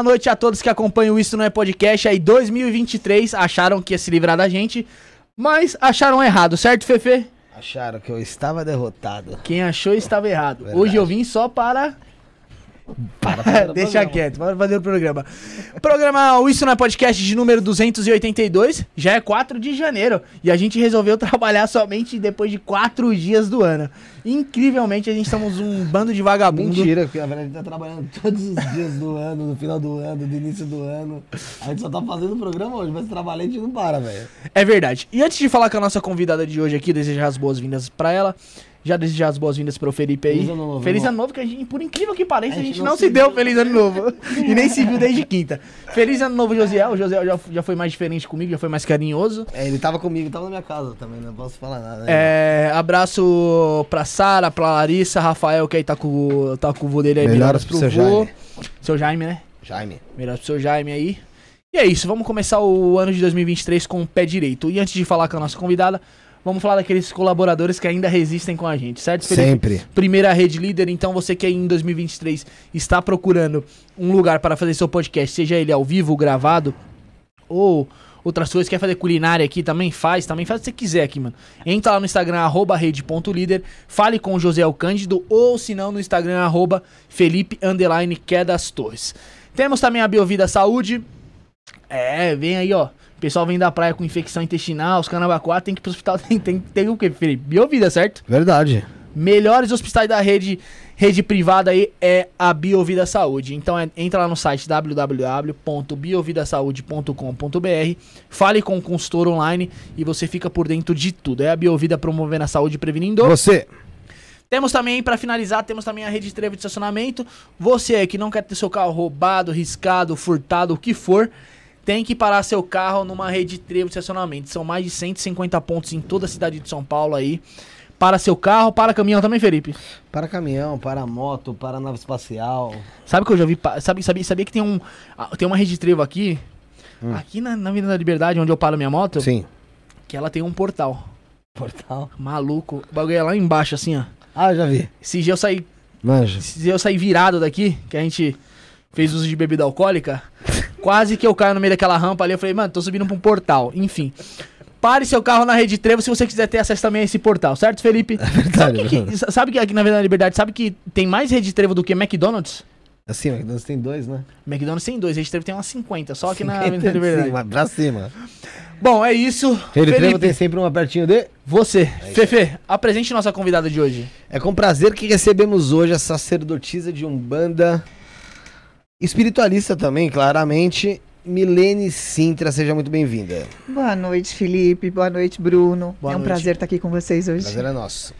Boa noite a todos que acompanham Isso Não É Podcast. Aí 2023 acharam que ia se livrar da gente, mas acharam errado, certo, Fefe? Acharam que eu estava derrotado. Quem achou estava errado. Verdade. Hoje eu vim só para Para o Deixa programa. quieto, bora fazer o programa. Programa o Isso Não é Podcast de número 282, já é 4 de janeiro. E a gente resolveu trabalhar somente depois de 4 dias do ano. Incrivelmente, a gente somos um bando de vagabundo. Mentira, porque na verdade a gente tá trabalhando todos os dias do ano, no final do ano, do início do ano. A gente só tá fazendo o programa hoje, mas trabalhar a gente não para, velho. É verdade. E antes de falar com a nossa convidada de hoje aqui, desejar as boas-vindas pra ela. Já desejar as boas-vindas pro Felipe aí. Feliz ano novo, Feliz ano novo, que a gente, por incrível que pareça, a A gente, gente não, não se se deu viu. feliz ano novo. e nem se viu desde quinta. Feliz ano novo, Josiel. O Josiel já, já foi mais diferente comigo, já foi mais carinhoso. É, ele tava comigo, tava na minha casa também, não posso falar nada. Né? É, abraço pra Sara, pra Larissa, Rafael, que aí tá com, tá com o vô dele aí. Melhoras pro seu vô. Jaime. Seu Jaime, né? Jaime. Melhoras pro seu Jaime aí. E é isso, vamos começar o ano de 2023 com o pé direito. E antes de falar com a nossa convidada, vamos falar daqueles colaboradores que ainda resistem com a gente, certo, Felipe? Sempre. Primeira rede líder, então você que aí em 2023 está procurando um lugar para fazer seu podcast, seja ele ao vivo, gravado, ou outras coisas, quer fazer culinária aqui, também faz, também faz o que você quiser aqui, mano. Entra lá no Instagram, arroba rede.líder, fale com o José Cândido, ou se não, no Instagram, arroba Felipe, underline, Quedas Torres. Temos também a Biovida Saúde, é, vem aí, ó. O pessoal vem da praia com infecção intestinal, os canabacuá, tem que ir pro hospital, tem, tem, tem o quê, Felipe? Biovida, certo? Verdade. melhores hospitais da rede, rede privada aí é a Biovida Saúde. Então é- entra lá no site www.biovidasaude.com.br, fale com o consultor online e você fica por dentro de tudo. É a Biovida promovendo a saúde e prevenindo. Você. Temos também, para finalizar, temos também a rede trevo de estacionamento. Você que não quer ter seu carro roubado, riscado, furtado, o que for, tem que parar seu carro numa rede trevo de estacionamento. São mais de 150 pontos em toda a cidade de São Paulo aí. Para seu carro, para caminhão também, Felipe. Para caminhão, para moto, para nave espacial. Sabe que eu já vi. Sabe, sabia, sabia que tem um. Tem uma rede trevo aqui. Aqui na, na Avenida da Liberdade, onde eu paro minha moto, Sim. que ela tem um portal. Portal. Maluco. O bagulho é lá embaixo, assim, ó. Ah, já vi. Esse dia eu saí. Manja. Esse dia eu saí virado daqui, que a gente fez uso de bebida alcoólica. Quase que eu caio no meio daquela rampa ali. Eu falei, mano, tô subindo pra um portal. Enfim. Pare seu carro na Rede Trevo se você quiser ter acesso também a esse portal, certo, Felipe? É verdade, sabe que, que, sabe que aqui na Verdade Liberdade, sabe que tem mais Rede Trevo do que McDonald's? Assim, McDonald's tem dois, né? McDonald's tem dois, Rede Trevo tem umas 50, só aqui na Avenida Liberdade. Sim, mas pra cima. Bom, é isso. Rede Trevo Felipe, tem sempre uma pertinho de... você. Fefe, apresente nossa convidada de hoje. É com prazer que recebemos hoje a sacerdotisa de Umbanda, espiritualista também, claramente, Milene Sintra. Seja muito bem-vinda. Boa noite, Felipe. Boa noite, Bruno. Boa é um noite. prazer estar aqui com vocês hoje. Prazer é nosso.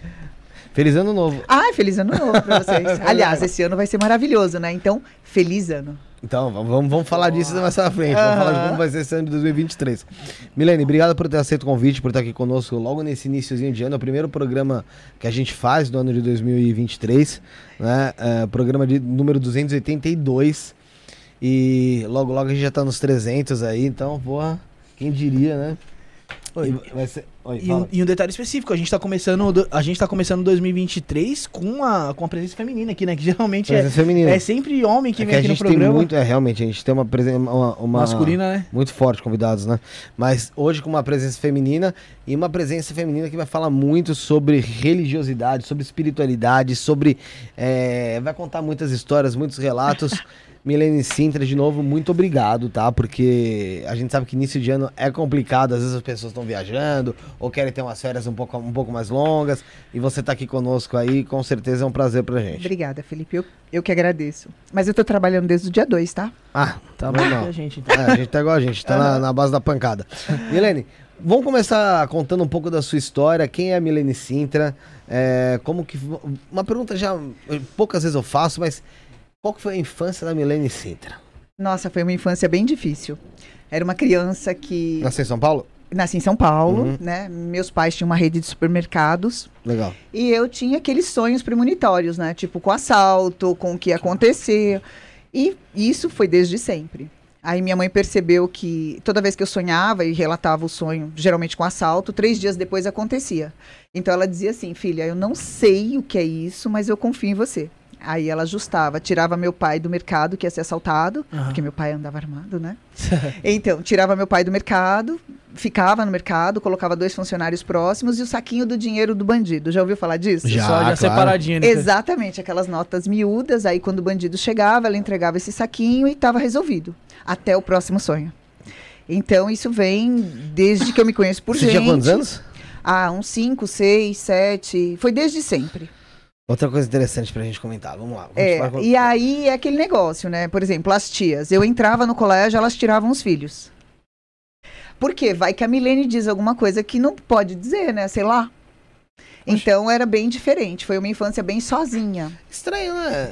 Feliz ano novo. Ai, feliz ano novo pra vocês. Aliás, esse ano vai ser maravilhoso, né? Então, feliz ano. Então, vamos, vamos, falar disso mais pra frente. Vamos falar de como vai ser esse ano de 2023. Milene, obrigado por ter aceito o convite, por estar aqui conosco logo nesse iníciozinho de ano. É o primeiro programa que a gente faz do ano de 2023, né? É, programa de número 282. E logo, logo a gente já tá nos 300 aí. Então, porra, quem diria, né? Oi. E vai ser... Oi, E um, e um detalhe específico, a gente tá começando, do- a gente tá começando 2023 com a, com a presença feminina aqui, né? Que geralmente é, Presença feminina. é sempre homem que É vem que a aqui no programa. muito, é realmente, a gente tem uma presença uma, uma- Masculina, né? muito forte convidados, né? Mas hoje com uma presença feminina e uma presença feminina que vai falar muito sobre religiosidade, sobre espiritualidade, sobre é, vai contar muitas histórias, muitos relatos. Milene Sintra, de novo, muito obrigado, tá? Porque a gente sabe que início de ano é complicado, às vezes as pessoas estão viajando ou querem ter umas férias um pouco, um pouco mais longas e você tá aqui conosco aí, com certeza é um prazer pra gente. Obrigada, Felipe. Eu, eu que agradeço. Mas eu tô trabalhando desde o dia 2, tá? Ah, Tá bom, não. a gente, então. É, a gente tá igual a gente, tá na, na base da pancada. Milene, vamos começar contando um pouco da sua história. Quem é a Milene Sintra? É, como que. Uma pergunta já. Poucas vezes eu faço, mas qual que foi a infância da Milene Sintra? Nossa, foi uma infância bem difícil. Era uma criança que Nasceu em São Paulo? Nasci em São Paulo, Uhum. né? Meus pais tinham uma rede de supermercados Legal. E eu tinha aqueles sonhos premonitórios, né? Tipo, com assalto, com o que ia acontecer. E isso foi desde sempre. Aí minha mãe percebeu que toda vez que eu sonhava e relatava o sonho, geralmente com assalto, três dias depois acontecia. Então ela dizia assim, filha, eu não sei o que é isso, mas eu confio em você. Aí ela ajustava, tirava meu pai do mercado, que ia ser assaltado, Aham. porque meu pai andava armado, né? Então, tirava meu pai do mercado, ficava no mercado, colocava dois funcionários próximos e o saquinho do dinheiro do bandido. Já ouviu falar disso? Já, Só já claro. separadinho, né? Exatamente, aquelas notas miúdas. Aí, quando o bandido chegava, ela entregava esse saquinho e estava resolvido. Até o próximo sonho. Então, isso vem desde que eu me conheço por Você gente. tinha quantos anos? Ah, uns 5, 6, 7. Foi desde sempre. Outra coisa interessante pra gente comentar. Vamos lá. Vamos É, e aí é aquele negócio, né? Por exemplo, as tias. Eu entrava no colégio, elas tiravam os filhos. Por quê? Vai que a Milene diz alguma coisa que não pode dizer, né? Sei lá. Então era bem diferente. Foi uma infância bem sozinha. Estranho, né?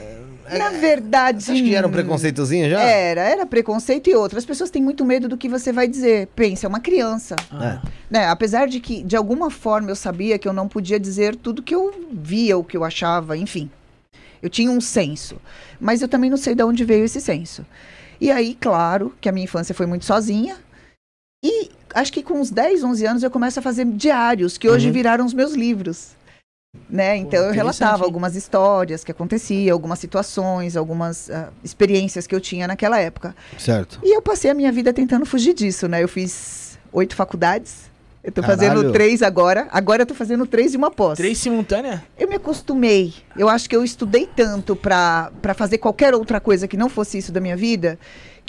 É- Na verdade. Você acha que era um preconceitozinho já? Era, era preconceito e outras. As pessoas têm muito medo do que você vai dizer. Pensa, é uma criança. Ah, Né? Apesar de que, de alguma forma, eu sabia que eu não podia dizer tudo que eu via, o que eu achava, enfim. Eu tinha um senso. Mas eu também não sei de onde veio esse senso. E aí, claro, que a minha infância foi muito sozinha. E acho que com uns 10, 11 anos eu começo a fazer diários, que hoje Uhum. viraram os meus livros. Né? Então eu interessante, relatava algumas histórias que aconteciam, algumas situações, algumas ah, experiências que eu tinha naquela época. Certo. E eu passei a minha vida tentando fugir disso, né? Eu fiz oito faculdades. Eu tô Caralho. fazendo três agora. Agora eu tô fazendo três e uma pós. Três simultânea? Eu me acostumei. Eu acho que eu estudei tanto pra fazer qualquer outra coisa que não fosse isso da minha vida,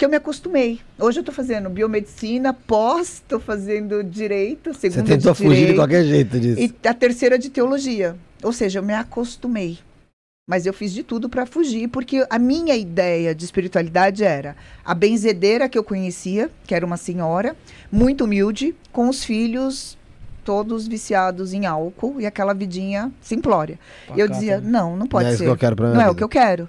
que eu me acostumei. Hoje eu tô fazendo biomedicina, pós, tô fazendo direito, Você segunda tentou de fugir de direito, qualquer jeito disso. e a terceira de teologia. Ou seja, eu me acostumei. Mas eu fiz de tudo para fugir, porque a minha ideia de espiritualidade era a benzedeira que eu conhecia, que era uma senhora, muito humilde, com os filhos todos viciados em álcool e aquela vidinha simplória. E eu dizia, né? não, não pode Não é isso ser. que eu quero pra não é o que eu quero.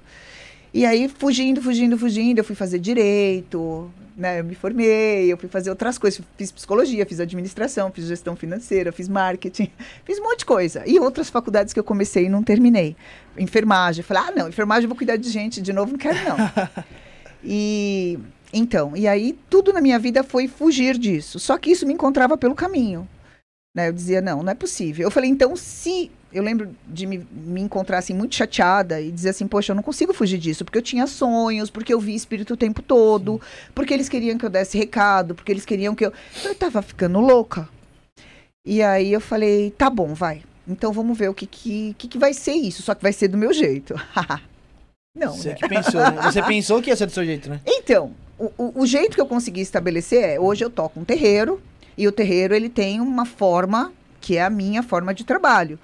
E aí, fugindo, fugindo, fugindo, eu fui fazer direito, né? Eu me formei, eu fui fazer outras coisas. Fiz psicologia, fiz administração, fiz gestão financeira, fiz marketing, fiz um monte de coisa. E outras faculdades que eu comecei e não terminei. Enfermagem. Falei, ah, não, enfermagem eu vou cuidar de gente de novo, não quero não. e então, e aí tudo na minha vida foi fugir disso. Só que isso me encontrava pelo caminho. Né? Eu dizia, não, não é possível. Eu falei, então, se. Eu lembro de me, me encontrar assim, muito chateada e dizer assim, poxa, eu não consigo fugir disso, porque eu tinha sonhos, porque eu vi espírito o tempo todo, porque eles queriam que eu desse recado, porque eles queriam que eu. Então, eu tava ficando louca. E aí eu falei, tá bom, vai. Então vamos ver o que, que, que, que vai ser isso, só que vai ser do meu jeito. Não, Você né? que pensou, né? Você pensou que ia ser do seu jeito, né? Então, o, o- o jeito que eu consegui estabelecer é, hoje eu toco um terreiro, e o terreiro ele tem uma forma que é a minha forma de trabalho.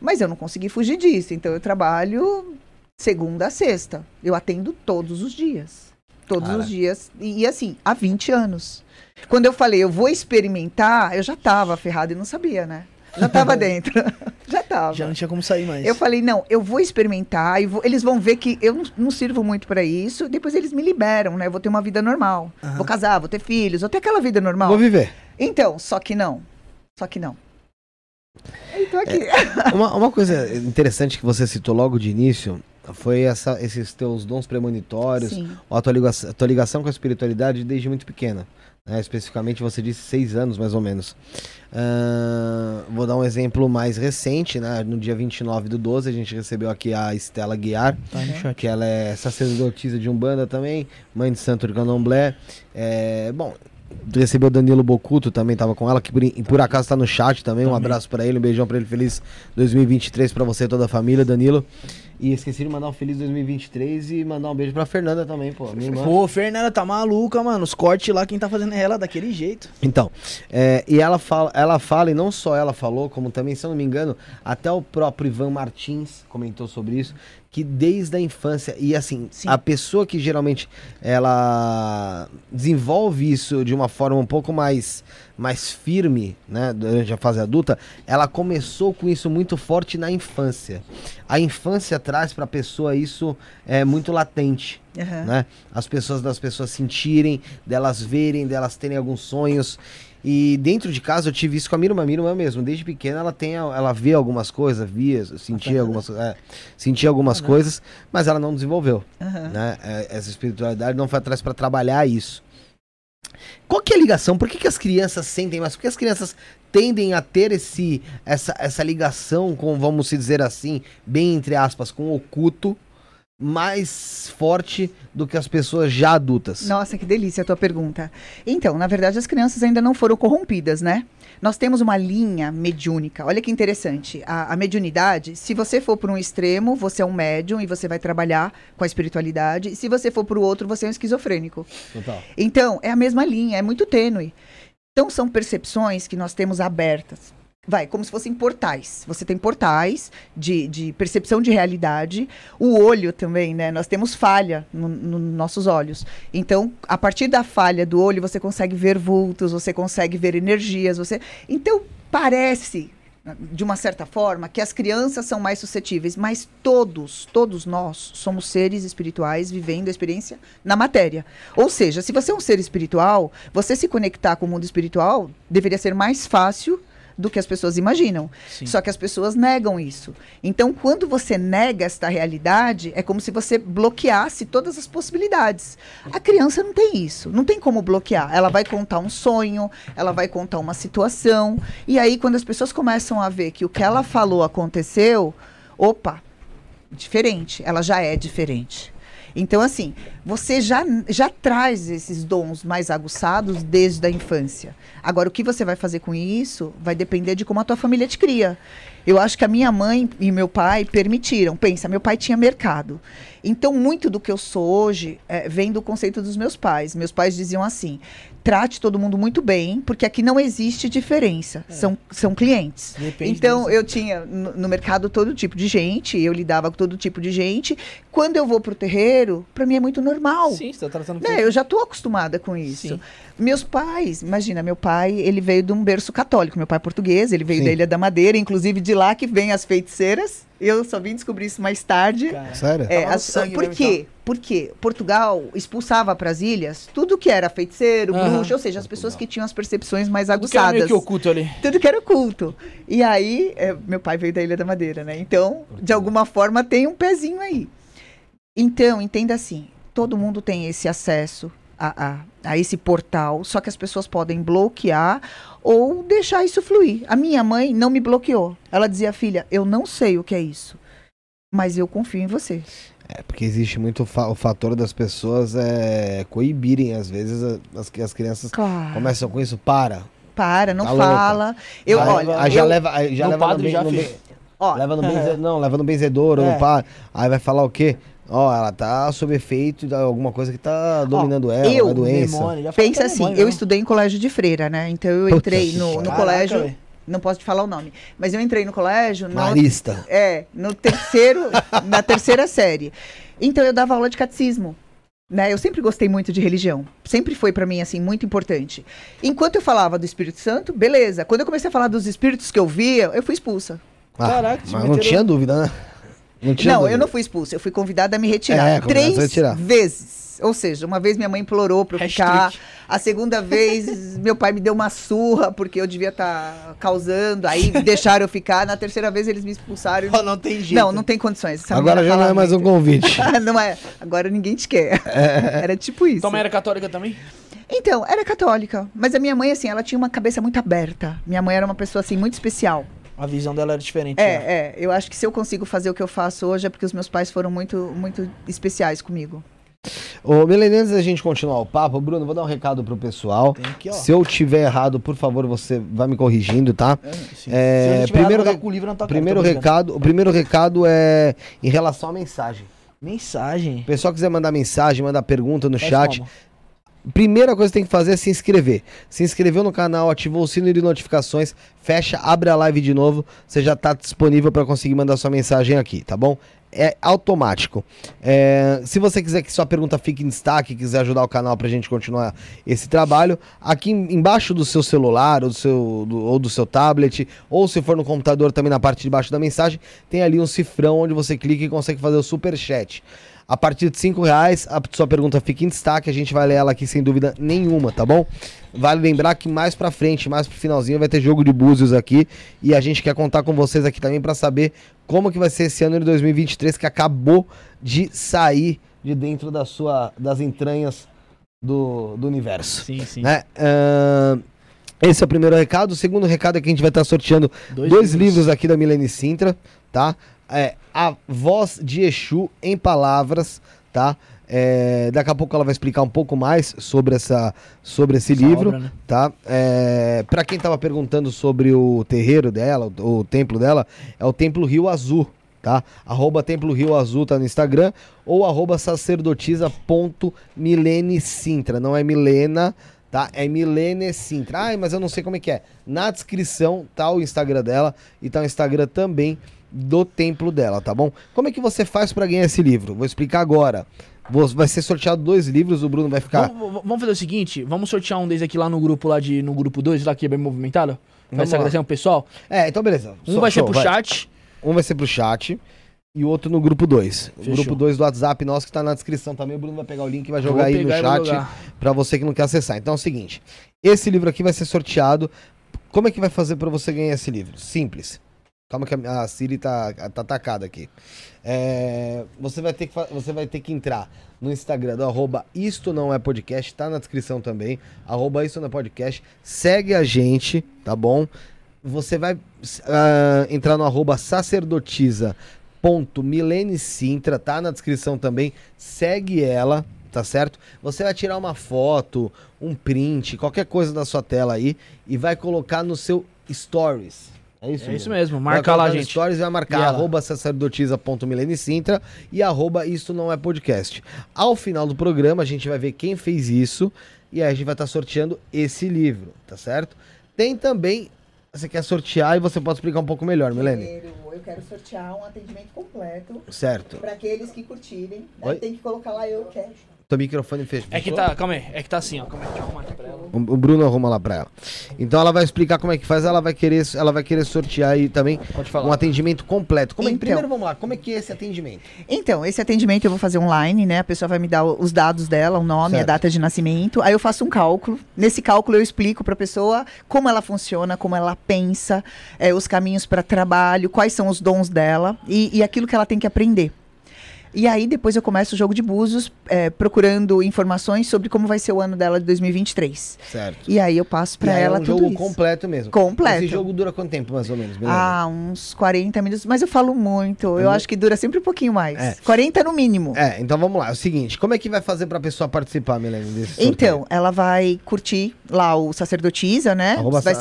Mas eu não consegui fugir disso, então eu trabalho segunda a sexta. Eu atendo todos os dias. Todos Cara. os dias. E, e assim, há 20 anos. Quando eu falei, eu vou experimentar, eu já tava ferrada e não sabia, né? Já tava dentro. já tava. Já não tinha como sair mais. Eu falei, não, eu vou experimentar, e vou- eles vão ver que eu não, não sirvo muito pra isso, depois eles me liberam, né? Eu vou ter uma vida normal. Aham. Vou casar, vou ter filhos, vou ter aquela vida normal. Vou viver. Então, só que não. Só que não. Eu tô aqui. Uma, uma coisa interessante que você citou logo de início foi essa, esses teus dons premonitórios, Sim. a tua ligação, a tua ligação com a espiritualidade desde muito pequena. né? Especificamente, você disse seis anos, mais ou menos. Ahn, vou dar um exemplo mais recente, né? No dia 29 do 12, a gente recebeu aqui a Estela Guiar, Tá que ela é sacerdotisa de Umbanda também, mãe de santo de Candomblé. É, bom, recebeu o Danilo Bocuto também, tava com ela, que por, por acaso tá no chat também. Um Também. abraço pra ele, um beijão pra ele, feliz 2023 pra você e toda a família, Danilo. E esqueci de mandar um feliz 2023 e mandar um beijo pra Fernanda também, pô, minha irmã. Pô, Fernanda tá maluca, mano. Os cortes lá, quem tá fazendo é ela daquele jeito. Então, é, e ela fala, ela fala, e não só ela falou, como também, se eu não me engano, até o próprio Ivan Martins comentou sobre isso, que desde a infância, e assim, Sim. a pessoa que geralmente ela desenvolve isso de uma forma um pouco mais, mais firme, né, durante a fase adulta, ela começou com isso muito forte na infância. A infância traz pra pessoa isso é muito latente Aham. né? As pessoas das pessoas sentirem, delas verem, delas terem alguns sonhos. E dentro de casa eu tive isso com a minha irmã, minha irmã mesmo. Desde pequena ela tem, a- ela vê algumas coisas, via, sentia algumas, é, sentia algumas coisas, mas ela não desenvolveu, Aham. né? É, Essa espiritualidade não foi atrás para trabalhar isso. Qual que é a ligação? Por que, que as crianças sentem mais? Por que as crianças tendem a ter esse, essa, essa ligação com, vamos dizer assim, bem entre aspas, com o oculto mais forte do que as pessoas já adultas? Nossa, que delícia a tua pergunta. Então, na verdade, as crianças ainda não foram corrompidas, né? Nós temos uma linha mediúnica. Olha que interessante. A, a mediunidade, se você for por um extremo, você é um médium e você vai trabalhar com a espiritualidade. Se você for para o outro, você é um esquizofrênico. Total. Então, é a mesma linha, é muito tênue. Então, são percepções que nós temos abertas. Vai, como se fossem portais. Você tem portais de, de percepção de realidade. O olho também, né? Nós temos falha nos no nossos olhos. Então, a partir da falha do olho, você consegue ver vultos, você consegue ver energias. você Então, parece, de uma certa forma, que as crianças são mais suscetíveis, mas todos, todos nós somos seres espirituais vivendo a experiência na matéria. Ou seja, se você é um ser espiritual, você se conectar com o mundo espiritual deveria ser mais fácil do que as pessoas imaginam. Sim. Só que as pessoas negam isso. Então, quando você nega esta realidade, é como se você bloqueasse todas as possibilidades. A criança não tem isso, não tem como bloquear. Ela vai contar um sonho, ela vai contar uma situação, e aí quando as pessoas começam a ver que o que ela falou aconteceu, opa, diferente, ela já é diferente. Então, assim, você já, já traz esses dons mais aguçados desde a infância. Agora, o que você vai fazer com isso vai depender de como a tua família te cria. Eu acho que a minha mãe e meu pai permitiram. Pensa, meu pai tinha mercado. Então, muito do que eu sou hoje eh, vem do conceito dos meus pais. Meus pais diziam assim: trate todo mundo muito bem, porque aqui não existe diferença. São, são clientes. Depende então, deles. eu tinha no, no mercado todo tipo de gente, eu lidava com todo tipo de gente. Quando eu vou pro terreiro, para mim é muito normal. Sim, você tá tratando Né, eu já tô acostumada com isso. Sim. Meus pais, imagina, meu pai, ele veio de um berço católico. Meu pai é português, ele veio Sim. da Ilha da Madeira, inclusive de lá que vem as feiticeiras. Eu só vim descobrir isso mais tarde. Cara, Sério? É, as- sangue por quê? Porque Portugal expulsava para as ilhas tudo que era feiticeiro, Aham. bruxo, ou seja, as pessoas que tinham as percepções mais tudo que era aguçadas. meio que oculto ali. Tudo que era oculto. E aí, é, meu pai veio da Ilha da Madeira, né? Então, de alguma forma, tem um pezinho aí. Então, entenda assim: todo mundo tem esse acesso a, a, a esse portal, só que as pessoas podem bloquear ou deixar isso fluir. A minha mãe não me bloqueou. Ela dizia, filha, eu não sei o que é isso, mas eu confio em você. É, porque existe muito fa- o fator das pessoas é, coibirem, às vezes, as, que as crianças Claro. começam com isso, para. para, não Tá louca. fala. Eu, aí, olha, aí já eu- leva, aí já no leva padre no, já no, fez. ben- ó, leva no benze, não, leva no benzedor ou É. no pá. Aí vai falar o quê? Ó, ela tá sob efeito de alguma coisa que tá dominando ela, eu, uma doença. Demônio, pensa é assim, demônio eu mesmo. estudei em colégio de freira, né? Então eu Puta entrei que no, no colégio, não posso te falar o nome, mas eu entrei no colégio no, Marista. É, no terceiro, na terceira série. Então eu dava aula de catecismo. Né? Eu sempre gostei muito de religião. Sempre foi pra mim assim muito importante. Enquanto eu falava do Espírito Santo, beleza. Quando eu comecei a falar dos espíritos que eu via, eu fui expulsa. Ah, Caraca, mas não tinha dúvida, né? Não tinha não, dúvida. eu não fui expulsa. Eu fui convidada a me retirar É, três retirar. vezes. Ou seja, uma vez minha mãe implorou pra eu ficar. A segunda vez meu pai me deu uma surra porque eu devia estar causando. Aí deixaram eu ficar. Na terceira vez eles me expulsaram. Pô, não tem jeito. Não, não tem condições. Essa Agora já não é mais um convite. não é. Agora ninguém te quer. Era tipo isso. Tua mãe era católica também? Então, era católica. Mas a minha mãe, assim, ela tinha uma cabeça muito aberta. Minha mãe era uma pessoa, assim, muito especial. A visão dela era diferente. já. É, é. Eu acho que se eu consigo fazer o que eu faço hoje é porque os meus pais foram muito, muito especiais comigo. Ô, Milene, antes da gente continuar o papo, Bruno, vou dar um recado pro pessoal. Tem aqui, ó. Se eu tiver errado, por favor, você vai me corrigindo, tá? É, sim. É, Se eu não tiver primeiro errado, re- livro cara, Primeiro recado, o primeiro recado é em relação à mensagem. Mensagem. O pessoal quiser mandar mensagem, mandar pergunta no Faz chat, como? Primeira coisa que tem que fazer é se inscrever. Se inscreveu no canal, ativou o sino de notificações, fecha, abre a live de novo, você já tá disponível para conseguir mandar sua mensagem aqui, tá bom? É automático. É, se você quiser que sua pergunta fique em destaque, quiser ajudar o canal pra gente continuar esse trabalho, aqui em- embaixo do seu celular ou do seu, do, ou do seu tablet, ou se for no computador também na parte de baixo da mensagem, tem ali um cifrão onde você clica e consegue fazer o super chat. A partir de 5 reais, a sua pergunta fica em destaque, a gente vai ler ela aqui sem dúvida nenhuma, tá bom? Vale lembrar que mais pra frente, mais pro finalzinho, vai ter jogo de búzios aqui e a gente quer contar com vocês aqui também pra saber como que vai ser esse ano de 2023 que acabou de sair de dentro da sua, das entranhas do, do universo. Sim, sim. Né? Ahn, esse é o primeiro recado. O segundo recado é que a gente vai estar sorteando Dois dois, livros. livros. aqui da Milene Sintra, tá? É A Voz de Exu em Palavras, tá? É, daqui a pouco ela vai explicar um pouco mais sobre, essa, sobre esse Essa livro, obra, né? tá? É, para quem tava perguntando sobre o terreiro dela, o, o templo dela, é o Templo Rio Azul, tá? Arroba Templo Rio Azul tá no Instagram ou arroba sacerdotisa.milene Sintra, não é Milena, tá? É Milene Sintra. Ai, mas eu não sei como é que é. Na descrição tá o Instagram dela e tá o Instagram também do templo dela, tá bom? Como é que você faz pra ganhar esse livro? Vou explicar agora. Vou- vai ser sorteado dois livros, o Bruno vai ficar. Vamos, vamos fazer o seguinte, vamos sortear um desses aqui lá no grupo lá de no grupo 2, lá que é bem movimentado. Vai Vamos se agradecer ao pessoal. É, então beleza. Um Só- vai ser show, pro chat. Um vai ser pro chat e o outro no grupo 2. O grupo 2 do WhatsApp nosso que tá na descrição também. O Bruno vai pegar o link e vai jogar aí no chat pra você que não quer acessar. Então é o seguinte, esse livro aqui vai ser sorteado. Como é que vai fazer pra você ganhar esse livro? Simples. Calma que a, Siri tá, tá atacada aqui. É, você, vai ter que, você vai ter que entrar no Instagram do arroba Isto Não É Podcast, tá na descrição também. Arroba Isto Não É Podcast. Segue a gente, tá bom? Você vai ah, entrar no arroba sacerdotisa.milene-sintra, tá na descrição também. Segue ela, tá certo? Você vai tirar uma foto, um print, qualquer coisa da sua tela aí e vai colocar no seu stories. É isso, É isso Bruno? mesmo, marca lá, gente. Stories vai E marcar ela? arroba e arroba Isto Não É Podcast. Ao final do programa, a gente vai ver quem fez isso e aí a gente vai estar sorteando esse livro, tá certo? Tem também, você quer sortear e você pode explicar um pouco melhor, Milene? Primeiro, eu quero sortear um atendimento completo Certo. para aqueles que curtirem. Tem que colocar lá eu quero. Teu microfone fechou. É que tá, calma aí, é que tá assim, ó. Calma aí, deixa eu arrumar aqui pra ela. O Bruno arruma lá pra ela. Então ela vai explicar como é que faz, ela vai querer, ela vai querer sortear aí também Pode falar. um atendimento completo. Como é Então. primeiro vamos lá, como é que é esse atendimento? Então, esse atendimento eu vou fazer online, né? A pessoa vai me dar os dados dela, o nome, Certo. a data de nascimento. Aí eu faço um cálculo. Nesse cálculo eu explico para a pessoa como ela funciona, como ela pensa, eh, os caminhos para trabalho, quais são os dons dela e, e aquilo que ela tem que aprender. E aí depois eu começo o jogo de búzios, é, procurando informações sobre como vai ser o ano dela de 2023. Certo. E aí eu passo pra E aí ela é um tudo jogo isso. completo mesmo. Completo. Esse jogo dura quanto tempo, mais ou menos? Ah, uns 40 minutos, mas eu falo muito. Eu Uhum. acho que dura sempre um pouquinho mais. É. 40 no mínimo. É, então vamos lá. É o seguinte, como é que vai fazer pra pessoa participar, Milene, desse sorteio? Então, ela vai curtir lá o sacerdotisa, né? Arroba, vai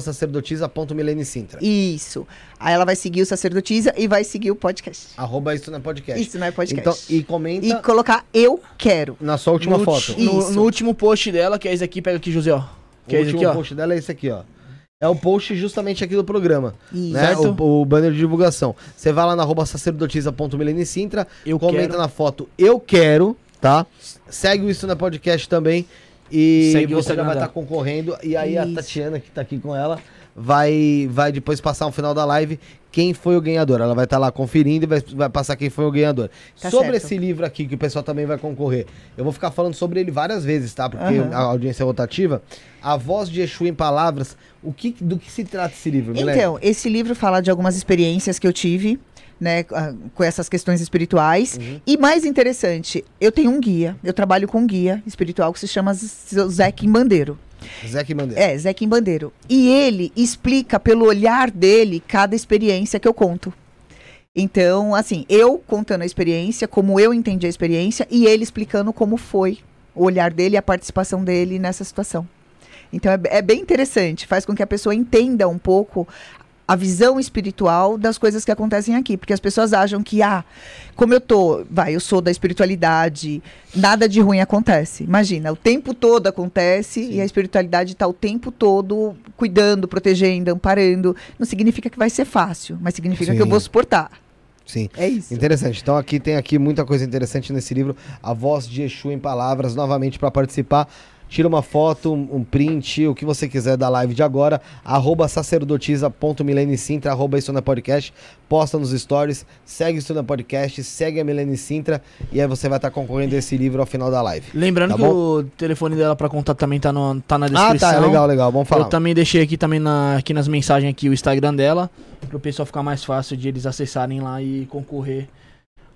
sa se- arroba sacerdotisa.milene Sintra. Isso. Aí ela vai seguir o sacerdotisa e vai seguir o podcast. Arroba isso na podcast. Isso não é podcast. Então, e comenta E colocar eu quero. na sua última no, foto. no- Isso. no último post dela, que é esse aqui, pega aqui, José, ó. Que o é esse último aqui, ó. post dela é esse aqui, ó. É o post justamente aqui do programa. Isso. Né? Certo. O, o banner de divulgação. Você vai lá na arroba sacerdotisa.milene Sintra, Eu comenta quero. na foto Eu Quero, tá? Segue o Isso na Podcast também. E Segue você já vai estar dela. concorrendo. E aí a Isso. Tatiana, que tá aqui com ela, vai, vai depois passar no final da live quem foi o ganhador. Ela vai estar lá conferindo e vai, vai passar quem foi o ganhador. Tá sobre certo. esse livro aqui, que o pessoal também vai concorrer, eu vou ficar falando sobre ele várias vezes, tá? Porque Aham. a audiência é rotativa. A voz de Exu em palavras. O que, do que se trata esse livro, Milene? Então, esse livro fala de algumas experiências que eu tive, né, ah, com essas questões espirituais. Uhum. E mais interessante, eu tenho um guia, eu trabalho com um guia espiritual que se chama Zé Bandeiro. Zé que Bandeira. É, Zé Bandeiro. E ele explica pelo olhar dele cada experiência que eu conto. Então, assim, eu contando a experiência, como eu entendi a experiência, e ele explicando como foi o olhar dele e a participação dele nessa situação. Então, é, é bem interessante, faz com que a pessoa entenda um pouco a visão espiritual das coisas que acontecem aqui. Porque as pessoas acham que, ah, como eu tô, vai, eu sou da espiritualidade, nada de ruim acontece. Imagina, o tempo todo acontece Sim. e a espiritualidade está o tempo todo cuidando, protegendo, amparando. Não significa que vai ser fácil, mas significa que eu Sim. vou suportar. Sim. É isso. Interessante. Então aqui tem aqui muita coisa interessante nesse livro. A voz de Exu em palavras, novamente para participar. Tira uma foto, um print, o que você quiser da live de agora. Arroba sacerdotisa.milene-sintra, arroba isso na podcast. Posta nos stories, segue isso na podcast, segue a Milene Sintra e aí você vai estar concorrendo a esse livro ao final da live. Lembrando Tá que bom? o telefone dela pra contato também tá, no, tá na Ah, descrição. tá, legal, legal. Vamos falar. Eu também deixei aqui também na, aqui nas mensagens aqui o Instagram dela, pro pessoal ficar mais fácil de eles acessarem lá e concorrer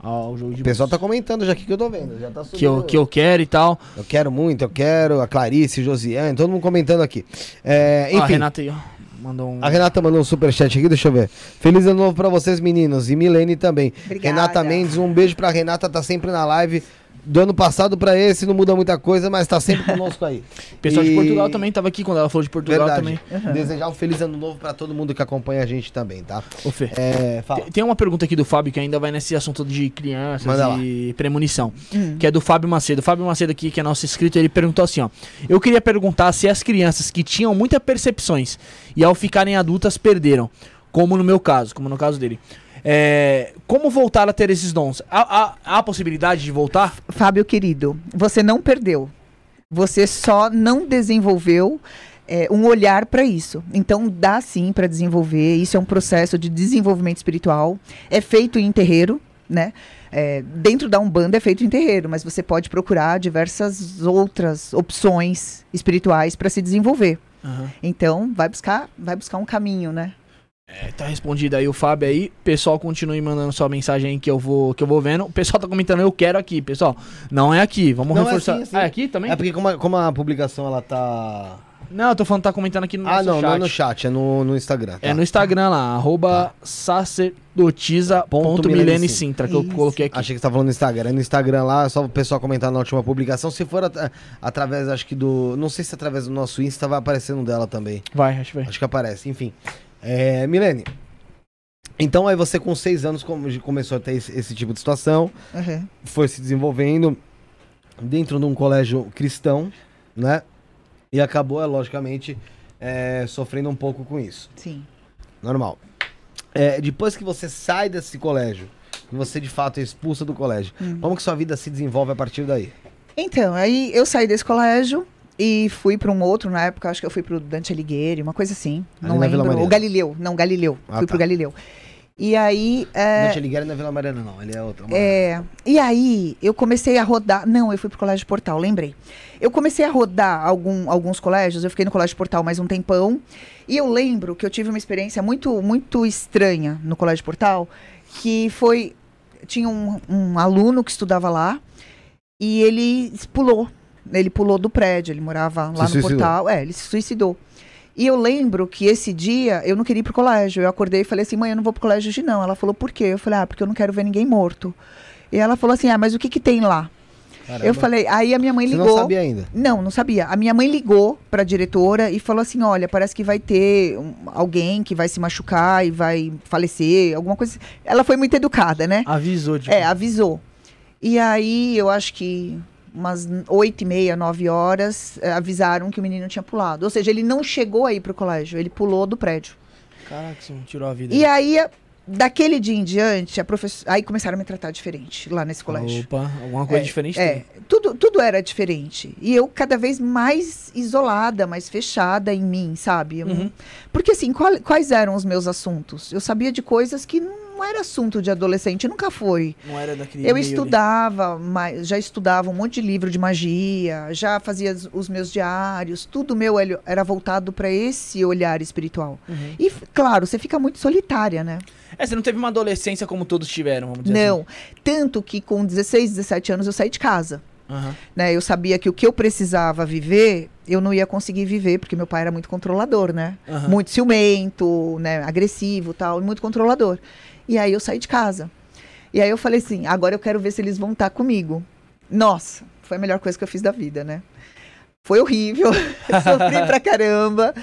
ao jogo de O pessoal tá búzios. comentando já aqui que eu tô vendo. Já tá subindo. que eu, que eu quero e tal. Eu quero muito, eu quero. A Clarice, Josiane, todo mundo comentando aqui. É, Ó, a enfim. Renata aí, ó. Mandou um. A Renata mandou um superchat aqui, deixa eu ver. Feliz ano novo pra vocês, meninos. E Milene também. Obrigada. Renata Mendes, um beijo pra Renata, tá sempre na live. Do ano passado pra esse, não muda muita coisa, mas tá sempre conosco aí. O pessoal E- de Portugal também tava aqui quando ela falou de Portugal Verdade. também. Desejar um feliz ano novo pra todo mundo que acompanha a gente também, tá? Ô, Fê. É, fala. Tem- Tem uma pergunta aqui do Fábio que ainda vai nesse assunto de crianças Manda e premonição. Hum. Que é do Fábio Macedo. O Fábio Macedo aqui, que é nosso inscrito, ele perguntou assim, ó. Eu queria perguntar se as crianças que tinham muitas percepções e ao ficarem adultas perderam, como no meu caso, como no caso dele. É, como voltar a ter esses dons? Há, há- há a possibilidade de voltar? Fábio querido, você não perdeu. Você só não desenvolveu é, um olhar para isso. Então dá sim para desenvolver. Isso é um processo de desenvolvimento espiritual. É feito em terreiro, né? É, dentro da Umbanda é feito em terreiro, mas você pode procurar diversas outras opções espirituais para se desenvolver. Então vai buscar, vai buscar um caminho, né? É, tá respondido aí o Fábio aí. Pessoal, continue mandando sua mensagem aí que eu vou, que eu vou vendo. O pessoal tá comentando, eu quero aqui, pessoal. Não é aqui, vamos Não, é reforçar. assim, assim. Ah, é aqui também? É porque como a, como a publicação ela tá. Não, eu tô falando, tá comentando aqui no Ah, nosso não, não é chat. no chat, é no, no Instagram. É tá? no Instagram lá, arroba sacerdotisa.milene Sintra, que eu coloquei aqui. Achei que você tá falando no Instagram. É no Instagram lá, é só o pessoal comentar na última publicação. Se for at- através, acho que do. Não sei se através do nosso Insta vai aparecer no dela também. Vai, acho que vai. Acho que aparece, enfim. É, Milene. Então aí você com seis anos come- começou a ter esse, esse tipo de situação, Uhum. foi se desenvolvendo dentro de um colégio cristão, né? E acabou, é, logicamente, é, sofrendo um pouco com isso. Sim. Normal. É, depois que você sai desse colégio, que você de fato é expulsa do colégio, Hum. como que sua vida se desenvolve a partir daí? Então, aí eu saí desse colégio e fui para um outro, na época, acho que eu fui pro Dante Alighieri, uma coisa assim. Ali não lembro. O Galileu, não, Galileu. Ah, fui tá. pro Galileu. E aí. É, Dante Alighieri não é Vila Mariana, não. Ele é outra. uma- é, e aí eu comecei a rodar. Não, eu fui pro Colégio Portal, lembrei. Eu comecei a rodar algum- alguns colégios, eu fiquei no Colégio Portal mais um tempão. E eu lembro que eu tive uma experiência muito, muito estranha no Colégio Portal, que foi. tinha um, um aluno que estudava lá e ele pulou. Ele pulou do prédio, ele morava lá Se no suicidou. portal. É, ele se suicidou. E eu lembro que esse dia eu não queria ir pro colégio. Eu acordei e falei assim: mãe, eu não vou pro colégio hoje não. Ela falou: por quê? Eu falei: ah, porque eu não quero ver ninguém morto. E ela falou assim: ah, mas o que que tem lá? Caramba. Eu falei: aí a minha mãe Você ligou. não sabia ainda. Não, não sabia. A minha mãe ligou pra diretora e falou assim: olha, parece que vai ter um- alguém que vai se machucar e vai falecer, alguma coisa. Ela foi muito educada, né? Avisou, tipo. É, avisou. E aí, eu acho que umas oito e meia, nove horas, eh, avisaram que o menino tinha pulado. Ou seja, ele não chegou aí pro colégio, ele pulou do prédio. Caraca, você tirou a vida. E aí, daquele dia em diante, a professora... aí começaram a me tratar diferente lá nesse colégio. Opa, alguma coisa É, diferente É, tem. tudo, tudo era diferente. E eu cada vez mais isolada, mais fechada em mim, sabe? Uhum. Porque assim, qual- quais eram os meus assuntos? Eu sabia de coisas que não era assunto de adolescente, nunca foi. Não era daquele. Eu ali. estudava, mas já estudava um monte de livro de magia, já fazia os- meus diários, tudo meu era voltado para esse olhar espiritual. Uhum. E, claro, você fica muito solitária, né? É, você não teve uma adolescência como todos tiveram, vamos dizer Não. Tanto que com 16, 17 anos eu saí de casa. assim. Aham. né? Eu sabia que o que eu precisava viver, eu não ia conseguir viver, porque meu pai era muito controlador, né? Aham. Muito ciumento, né? Agressivo tal, e muito controlador. E aí eu saí de casa. E aí eu falei assim, agora eu quero ver se eles vão estar comigo. Nossa, foi a melhor coisa que eu fiz da vida, né? Foi horrível, sofri pra caramba,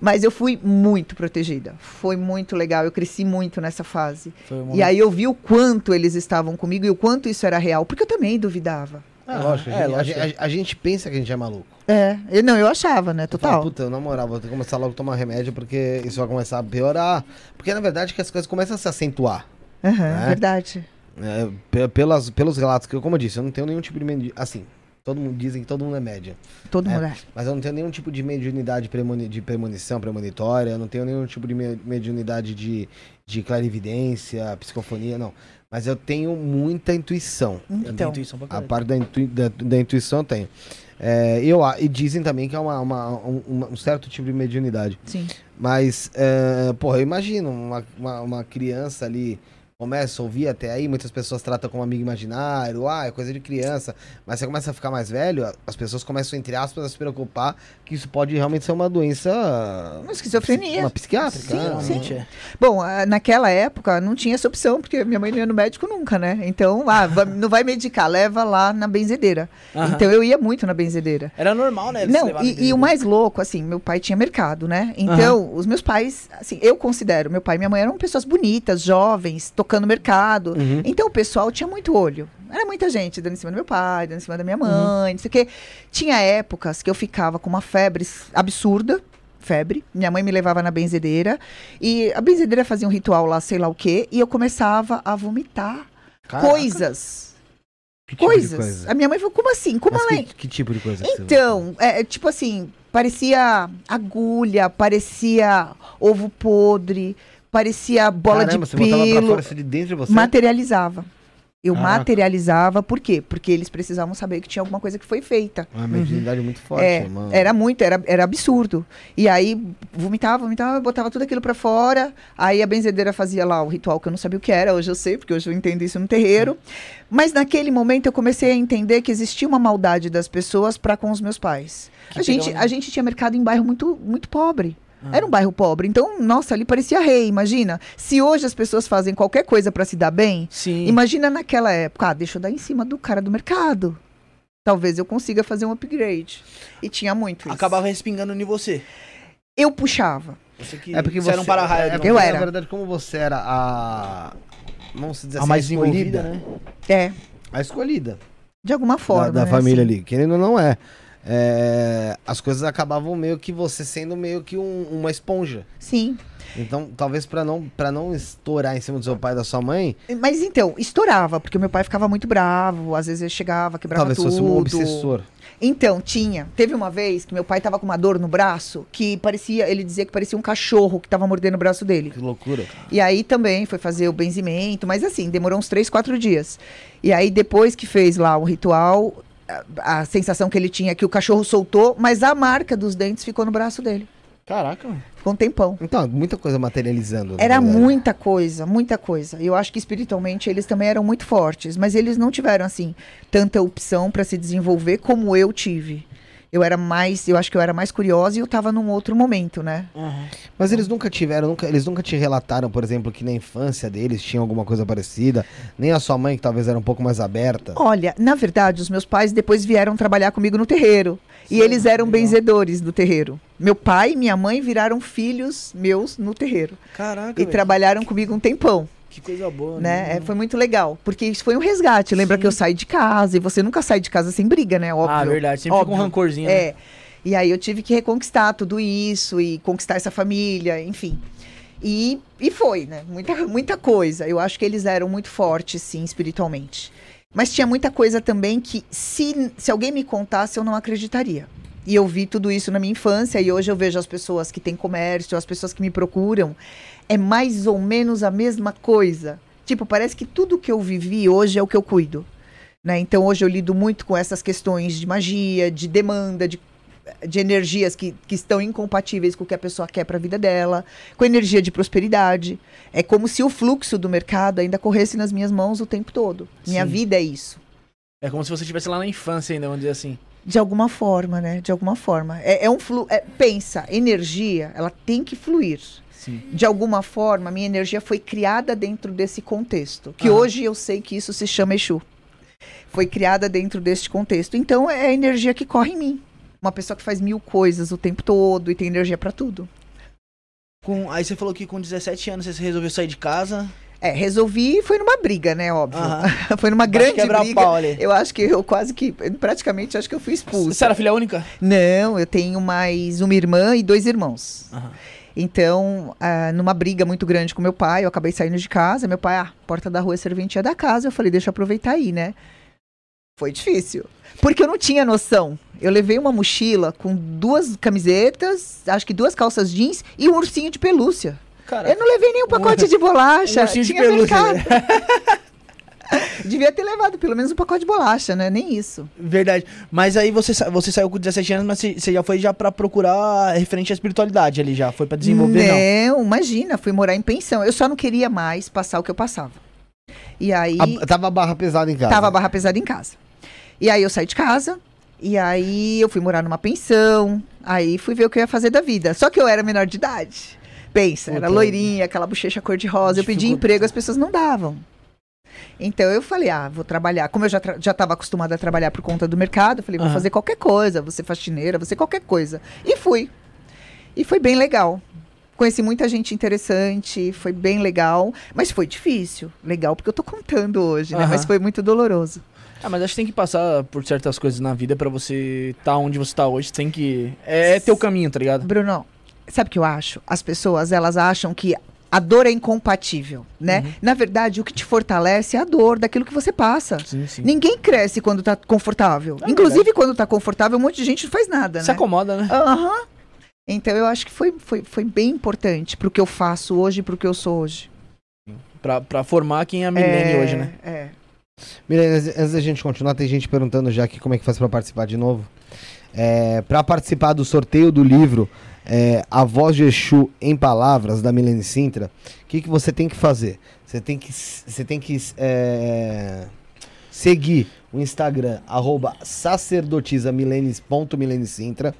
mas eu fui muito protegida. Foi muito legal, eu cresci muito nessa fase. Um E aí eu vi o quanto eles estavam comigo e o quanto isso era real, porque eu também duvidava. É, lógico, a, é, gente, a lógico. gente- a gente pensa que a gente é maluco. É, eu, não, eu achava, né? Eu falo, Total. puta, na moral, vou ter que começar logo a tomar remédio porque isso vai começar a piorar. Porque na verdade que as coisas começam a se acentuar. Aham, É? verdade. É, pe- pelas, pelos relatos que eu, como eu disse, eu não tenho nenhum tipo de medi- assim, todo mundo dizem que todo mundo é média, Todo É. mundo é. mas eu não tenho nenhum tipo de mediunidade premoni, de premonição, premonitória, eu não tenho nenhum tipo de me- mediunidade de, de clarividência, psicofonia, não. Mas eu tenho muita intuição. Tenho Então, intuição pra A parte da, intui- da, da intuição eu tenho. É, eu, e dizem também que é uma, uma- um, um certo tipo de mediunidade. sim. Mas, é, porra, eu imagino uma, uma, uma criança ali começa a ouvir até aí, muitas pessoas tratam como amigo imaginário, ah, é coisa de criança. Mas você começa a ficar mais velho, as pessoas começam, entre aspas, a se preocupar que isso pode realmente ser uma doença. Uma esquizofrenia. Uma psiquiátrica. Sim, né? Realmente é. Bom, ah, naquela época não tinha essa opção, porque minha mãe não ia no médico nunca, né? Então, ah, não vai medicar, leva lá na benzedeira. Aham. Então eu ia muito na benzedeira. Era normal, né? Não, e, e o mais louco, assim, meu pai tinha mercado, né? Então, os meus pais, assim, eu considero, meu pai e minha mãe eram pessoas bonitas, jovens, tocando mercado. Uhum. Então o pessoal tinha muito olho. Era muita gente dando em cima do meu pai, dando em cima da minha Uhum. mãe, não sei o quê. Tinha épocas que eu ficava com uma febre absurda. Febre. Minha mãe me levava na benzedeira. E a benzedeira fazia um ritual lá, sei lá o quê. E eu começava a vomitar Caraca, coisas. que tipo de coisas. coisa? A minha mãe falou, como assim? Como Mas ela que, que tipo de coisa? então, é, é, tipo assim, parecia agulha, parecia ovo podre, parecia bola Caramba, de você pelo. fora de dentro de você? Materializava. Eu Caraca. materializava, por quê? Porque eles precisavam saber que tinha alguma coisa que foi feita. Uma mediunidade muito forte, É, mano. era muito, era, era absurdo. E aí vomitava, vomitava, botava tudo aquilo pra fora. Aí a benzedeira fazia lá o ritual que eu não sabia o que era, hoje eu sei, porque hoje eu entendo isso no terreiro. Mas naquele momento eu comecei a entender que existia uma maldade das pessoas para com os meus pais. Que A gente, a gente tinha mercado em bairro muito, muito pobre. Ah. Era um bairro pobre. Então, nossa, ali parecia rei, imagina. Se hoje as pessoas fazem qualquer coisa para se dar bem, Sim. imagina naquela época, ah, deixa eu dar em cima do cara do mercado. Talvez eu consiga fazer um upgrade. E tinha muito isso. Acabava respingando em você. Eu puxava. Você que É porque você você era um para-raio. é Eu era. Na verdade, como você era a. Vamos dizer a assim, mais a escolhida, envolvida, né? É, A escolhida de alguma forma. da, da né, família assim. ali. Querendo ou não é. É, As coisas acabavam meio que você sendo meio que um- uma esponja. Sim. Então, talvez pra não, pra não estourar em cima do seu pai e da sua mãe, Mas então, estourava, porque meu pai ficava muito bravo, às vezes ele chegava, quebrava talvez tudo. fosse um obsessor. Então, tinha. Teve uma vez que meu pai tava com uma dor no braço, que parecia, ele dizia que parecia um cachorro que tava mordendo o braço dele. Que loucura, cara. E aí também foi fazer o benzimento, mas assim, demorou uns três, quatro dias. E aí depois que fez lá o ritual, a, a sensação que ele tinha é que o cachorro soltou, mas a marca dos dentes ficou no braço dele. Caraca, mano. Ficou um tempão. Então, muita coisa materializando. na Era verdade. muita coisa, muita coisa. Eu acho que espiritualmente eles também eram muito fortes, mas eles não tiveram assim tanta opção para se desenvolver como eu tive. Eu era mais, eu acho que eu era mais curiosa e eu tava num outro momento, né? Mas eles nunca tiveram, nunca, eles nunca te relataram, por exemplo, que na infância deles tinha alguma coisa parecida. Nem a sua mãe, que talvez era um pouco mais aberta. Olha, na verdade, os meus pais depois vieram trabalhar comigo no terreiro. e Sim, eles eram legal. benzedores do terreiro. Meu pai e minha mãe viraram filhos meus no terreiro. Caraca, E trabalharam comigo um tempão. Que coisa boa, né? É, foi muito legal. Porque isso foi um resgate. Lembra Sim. que eu saí de casa e você nunca sai de casa sem briga, né? Óbvio. Ah, verdade, sempre fica um Óbvio. rancorzinho, né? É. E aí eu tive que reconquistar tudo isso e conquistar essa família, enfim. E, e foi, né? Muita, muita coisa. Eu acho que eles eram muito fortes, sim, espiritualmente. Mas tinha muita coisa também que, se, se alguém me contasse, eu não acreditaria. E eu vi tudo isso na minha infância e hoje eu vejo as pessoas que têm comércio, as pessoas que me procuram. É mais ou menos a mesma coisa. Tipo, parece que tudo que eu vivi hoje é o que eu cuido. Né? Então hoje eu lido muito com essas questões de magia, de demanda, de, de energias que, que estão incompatíveis com o que a pessoa quer para a vida dela, com energia de prosperidade. É como se o fluxo do mercado ainda corresse nas minhas mãos o tempo todo. Minha Sim. vida é isso. É como se você estivesse lá na infância ainda, vamos dizer assim. De alguma forma, né? De alguma forma. É, é um flu. é- pensa, energia, ela tem que fluir. Sim. De alguma forma, minha energia foi criada dentro desse contexto. Que Aham. hoje eu sei que isso se chama Exu. Foi criada dentro deste contexto. Então é a energia que corre em mim. Uma pessoa que faz mil coisas o tempo todo e tem energia pra tudo. Com, aí você falou que com 17 anos você resolveu sair de casa. É, resolvi, foi numa briga, né, óbvio. Aham. foi numa grande briga. pau. Eu acho que eu quase que, praticamente, acho que eu fui expulsa. Você era filha única? Não, eu tenho mais uma irmã e dois irmãos. Aham. Então, ah, numa briga muito grande com meu pai, eu acabei saindo de casa. Meu pai, ah, porta da rua é serventia da casa. Eu falei, deixa eu aproveitar aí, né? Foi difícil. Porque eu não tinha noção. Eu levei uma mochila com duas camisetas, acho que duas calças jeans e um ursinho de pelúcia. Cara, Eu não levei nenhum pacote de bolacha. Um ursinho de tinha pelúcia. Devia ter levado pelo menos um pacote de bolacha, né? Nem isso. Verdade. Mas aí você, sa- você saiu com 17 anos, mas você já foi já pra procurar referente à espiritualidade ali já. Foi pra desenvolver, não. não, imagina, fui morar em pensão. Eu só não queria mais passar o que eu passava. E aí. A- tava a barra pesada em casa. Tava a barra pesada em casa. E aí eu saí de casa. E aí eu fui morar numa pensão. Aí fui ver o que eu ia fazer da vida. Só que eu era menor de idade. Pensa, era loirinha, aquela bochecha cor-de-rosa. Eu pedi emprego, as pessoas não davam. Então eu falei, ah, vou trabalhar. Como eu já, tra- já estava acostumada a trabalhar por conta do mercado, eu falei, vou Aham. fazer qualquer coisa, vou ser faxineira, vou ser qualquer coisa. E fui. E foi bem legal. Conheci muita gente interessante, foi bem legal, mas foi difícil. Legal porque eu tô contando hoje, né? Aham. Mas foi muito doloroso. Ah, mas acho que tem que passar por certas coisas na vida pra você tá onde você tá hoje. Tem que. É, é teu caminho, tá ligado? Bruno, sabe o que eu acho? As pessoas, elas acham que a dor é incompatível, né? Uhum. Na verdade, o que te fortalece é a dor daquilo que você passa. Sim, sim. Ninguém cresce quando tá confortável. É Inclusive, quando tá confortável, um monte de gente não faz nada, Se né? acomoda, né? Aham. Então, eu acho que foi, foi, foi bem importante pro que eu faço hoje e pro que eu sou hoje. Pra, pra formar quem é a Milene É, hoje, né? É. Milene, antes da gente continuar, tem gente perguntando já aqui como é que faz pra participar de novo. É, para participar do sorteio do livro é, A Voz de Exu em Palavras, da Milene Sintra, o que, que você tem que fazer? Você tem que, você tem que é, seguir o Instagram, arroba sacerdotisamilenes.milenesintra.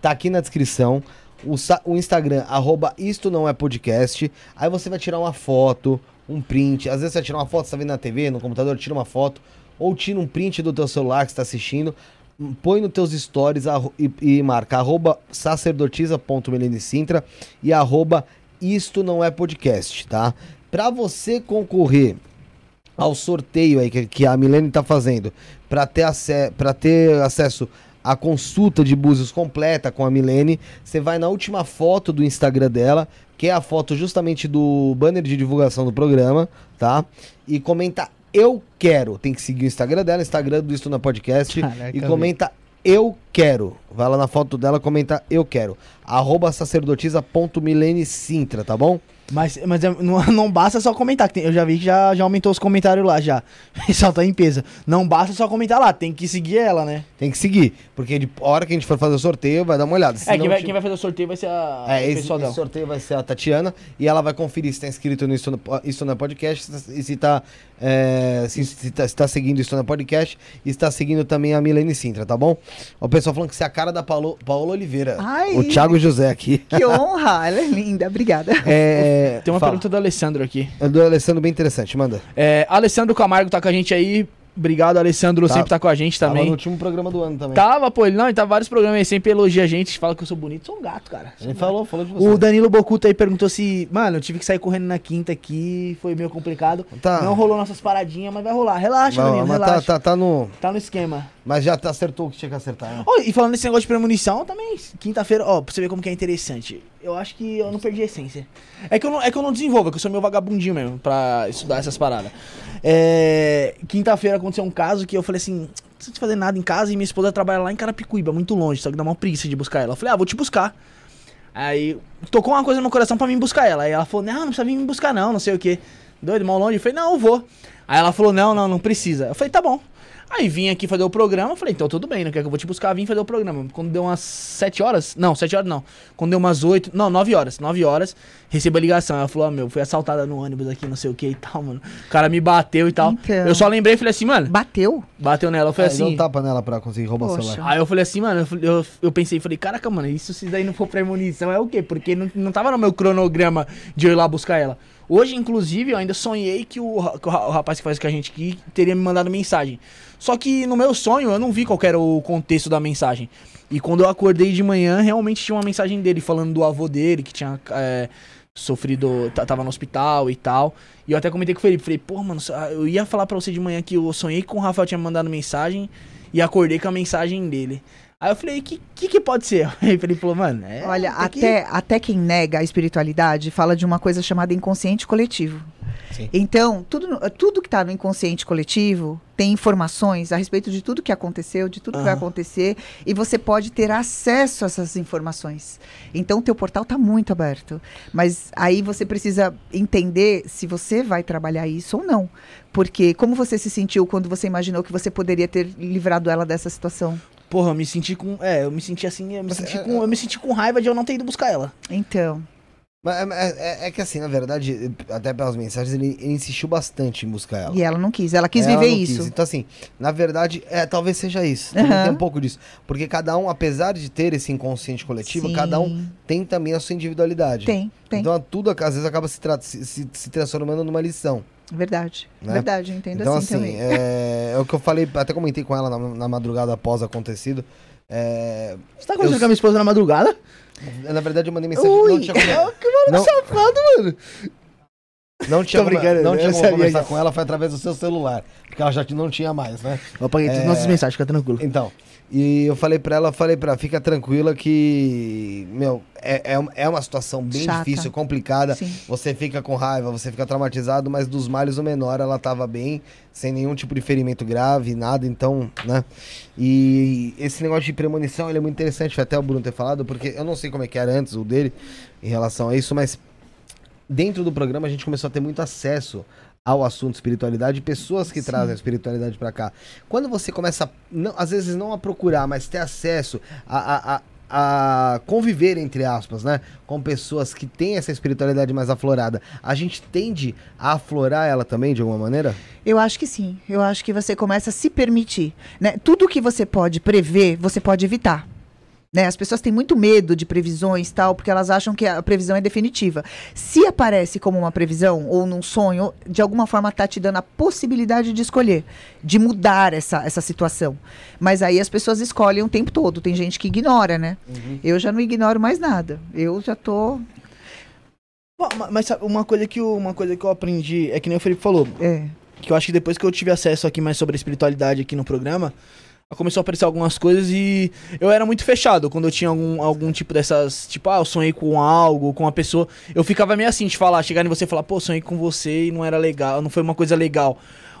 Tá aqui na descrição. O, o Instagram, arroba isto não é podcast. Aí você vai tirar uma foto, um print. Às vezes você vai tirar uma foto, você tá vendo na TV, no computador, tira uma foto. Ou tira um print do teu celular que você tá assistindo. Põe nos teus stories e, e marca arroba e arroba isto não é podcast, tá? Pra você concorrer ao sorteio aí que, que a Milene tá fazendo para ter, ter acesso à consulta de búzios completa com a Milene, você vai na última foto do Instagram dela, que é a foto justamente do banner de divulgação do programa, tá? E comenta eu quero. Tem que seguir o Instagram dela, Instagram do Isto na Podcast Caraca, e velho. comenta eu quero. Vai lá na foto dela, comenta eu quero. Arroba sacerdotisa.milene Sintra, tá bom? Mas, mas é- não, não basta só comentar, que tem- eu já vi que já, já aumentou os comentários lá já. O pessoal tá em peso. Não basta só comentar lá, tem que seguir ela, né? Tem que seguir. Porque de hora que a gente for fazer o sorteio, vai dar uma olhada. é, quem vai, tipo, quem vai fazer o sorteio vai ser a É, o esse, pessoal esse sorteio vai ser a Tatiana e ela vai conferir se tá inscrito no Isso no, Isso no Podcast e se tá, é, se, se tá, se tá seguindo Isso no Podcast e está seguindo também a Milene Sintra, tá bom? O pessoal falando que você é a cara da Paulo, Paola Oliveira. Ai. O Thiago José aqui. Que honra! Ela é linda, obrigada. É, Tem uma fala. pergunta do Alessandro aqui. É do Alessandro bem interessante, manda. É, Alessandro Camargo tá com a gente aí. Obrigado, Alessandro. Tá. Sempre tá com a gente Tava no também. último programa do ano também. Tava, pô, ele não, ele tá vários programas aí, sempre elogia a gente, fala que eu sou bonito, sou um gato, cara. Ele falou, falou de você. O Danilo Bocuto aí perguntou se, mano, eu tive que sair correndo na quinta aqui, foi meio complicado. Tá. Não rolou nossas paradinhas, mas vai rolar. Relaxa, Vai, Danilo, tá, relaxa. tá, tá no. Tá no esquema. Mas já tá, acertou o que tinha que acertar, né? Ô, e falando desse negócio de premonição, também, quinta-feira, ó, pra você ver como que é interessante. Eu acho que eu não perdi a essência. É que eu não, é que eu não desenvolvo, é que eu sou meio vagabundinho mesmo pra estudar essas paradas. É, Quinta-feira aconteceu um caso que eu falei assim: não preciso fazer nada em casa e minha esposa trabalha lá em Carapicuíba, muito longe, só que dá uma preguiça de buscar ela. Eu falei: ah, vou te buscar. Aí tocou uma coisa no meu coração pra mim buscar ela. Aí ela falou: não, não precisa vir me buscar, não, não sei o que. Doido, mal longe. Eu falei: não, eu vou. Aí ela falou: não, não, não precisa. Eu falei: tá bom. Aí vim aqui fazer o programa, eu falei, então tudo bem, não quer que eu vou te buscar, vim fazer o programa. Quando deu umas 7 horas, não, 7 horas não. Quando deu umas 8, não, 9 horas, 9 horas, recebo a ligação. Ela falou, ó, meu, fui assaltada no ônibus aqui, não sei o que e tal, mano. O cara me bateu e tal. Então. Eu só lembrei e falei assim, mano, Bateu? bateu nela. Eu falei Aí deu assim. um tapa nela pra conseguir roubar o Poxa. celular. Aí eu falei assim, mano, eu, eu, eu pensei, falei, caraca, mano, isso se daí não for premonição é o quê? Porque não, não tava no meu cronograma de eu ir lá buscar ela. Hoje, inclusive, eu ainda sonhei que o, que o ra- o rapaz que faz com a gente aqui teria me mandado mensagem. Só que no meu sonho eu não vi qual era o contexto da mensagem. E quando eu acordei de manhã, realmente tinha uma mensagem dele falando do avô dele, que tinha é, sofrido, tava no hospital e tal. E eu até comentei com o Felipe, falei, pô, mano, eu ia falar pra você de manhã que eu sonhei que o Rafael tinha mandado mensagem e acordei com a mensagem dele. Aí eu falei, que que, que pode ser? Aí ele falou, mano, é. Olha, tem que- até, até quem nega a espiritualidade fala de uma coisa chamada inconsciente coletivo. Sim. Então, tudo, tudo que está no inconsciente coletivo tem informações a respeito de tudo que aconteceu, de tudo que vai acontecer, e você pode ter acesso a essas informações. Então, o teu portal está muito aberto. Mas aí você precisa entender se você vai trabalhar isso ou não. Porque como você se sentiu quando você imaginou que você poderia ter livrado ela dessa situação? Porra, eu me senti com. É, eu me senti assim, eu me Mas senti é- com. Eu me senti com raiva de eu não ter ido buscar ela. Então, Mas é, é- é que assim, na verdade, até pelas mensagens, ele, ele insistiu bastante em buscar ela. e ela não quis. Ela quis Ela viver não isso. quis. Então, assim, na verdade, é, talvez seja isso. Aham. Tem um pouco disso. Porque cada um, apesar de ter esse inconsciente coletivo, Sim. cada um tem também a sua individualidade. Tem, tem. Então, tudo às vezes acaba se, tra- se, se- se transformando numa lição. Verdade. Né? Verdade, eu entendo então, assim, assim, também. é, é o que eu falei, até comentei com ela na, na madrugada após acontecido. É, Você tá conversando Eu- com a minha esposa na madrugada? na verdade, eu mandei mensagem. Ui, não tinha como, que mano não, safado, mano. não tinha como, brincando, não tinha como conversar com ela, foi através do seu celular. Porque ela já não tinha mais, né? Eu apaguei todas as É. nossas mensagens, fica tranquilo. Então, e eu falei pra ela, falei pra ela, fica tranquila que, meu, é, é, é uma situação bem Chata. difícil, complicada. Sim. Você fica com raiva, você fica traumatizado, mas dos males o menor, ela tava bem, sem nenhum tipo de ferimento grave, nada, então, né? E esse negócio de premonição, ele é muito interessante, foi até o Bruno ter falado, porque eu não sei como é que era antes o dele em relação a isso, mas dentro do programa a gente começou a ter muito acesso ao assunto espiritualidade, pessoas que Sim. trazem a espiritualidade pra cá. Quando você começa, não, às vezes não a procurar, mas ter acesso a, a, a, a conviver, entre aspas, né? Com pessoas que têm essa espiritualidade mais aflorada, a gente tende a aflorar ela também, de alguma maneira? Eu acho que sim. Eu acho que você começa a se permitir. Né? Tudo que você pode prever, você pode evitar. Né? As pessoas têm muito medo de previsões tal, porque elas acham que a previsão é definitiva. Se aparece como uma previsão ou num sonho, de alguma forma está te dando a possibilidade de escolher, de mudar essa, essa situação. Mas aí as pessoas escolhem o tempo todo. Tem gente que ignora, né? Eu já não ignoro mais nada. Eu já tô. Bom, ma- Mas sabe, uma coisa, que eu, uma coisa que eu aprendi é que nem o Felipe falou, É, que eu acho que depois que eu tive acesso aqui mais sobre a espiritualidade aqui no programa, começou a aparecer algumas coisas e eu era muito fechado quando eu tinha algum, algum tipo dessas, tipo, ah, eu sonhei com algo, com uma pessoa, eu ficava meio assim de falar, chegar em você e falar, pô, sonhei com você e não era legal, não foi uma coisa legal.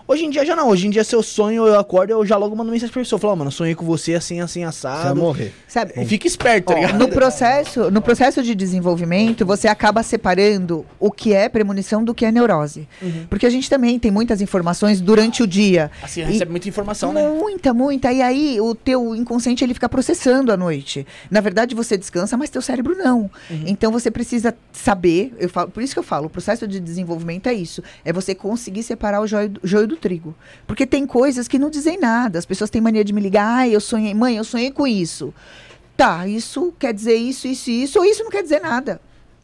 Hoje em dia já não. Hoje em dia, se eu sonho, eu acordo, eu já logo mando mensagem pra pessoa. Eu falo, ó, mano, sonhei com você assim, assim, Você vai assado. morrer. Sabe? E fica esperto, tá ligado? no processo, no processo de desenvolvimento, você acaba separando o que é premonição do que é neurose. Uhum. Porque a gente também tem muitas informações durante o dia. Assim, E- recebe muita informação, né? Muita, muita. E aí o teu inconsciente ele fica processando à noite. Na verdade, você descansa, mas teu cérebro não. Uhum. Então você precisa saber, eu falo, por isso que eu falo, o processo de desenvolvimento é isso. É você conseguir separar o joio, do- joio do trigo. Porque tem coisas que não dizem nada. As pessoas têm mania de me ligar, ah, eu sonhei, mãe, eu sonhei com isso. Tá, isso quer dizer isso, isso, e isso, ou isso não quer dizer nada.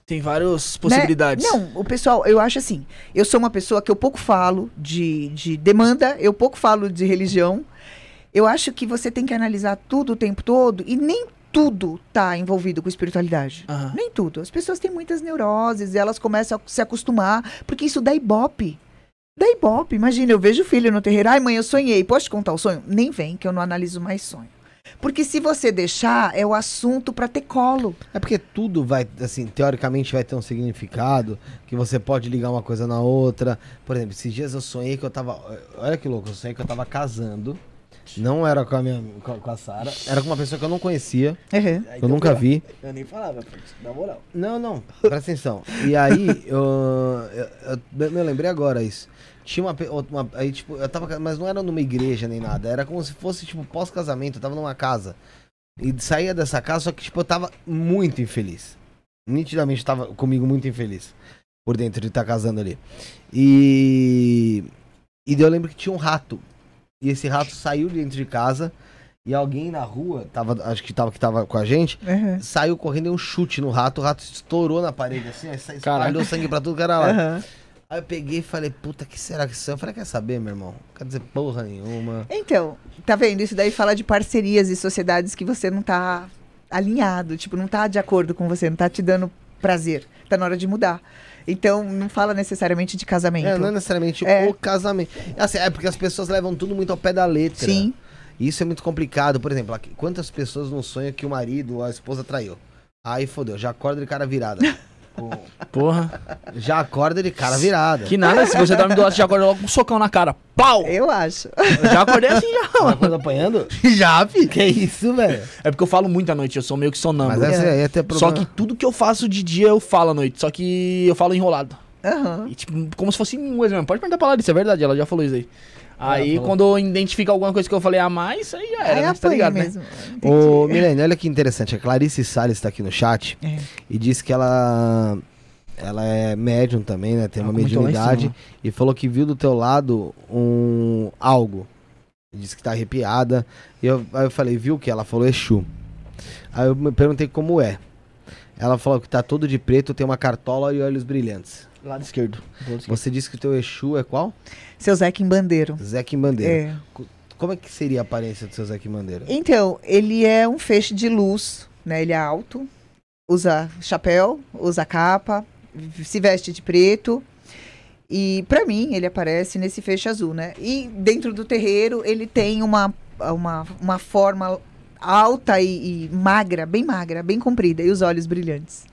Tem várias né? possibilidades. Não, o pessoal, eu acho assim, eu sou uma pessoa que eu pouco falo de, de demanda, eu pouco falo de religião. Eu acho que você tem que analisar tudo o tempo todo e nem tudo tá envolvido com espiritualidade. Aham. Nem tudo. As pessoas têm muitas neuroses, elas começam a se acostumar, porque isso dá ibope. Dá ibope. Imagina, eu vejo o filho no terreiro, ai mãe, eu sonhei, posso te contar o sonho? Nem vem, que eu não analiso mais sonho. Porque se você deixar, é o assunto para ter colo. É porque tudo vai, assim, teoricamente vai ter um significado, que você pode ligar uma coisa na outra. Por exemplo, esses dias eu sonhei que eu tava. Olha que louco, eu sonhei que eu tava casando. Não era com a minha. com a- Sara, era com uma pessoa que eu não conhecia, Uhum. eu nunca vi. Eu nem falava, na moral. Não, não, presta atenção. E aí, eu, eu, eu, eu lembrei agora isso. Tinha uma, uma. Aí, tipo, eu tava. Mas não era numa igreja nem nada. Era como se fosse, tipo, pós-casamento. Eu tava numa casa. E saía dessa casa, só que, tipo, eu tava muito infeliz. Nitidamente tava comigo muito infeliz. Por dentro de estar casando ali. E. E daí eu lembro que tinha um rato. E esse rato saiu de dentro de casa. E alguém na rua, tava, acho que tava, que tava com a gente, Uhum. saiu correndo e um chute no rato, o rato estourou na parede assim, Caraca. espalhou sangue pra tudo que era lá. Uhum. Aí eu peguei e falei, puta, que será que é? Eu falei, quer saber, meu irmão? Não quer dizer porra nenhuma. Então, tá vendo? Isso daí fala de parcerias e sociedades que você não tá alinhado, tipo, não tá de acordo com você, não tá te dando prazer. Tá na hora de mudar. Então, não fala necessariamente de casamento. É, não é necessariamente É. o casamento. Assim, é porque as pessoas levam tudo muito ao pé da letra. Sim. Isso é muito complicado. Por exemplo, quantas pessoas não sonham que o marido ou a esposa traiu? Aí fodeu, já acorda de cara virada. Porra. já acorda de cara virada. Que nada, se você dorme do lado, você já acorda logo com um socão na cara. Pau! Eu acho. Eu já acordei assim já, Já mano. acorda apanhando? Já, fi. Que isso, velho? É porque eu falo muito à noite, eu sou meio que Mas sonâmbulo. essa aí é ter Só que tudo que eu faço de dia eu falo à noite. Só que eu falo enrolado. Aham. E, tipo, como se fosse inglês mesmo. Pode perguntar pra Larissa, é verdade, ela já falou isso aí. Aí, falou. quando eu identifico alguma coisa que eu falei a mais, aí já era, Aí né? Você tá ligado, né? mesmo. Ô, Entendi. Milene, olha que interessante. A Clarice Salles tá aqui no chat É. e disse que ela ela é médium também, né? Tem uma mediunidade cima. e falou que viu do teu lado um algo. Disse que tá arrepiada. E eu, aí eu falei, viu o que? Ela falou Exu. Aí eu me perguntei como é. Ela falou que tá todo de preto, tem uma cartola e olhos brilhantes. Lado esquerdo. lado esquerdo. Você disse que o teu Exu é qual? Seu Zeca em bandeiro. Zeca em Bandeira. É. Como é que seria a aparência do seu Zeca em Bandeira? Então, ele é um feixe de luz, né? Ele é alto, usa chapéu, usa capa, se veste de preto. E pra mim, ele aparece nesse feixe azul, né? E dentro do terreiro, ele tem uma, uma, uma forma alta e, e magra, bem magra, bem comprida, e os olhos brilhantes.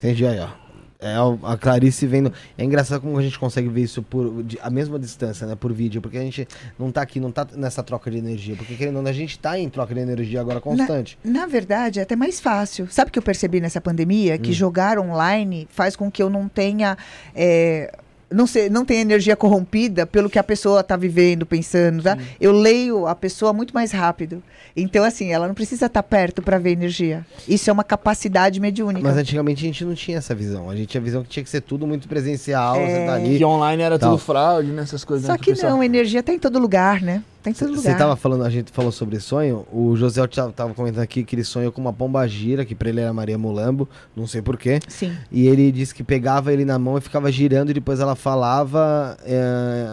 Entendi aí, ó. É a- a Clarice vendo. É engraçado como a gente consegue ver isso por de- a mesma distância, né? Por vídeo, porque a gente não tá aqui, não tá nessa troca de energia. Porque querendo ou não, a gente tá em troca de energia agora constante. Na verdade, é até mais fácil. Sabe o que eu percebi nessa pandemia? Que Hum. jogar online faz com que eu não tenha. é, não, sei, não tenha energia corrompida pelo que a pessoa está vivendo, pensando, tá? Eu leio a pessoa muito mais rápido. Então, assim, ela não precisa estar perto para ver energia. Isso é uma capacidade mediúnica. Mas antigamente a gente não tinha essa visão. A gente tinha a visão que tinha que ser tudo muito presencial, você tá ali. E online era Tal. tudo fraude, né? Essas coisas. Só né, que o pessoal- não, energia está em todo lugar, né? Tá em todo Você lugar. tava falando, a gente falou sobre sonho, o José tava, tava comentando aqui que ele sonhou com uma pomba gira, que pra ele era Maria Mulambo, não sei porquê. Sim. E ele disse que pegava ele na mão e ficava girando e depois ela falava. é,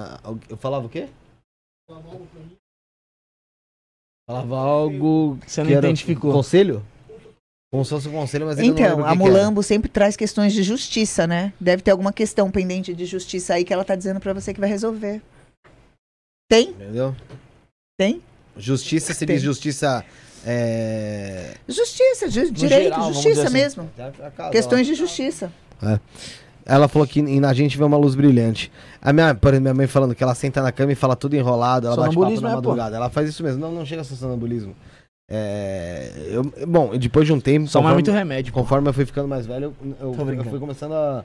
Eu falava o quê? Falava algo. Você não que era identificou. Conselho? Como se fosse um conselho, mas ele não Então, a que que era. Mulambo sempre traz questões de justiça, né? Deve ter alguma questão pendente de justiça aí que ela tá dizendo para você que vai resolver. Tem? Entendeu? Tem? Justiça se Tem. diz justiça. É... Justiça, ju- direito, geral, justiça assim. mesmo. Questões de justiça. Ela falou que em- na gente vê uma luz brilhante. A minha, por exemplo, minha mãe falando que ela senta na cama e fala tudo enrolado, ela bate papo na é, pô. madrugada. Ela faz isso mesmo. Não, não chega a ser sonambulismo. É, eu, bom, depois de um tempo, Só não é conforme, muito remédio. pô. conforme eu fui ficando mais velho, eu, eu, eu fui começando a,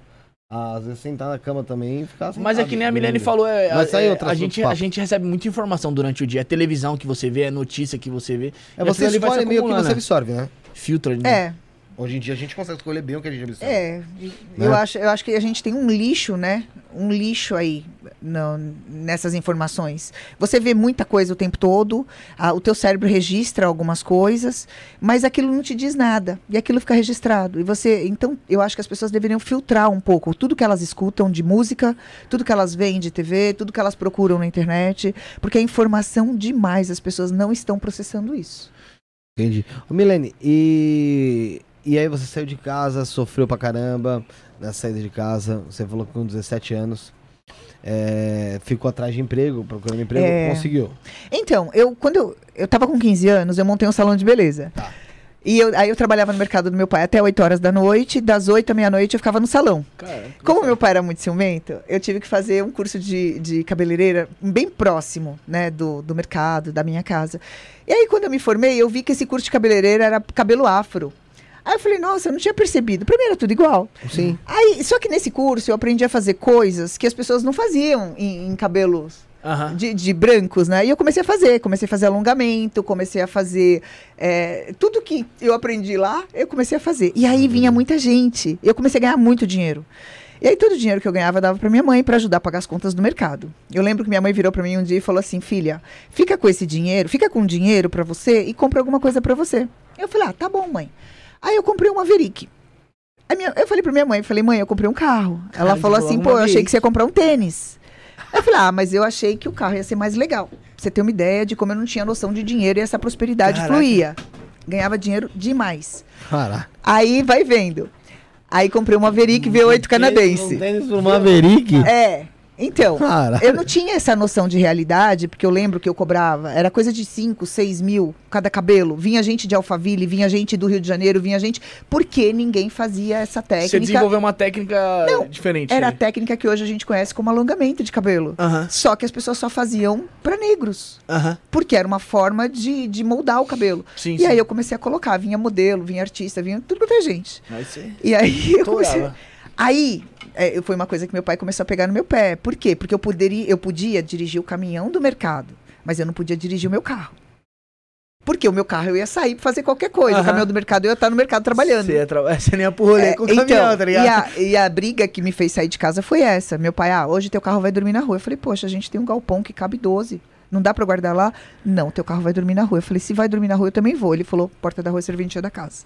às vezes, sentar na cama também e ficar Mas é sentado, que nem a Milene falou, é, Mas é, a, gente, a gente recebe muita informação durante o dia. É televisão que você vê, é notícia que você vê. É você escolhe meio que você né? absorve, né? Filtra né? É, Hoje em dia a gente consegue escolher bem o que a gente absorve. é. Né? Eu, acho, eu acho que a gente tem um lixo, né? Um lixo aí no- nessas informações. Você vê muita coisa o tempo todo, a- o teu cérebro registra algumas coisas, mas aquilo não te diz nada. E aquilo fica registrado. E você. Então, eu acho que as pessoas deveriam filtrar um pouco tudo que elas escutam de música, tudo que elas veem de TV, tudo que elas procuram na internet, porque é informação demais. As pessoas não estão processando isso. Entendi. Ô, Milene, e, e aí você saiu de casa, sofreu pra caramba na saída de casa, você falou que com 17 anos, é, ficou atrás de emprego, procurando emprego, É. conseguiu. Então, eu quando eu, eu tava com 15 anos, eu montei um salão de beleza. Tá. E eu- aí eu trabalhava no mercado do meu pai até 8 horas da noite, das 8 à meia-noite eu ficava no salão. Cara, Como meu pai era muito ciumento, eu tive que fazer um curso de, de cabeleireira bem próximo, né, do, do mercado, da minha casa. E aí, quando eu me formei, eu vi que esse curso de cabeleireira era cabelo afro. Aí eu falei, nossa, eu não tinha percebido. Pra mim era tudo igual. Sim. Aí, só que nesse curso eu aprendi a fazer coisas que as pessoas não faziam em, em cabelos de, de brancos, né? E eu comecei a fazer, comecei a fazer alongamento, comecei a fazer é, tudo que eu aprendi lá, eu comecei a fazer. E aí vinha muita gente, eu comecei a ganhar muito dinheiro. E aí todo o dinheiro que eu ganhava eu dava para minha mãe para ajudar a pagar as contas do mercado. Eu lembro que minha mãe virou para mim um dia e falou assim: "Filha, fica com esse dinheiro, fica com dinheiro para você e compra alguma coisa para você". Eu falei: "Ah, tá bom, mãe". Aí eu comprei um Maverick. Aí minha- eu falei pra minha mãe, falei, mãe, eu comprei um carro. Ela Cara, falou assim, pô, eu achei que você ia comprar um tênis. Eu falei, ah, mas eu achei que o carro ia ser mais legal. Pra você ter uma ideia de como eu não tinha noção de dinheiro e essa prosperidade Caraca. fluía. Ganhava dinheiro demais. Caraca. Aí vai vendo. Aí comprei um Maverick V8 canadense. Um tênis pro Maverick? É. Então, Cara. eu não tinha essa noção de realidade, porque eu lembro que eu cobrava, era coisa de 5, 6 mil cada cabelo. Vinha gente de Alphaville, vinha gente do Rio de Janeiro, vinha gente. Porque ninguém fazia essa Você técnica. desenvolveu uma técnica Não, diferente. Era a né? técnica que hoje a gente conhece como alongamento de cabelo. Aham. Só que as pessoas só faziam para negros. Aham. Porque era uma forma de, de moldar o cabelo. Sim, e sim. aí eu comecei a colocar, vinha modelo, vinha artista, vinha tudo quanto é gente. Mas você E aí eu comecei. Aí é, foi uma coisa que meu pai começou a pegar no meu pé. Por quê? Porque eu poderia, eu podia dirigir o caminhão do mercado, mas eu não podia dirigir o meu carro. Porque o meu carro eu ia sair pra fazer qualquer coisa. Aham. O caminhão do mercado eu ia estar no mercado trabalhando. Você, ia tra... você nem ia pro rolê É, com o caminhão, tá ligado? E a, e a briga que me fez sair de casa foi essa. Meu pai, ah, hoje teu carro vai dormir na rua. Eu falei, poxa, a gente tem um galpão que cabe 12. Não dá pra guardar lá? Não, teu carro vai dormir na rua. Eu falei, se vai dormir na rua, eu também vou. Ele falou, porta da rua, serventia da casa.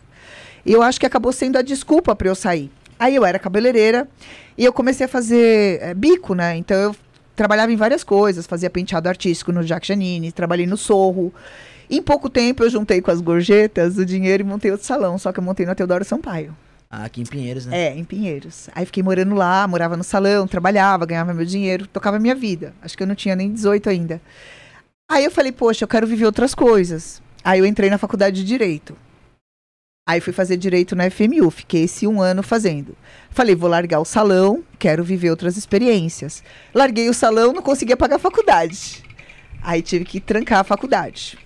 E eu acho que acabou sendo a desculpa pra eu sair. Aí eu era cabeleireira e eu comecei a fazer é, bico, né? Então eu trabalhava em várias coisas, fazia penteado artístico no Jack Janine, trabalhei no Sorro. Em pouco tempo eu juntei com as gorjetas o dinheiro e montei outro salão, só que eu montei na Teodoro Sampaio. Ah, aqui em Pinheiros, né? É, em Pinheiros. Aí fiquei morando lá, morava no salão, trabalhava, ganhava meu dinheiro, tocava minha vida. Acho que eu não tinha nem 18 ainda. Aí eu falei, poxa, eu quero viver outras coisas. Aí eu entrei na faculdade de Direito. Aí fui fazer Direito na FMU, fiquei esse um ano fazendo. Falei, vou largar o salão, quero viver outras experiências. Larguei o salão, não conseguia pagar a faculdade. Aí tive que trancar a faculdade.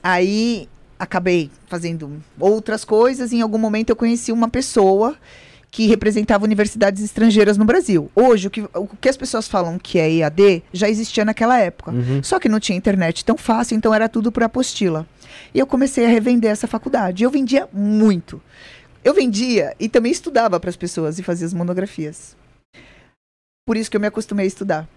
Aí acabei fazendo outras coisas em algum momento eu conheci uma pessoa que representava universidades estrangeiras no Brasil. Hoje, o que, o que as pessoas falam que é EAD já existia naquela época. Uhum. Só que não tinha internet tão fácil, então era tudo por apostila. E eu comecei a revender essa faculdade. Eu vendia muito. Eu vendia e também estudava para as pessoas e fazia as monografias. Por isso que eu me acostumei a estudar.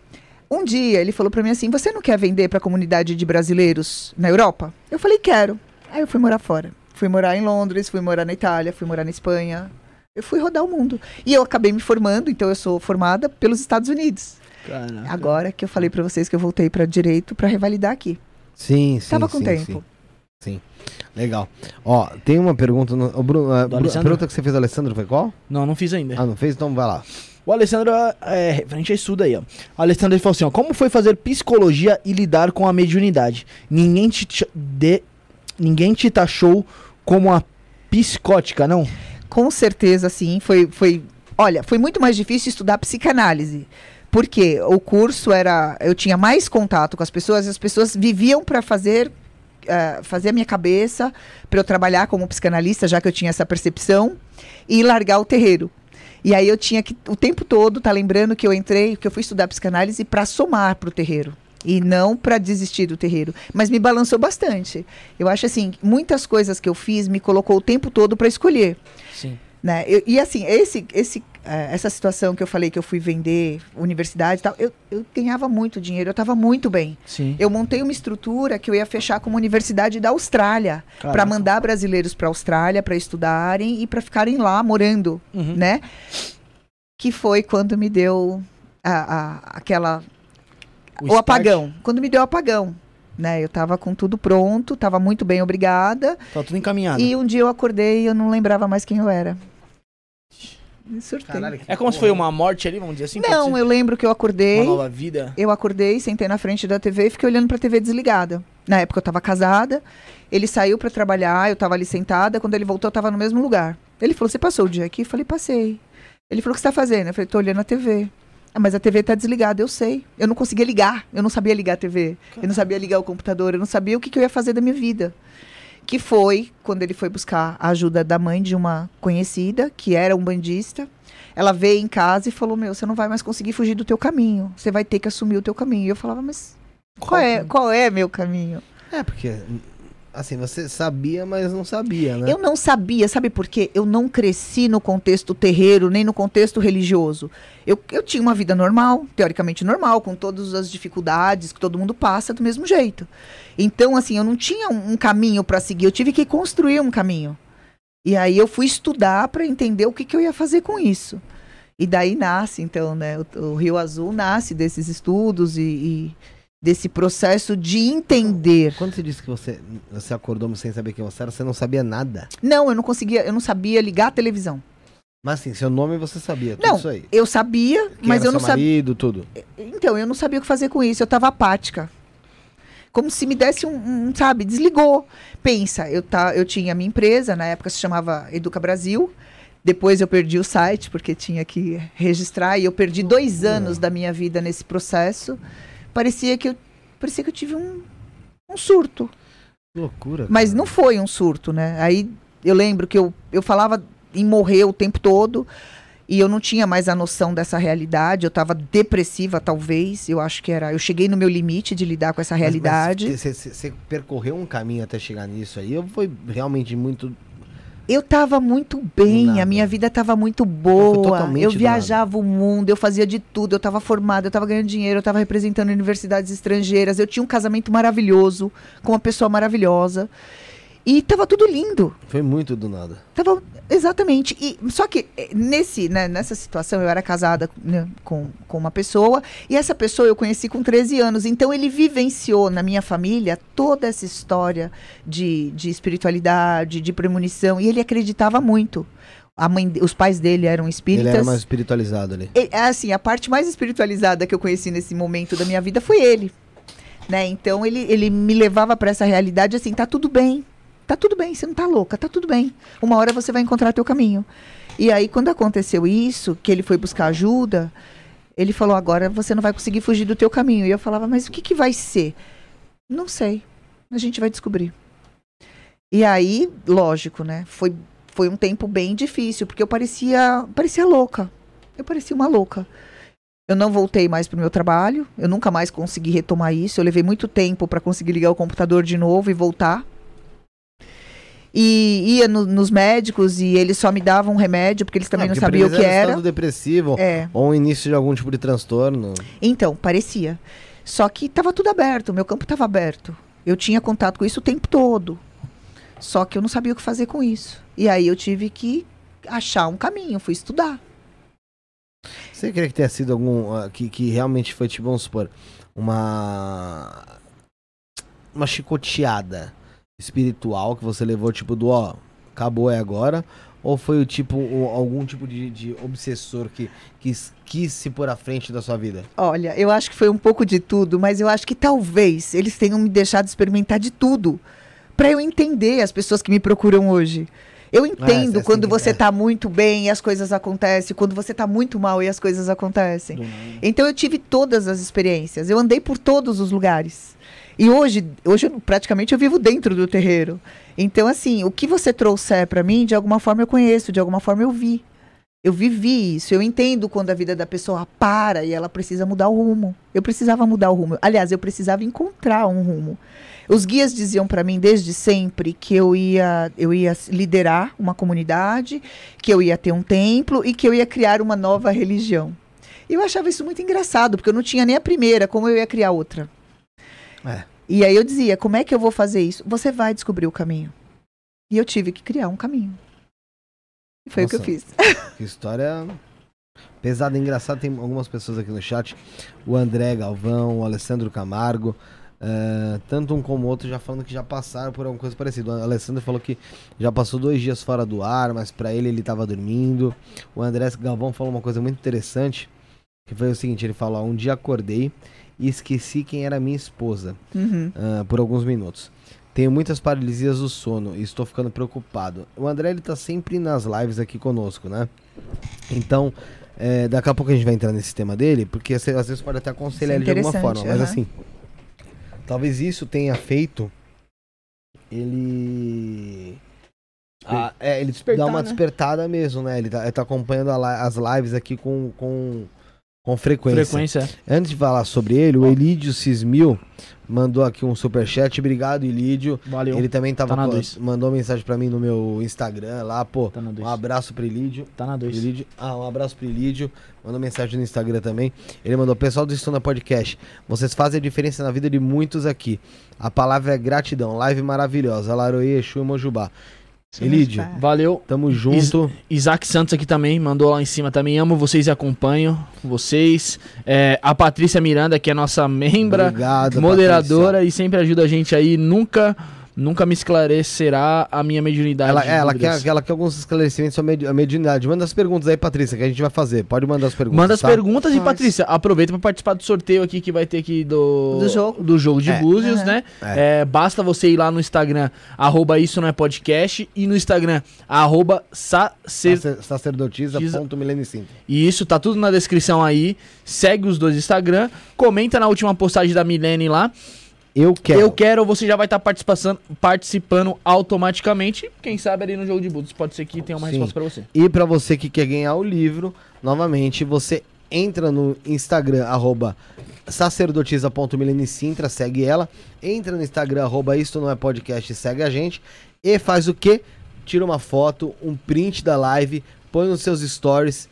Um dia ele falou para mim assim: "Você não quer vender para a comunidade de brasileiros na Europa?" Eu falei: "Quero". Aí eu fui morar fora. Fui morar em Londres, fui morar na Itália, fui morar na Espanha. Eu fui rodar o mundo. E eu acabei me formando, então eu sou formada pelos Estados Unidos. Caraca. Agora que eu falei para vocês que eu voltei para direito para revalidar aqui. Sim, sim. Tava com sim, tempo. Sim. Legal. Ó, tem uma pergunta. No, o Bruno, a, pergunta que você fez, Alessandro, foi qual? Não, não fiz ainda. Ah, não fez? Então vai lá. O Alessandro, é, referente a isso daí, ó. O Alessandro ele falou assim, ó. Como foi fazer psicologia e lidar com a mediunidade? Ninguém te, de, ninguém te taxou como a psicótica, não? Com certeza, sim. Foi, foi Olha, foi muito mais difícil estudar psicanálise. Porque o curso era. Eu tinha mais contato com as pessoas, as pessoas viviam para fazer. eh, fazer a minha cabeça para eu trabalhar como psicanalista, já que eu tinha essa percepção, e largar o terreiro. E aí eu tinha que, o tempo todo, tá lembrando que eu entrei, que eu fui estudar psicanálise para somar para o terreiro. E não para desistir do terreiro. Mas me balançou bastante. Eu acho assim, muitas coisas que eu fiz me colocou o tempo todo para escolher. Né? Eu- e assim, esse, esse, eh, essa situação que eu falei que eu fui vender universidade e tal, eu, eu ganhava muito dinheiro, eu estava muito bem. Sim. Eu montei uma estrutura que eu ia fechar como universidade da Austrália, para mandar brasileiros para a Austrália para estudarem e para ficarem lá morando, Uhum. né? Que foi quando me deu a, a- aquela o, start. apagão, quando me deu o apagão, né? Eu estava com tudo pronto, estava muito bem, obrigada. Tá tudo encaminhado. E um dia eu acordei e eu não lembrava mais quem eu era. Me surtei. Caralho, É como se foi uma morte ali, vamos dizer assim? Não, ser eu lembro que eu acordei. Uma nova vida. Eu acordei, sentei na frente da TV e fiquei olhando pra TV desligada. Na época eu tava casada, ele saiu pra trabalhar, eu tava ali sentada, quando ele voltou eu tava no mesmo lugar. Ele falou: "Você passou o dia aqui?" Eu falei: "Passei". Ele falou: "O que você tá fazendo?" Eu falei: "Tô olhando a TV". Ah, mas a TV tá desligada, eu sei. Eu não conseguia ligar, eu não sabia ligar a TV, eu não sabia ligar o computador, eu não sabia o que, que eu ia fazer da minha vida. Que foi quando ele foi buscar a ajuda da mãe de uma conhecida, que era um bandista. Ela veio em casa e falou: Meu, você não vai mais conseguir fugir do teu caminho. Você vai ter que assumir o teu caminho. E eu falava: Mas qual, é, qual é meu caminho? É, porque. Assim, você sabia, mas não sabia, né? Eu não sabia, sabe por quê? Eu não cresci no contexto terreiro, nem no contexto religioso. Eu, eu tinha uma vida normal, teoricamente normal, com todas as dificuldades que todo mundo passa do mesmo jeito. Então, assim, eu não tinha um, um caminho para seguir, eu tive que construir um caminho. E aí eu fui estudar para entender o que, que eu ia fazer com isso. E daí nasce, então, né? O, o Rio Azul nasce desses estudos e, e desse processo de entender. Quando você disse que você, você acordou sem saber quem você era, você não sabia nada. Não, eu não conseguia, eu não sabia ligar a televisão. Mas assim, seu nome você sabia, tudo Não, isso aí. Eu sabia, Quem mas eu não sabia. tudo. Então, eu não sabia o que fazer com isso. Eu estava apática. Como se me desse um, um, sabe, desligou. Pensa, eu, tá, eu tinha minha empresa, na época se chamava Educa Brasil. Depois eu perdi o site, porque tinha que registrar, e eu perdi dois anos da minha vida nesse processo. Parecia que eu, parecia que eu tive um, um surto. Que loucura. Mas cara. não foi um surto, né? Aí eu lembro que eu, eu falava em morrer o tempo todo e eu não tinha mais a noção dessa realidade. Eu estava depressiva, talvez. Eu acho que era. Eu cheguei no meu limite de lidar com essa Mas- mas realidade. Você percorreu um caminho até chegar nisso aí, ou foi realmente muito. Eu estava muito bem, nada. a minha vida estava muito boa. Eu do viajava o mundo, eu fazia de tudo, eu estava formada, eu estava ganhando dinheiro, eu estava representando universidades estrangeiras, eu tinha um casamento maravilhoso, com uma pessoa maravilhosa. E estava tudo lindo. Foi muito do nada. Tava, exatamente. E, só que eh, nesse, né, nessa situação eu era casada né, com, com uma pessoa e essa pessoa eu conheci com 13 anos. Então ele vivenciou na minha família toda essa história de, de espiritualidade, de premonição e ele acreditava muito. A mãe, os pais dele eram espíritas. Ele era mais espiritualizado ali. E, assim, a parte mais espiritualizada que eu conheci nesse momento da minha vida foi ele. Né? Então ele, ele me levava para essa realidade assim, tá tudo bem. Tá tudo bem, você não tá louca, tá tudo bem. Uma hora você vai encontrar teu caminho. E aí quando aconteceu isso, que ele foi buscar ajuda, ele falou: "Agora você não vai conseguir fugir do teu caminho". E eu falava: "Mas o que que vai ser?" Não sei. A gente vai descobrir. E aí, lógico, né? Foi foi um tempo bem difícil, porque eu parecia parecia louca. Eu parecia uma louca. Eu não voltei mais pro meu trabalho, eu nunca mais consegui retomar isso. Eu levei muito tempo para conseguir ligar o computador de novo e voltar. E ia no- nos médicos e eles só me davam um remédio, porque eles também Ah, não porque sabiam o que era era. estado depressivo, É. ou o início de algum tipo de transtorno. Então, parecia. Só que estava tudo aberto, meu campo estava aberto. Eu tinha contato com isso o tempo todo. Só que eu não sabia o que fazer com isso. E aí eu tive que achar um caminho, fui estudar. Você queria que tenha sido algum. ah, que, que realmente foi, tipo, vamos supor, uma. Uma chicoteada espiritual que você levou, tipo, do ó, acabou é agora? Ou foi o tipo, algum tipo de, de obsessor que quis, quis se pôr à frente da sua vida? Olha, eu acho que foi um pouco de tudo, mas eu acho que talvez eles tenham me deixado experimentar de tudo para eu entender as pessoas que me procuram hoje. Eu entendo é assim quando que- você é. tá muito bem e as coisas acontecem, quando você tá muito mal e as coisas acontecem. Então eu tive todas as experiências. Eu andei por todos os lugares. E hoje, hoje praticamente eu vivo dentro do terreiro. Então assim, o que você trouxer para mim, de alguma forma eu conheço, de alguma forma eu vi. Eu vivi isso, eu entendo quando a vida da pessoa para e ela precisa mudar o rumo. Eu precisava mudar o rumo. Aliás, eu precisava encontrar um rumo. Os guias diziam para mim desde sempre que eu ia, eu ia liderar uma comunidade, que eu ia ter um templo e que eu ia criar uma nova religião. E eu achava isso muito engraçado, porque eu não tinha nem a primeira, como eu ia criar outra? É. E aí eu dizia, como é que eu vou fazer isso? Você vai descobrir o caminho. E eu tive que criar um caminho. E foi o que eu Nossa. fiz. Que história pesada e engraçada. Tem algumas pessoas aqui no chat. O André Galvão, o Alessandro Camargo. eh, tanto um como o outro já falando que já passaram por alguma coisa parecida. O Alessandro falou que já passou dois dias fora do ar, mas pra ele ele tava dormindo. O André Galvão falou uma coisa muito interessante. Que foi o seguinte: ele falou, um dia acordei e esqueci quem era minha esposa Uhum. ah, por alguns minutos. Tenho muitas paralisias do sono e estou ficando preocupado. O André ele tá sempre nas lives aqui conosco, né? Então, é, daqui a pouco a gente vai entrar nesse tema dele, porque às vezes pode até aconselhar é ele de alguma forma, interessante, mas assim, talvez isso tenha feito ele. Ah, é, ele Despertar, dá uma né? despertada mesmo, né? Ele tá, ele tá acompanhando a as lives aqui com, com, com frequência. Frequência. Antes de falar sobre ele, o Elídio Cismil mandou aqui um superchat. Obrigado, Elídio. Valeu. Ele também tava Tá dois. mandou mensagem pra mim no meu Instagram lá, pô. Tá. Um abraço pro Elídio. Tá na 2. Elídio. Ah, um abraço pro Elídio. Mandou mensagem no Instagram também. Ele mandou: Pessoal do Estuna Podcast, vocês fazem a diferença na vida de muitos aqui. A palavra é gratidão. Live maravilhosa. Laroê, Exu e Mojubá. Elídio, Tá. Valeu. tamo junto. Isaac Santos aqui também, mandou lá em cima também. Amo vocês e acompanho vocês. É, a Patrícia Miranda, que é nossa membra, Obrigado. moderadora e sempre ajuda a gente aí. Nunca, nunca me esclarecerá a minha mediunidade. Ela, é, ela, quer, ela quer alguns esclarecimentos sobre a medi- a mediunidade. Manda as perguntas aí, Patrícia, que a gente vai fazer. Pode mandar as perguntas. Manda as tá? perguntas e. Patrícia, aproveita pra participar do sorteio aqui que vai ter aqui do, Do jogo. do jogo de É. Búzios, Aham. né? É. É, basta você ir lá no Instagram, arroba isso não é podcast, e no Instagram, arroba sacer... Sacer- Sacerdotisa. Giza- ponto Milene Sintra. E isso tá tudo na descrição aí. Segue os dois Instagram, comenta na última postagem da Milene lá. Eu quero. Eu quero, você já vai estar participando, participando automaticamente. Quem sabe ali no jogo de Búzios pode ser que tenha uma Sim. resposta pra você. E pra você que quer ganhar o livro, novamente, você entra no Instagram, arroba sacerdotisa.milenicintra, segue ela. Entra no Instagram, arroba isto não é podcast, segue a gente. E faz o quê? Tira uma foto, um print da live, põe nos seus stories.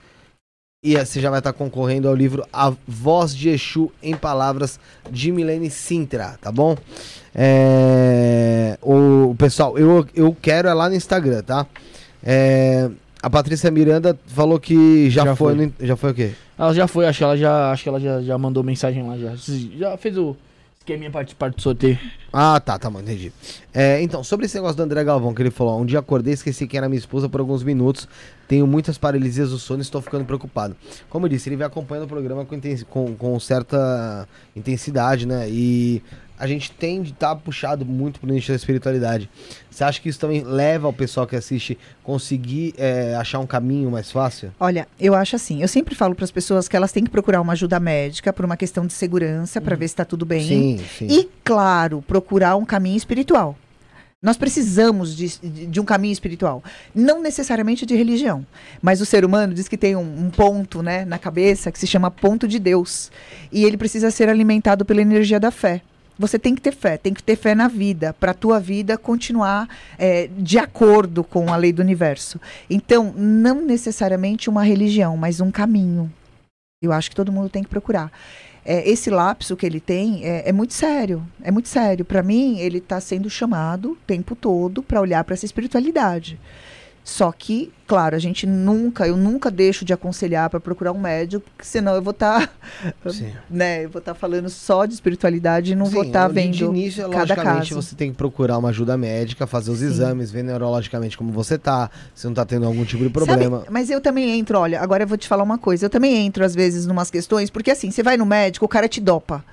E você já vai estar concorrendo ao livro A Voz de Exu em Palavras de Milene Sintra, tá bom? É, o pessoal, eu, eu quero é lá no Instagram, tá? É, a Patrícia Miranda falou que já, Já foi. foi. no- já foi o quê? Ela já foi, acho que ela já, acho que ela já, já mandou mensagem lá já. Já fez o esqueminha pra participar do sorteio. Ah, tá, tá bom, entendi. É, então, sobre esse negócio do André Galvão, que ele falou, um dia acordei, esqueci quem era minha esposa por alguns minutos, tenho muitas paralisias do sono e estou ficando preocupado. Como eu disse, ele vem acompanhando o programa com, com, com certa intensidade, né? E a gente tem de estar puxado muito pro nicho da espiritualidade. Você acha que isso também leva o pessoal que assiste conseguir é, achar um caminho mais fácil? Olha, eu acho assim, eu sempre falo para as pessoas que elas têm que procurar uma ajuda médica por uma questão de segurança, para ver se está tudo bem. Sim, sim. E, claro, procurar um caminho espiritual. Nós precisamos de, de- de um caminho espiritual. Não necessariamente de religião. Mas o ser humano diz que tem um, um ponto né, na cabeça que se chama ponto de Deus. E ele precisa ser alimentado pela energia da fé. Você tem que ter fé, tem que ter fé na vida, para a tua vida continuar é, de acordo com a lei do universo. Então, não necessariamente uma religião, mas um caminho. Eu acho que todo mundo tem que procurar é, esse lapso que ele tem é, é muito sério. É muito sério. Para mim, ele está sendo chamado o tempo todo para olhar para essa espiritualidade. Só que, claro, a gente nunca, eu nunca deixo de aconselhar para procurar um médico, porque senão eu vou estar, Sim. né, eu vou estar falando só de espiritualidade e não vou Sim, estar de- vendo De início, cada logicamente, caso. você tem que procurar uma ajuda médica, fazer os Sim. exames, ver neurologicamente como você tá, se não tá tendo algum tipo de problema. Sabe, mas eu também entro, olha, agora eu vou te falar uma coisa. Eu também entro, às vezes, numas questões, porque assim, você vai no médico, o cara te dopa.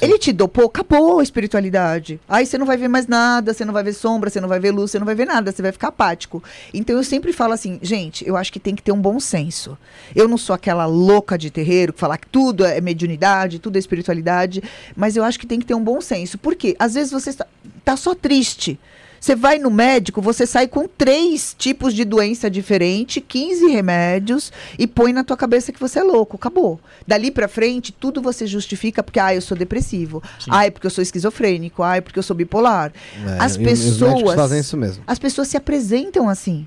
Ele te dopou, acabou a espiritualidade. Aí você não vai ver mais nada, você não vai ver sombra, você não vai ver luz, você não vai ver nada, você vai ficar apático. Então eu sempre falo assim, gente, eu acho que tem que ter um bom senso. Eu não sou aquela louca de terreiro que falar que tudo é mediunidade, tudo é espiritualidade, mas eu acho que tem que ter um bom senso. Por quê? Às vezes você está, tá só triste. Você vai no médico, você sai com três tipos de doença diferente, 15 remédios e põe na tua cabeça que você é louco. Acabou. Dali pra frente, tudo você justifica porque, ah, eu sou depressivo. Sim. Ah, é porque eu sou esquizofrênico. Ah, é porque eu sou bipolar. É, As pessoas- fazem isso mesmo. As pessoas se apresentam assim.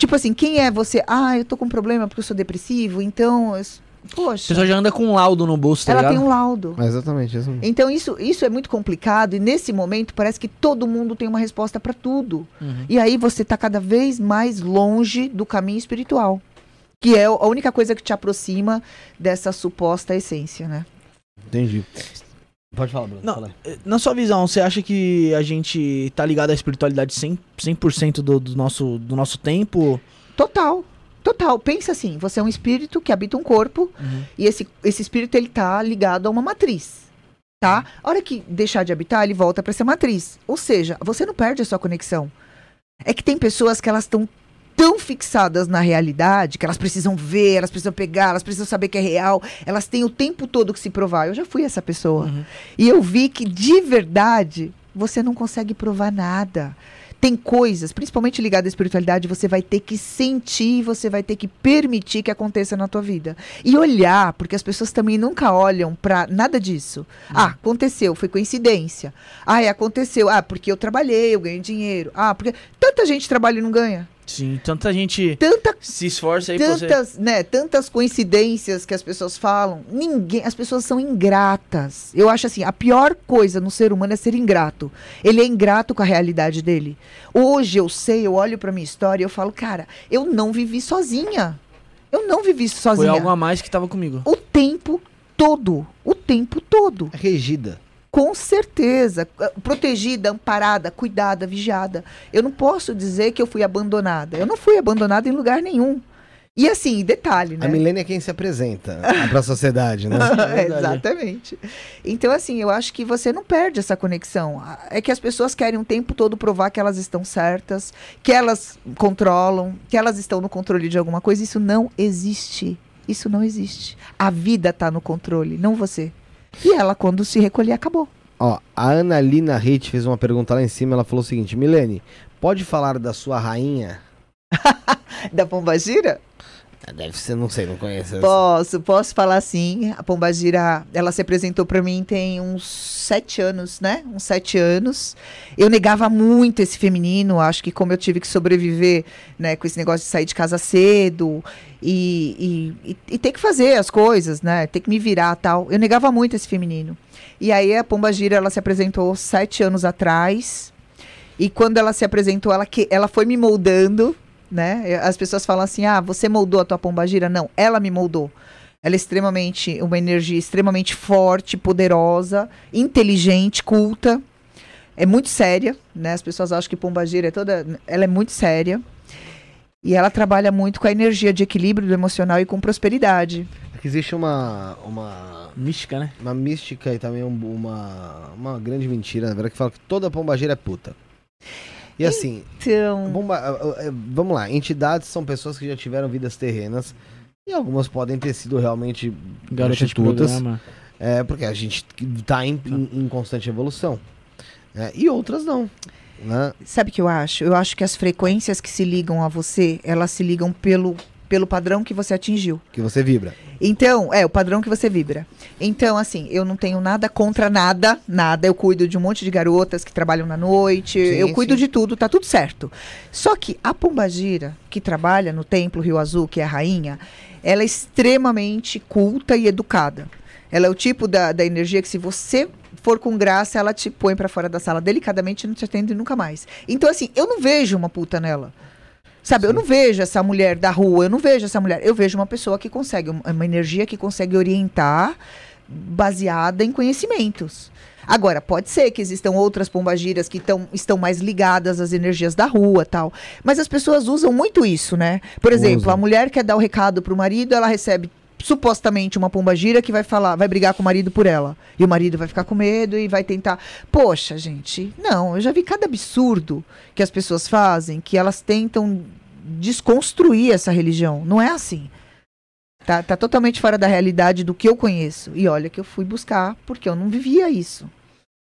Tipo assim, quem é você? Ah, eu tô com problema porque eu sou depressivo, então. eu s- A Poxa, pessoa já anda com um laudo no bolso, tá ela ligado? tem um laudo. É exatamente isso. Então isso, isso é muito complicado e nesse momento parece que todo mundo tem uma resposta para tudo. Uhum. E aí você tá cada vez mais longe do caminho espiritual, que é a única coisa que te aproxima dessa suposta essência, né? Entendi. Pode falar, Bruno. Não, fala. Eh, Na sua visão, você acha que a gente tá ligado à espiritualidade 100%, 100 do, do, nosso, do nosso tempo? Total. Total. Pensa assim, você é um espírito que habita um corpo e esse, esse espírito ele tá ligado a uma matriz. Tá? A hora que deixar de habitar, ele volta para essa matriz. Ou seja, você não perde a sua conexão. É que tem pessoas que elas estão tão fixadas na realidade que elas precisam ver, elas precisam pegar, elas precisam saber que é real, elas têm o tempo todo que se provar. Eu já fui essa pessoa. Uhum. E eu vi que de verdade você não consegue provar nada. Tem coisas, principalmente ligadas à espiritualidade, você vai ter que sentir, você vai ter que permitir que aconteça na tua vida. E olhar, porque as pessoas também nunca olham pra nada disso. Ah, aconteceu, foi coincidência. Ah, aconteceu. Ah, porque eu trabalhei, eu ganhei dinheiro. Ah, porque tanta gente trabalha e não ganha. Sim, tanta gente Tanta se esforça aí pra você. tantas, né, tantas coincidências que as pessoas falam. Ninguém, as pessoas são ingratas. Eu acho assim, a pior coisa no ser humano é ser ingrato. Ele é ingrato com a realidade dele. Hoje eu sei, eu olho pra minha história e eu falo, cara, eu não vivi sozinha. Eu não vivi Foi sozinha. algo a mais que tava comigo. O tempo todo, o tempo todo. É regida. Com certeza. Eh, Protegida, amparada, cuidada, vigiada. Eu não posso dizer que eu fui abandonada. Eu não fui abandonada em lugar nenhum. E assim, detalhe, né? A Milênia é quem se apresenta para a sociedade, né? É verdade. Exatamente. Então, assim, eu acho que você não perde essa conexão. Ah, É que as pessoas querem o tempo todo provar que elas estão certas, que elas controlam, que elas estão no controle de alguma coisa. Isso não existe. Isso não existe. A vida está no controle, não você. E ela, quando se recolher, acabou. Ó, a Ana Lina Reit fez uma pergunta lá em cima. Ela falou o seguinte: Milene, pode falar da sua rainha? Da Pombagira? Deve ser, não sei, não conheço. essa. Posso, posso falar sim. A Pombagira, ela se apresentou para mim tem uns sete anos, né? Uns sete anos. Eu negava muito esse feminino. Acho que como eu tive que sobreviver, né, com esse negócio de sair de casa cedo e, e, e, e ter que fazer as coisas, né? Ter que me virar tal. Eu negava muito esse feminino. E aí a Pombagira, ela se apresentou sete anos atrás. E quando ela se apresentou, ela, que, ela foi me moldando, né? As pessoas falam assim: ah, você moldou a tua pombagira? Não, ela me moldou. Ela é extremamente, uma energia extremamente forte, poderosa, inteligente, culta. É muito séria, né? As pessoas acham que pombagira é toda. Ela é muito séria. E ela trabalha muito com a energia de equilíbrio do emocional e com prosperidade. Aqui existe uma, uma, Mística, né? uma mística e também um- uma, uma grande mentira, na verdade, que fala que toda pombageira é puta. E assim, Então. bomba- vamos lá, entidades são pessoas que já tiveram vidas terrenas e algumas podem ter sido realmente prostitutas. É, porque a gente tá em, em- em constante evolução. É, e outras não. Né? Sabe o que eu acho? Eu acho que as frequências que se ligam a você, elas se ligam pelo, pelo padrão que você atingiu. Que você vibra. Então, é o padrão que você vibra. Então, assim, eu não tenho nada contra nada, nada. Eu cuido de um monte de garotas que trabalham na noite, Sim, eu cuido sim. de tudo, tá tudo certo. Só que a Pombagira, que trabalha no Templo Rio Azul, que é a rainha, ela é extremamente culta e educada. Ela é o tipo da, da energia que se você for com graça, ela te põe pra fora da sala delicadamente e não te atende nunca mais. Então, assim, eu não vejo uma puta nela. Sabe, eu não vejo essa mulher da rua, eu não vejo essa mulher. Eu vejo uma pessoa que consegue, um- uma energia que consegue orientar baseada em conhecimentos. Agora, pode ser que existam outras pombagiras que tão, estão mais ligadas às energias da rua tal. Mas as pessoas usam muito isso, né? Por exemplo, Usam. a mulher quer dar o recado pro marido, ela recebe supostamente uma pombagira que vai falar, vai brigar com o marido por ela. E o marido vai ficar com medo e vai tentar. Poxa, gente, não, eu já vi cada absurdo que as pessoas fazem que elas tentam desconstruir essa religião. Não é assim. Tá, tá totalmente fora da realidade do que eu conheço. E olha que eu fui buscar porque eu não vivia isso.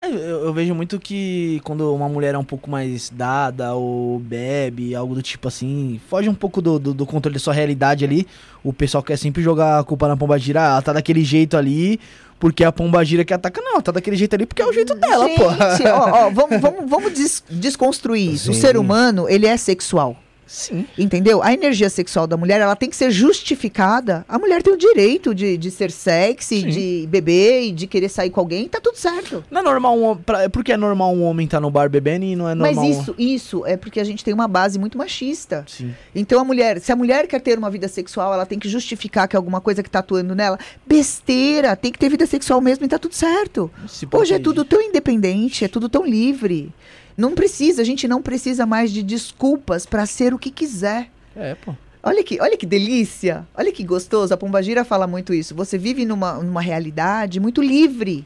É, Eu, eu vejo muito que quando uma mulher é um pouco mais dada ou bebe, algo do tipo assim, foge um pouco do, do, do controle da sua realidade ali. O pessoal quer sempre jogar a culpa na pombagira. Ah, ela tá daquele jeito ali porque é a pombagira que ataca. Não, ela tá daquele jeito ali porque é o jeito dela, Gente, pô. ó, ó, vamos, vamos, vamos des- desconstruir isso. O Sim. ser humano, ele é sexual. Sim. Entendeu? A energia sexual da mulher, ela tem que ser justificada. A mulher tem o direito de, de ser sexy, Sim. de beber e de querer sair com alguém, tá tudo certo. Não é normal um homem. pra- Por que é normal um homem estar no bar bebendo e não é normal. Mas isso, isso é porque a gente tem uma base muito machista. Sim. Então a mulher, se a mulher quer ter uma vida sexual, ela tem que justificar que é alguma coisa que tá atuando nela. Besteira, tem que ter vida sexual mesmo e tá tudo certo. Hoje é tudo tão independente, é tudo tão livre. Não precisa, a gente não precisa mais de desculpas para ser o que quiser. É, pô. Olha que, olha que delícia, olha que gostoso. A Pombagira fala muito isso. Você vive numa, numa realidade muito livre.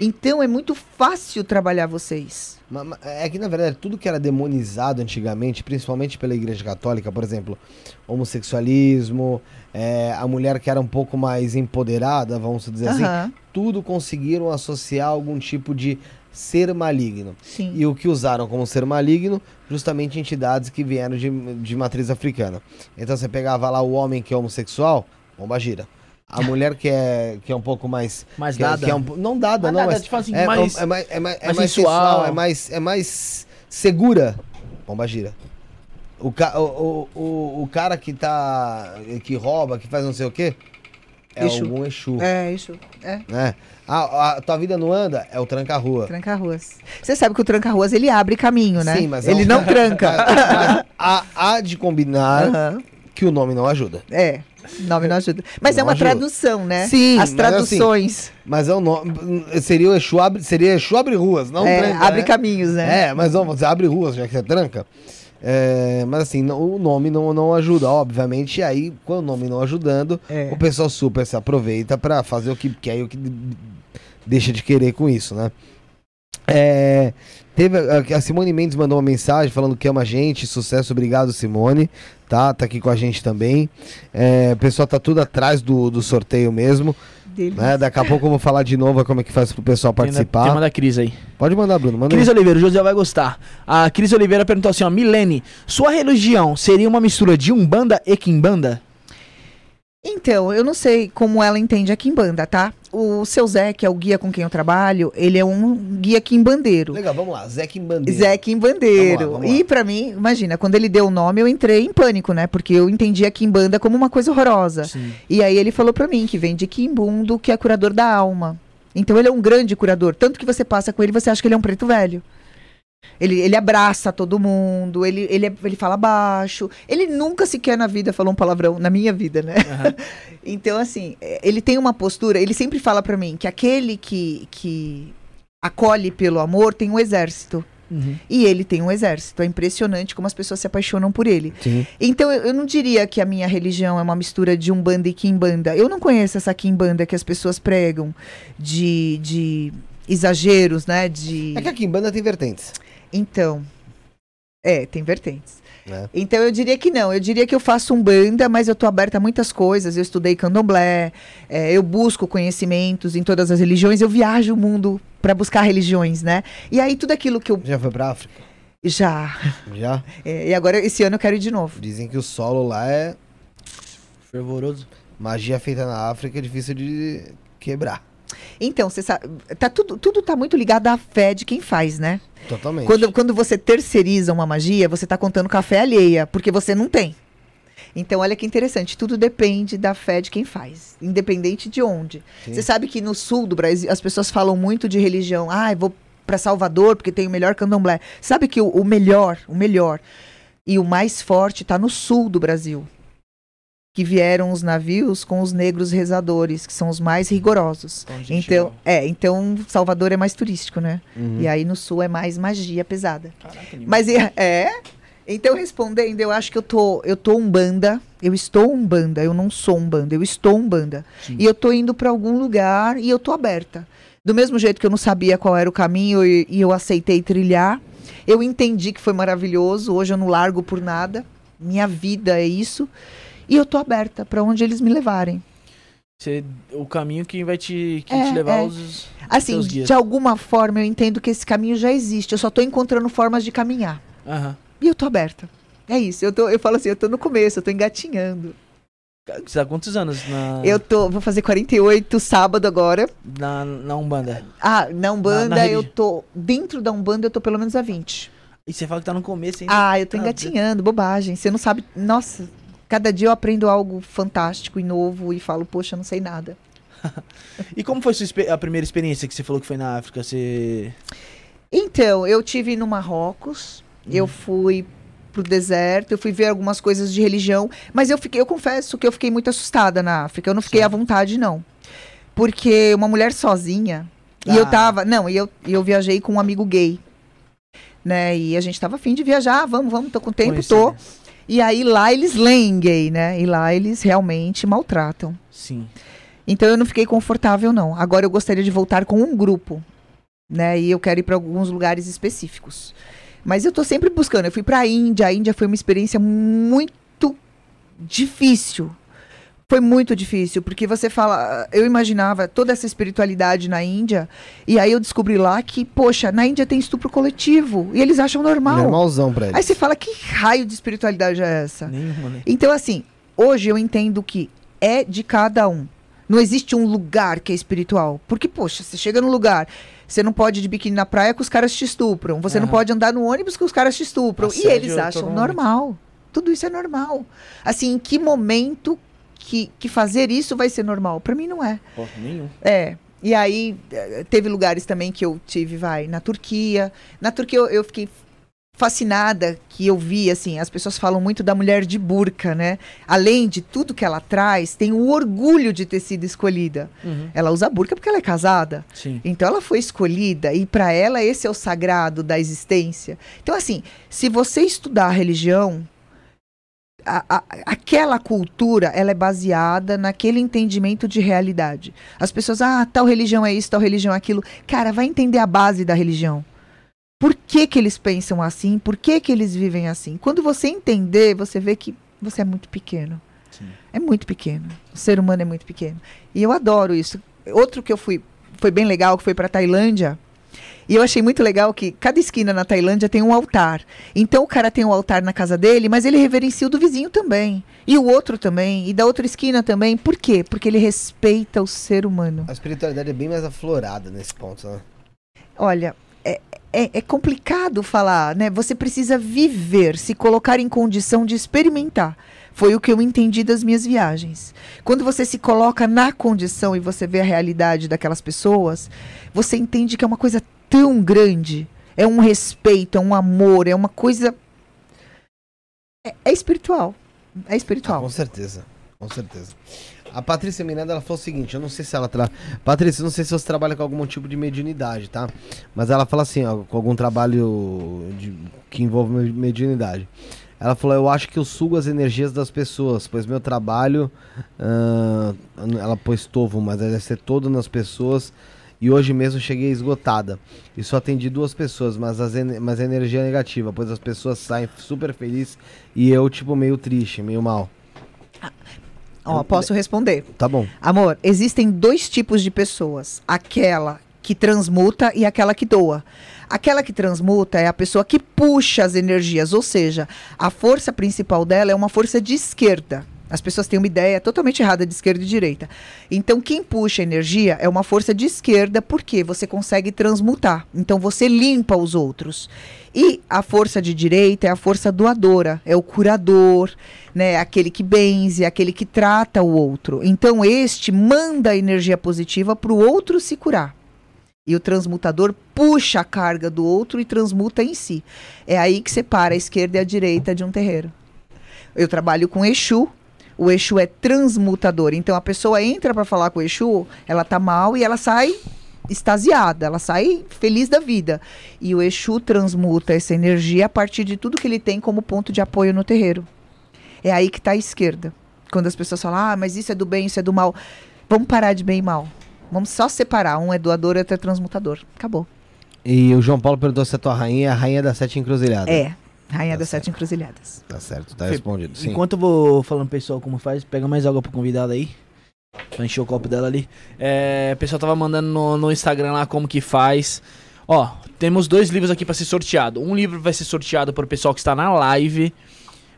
Então é muito fácil trabalhar vocês. É que, na verdade, tudo que era demonizado antigamente, principalmente pela Igreja Católica, por exemplo, homossexualismo, é, a mulher que era um pouco mais empoderada, vamos dizer assim, Aham, tudo conseguiram associar algum tipo de ser maligno. sim. E o que usaram como ser maligno, justamente entidades que vieram de, de matriz africana. Então você pegava lá o homem que é homossexual, bomba gira. A mulher que é, que é um pouco mais. Mais que é- dada. que é um- não dada, Mais não, mas tipo assim, é, mais- é mais, é mais, é mais mais sensual. sensual, é mais, é mais segura. Bomba gira. O, ca, o, o, o, o cara que tá. que rouba, que faz não sei o quê, é Exu. algum Exu. É, isso. É, Né? A, a tua vida não anda? É o tranca-rua. tranca-ruas. Você sabe que o tranca-ruas ele abre caminho, né? Sim, mas é ele um- não tranca. Mas há, há de combinar Aham. que o nome não ajuda. É, nome não ajuda. Mas Não é uma ajuda. tradução, né? Sim, As mas traduções. Mas é o nome. Seria o Exu abre, seria Exu abre ruas, não é, tranca, abre né? caminhos, né? É, mas vamos dizer, abre ruas, já que é tranca. É, mas assim, não- o nome não, não ajuda, obviamente. E aí, com o nome não ajudando, É. o pessoal super se aproveita pra fazer o que quer e o que deixa de querer com isso, né? É, teve a- a Simone Mendes mandou uma mensagem falando que ama a gente, sucesso, obrigado Simone, tá? Tá aqui com a gente também. É, o pessoal tá tudo atrás do, do sorteio mesmo, né? Daqui a pouco eu vou falar de novo como é que faz pro pessoal participar. tem uma da Cris aí. Pode mandar, Bruno, manda Cris aí. Oliveira, o José vai gostar. A Cris Oliveira perguntou assim, ó, Milene, sua religião seria uma mistura de Umbanda e Kimbanda? Então, eu não sei como ela entende a Kimbanda, tá? O seu Zé, que é o guia com quem eu trabalho, ele é um guia Kimbandeiro. Legal, vamos lá, Zé Kimbandeira. Zé Kimbandeiro. Vamos lá, vamos lá. E pra mim, imagina, quando ele deu o nome, eu entrei em pânico, né? Porque eu entendi a Kimbanda como uma coisa horrorosa. Sim. E aí ele falou pra mim que vem de Kimbundo, que é curador da alma. Então ele é um grande curador. Tanto que você passa com ele, você acha que ele é um preto velho. Ele, ele abraça todo mundo, ele, ele, ele fala baixo. Ele nunca sequer na vida falou um palavrão, na minha vida, né? Então, assim, é, ele tem uma postura, ele sempre fala pra mim que aquele que, que acolhe pelo amor tem um exército. Uhum. E ele tem um exército. É impressionante como as pessoas se apaixonam por ele. Sim. Então, eu, eu não diria que a minha religião é uma mistura de Umbanda e Kimbanda. Eu não conheço essa Kimbanda que as pessoas pregam de, de exageros, né? De... É que a Kimbanda tem vertentes. Então, é, tem vertentes. né? Então, eu diria que não. Eu diria que eu faço Umbanda, mas eu tô aberta a muitas coisas. Eu estudei candomblé, é, eu busco conhecimentos em todas as religiões. Eu viajo o mundo para buscar religiões, né? E aí, tudo aquilo que eu Já foi pra África? já... Já? é, e agora, esse ano, eu quero ir de novo. Dizem que o solo lá é Fervoroso. magia feita na África, é difícil de quebrar. Então, você sabe, tá tudo, tudo tá muito ligado à fé de quem faz, né? Totalmente. Quando, quando você terceiriza uma magia, você tá contando com a fé alheia, porque você não tem. Então, olha que interessante, tudo depende da fé de quem faz, independente de onde. Sim. Você sabe que no sul do Brasil as pessoas falam muito de religião. Ah, eu vou para Salvador porque tem o melhor candomblé. Sabe que o, o melhor, o melhor e o mais forte está no sul do Brasil. Que vieram os navios com os negros rezadores, que são os mais rigorosos. Então, é, então Salvador é mais turístico, né? Uhum. E aí no sul é mais magia pesada. Caraca. Mas é, é, Então, respondendo, eu acho que eu tô, eu tô umbanda, eu estou umbanda, eu não sou umbanda, eu estou umbanda. Sim. E eu tô indo para algum lugar e eu tô aberta. Do mesmo jeito que eu não sabia qual era o caminho e, e eu aceitei trilhar, eu entendi que foi maravilhoso, hoje eu não largo por nada. Minha vida é isso. E eu tô aberta para onde eles me levarem. Você- o caminho que vai te, que É, te levar é. aos Assim, de alguma forma eu entendo que esse caminho já existe, eu só tô encontrando formas de caminhar. Aham. E eu tô aberta. É isso, eu, tô, eu falo assim, eu tô no começo, eu tô engatinhando. Você tá há quantos anos na, Eu tô, vou fazer 48 sábado agora. na, na Umbanda? Ah, na Umbanda Na- na eu tô, dentro da Umbanda eu tô pelo menos a 20. E você fala que tá no começo ainda. Ah, eu tô Ah, engatinhando, bobagem. Você não sabe, nossa, cada dia eu aprendo algo fantástico e novo e falo, poxa, não sei nada. E como foi a primeira experiência que você falou que foi na África? Você. Então, eu tive no Marrocos, eu fui pro deserto, eu fui ver algumas coisas de religião, mas eu fiquei, eu confesso que eu fiquei muito assustada na África. Eu não fiquei à vontade não. Porque uma mulher sozinha, e eu Ah. tava, não, e eu, eu viajei com um amigo gay. Né? E a gente tava afim de viajar, vamos, vamos, tô com tempo, Conheci, tô. E aí lá eles leem gay, né? E lá eles realmente maltratam. Sim. Então eu não fiquei confortável não. Agora eu gostaria de voltar com um grupo, né? E eu quero ir para alguns lugares específicos. Mas eu tô sempre buscando. Eu fui para a Índia. A Índia foi uma experiência muito difícil. Foi muito difícil, porque você fala, eu imaginava toda essa espiritualidade na Índia, e aí eu descobri lá que, poxa, na Índia tem estupro coletivo, e eles acham normal. Normalzão pra eles. Aí você fala, que raio de espiritualidade é essa? Nenhuma, né? Então, assim, hoje eu entendo que é de cada um. Não existe um lugar que é espiritual. Porque, poxa, você chega num lugar, você não pode ir de biquíni na praia que os caras te estupram. Você não pode andar no ônibus que os caras te estupram. Assédio e eles acham normal. Tudo isso é normal. Assim, em que momento que, que fazer isso vai ser normal? Pra mim não é. Pô, nenhum. É. E aí, eh, teve lugares também que eu tive, vai, na Turquia. Na Turquia eu, eu fiquei fascinada que eu vi, assim, as pessoas falam muito da mulher de burca, né? Além de tudo que ela traz, tem o orgulho de ter sido escolhida. Uhum. Ela usa burca porque ela é casada. Sim. Então ela foi escolhida e para ela esse é o sagrado da existência. Então assim, se você estudar a religião, a- a- aquela cultura ela é baseada naquele entendimento de realidade. As pessoas, ah, tal religião é isso, tal religião é aquilo. Cara, vai entender a base da religião. Por que, que eles pensam assim? Por que, que eles vivem assim? Quando você entender, você vê que você é muito pequeno. Sim. É muito pequeno. O ser humano é muito pequeno. E eu adoro isso. Outro que eu fui, foi bem legal, que foi para Tailândia. E eu achei muito legal que cada esquina na Tailândia tem um altar. Então o cara tem um altar na casa dele, mas ele reverencia o do vizinho também. E o outro também. E da outra esquina também. Por quê? Porque ele respeita o ser humano. A espiritualidade é bem mais aflorada nesse ponto, né? Olha, é, é, é complicado falar, né? Você precisa viver, se colocar em condição de experimentar. Foi o que eu entendi das minhas viagens. Quando você se coloca na condição e você vê a realidade daquelas pessoas, você entende que é uma coisa tão grande. É um respeito, é um amor, é uma coisa. É, é espiritual. É Ah, espiritual. com certeza. Com certeza. A Patrícia Miranda, ela falou o seguinte, eu não sei se ela tra... Patrícia, não sei se você trabalha com algum tipo de mediunidade, tá? Mas ela fala assim, ó, com algum trabalho de- que envolve me- mediunidade. Ela falou, eu acho que eu sugo as energias das pessoas, pois meu trabalho, ah, ela pôs tovo, mas deve ser todo nas pessoas, e hoje mesmo cheguei esgotada. E só atendi duas pessoas, mas, as mas a energia é negativa, pois as pessoas saem super felizes e eu, tipo, meio triste, meio mal. Ó, posso responder. Tá bom. Amor, existem dois tipos de pessoas: aquela que transmuta e aquela que doa. Aquela que transmuta é a pessoa que puxa as energias, ou seja, a força principal dela é uma força de esquerda. As pessoas têm uma ideia totalmente errada de esquerda e direita. Então, quem puxa energia é uma força de esquerda, porque você consegue transmutar. Então, você limpa os outros. E a força de direita é a força doadora, é o curador, né? Aquele que benze, aquele que trata o outro. Então, este manda a energia positiva para o outro se curar. E o transmutador puxa a carga do outro e transmuta em si. É aí que separa a esquerda e a direita de um terreiro. Eu trabalho com Exu. O Exu é transmutador. Então a pessoa entra para falar com o Exu, ela tá mal e ela sai extasiada, ela sai feliz da vida. E o Exu transmuta essa energia a partir de tudo que ele tem como ponto de apoio no terreiro. É aí que está a esquerda. Quando as pessoas falam, ah, mas isso é do bem, isso é do mal. Vamos parar de bem e mal. Vamos só separar. Um é doador e outro é transmutador. Acabou. E o João Paulo perguntou se a tua rainha é a rainha das sete encruzilhadas. É. Rainha Tá das certo. sete encruzilhadas. Tá certo, tá Fê, respondido. Sim. Enquanto eu vou falando pro pessoal como faz, pega mais água pro convidado aí. Pra encher o copo dela ali. É, o pessoal tava mandando no, no Instagram lá como que faz. Ó, temos dois livros aqui pra ser sorteado. Um livro vai ser sorteado pro pessoal que está na live.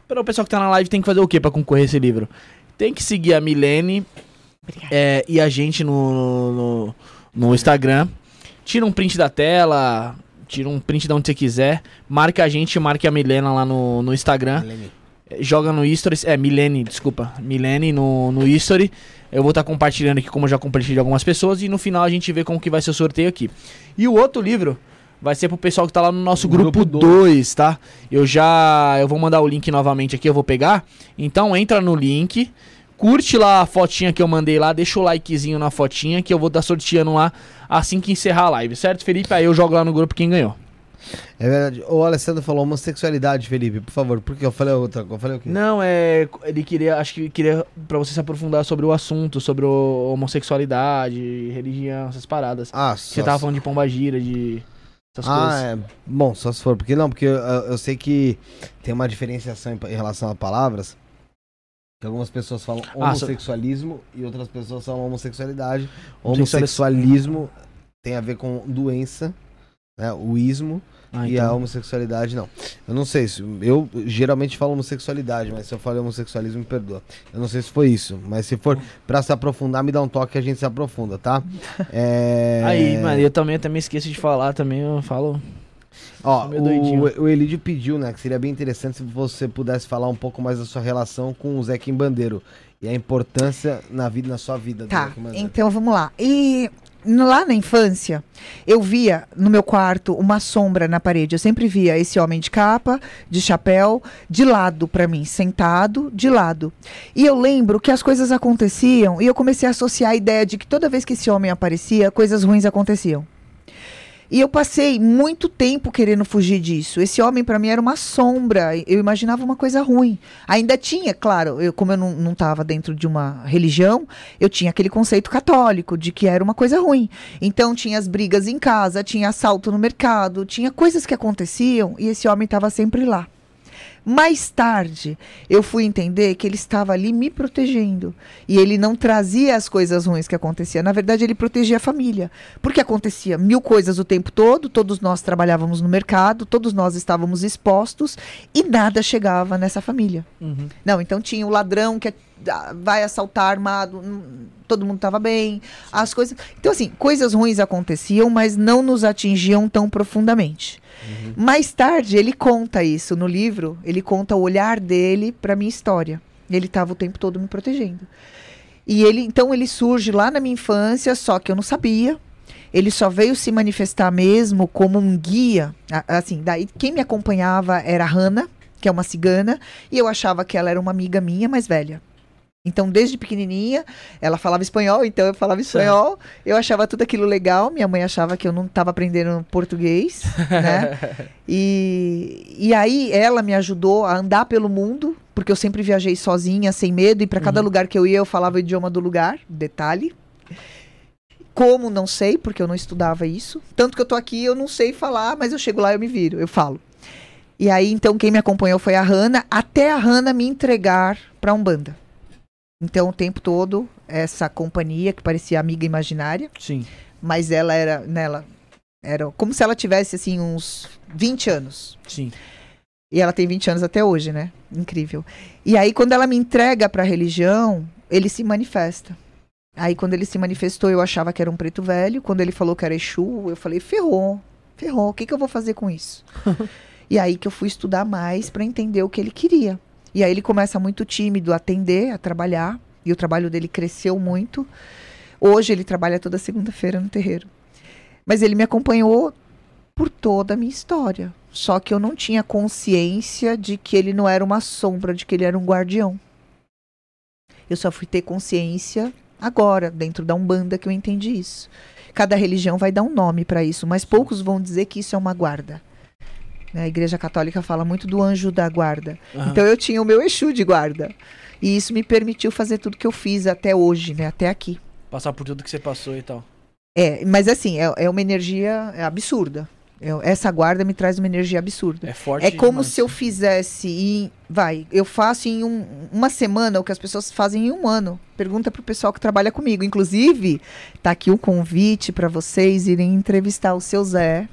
Para o pessoal que tá na live tem que fazer o quê pra concorrer esse livro? Tem que seguir a Milene. É, e a gente no, no, no Instagram. Tira um print da tela, tira um print de onde você quiser. Marca a gente, marque a Milena lá no, no Instagram. Helene. Joga no History, é, Milene, desculpa, Milene no, no History. Eu vou estar compartilhando aqui, como eu já compartilhei de algumas pessoas, e no final a gente vê como que vai ser o sorteio aqui. E o outro livro vai ser pro pessoal que tá lá no nosso grupo Grupo 2, tá? Eu já. Eu vou mandar o link novamente aqui, eu vou pegar. Então entra no link, curte lá a fotinha que eu mandei lá, deixa o likezinho na fotinha que eu vou estar sorteando lá assim que encerrar a live, certo, Felipe? Aí eu jogo lá no grupo quem ganhou. É verdade. O Alessandro falou homossexualidade, Felipe, por favor. Por que eu falei outra? Eu falei o quê? Não, é. Ele queria. Acho que queria pra você se aprofundar sobre o assunto, sobre o homossexualidade, religião, essas paradas. Ah, Você tava falando de pombagira, de. Essas Ah, coisas. é. Bom, só se for. Porque não, porque eu, eu sei que tem uma diferenciação em, em relação a palavras. Que algumas pessoas falam Ah, só- homossexualismo e outras pessoas falam homossexualidade. Homossexuali- Homossexualismo tem a ver com doença, né? O ismo. Ah, E a então. homossexualidade não. Eu não sei se. Eu geralmente falo homossexualidade, mas se eu falei homossexualismo, me perdoa. Eu não sei se foi isso. Mas se for pra se aprofundar, me dá um toque que a gente se aprofunda, tá? É... Aí, mano, eu também, também esqueço de falar, também eu falo. Ó, doidinho. o, o Elidio pediu, né? Que seria bem interessante se você pudesse falar um pouco mais da sua relação com o Zequim Bandeiro. E a importância na vida, na sua vida do Tá, então vamos lá. E no- lá na infância, eu via no meu quarto uma sombra na parede. Eu sempre via esse homem de capa, de chapéu, de lado pra mim, sentado, de lado. E eu lembro que as coisas aconteciam e eu comecei a associar a ideia de que toda vez que esse homem aparecia, coisas ruins aconteciam. E eu passei muito tempo querendo fugir disso. Esse homem, para mim, era uma sombra. Eu imaginava uma coisa ruim. Ainda tinha, claro, eu, como eu não estava dentro de uma religião, eu tinha aquele conceito católico de que era uma coisa ruim. Então, tinha as brigas em casa, tinha assalto no mercado, tinha coisas que aconteciam e esse homem estava sempre lá. Mais tarde, eu fui entender que ele estava ali me protegendo. E ele não trazia as coisas ruins que aconteciam. Na verdade, ele protegia a família. Porque acontecia mil coisas o tempo todo, todos nós trabalhávamos no mercado, todos nós estávamos expostos e nada chegava nessa família. Uhum. Não, então tinha o ladrão que ah, vai assaltar armado, hum, todo mundo estava bem, as coisas. Então, assim, coisas ruins aconteciam, mas não nos atingiam tão profundamente. Mais tarde, ele conta isso no livro, ele conta o olhar dele para minha história. Ele estava o tempo todo me protegendo. E ele, então, ele surge lá na minha infância, só que eu não sabia. Ele só veio se manifestar mesmo como um guia. Assim, daí quem me acompanhava era a Hannah, que é uma cigana, e eu achava que ela era uma amiga minha mais velha. Então, desde pequenininha, ela falava espanhol, então eu falava espanhol. Eu achava tudo aquilo legal. Minha mãe achava que eu não estava aprendendo português, né? E, e aí ela me ajudou a andar pelo mundo, porque eu sempre viajei sozinha, sem medo, e para cada lugar que eu ia eu falava o idioma do lugar, detalhe. Como não sei, porque eu não estudava isso. Tanto que eu tô aqui, eu não sei falar, mas eu chego lá e eu me viro, eu falo. E aí, então, quem me acompanhou foi a Hanna, até a Hanna me entregar pra Umbanda. Então, o tempo todo, essa companhia, que parecia amiga imaginária, Sim. mas ela era, nela, era como se ela tivesse, assim, uns 20 anos. Sim. E ela tem 20 anos até hoje, né? Incrível. E aí, quando ela me entrega pra religião, ele se manifesta. Aí, quando ele se manifestou, eu achava que era um preto velho. Quando ele falou que era Exu, eu falei, ferrou, ferrou, o que, que eu vou fazer com isso? e aí que eu fui estudar mais pra entender o que ele queria. E aí ele começa muito tímido a atender, a trabalhar. E o trabalho dele cresceu muito. Hoje ele trabalha toda segunda-feira no terreiro. Mas ele me acompanhou por toda a minha história. Só que eu não tinha consciência de que ele não era uma sombra, de que ele era um guardião. Eu só fui ter consciência agora, dentro da Umbanda, que eu entendi isso. Cada religião vai dar um nome para isso, mas poucos vão dizer que isso é uma guarda. Né, A Igreja Católica fala muito do anjo da guarda. Aham. Então eu tinha o meu Exu de guarda. E isso me permitiu fazer tudo que eu fiz até hoje, né? Até aqui. Passar por tudo que você passou e tal. É, mas assim, é, é uma energia absurda. Eu- essa guarda me traz uma energia absurda. É forte É como demais. se eu fizesse em. Vai, eu faço em um- uma semana o que as pessoas fazem em um ano. Pergunta pro pessoal que trabalha comigo. Inclusive, tá aqui o convite para vocês irem entrevistar o seu Zé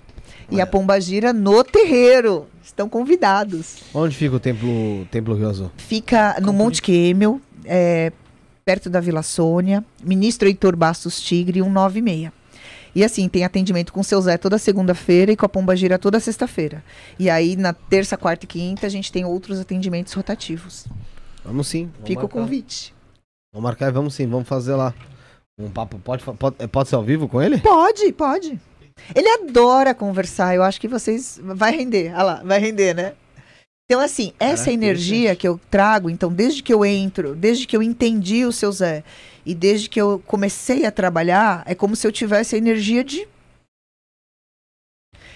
e a Pomba Gira no terreiro. Estão convidados. Onde fica o templo, templo Rio Azul? Fica no Monte Quêmel, é, perto da Vila Sônia, Ministro Heitor Bastos Tigre, 196. E assim, tem atendimento com o seu Zé toda segunda-feira e com a Pomba Gira toda sexta-feira. E aí, na terça, quarta e quinta, a gente tem outros atendimentos rotativos. Vamos sim. vamos Fica o marcar. convite. Vamos marcar e vamos sim, vamos fazer lá. Um papo. Pode, pode, pode ser ao vivo com ele? Pode, pode. Ele adora conversar. Eu acho que vocês. Vai render. Olha lá, vai render, né? Então, assim, essa Caraca, energia interessante. que eu trago, então, desde que eu entro, desde que eu entendi o seu Zé, e desde que eu comecei a trabalhar, é como se eu tivesse a energia de.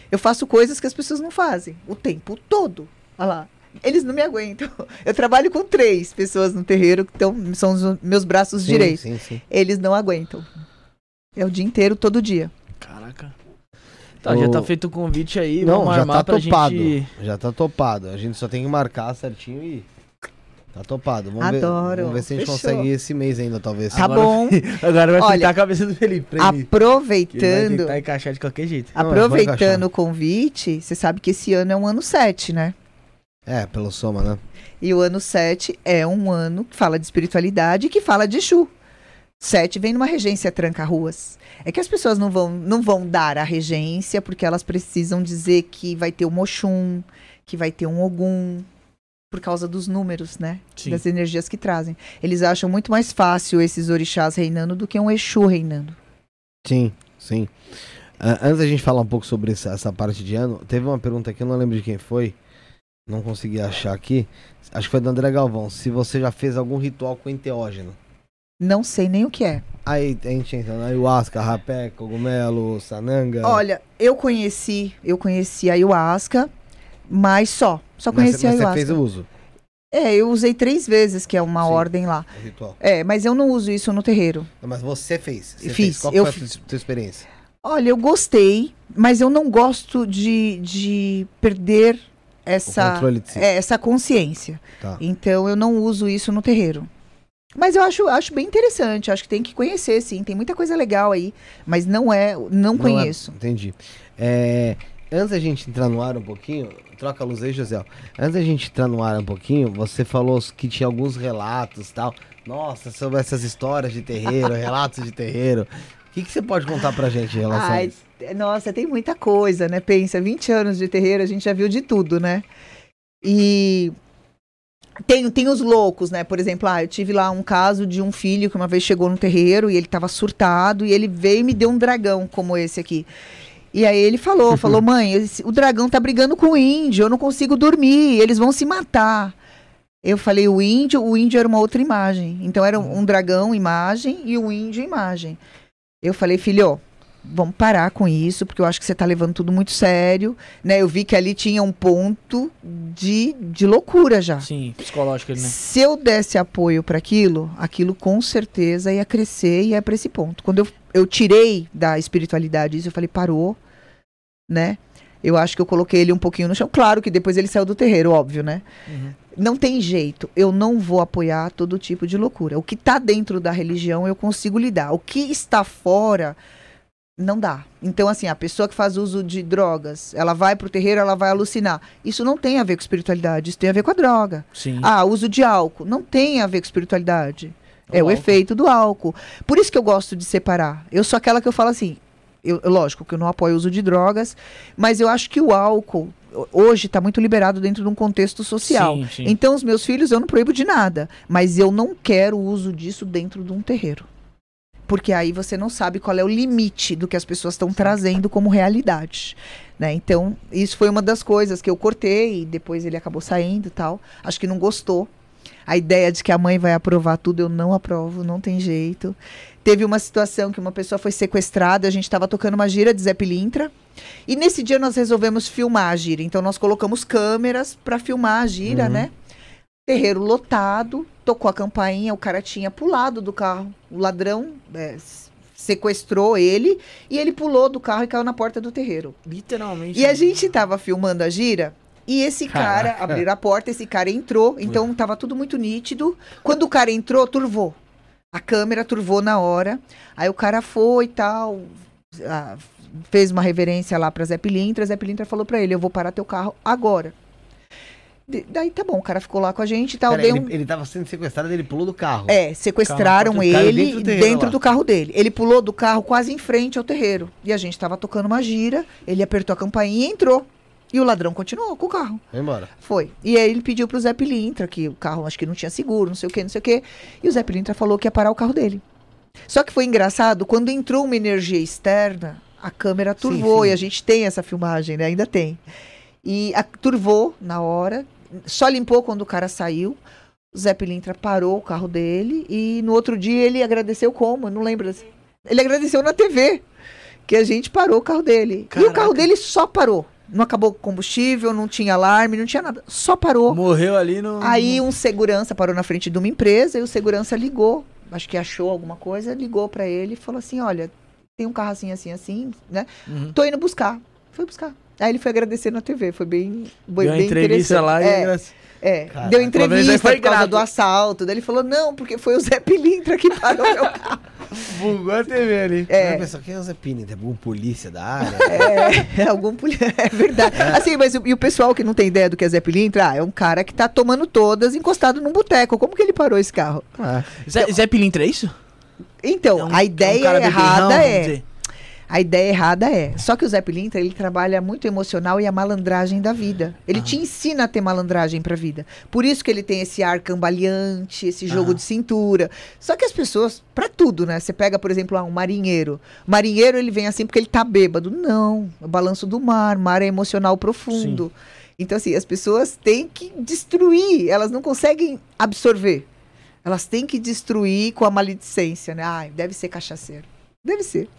Eu faço coisas que as pessoas não fazem o tempo todo. Olha lá. Eles não me aguentam. Eu trabalho com três pessoas no terreiro, que tão, são os meus braços Sim, direitos. Sim, sim. Eles não aguentam. É o dia inteiro, todo dia. Caraca. Tá, já O- tá feito o convite aí. Não, vamos já armar tá pra topado. gente. Já tá topado. A gente só tem que marcar certinho e. Tá topado. Vamos Adoro. Ver, vamos ver se a gente Fechou. consegue ir esse mês ainda, talvez. Tá Agora- bom. Agora vai Olha, pintar a cabeça do Felipe. Pra ele, vai Aproveitando, tentar encaixar de qualquer jeito. Não, aproveitando o convite, você sabe que esse ano é um ano 7, né? É, pelo soma, né? E o ano 7 é um ano que fala de espiritualidade e que fala de Exu. 7 vem numa regência tranca-ruas. É que as pessoas não vão, não vão dar a regência porque elas precisam dizer que vai ter um Oxum, que vai ter um Ogum, por causa dos números, né? Sim. Das energias que trazem. Eles acham muito mais fácil esses orixás reinando do que um Exu reinando. Sim, sim. Ah, antes da gente falar um pouco sobre essa, essa parte de ano, teve uma pergunta aqui, eu não lembro de quem foi. Não consegui achar aqui. Acho que foi do André Galvão. Se você já fez algum ritual com enteógeno. Não sei nem o que é. Aí a gente entra na ayahuasca, rapé, cogumelo, sananga. Olha, eu conheci, eu conheci a ayahuasca, mas só. Só mas, conheci você- a mas você ayahuasca. fez o uso, É, eu usei três vezes, que é uma Sim. ordem lá. o ritual. É, mas eu não uso isso no terreiro. Não, mas você fez. Você Fiz, Fez. Qual eu foi a tua experiência? Olha, eu gostei, mas eu não gosto de, de perder essa, si. é, essa consciência. Tá. Então eu não uso isso no terreiro. Mas eu acho, acho bem interessante, acho que tem que conhecer, sim. Tem muita coisa legal aí, mas não é, não, Não é- conheço. entendi. É, antes da gente entrar no ar um pouquinho, troca a luz aí, José. Antes da gente entrar no ar um pouquinho, você falou que tinha alguns relatos tal. Nossa, sobre essas histórias de terreiro, relatos de terreiro. O que, que você pode contar pra gente em relação a Ai, isso? nossa, tem muita coisa, né? Pensa, 20 anos de terreiro, a gente já viu de tudo, né? E tem, tem os loucos, né? Por exemplo, ah, eu tive lá um caso de um filho que uma vez chegou no terreiro e ele tava surtado e ele veio e me deu um dragão como esse aqui. E aí ele falou, falou, mãe, esse- o dragão tá brigando com o índio, eu não consigo dormir, eles vão se matar. Eu falei, o índio, o índio era uma outra imagem. Então era um, um dragão imagem e o índio imagem. Eu falei, filho, vamos parar com isso, porque eu acho que você tá levando tudo muito sério, né? Eu vi que ali tinha um ponto de, de loucura já. Sim, psicológico né? Se eu desse apoio para aquilo, aquilo com certeza ia crescer e ia para esse ponto. Quando eu, eu tirei da espiritualidade isso, eu falei, parou, né? Eu acho que eu coloquei ele um pouquinho no chão. Claro que depois ele saiu do terreiro, óbvio, né? Uhum. Não tem jeito. Eu não vou apoiar todo tipo de loucura. O que está dentro da religião eu consigo lidar. O que está fora não dá. Então, assim, a pessoa que faz uso de drogas, ela vai pro terreiro, ela vai alucinar. Isso não tem a ver com espiritualidade, isso tem a ver com a droga. Sim. Ah, uso de álcool. Não tem a ver com espiritualidade. É o, álcool. efeito do álcool. Por isso que eu gosto de separar. Eu sou aquela que eu falo assim. Eu, lógico que eu não apoio o uso de drogas, mas eu acho que o álcool ho- hoje está muito liberado dentro de um contexto social. Sim, sim. Então, os meus filhos eu não proíbo de nada, mas eu não quero o uso disso dentro de um terreiro. Porque aí você não sabe qual é o limite do que as pessoas estão trazendo como realidade. Né? Então, isso foi uma das coisas que eu cortei e depois ele acabou saindo e tal. Acho que não gostou. A ideia de que a mãe vai aprovar tudo, eu não aprovo, não tem jeito. Teve uma situação que uma pessoa foi sequestrada, a gente estava tocando uma gira de Zé Pilintra. E nesse dia nós resolvemos filmar a gira. Então nós colocamos câmeras para filmar a gira, Uhum. né? Terreiro lotado, tocou a campainha, o cara tinha pulado do carro. O ladrão é, sequestrou ele e ele pulou do carro e caiu na porta do terreiro. Literalmente. E a gente tava filmando a gira e esse cara, Caraca. abriram a porta, esse cara entrou, então tava tudo muito nítido. Quando o cara entrou, turvou. A câmera turvou na hora. Aí o cara foi e tal, fez uma reverência lá pra Zé Pilintra. Zé Pilintra falou pra ele: Eu vou parar teu carro agora. Daí tá bom, o cara ficou lá com a gente e tal. Pera, ele, um- ele tava sendo sequestrado, ele pulou do carro. é, sequestraram caiu ele dentro do dentro, terreiro lá. do carro dele. Ele pulou do carro quase em frente ao terreiro. E a gente tava tocando uma gira, ele apertou a campainha e entrou. E o ladrão continuou com o carro. Vai embora. Foi. E aí ele pediu pro Zé Pilintra, que o carro acho que não tinha seguro, não sei o que, não sei o que. E o Zé Pilintra falou que ia parar o carro dele. Só que foi engraçado, quando entrou uma energia externa, a câmera Sim, turvou, sim. e a gente tem essa filmagem, né? Ainda tem. E a, turvou na hora, só limpou quando o cara saiu. O Zé Pilintra parou o carro dele e no outro dia ele agradeceu como? Não lembro. assim. Ele agradeceu na TV que a gente parou o carro dele. E o Caraca. carro dele só parou. Não acabou com combustível, não tinha alarme, não tinha nada. Só parou. Morreu ali no. Aí um segurança parou na frente de uma empresa e o segurança ligou, acho que achou alguma coisa, ligou pra ele e falou assim: "Olha, tem um carro assim assim assim, né? Uhum. Tô indo buscar". Foi buscar. Aí ele foi agradecer na TV, foi bem, foi Deu bem entrevista interessante. lá é, e. assim, é, Caraca. deu entrevista foi por causa do assalto. Daí ele falou: "Não, porque foi o Zé Pilintra que parou meu carro". Bugou a TV ali. É. É. Pessoal, quem é o Zé Pini? Tem algum polícia da área? É, é algum poli- é verdade. Assim, mas o- e o pessoal que não tem ideia do que é Zé Pilintra, ah, é um cara que tá tomando todas encostado num boteco. Como que ele parou esse carro? Ah, Zé, Zé Pilintra, é isso? Então, É um- a é um ideia beberrão, errada é. A ideia errada é. Só que o Zé Pilintra, ele trabalha muito emocional e a malandragem da vida. Ele te ensina a ter malandragem pra vida. Por isso que ele tem esse ar cambaleante, esse jogo Aham. de cintura. Só que as pessoas, pra tudo, né? Você pega, por exemplo, ah, um marinheiro. O marinheiro, ele vem assim porque ele tá bêbado. Não. É o balanço do mar. Mar é emocional profundo. Então, assim, as pessoas têm que destruir. Elas não conseguem absorver. Elas têm que destruir com a maledicência, né? Ai, deve ser cachaceiro. Deve ser.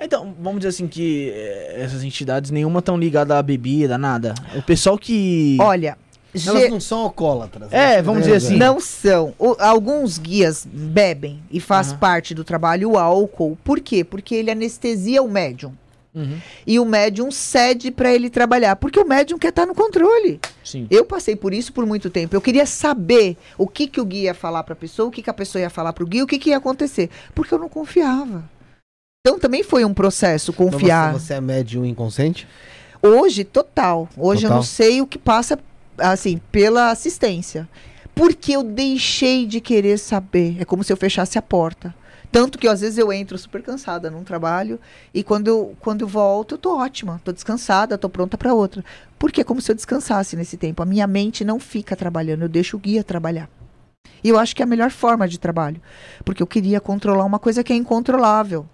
Então, vamos dizer assim que eh, essas entidades nenhuma estão ligadas à bebida, nada. O pessoal que. Olha, Elas ge- não são alcoólatras. É, né? vamos dizer assim. não são. O- alguns guias bebem e faz Aham. parte do trabalho o álcool. Por quê? Porque ele anestesia o médium. Uhum, E o médium cede para ele trabalhar. Porque o médium quer estar no controle. sim. Eu passei por isso por muito tempo. Eu queria saber o que, que o guia ia falar para a pessoa, o que, que a pessoa ia falar para o guia, o que, que ia acontecer. Porque eu não confiava. Então também foi um processo Então confiar. Você, você é médium inconsciente? Hoje, total. Hoje eu Total? não sei o que passa, assim, pela assistência. Porque eu deixei de querer saber. É como se eu fechasse a porta. Tanto que às vezes eu entro super cansada num trabalho e quando eu, quando eu volto eu tô ótima, tô descansada, tô pronta para outra. Porque é como se eu descansasse nesse tempo. A minha mente não fica trabalhando, eu deixo o guia trabalhar. E eu acho que é a melhor forma de trabalho. Porque eu queria controlar uma coisa que é incontrolável.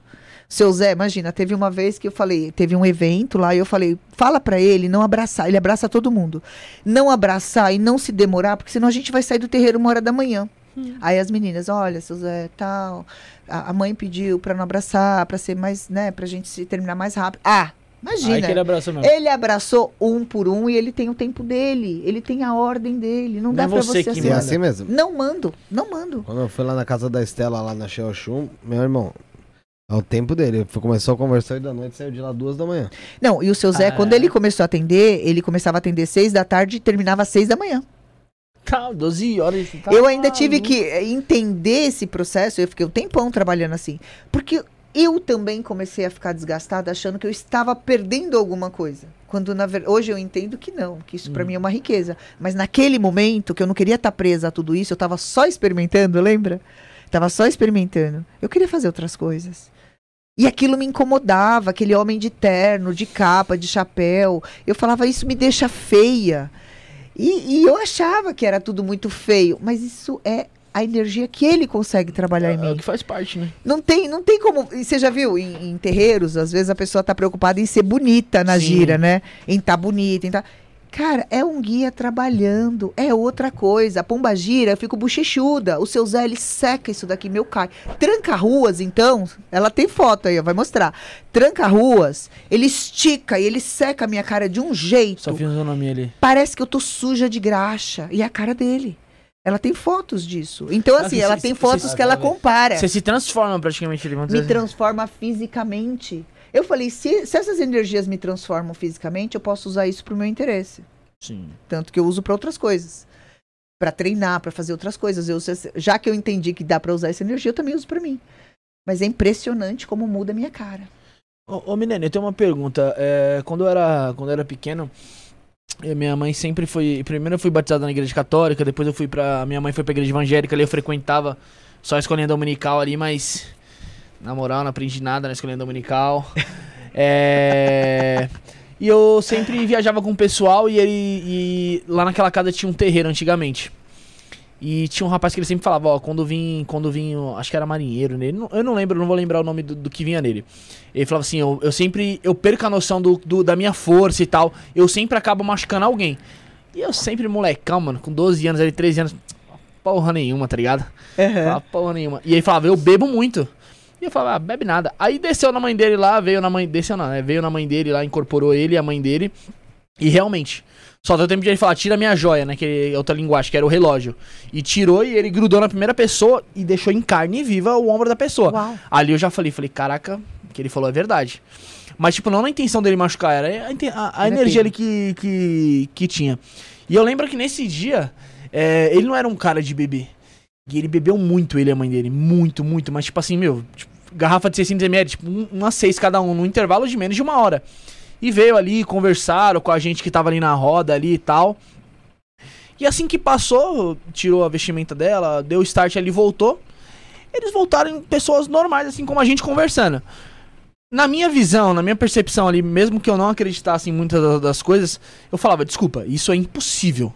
Seu Zé, imagina, teve uma vez que eu falei, teve um evento lá e eu falei, fala pra ele não abraçar, ele abraça todo mundo. Não abraçar e não se demorar, porque senão a gente vai sair do terreiro uma hora da manhã. Aí as meninas, olha, seu Zé, tal, a, a mãe pediu pra não abraçar, pra ser mais, né, pra gente se terminar mais rápido. Ah, imagina. Aí que ele abraçou mesmo. Ele abraçou um por um e ele tem o tempo dele, ele tem a ordem dele, não, Não dá é pra você você que E é assim mesmo. Não mando, não mando. Quando eu fui lá na casa da Estela, lá na Xeoxum, meu irmão, é o tempo dele. Ele foi- começou a conversar e da noite saiu de lá duas da manhã. Não, e o seu Zé, Ah. quando ele começou a atender, ele começava a atender seis da tarde e terminava às seis da manhã. Tá, 12 horas. Tá eu ainda tive maluco. que eh, entender esse processo, eu fiquei um tempão trabalhando assim. Porque eu também comecei a ficar desgastada achando que eu estava perdendo alguma coisa. Quando na verdade, hoje eu entendo que não, que isso pra Hum. mim é uma riqueza. Mas naquele momento que eu não queria estar presa a tudo isso, eu tava só experimentando, lembra? Tava só experimentando. Eu queria fazer outras coisas. E aquilo me incomodava, aquele homem de terno, de capa, de chapéu. Eu falava, isso me deixa feia. E, e eu achava que era tudo muito feio, mas isso é a energia que ele consegue trabalhar em É, é o mim. que faz parte, né? Não tem, não tem como. e Você já viu em, em terreiros, às vezes a pessoa tá preocupada em ser bonita na Sim. gira, né? Em estar tá bonita, em tá. Cara, é um guia trabalhando, é outra coisa. A pomba gira, eu fico bochechuda. O seu Zé, ele seca isso daqui, meu cai. Tranca ruas, então, ela tem foto aí, vai mostrar. Tranca ruas, ele estica e ele seca a minha cara de um jeito. Só nome ali. Parece que eu tô suja de graxa. E a cara dele. Ela tem fotos disso. Então, Ah, assim, você- ela você- tem você- fotos você- que ela compara. Você se transforma praticamente Me assim. transforma fisicamente. Eu falei, se, se essas energias me transformam fisicamente, eu posso usar isso pro meu interesse. Sim. Tanto que eu uso para outras coisas. Pra treinar, pra fazer outras coisas. Eu, já que eu entendi que dá pra usar essa energia, eu também uso pra mim. Mas é impressionante como muda a minha cara. Ô, ô Milene, eu tenho uma pergunta. É, quando, eu era, quando eu era pequeno, eh, minha mãe sempre foi. Primeiro eu fui batizado na igreja católica, depois eu fui pra. Minha mãe foi pra igreja evangélica, ali eu frequentava só a escolinha dominical ali, mas. Na moral, não aprendi nada na escolinha dominical. É. E eu sempre viajava com o pessoal e ele. E lá naquela casa tinha um terreiro antigamente. E tinha um rapaz que ele sempre falava, ó, quando vim, quando vim, acho que era marinheiro nele, eu não lembro, não vou lembrar o nome do, do que vinha nele. Ele falava assim, eu, eu sempre, eu perco a noção do, do- da minha força e tal, eu sempre acabo machucando alguém. E eu sempre molecão, mano, com 12 anos, ali 13 anos, porra nenhuma, tá ligado? Falava, porra nenhuma. E ele falava, eu bebo muito. E eu falava, ah, bebe nada. Aí desceu na mãe dele lá, veio na mãe, desceu não, né? Veio na mãe dele lá, incorporou ele e a mãe dele. E realmente, só deu tempo de ele falar, tira minha joia, né? Que é outra linguagem, que era o relógio. E tirou e ele grudou na primeira pessoa e deixou em carne viva o ombro da pessoa. Uau. Ali eu já falei, falei, caraca, o que ele falou é verdade. Mas, tipo, não na intenção dele machucar, era a, a- energia ali que, que, que tinha. E eu lembro que nesse dia, é, ele não era um cara de beber. E ele bebeu muito, ele e a mãe dele. Muito, muito. Mas, tipo assim, meu, tipo, garrafa de 600ml, tipo, um, umas seis cada um, num intervalo de menos de uma hora. E veio ali, conversaram com a gente que tava ali na roda ali e tal. E assim que passou, tirou a vestimenta dela, deu start ali, voltou. Eles voltaram pessoas normais, assim como a gente conversando. Na minha visão, na minha percepção ali, mesmo que eu não acreditasse em muitas da- das coisas, eu falava, desculpa, isso é impossível.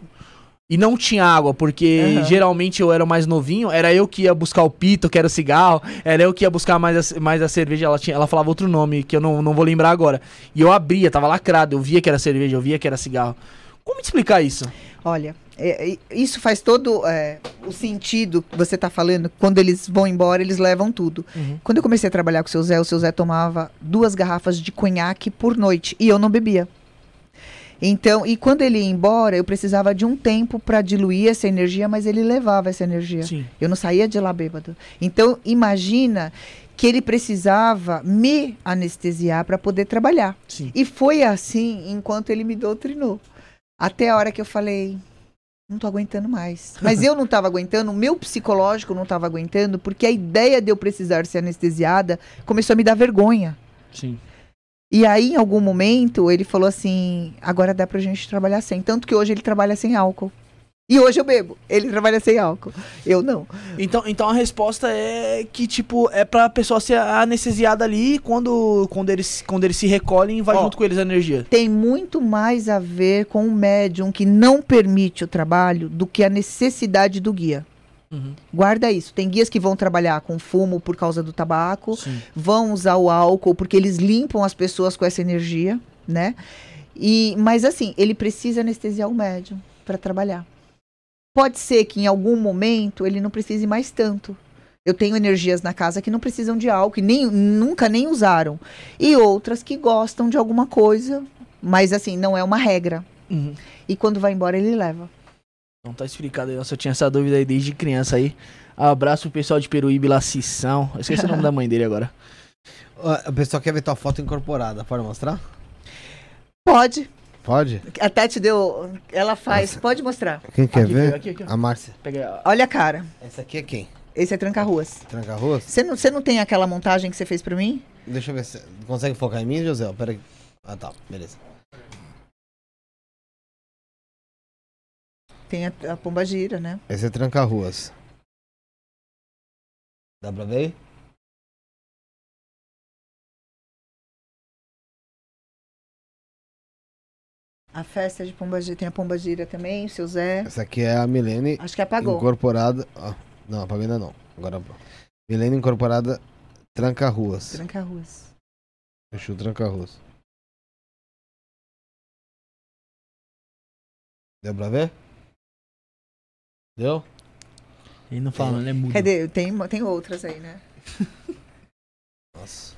E não tinha água, porque Aham. geralmente eu era mais novinho, era eu que ia buscar o pito, que era o cigarro, era eu que ia buscar mais a, mais a cerveja, ela, tinha, ela falava outro nome, que eu não, não vou lembrar agora. E eu abria, tava lacrado, eu via que era cerveja, eu via que era cigarro. Como te explicar isso? Olha, é, é, isso faz todo é, o sentido que você está falando. Quando eles vão embora, eles levam tudo. Uhum. Quando eu comecei a trabalhar com o seu Zé, o seu Zé tomava duas garrafas de conhaque por noite e eu não bebia. Então, e quando ele ia embora, eu precisava de um tempo para diluir essa energia, mas ele levava essa energia. Sim. Eu não saía de lá bêbado. Então, imagina que ele precisava me anestesiar para poder trabalhar. Sim. E foi assim enquanto ele me doutrinou. Até a hora que eu falei, não tô aguentando mais. Mas eu não estava aguentando, o meu psicológico não estava aguentando, porque a ideia de eu precisar ser anestesiada começou a me dar vergonha. Sim. E aí, em algum momento, ele falou assim: agora dá pra gente trabalhar sem. Tanto que hoje ele trabalha sem álcool. E hoje eu bebo. Ele trabalha sem álcool. Eu não. Então, então a resposta é que, tipo, é pra pessoa ser anestesiada ali e quando, quando, eles, quando eles se recolhem, vai Ó. junto com eles a energia. Tem muito mais a ver com o médium que não permite o trabalho do que a necessidade do guia. Uhum. Guarda isso. Tem guias que vão trabalhar com fumo por causa do tabaco, Sim. vão usar o álcool porque eles limpam as pessoas com essa energia, né? E, mas assim, ele precisa anestesiar o médium para trabalhar. Pode ser que em algum momento ele não precise mais tanto. Eu tenho energias na casa que não precisam de álcool, e nem, nunca nem usaram. E outras que gostam de alguma coisa, mas assim, não é uma regra. Uhum. E quando vai embora, ele leva. Não tá explicado aí. Nossa, eu tinha essa dúvida aí desde criança aí. Abraço pro pessoal de Peruíbe, lá, Cissão. Eu esqueci o nome da mãe dele agora. O pessoal quer ver tua foto incorporada. Pode mostrar? Pode. Pode? A Tati deu. Ela faz. Pode mostrar. Quem quer Aqui, ver? aqui, aqui, ó. A Márcia. Olha a cara. Essa aqui é quem? Esse é tranca-ruas. Tranca Ruas? Você não, você não tem aquela montagem que você fez pra mim? Deixa eu ver se. Consegue focar em mim, José? Pera aí. Ah, tá. Beleza. Tem a, a pomba gira, né? Esse é Tranca Ruas. Dá pra ver? A festa de pomba gira. Tem a pomba gira também, o seu Zé. Essa aqui é a Milene Acho que apagou. incorporada. ó, não, apagou ainda não. Agora. Milene incorporada Tranca Ruas. Tranca-ruas. Fechou Tranca Ruas. Deu pra ver? Deu? Ele não fala, ele é mudo. Cadê? Tem, tem outras aí, né? Nossa.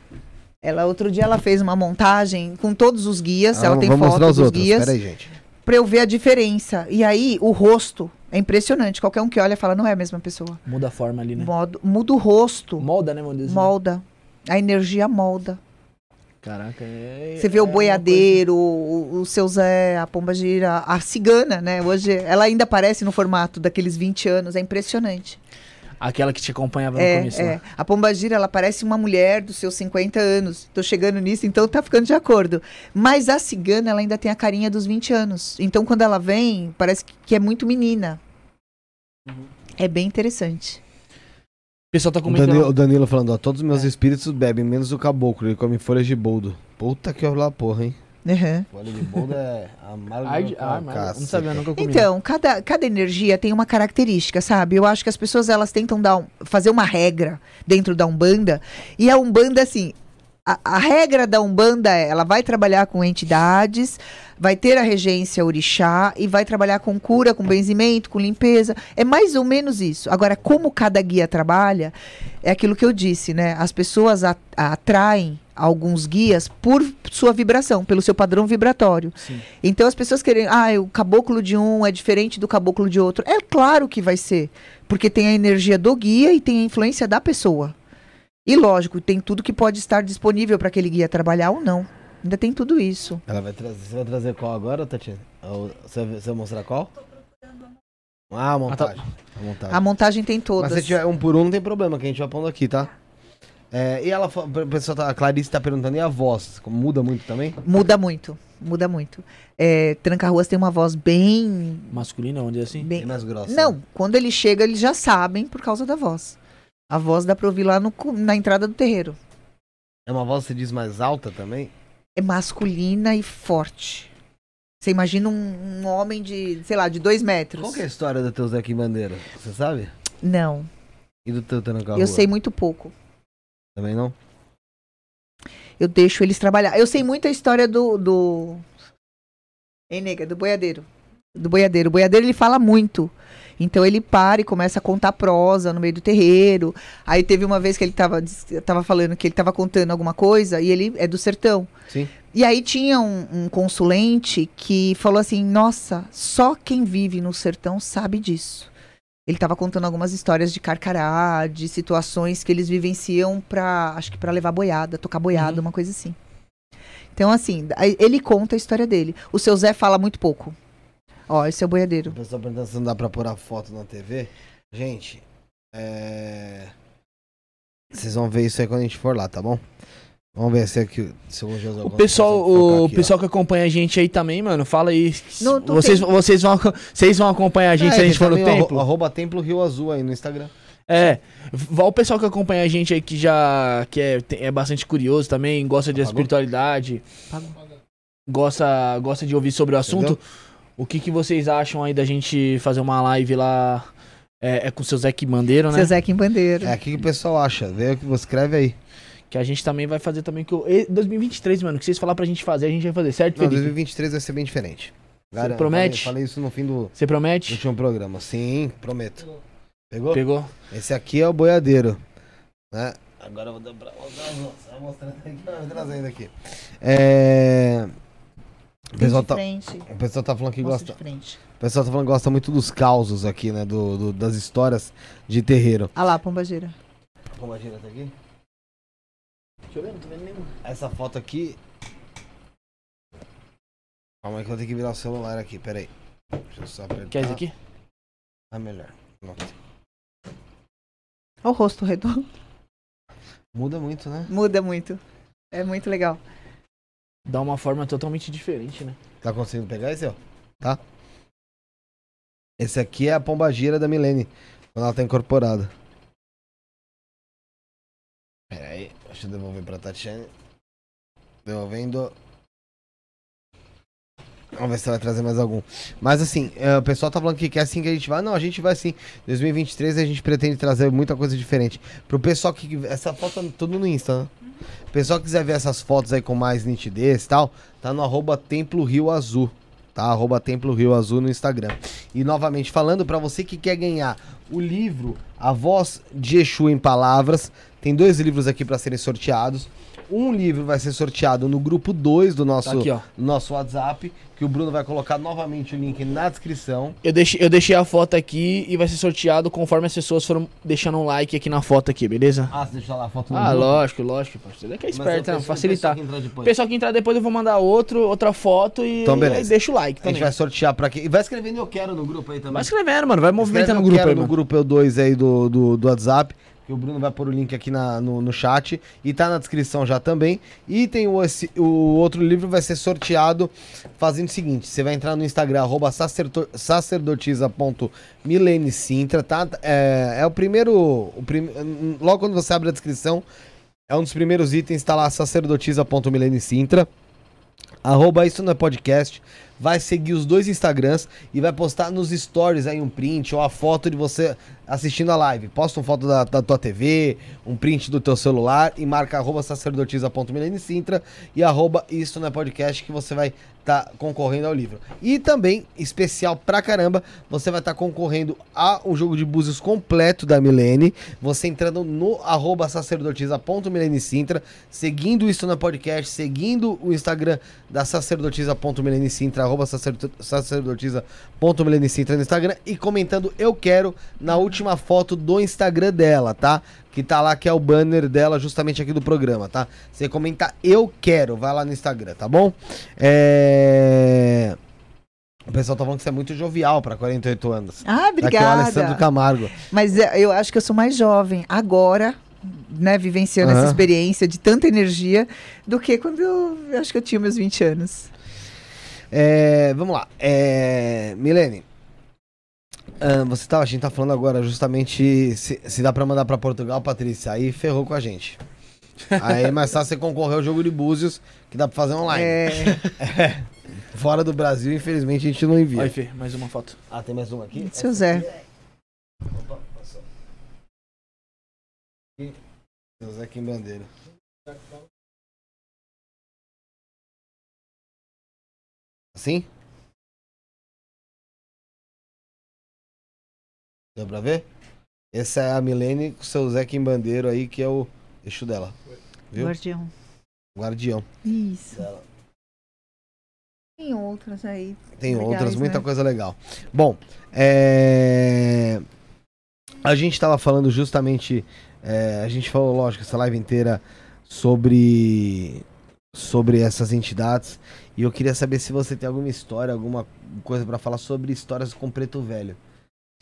Ela, outro dia, ela fez uma montagem com todos os guias. Ah, ela tem vamos foto mostrar os dos outros. guias. Pera aí, gente. Pra eu ver a diferença. E aí, o rosto é impressionante. Qualquer um que olha fala, não é a mesma pessoa. Muda a forma ali, né? Modo, muda o rosto. Molda, né, Molda? Molda. A energia molda. Caraca, é. Você vê é o boiadeiro, o, o seu Zé, a pomba gira, a cigana, né? Hoje ela ainda aparece no formato daqueles 20 anos, é impressionante. Aquela que te acompanhava no É, começo. é. lá. A pomba gira, ela parece uma mulher dos seus 50 anos. Tô chegando nisso, então tá ficando de acordo. Mas a cigana, ela ainda tem a carinha dos 20 anos. Então quando ela vem, parece que- que é muito menina. Uhum. É bem interessante. O pessoal tá O comentando. Danilo, o Danilo falando, ó, todos os meus É. espíritos bebem, menos o caboclo, ele come folhas de boldo. Puta que lá, porra, hein? Uhum. Folha de boldo é amargo Ai, eu não sabia nunca comi. Então, cada, cada energia tem uma característica, sabe? Eu acho que as pessoas elas tentam dar um- fazer uma regra dentro da Umbanda. E a Umbanda, assim, a, a regra da Umbanda é ela vai trabalhar com entidades, vai ter a regência orixá e vai trabalhar com cura, com benzimento, com limpeza. É mais ou menos isso. Agora, como cada guia trabalha, é aquilo que eu disse, né? As pessoas a- atraem alguns guias por sua vibração, pelo seu padrão vibratório. Sim. Então as pessoas querem, ah, o caboclo de um é diferente do caboclo de outro. É claro que vai ser, porque tem a energia do guia e tem a influência da pessoa. E lógico, tem tudo que pode estar disponível para aquele guia trabalhar ou não. Ainda tem tudo isso. Ela vai trazer, você vai trazer qual agora, Tatiana? Você vai, você vai mostrar qual? Ah, a montagem. A montagem. A montagem tem Mas todas. se tiver um por um, não tem problema, que a gente vai pondo aqui, tá? É, e ela, o pessoal tá, a Clarice tá perguntando, e a voz? Muda muito também? Muda muito, muda muito. É, Tranca-Ruas tem uma voz bem, Masculina, vamos dizer assim? bem... Bem mais grossa. Não, né? quando ele chega, eles já sabem por causa da voz. A voz dá pra ouvir lá no na entrada do terreiro. É uma voz, se diz, mais alta também? é masculina e forte. Você imagina um, um homem de, sei lá, de dois metros. Qual que é a história do teu Zé Bandeira? Você sabe? Não, E do teu Tanaka eu sei muito pouco. Também não? Eu deixo eles trabalhar. Eu sei muito a história do. do... Hein, nega? Do boiadeiro. Do boiadeiro. O boiadeiro ele fala muito. Então ele para e começa a contar prosa no meio do terreiro. Aí teve uma vez que ele tava, tava falando que ele tava contando alguma coisa e ele é do sertão. Sim. E aí tinha um, um consulente que falou assim: Nossa, só quem vive no sertão sabe disso. Ele estava contando algumas histórias de carcará, de situações que eles vivenciam para, acho que para levar boiada, tocar boiada, Uhum. uma coisa assim. Então assim, ele conta a história dele. O seu Zé fala muito pouco. Ó, esse é o O boiadeiro. pessoal perguntando se não dá pra pôr a foto na TV. Gente, é... Vocês vão ver isso aí quando a gente for lá, tá bom? Vamos ver se aqui... Se o José O pessoal, o aqui, ó. pessoal que acompanha a gente aí também, mano, fala aí. No- no vocês, tem- vocês, vão, vocês vão acompanhar a gente É, se a gente for no templo? Arroba Templo Rio Azul aí no Instagram. É. Vai o pessoal que acompanha a gente aí que já que é, é bastante curioso também, gosta de Apagou? espiritualidade, gosta, gosta de ouvir sobre o assunto. Entendeu? O que, que vocês acham aí da gente fazer uma live lá? É, é com o seu Zé Bandeiro, né? Seu Zé em Bandeira. É, o que, que o pessoal acha? Vê o que você escreve aí. Que a gente também vai fazer também. Que o, e- 2023, mano, o que vocês falar pra gente fazer, a gente vai fazer, certo, Não, Felipe? 2023 vai ser bem diferente. Você promete? Falei, falei isso no fim do Você promete? último programa. Sim, prometo. Pegou? Pegou? Esse aqui é o boiadeiro. Né? Agora eu vou dar pra mostrar. Vou mostrando aqui, vai trazendo aqui. É... O Tem pessoal, de tá, frente. o pessoal tá falando que gosta. de frente. O pessoal tá falando que gosta muito dos causos aqui, né? Do, do- das histórias de terreiro. Ah lá, pombageira. Como a gira tá aqui? Deixa eu ver, não tô vendo nenhum. Essa foto aqui. Calma aí que eu vou ter que virar o celular aqui, peraí. Deixa eu só apertar. Quer esse aqui? Ah, melhor. Pronto. Olha o rosto redondo. Muda muito, né? Muda muito. É muito legal. Dá uma forma totalmente diferente, né? Tá conseguindo pegar esse, ó? Tá? Esse aqui é a pombagira da Milene. Quando ela tá incorporada. Pera aí, deixa eu devolver pra Tatiane. Devolvendo. Vamos ver se ela vai trazer mais algum. Mas assim, é, o pessoal tá falando que quer assim que a gente vai. Não, a gente vai sim. 2023 a gente pretende trazer muita coisa diferente. Pro pessoal que. Essa foto tá tudo no Insta, né? O pessoal que quiser ver essas fotos aí com mais nitidez e tal, tá no arroba Templo Rio Azul. tá? Arroba Templo Rio Azul no Instagram. E novamente falando, para você que quer ganhar o livro A Voz de Exu em Palavras, tem dois livros aqui para serem sorteados. Um livro vai ser sorteado no grupo 2 do nosso, Tá aqui, nosso WhatsApp, que o Bruno vai colocar novamente o link na descrição. Eu deixei, eu deixei a foto aqui e vai ser sorteado conforme as pessoas foram deixando um like aqui na foto aqui, beleza? Ah, você deixa lá a foto no Ah, grupo? lógico, lógico, parceiro. É que é esperto, né? Facilitar. o pessoal que entrar depois. eu vou mandar outro, outra foto e, Então, beleza. e deixa o like A gente também. vai sortear pra quem. E vai escrevendo eu quero no grupo aí também. Vai escrevendo, mano. Vai movimentando o Escreve grupo aí, quero mano. no grupo E2 aí do, do, do WhatsApp. Que o Bruno vai pôr o link aqui na, no, no chat. E tá na descrição já também. E tem o, esse- o outro livro vai ser sorteado fazendo o seguinte: você vai entrar no Instagram, arroba sacerdotisa.milenicintra, tá? É, é o primeiro. O prim, logo quando você abre a descrição, é um dos primeiros itens, tá lá sacerdotisa.milenicintra. Arroba isso não é podcast. Vai seguir os dois Instagrams e vai postar nos stories aí um print ou a foto de você assistindo a live. Posta uma foto da, da tua TV, um print do teu celular e marca arroba sacerdotisa.milenicintra e arroba isso não é podcast que você vai estar concorrendo ao livro. E também, especial pra caramba, você vai estar concorrendo ao jogo de búzios completo da Milene. Você entrando no arroba sacerdotisa.milenicintra, seguindo isso no podcast, seguindo o Instagram da sacerdotisa.milenicintra, arroba sacerdo- sacerdotisa.milenicintra no Instagram e comentando eu quero na última foto do Instagram dela, tá? Que tá lá, que é o banner dela justamente aqui do programa, tá? Você comenta eu quero, vai lá no Instagram, tá bom? É... O pessoal tá falando que você é muito jovial pra 48 anos. Ah, Aqui é o Alessandro obrigada. Camargo. Mas é, eu acho que eu sou mais jovem agora, né, vivenciando Aham. essa experiência de tanta energia, do que quando eu, eu acho que eu tinha meus 20 anos. É, vamos lá. É, Milene, ah, você tá, a gente tá falando agora justamente se, se dá pra mandar pra Portugal, Patrícia. Aí ferrou com a gente. Aí é mais fácil você concorrer ao jogo de Búzios, que dá pra fazer online. É, Fora do Brasil, infelizmente, a gente não envia. Aí, Fê, mais uma foto. Ah, tem mais uma aqui? seu Zé. Opa, passou. Aqui. Seu Zé Kim Bandeira. Assim? Deu pra ver? Essa é a Milene com o seu Zé Kim Bandeiro aí, que é o eixo dela. Viu? Guardião. Guardião. Isso. dela. Tem outras aí. Tem Legais, outras, muita né? coisa legal. Bom, é... a gente estava falando justamente, é, a gente falou, lógico, essa live inteira sobre sobre essas entidades e eu queria saber se você tem alguma história, alguma coisa para falar sobre histórias com preto velho.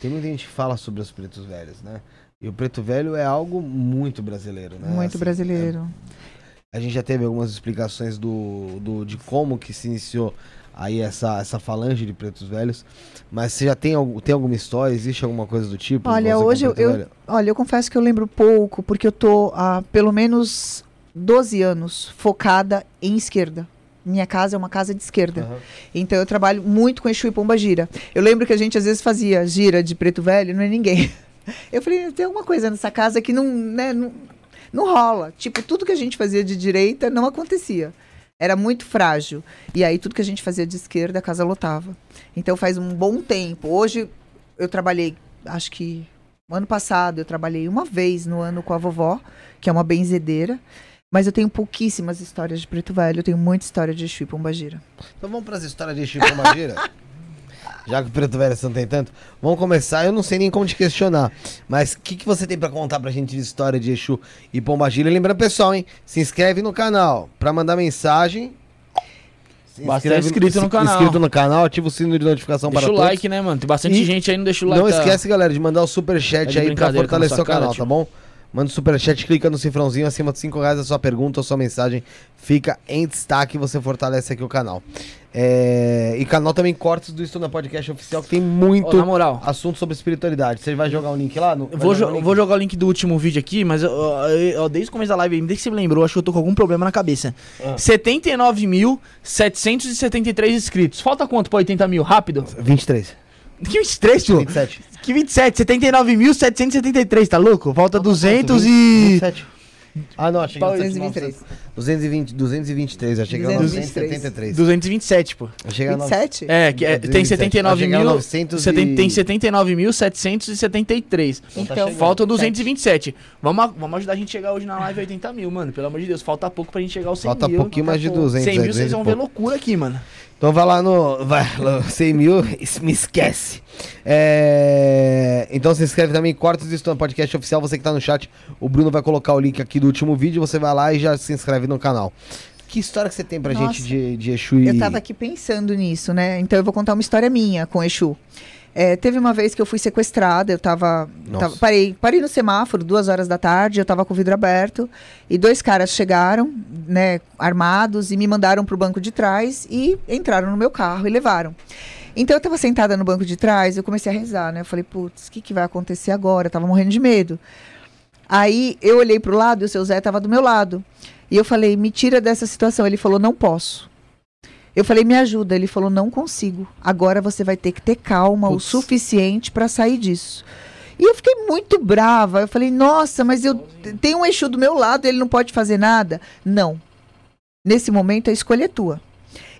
Tem muita gente que fala sobre os pretos velhos, né? E o preto velho é algo muito brasileiro, né? Muito Assim, brasileiro. a gente já teve algumas explicações do, do de como que se iniciou aí essa, essa falange de pretos velhos. Mas você já tem, tem alguma história? Existe alguma coisa do tipo? Olha, hoje eu- eu-? Olha, eu confesso que eu lembro pouco, porque eu tô há pelo menos 12 anos focada em esquerda. Minha casa é uma casa de esquerda. Aham. Então eu trabalho muito com Exu e Pomba Gira. Eu lembro que a gente às vezes fazia gira de preto velho, não é ninguém. Eu falei, tem alguma coisa nessa casa que não, né, não, não rola. Tipo, tudo que a gente fazia de direita não acontecia. Era muito frágil. E aí tudo que a gente fazia de esquerda, a casa lotava. Então faz um bom tempo. Hoje eu trabalhei, acho que no ano passado eu trabalhei uma vez no ano com a vovó, que é uma benzedeira. Mas eu tenho pouquíssimas histórias de preto velho. Eu tenem muita história de Exu e Pomba Gira. Então vamos para as histórias de Chico Magira? Já que o preto velho você não tem tanto. Vamos começar, eu não sei nem como te questionar. Mas o que, que você tem pra contar pra gente de história de Exu e Pombagira? Lembrando, pessoal, hein? Se inscreve no canal pra mandar mensagem. Se Bastante inscrito no se- canal. Inscrito no canal, ativa o sino de notificação Deixa para o todos. like, né, mano? Tem bastante E gente aí, não deixa o like. Não tá? esquece, galera, de mandar o Tá superchat de aí pra brincadeira com a fortalecer o canal, cara, tá bom? Manda o superchat, clica no cifrãozinho acima de 5 reais, a sua pergunta, a sua mensagem fica em destaque e você fortalece aqui o canal. É, E canal também cortes do Estúdio Podcast Oficial, que tem muito na moral, assunto sobre espiritualidade. Você vai jogar o link lá? No... vou, jogar jo- o link? vou jogar o link do último vídeo aqui, mas eu- eu- eu- desde o começo da live, desde que você me lembrou, acho que eu tô com algum problema na cabeça. Ah. 79.773 inscritos. Falta quanto pra 80 mil? Rápido. 23. Que 23, tio? 27. Que 27? 79.773, tá louco? Falta 200 e... 27. Ah, não, achei que era 223. 220, 223, achei que era 223. 973. 227, pô. Achei que era 27? É, que é, tem 79 Achei que era mil. 900 seten- e- Tem 79.773. Então tá Então. Faltam 227. Vamos, vamos ajudar a gente a chegar hoje na live 80 mil, mano. Pelo amor de Deus. Falta pouco pra gente chegar aos 100 Falta mil. pouquinho mais de 200, 100 é, mil, vocês 200 e vão ver loucura aqui, mano. Então vai lá no. Vai, lá, 100 mil, me esquece. É, então se inscreve também, Cortes do Estômago Podcast Oficial. Você que tá no chat, o Bruno vai colocar o link aqui do último vídeo. Você vai lá e já se inscreve no canal. Que história que você tem pra Nossa. gente de, de Exu e. Eu tava aqui pensando nisso, né? Então eu vou contar uma história minha com Exu. É, teve uma vez que eu fui sequestrada, eu tava, tava- parei, parei no semáforo, duas horas da tarde, eu tava com o vidro aberto, e dois caras chegaram, né, armados, e me mandaram pro banco de trás e entraram no meu carro e levaram. Então eu tava sentada no banco de trás, eu comecei a rezar, né? Eu falei, putz, o que, que vai acontecer agora? Eu tava morrendo de medo. Aí eu olhei pro lado e o seu Zé tava do meu lado. E eu falei, me tira dessa situação. Ele falou, não posso. Eu falei, me ajuda. Ele falou, não consigo. Agora você vai ter que ter calma o suficiente para sair disso. E eu fiquei muito brava. Eu falei, nossa, mas eu tenho um Exu do meu lado, ele não pode fazer nada. Não. Nesse momento a escolha é tua.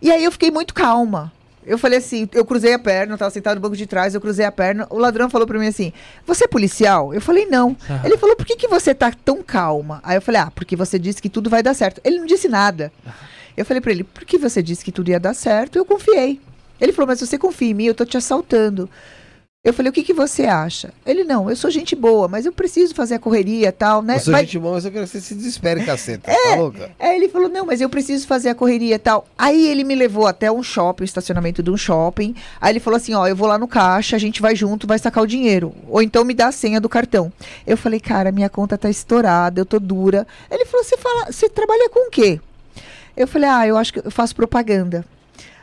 E aí eu fiquei muito calma. Eu falei assim, eu cruzei a perna, eu tava sentado no banco de trás, eu cruzei a perna. O ladrão falou pra mim assim: Você é policial? Eu falei, não. Ele falou, por que, que você tá tão calma? Aí eu falei, ah, porque você disse que tudo vai dar certo. Ele não disse nada. Eu falei pra ele, por que você disse que tudo ia dar certo? Eu confiei. Ele falou, mas você confia em mim, eu tô te assaltando. Eu falei, o que, que você acha? Ele, não, eu sou gente boa, mas eu preciso fazer a correria e tal, né? Eu sou Vai- gente boa, mas eu quero que você se desespere, caceta. Tá louca? Aí ele falou, não, mas eu preciso fazer a correria e tal. Aí ele me levou até um shopping, um estacionamento de um shopping. Aí ele falou assim, ó, eu vou lá no caixa, a gente vai junto, vai sacar o dinheiro. Ou então me dá a senha do cartão. Eu falei, cara, minha conta tá estourada, eu tô dura. Ele falou, você fala, você trabalha com o quê? Eu falei, ah, eu acho que eu faço propaganda.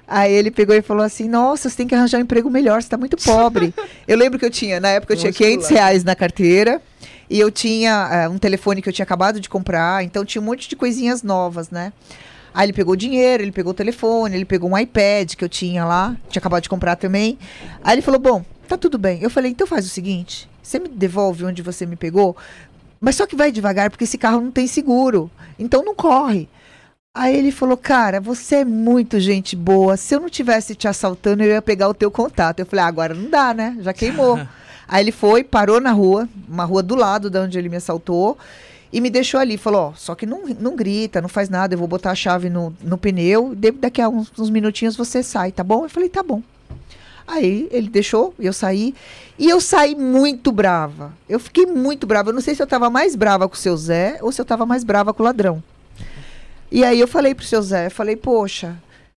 Aí ele pegou e falou assim: Nossa, você tem que arranjar um emprego melhor, você tá muito pobre. eu lembro que eu tinha, na época eu tinha Vamos 500 pular. reais na carteira e eu tinha eh, um telefone que eu tinha acabado de comprar, então tinha um monte de coisinhas novas, né? Aí ele pegou o dinheiro, ele pegou o telefone, ele pegou um iPad que eu tinha lá, tinha acabado de comprar também. Aí ele falou: Bom, tá tudo bem. Eu falei: Então faz o seguinte, você me devolve onde você me pegou, mas só que vai devagar, porque esse carro não tem seguro. Então não corre. Aí ele falou, cara, você é muito gente boa. Se eu não tivesse te assaltando, eu ia pegar o teu contato. Eu falei, ah, agora não dá, né? Já queimou. Aí ele foi, parou na rua, uma rua do lado de onde ele me assaltou, e me deixou ali. Falou, ó, só que não, não grita, não faz nada, eu vou botar a chave no, no pneu, e de- daqui a uns, uns minutinhos você sai, tá bom? Eu falei, tá bom. Aí ele deixou, eu saí. E eu saí muito brava. Eu fiquei muito brava. Eu não sei se eu tava mais brava com o seu Zé ou se eu tava mais brava com o ladrão. E aí eu falei pro seu Zé, falei, poxa,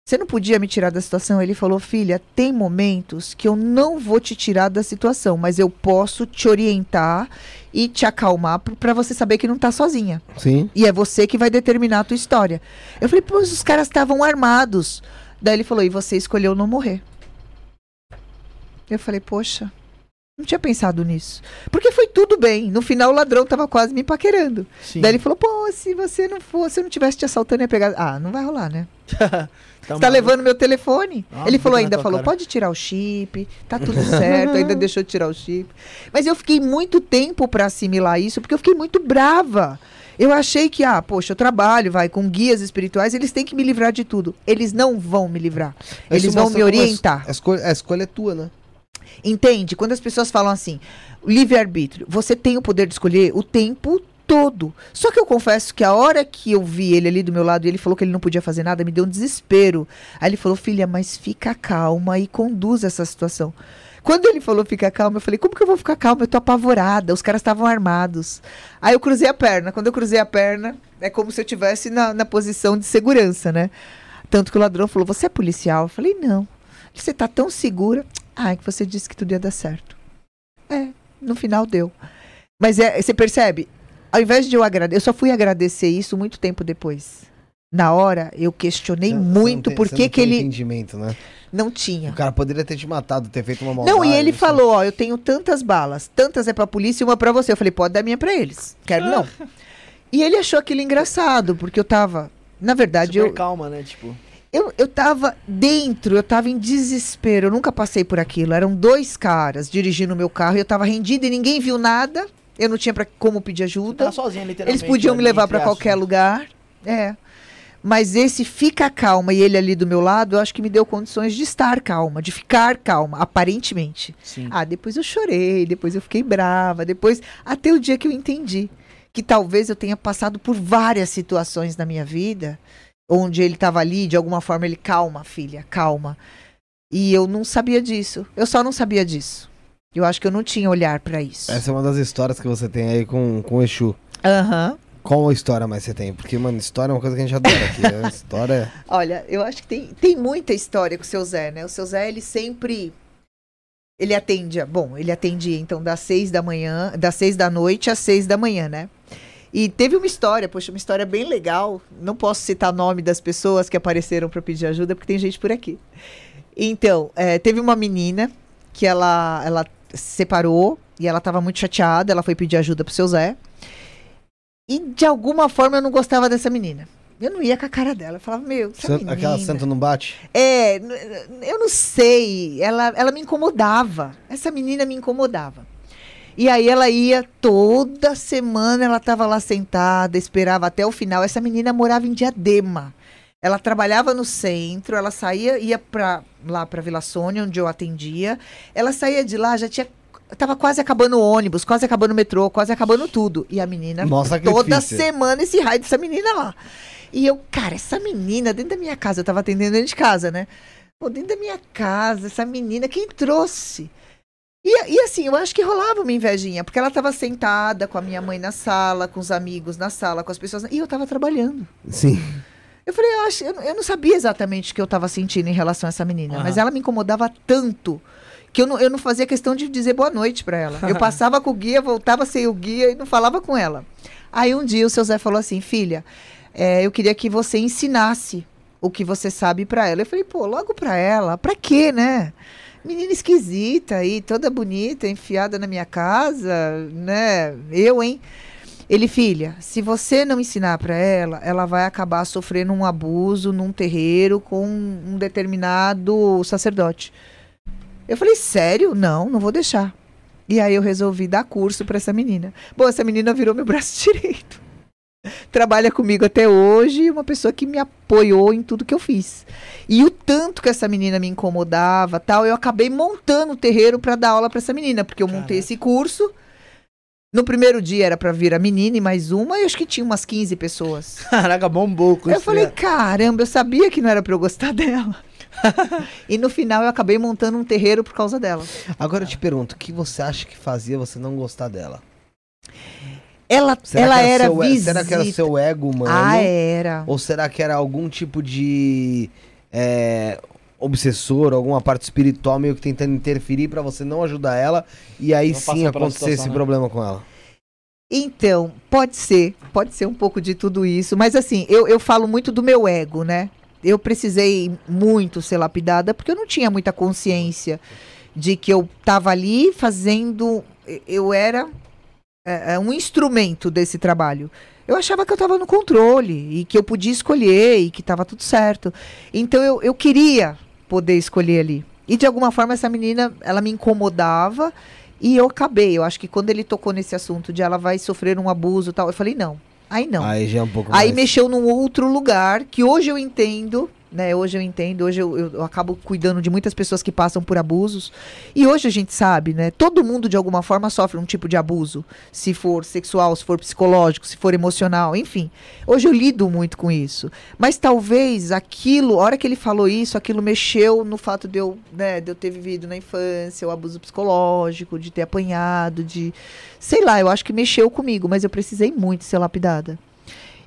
você não podia me tirar da situação? Ele falou, filha, tem momentos que eu não vou te tirar da situação, mas eu posso te orientar e te acalmar para você saber que não tá sozinha. Sim. E é você que vai determinar a tua história. Eu falei, mas os caras estavam armados. Daí ele falou, e você escolheu não morrer. Eu falei, poxa, não tinha pensado nisso. Porque foi tudo bem. No final o ladrão tava quase me paquerando. Sim. Daí ele falou, pô, se você não fosse, se eu não tivesse te assaltando, ia pegar. Ah, não vai rolar, né? Você tá levando meu telefone. Ah, ele falou, ainda falou, cara. pode tirar o chip, tá tudo certo, ainda deixou de tirar o chip. Mas eu fiquei muito tempo para assimilar isso, porque eu fiquei muito brava. Eu achei que, ah, poxa, eu trabalho, vai, com guias espirituais, eles têm que me livrar de tudo. Eles não vão me livrar. Eles vão me orientar. A escolha, a escolha é tua, né? Entende? Quando as pessoas falam assim, livre-arbítrio, você tem o poder de escolher o tempo todo. Só que eu confesso que a hora que eu vi ele ali do meu lado e ele falou que ele não podia fazer nada, me deu um desespero. Aí ele falou, filha, mas fica calma e conduz essa situação. Quando ele falou fica calma, eu falei, como que eu vou ficar calma? Eu tô apavorada, os caras estavam armados. Aí eu cruzei a perna. Quando eu cruzei a perna, é como se eu estivesse na, na posição de segurança, né? Tanto que o ladrão falou, você é policial? Eu falei, não. Você tá tão segura. Ah, que você disse que tudo ia dar certo. É, no final deu. Mas é, você percebe? Ao invés de eu agradecer, eu só fui agradecer isso muito tempo depois. Na hora, eu questionei não- muito por que ele entendimento, né? não tinha. O cara poderia ter te matado, ter feito uma maldade. Não, e ele falou, ó, eu tenho tantas balas, tantas é pra polícia e uma pra você. Eu falei, pode dar minha pra eles. Quero não. E ele achou aquilo engraçado, porque eu tava, na verdade, Super eu, calma, né? Tipo. Eu, eu tava dentro, eu tava em desespero, eu nunca passei por aquilo. Eram dois caras dirigindo o meu carro e eu tava rendida e ninguém viu nada. Eu não tinha pra, como pedir ajuda. sozinha, literalmente. Eles podiam me ali, levar pra qualquer lugar. É. Mas esse fica calma e ele ali do meu lado, eu acho que me deu condições de estar calma, de ficar calma, aparentemente. Sim. Ah, depois eu chorei, depois eu fiquei brava, depois até o dia que eu entendi que talvez eu tenha passado por várias situações na minha vida onde ele estava ali, de alguma forma ele calma, filha, calma. E eu não sabia disso. Eu só não sabia disso. Eu acho que eu não tinha olhar pra isso. Essa é uma das histórias que você tem aí com, com o Exu. Aham. Qual história mais você tem? Porque, mano, história é uma coisa que a gente adora aqui. né? História. Olha, eu acho que tem, tem muita história com o seu Zé, né? O seu Zé, ele sempre. Ele atendia. Bom, ele atendia então das seis da manhã, das seis da noite às seis da manhã, né? E teve uma história, poxa, uma história bem legal. Não posso citar nome das pessoas que apareceram para pedir ajuda, porque tem gente por aqui. Então, é, teve uma menina que ela, ela se separou e ela estava muito chateada. Ela foi pedir ajuda pro seu Zé. E de alguma forma eu não gostava dessa menina. Eu não ia com a cara dela. Eu falava, meu, essa menina... Aquela santa não bate? É, eu não sei. Ela, ela me incomodava. Essa menina me incomodava. E aí ela ia toda semana, ela estava lá sentada, esperava até o final. Essa menina morava em Diadema. Ela trabalhava no centro, ela saía, ia pra, lá para Vila Sônia, onde eu atendia. Ela saía de lá, já tinha. Tava quase acabando o ônibus, quase acabando o metrô, quase acabando tudo. E a menina, Nossa, toda semana, esse raio dessa menina lá. E eu, cara, essa menina dentro da minha casa, eu tava atendendo dentro de casa, né? Pô, dentro da minha casa, essa menina, quem trouxe? E, e assim, eu acho que rolava uma invejinha, porque ela tava sentada com a minha mãe na sala, com os amigos na sala, com as pessoas. na- E eu tava trabalhando. Sim. Eu falei, eu, acho, eu, não- eu não sabia exatamente o que eu tava sentindo em relação a essa menina, Aham. mas ela me incomodava tanto que eu não, eu não fazia questão de dizer boa noite pra ela. Eu passava com o guia, voltava sem o guia e não falava com ela. Aí um dia o seu Zé falou assim, filha, é, eu queria que você ensinasse o que você sabe pra ela. Eu falei, pô, logo pra ela, pra quê, né? Menina esquisita aí, toda bonita, enfiada na minha casa, né? Eu, hein? Ele, filha, se você não ensinar pra ela, ela vai acabar sofrendo um abuso num terreiro com um determinado sacerdote. Eu falei, sério? Não, não vou deixar. E aí eu resolvi dar curso pra essa menina. Bom, essa menina virou meu braço direito. Trabalha comigo até hoje, uma pessoa que me apoiou em tudo que eu fiz. E o tanto que essa menina me incomodava, tal, eu acabei montando o terreiro pra dar aula pra essa menina, porque eu montei Caraca. esse curso. No primeiro dia era pra vir a menina e mais uma, e eu acho que tinha umas 15 pessoas. Caraca, bombou com Eu falei, né? caramba, eu sabia que não era pra eu gostar dela. e no final eu acabei montando um terreiro por causa dela. Agora eu te pergunto, o que você acha que fazia você não gostar dela? Ela, Será ela era seu, e- visita. Será que era seu ego humano? Ah, era. Ou será que era algum tipo de é, obsessor, alguma parte espiritual meio que tentando interferir pra você não ajudar ela e aí Não sim acontecer situação, esse né? problema com ela? Então, pode ser, pode ser um pouco de tudo isso, mas assim, eu, eu falo muito do meu ego, né? Eu precisei muito ser lapidada porque eu não tinha muita consciência de que eu estava ali fazendo. Eu era é, é, um instrumento desse trabalho. Eu achava que eu estava no controle e que eu podia escolher e que estava tudo certo. Então eu, eu queria poder escolher ali. E de alguma forma essa menina, ela me incomodava e eu acabei. Eu acho que quando ele tocou nesse assunto de ela vai sofrer um abuso e tal, eu falei, não. Aí não. Aí já é um pouco Aí mais... mexeu num outro lugar que hoje eu entendo, né? Hoje eu entendo, hoje eu, eu- eu acabo cuidando de muitas pessoas que passam por abusos. E hoje a gente sabe, né? Todo mundo de alguma forma sofre um tipo de abuso. Se for sexual, se for psicológico, se for emocional, enfim. Hoje eu lido muito com isso. Mas talvez aquilo, a hora que ele falou isso, aquilo mexeu no fato de eu, né, de eu ter vivido na infância, o abuso psicológico, de ter apanhado, de. Sei lá, eu acho que mexeu comigo, mas eu precisei muito ser lapidada.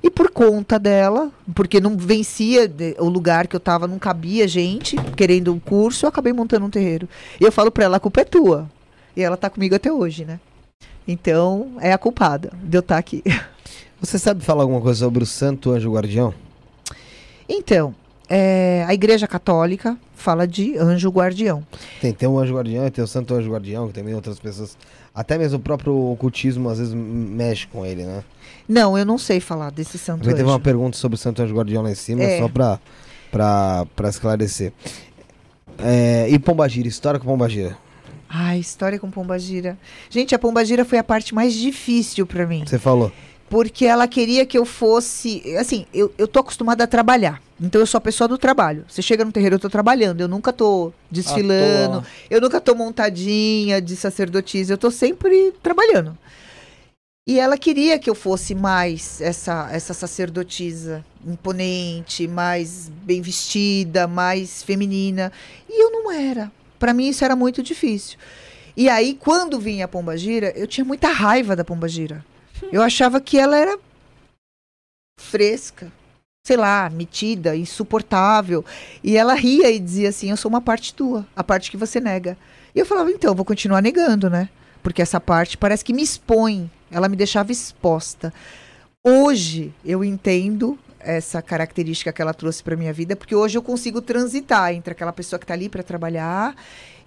E por conta dela, porque não vencia de- o lugar que eu tava, não cabia gente querendo um curso, eu acabei montando um terreiro. E eu falo pra ela, a culpa é tua. E ela tá comigo até hoje, né? Então, é a culpada de eu estar aqui. Você sabe falar alguma coisa sobre o Santo Anjo Guardião? Então, é, a Igreja Católica fala de anjo guardião. Tem, tem o Anjo Guardião tem o Santo Anjo Guardião, que também outras pessoas... Até mesmo o próprio ocultismo às vezes mexe com ele, né? Não, eu não sei falar desse santo Também teve anjo. uma pergunta sobre o Santo Anjo Guardião lá em cima, É. só pra, pra, pra esclarecer. É, e Pombagira, história com Pombagira. Ai, história com Pombagira. Gente, a Pombagira foi a parte mais difícil pra mim. Você falou. Porque ela queria que eu fosse. Assim, eu, eu tô acostumada a trabalhar. Então eu sou a pessoa do trabalho. Você chega no terreiro, eu tô trabalhando. Eu nunca tô desfilando. toa. Eu nunca tô montadinha de sacerdotisa. Eu tô sempre trabalhando. E ela queria que eu fosse mais essa, essa sacerdotisa imponente, mais bem vestida, mais feminina. E eu não era. Pra mim isso era muito difícil. E aí, quando vinha a Pombagira, eu tinha muita raiva da Pombagira. Eu achava que ela era fresca, sei lá, metida, insuportável. E ela ria e dizia assim: Eu sou uma parte tua, a parte que você nega. E eu falava: Então, eu vou continuar negando, né? Porque essa parte parece que me expõe, ela me deixava exposta. Hoje eu entendo essa característica que ela trouxe para minha vida, porque hoje eu consigo transitar entre aquela pessoa que está ali para trabalhar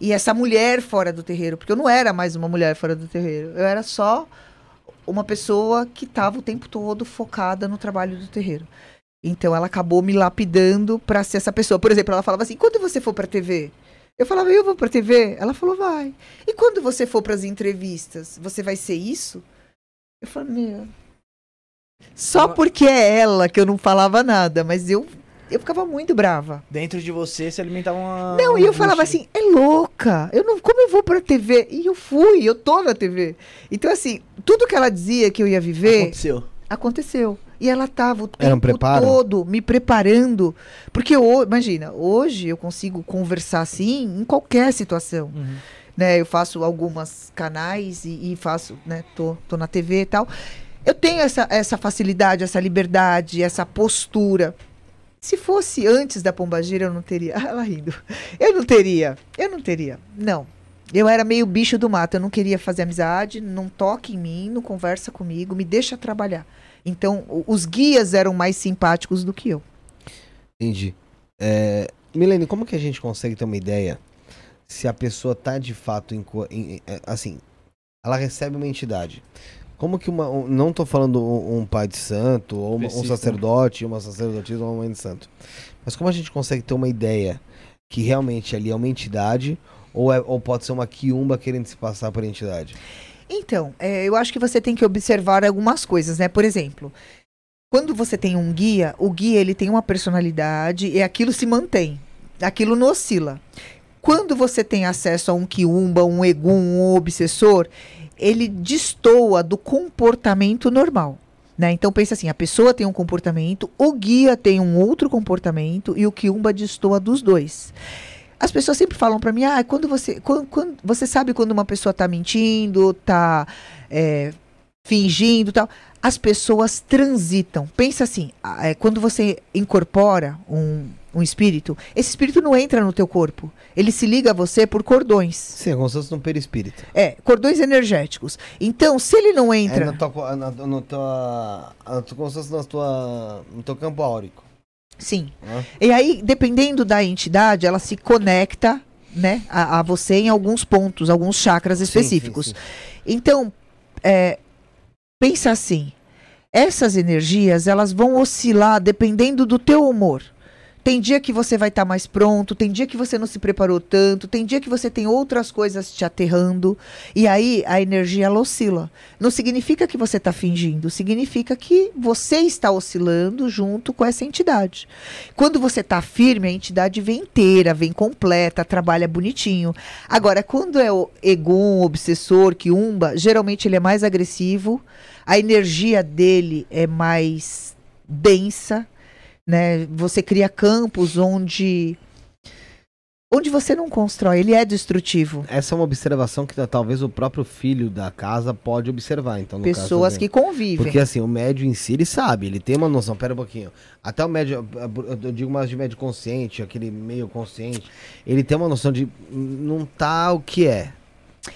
e essa mulher fora do terreiro, porque eu não era mais uma mulher fora do terreiro, eu era só uma pessoa que estava o tempo todo focada no trabalho do terreiro. Então ela acabou me lapidando para ser essa pessoa. Por exemplo, ela falava assim: "Quando você for para TV?" Eu falava: "Eu vou para TV?" Ela falou: "Vai". "E quando você for para as entrevistas, você vai ser isso?" Eu falei: "Meu, só porque é ela que eu não falava nada, mas eu eu ficava muito brava. Dentro de você se alimentava uma. Não, e eu falava assim, é louca. Eu não, como eu vou pra TV? E eu fui, eu tô na TV. Então assim, tudo que ela dizia que eu ia viver, Aconteceu. aconteceu. E ela tava o tempo Era um todo me preparando, porque ho- imagina, hoje eu consigo conversar assim em qualquer situação Uhum. né? Eu faço algumas canais e, e faço, né? Tô, tô na TV e tal. Eu tenho essa, essa facilidade, essa liberdade, essa postura. Se fosse antes da Pombagira, eu não teria. Ela rindo. Eu não teria. Eu não teria. Não. Eu era meio bicho do mato. Eu não queria fazer amizade. Não toque em mim, não conversa comigo, me deixa trabalhar. Então, os guias eram mais simpáticos do que eu. Entendi. É, Milene, como que a gente consegue ter uma ideia se a pessoa tá de fato em, em- assim, ela recebe uma entidade. Como que uma, um- não tô falando um, um pai de santo ou uma- um sacerdote, uma sacerdotisa ou uma mãe de santo. Mas como a gente consegue ter uma ideia que realmente ali é uma entidade ou, é- ou pode ser uma quiumba querendo se passar por entidade? Então, é, eu acho que você tem que observar algumas coisas, né? Por exemplo, quando você tem um guia, o guia ele tem uma personalidade e aquilo se mantém, aquilo não oscila. Quando você tem acesso a um quiumba, um egum, um obsessor, ele destoa do comportamento normal. Né? Então pensa assim, a pessoa tem um comportamento, o guia tem um outro comportamento e o quiumba destoa dos dois. As pessoas sempre falam pra mim, ah, quando você, quando, quando- você sabe quando uma pessoa tá mentindo, tá é, fingindo, tal. As pessoas transitam. Pensa assim, é, quando você incorpora um, um espírito, esse espírito não entra no teu corpo. Ele se liga a você por cordões. Sim, é como se fosse um perispírito. É, cordões energéticos. Então, se ele não É entra, na tua, co- na, no tua, na tua- como se fosse na tua, no teu campo áurico. sim. né? E aí, dependendo da entidade, ela se conecta, né, a, a você em alguns pontos, alguns chakras Sim, específicos. sim, sim. Então, é, pensa assim, essas energias, elas vão oscilar dependendo do teu humor. Tem dia que você vai estar mais pronto, tem dia que você não se preparou tanto, tem dia que você tem outras coisas te aterrando, e aí a energia ela oscila. Não significa que você está fingindo, significa que você está oscilando junto com essa entidade. Quando você está firme, a entidade vem inteira, vem completa, trabalha bonitinho. Agora, quando é o Egum, obsessor, Kiumba, geralmente ele é mais agressivo, a energia dele é mais densa, né? Você cria campos onde onde você não constrói, ele é destrutivo. Essa é uma observação que talvez o próprio filho da casa pode observar. Então, Pessoas que convivem. Porque assim, o médio em si, ele sabe, ele tem uma noção. Pera um pouquinho. Até o médio, eu digo mais de médio consciente, aquele meio consciente, ele tem uma noção de não tá o que é.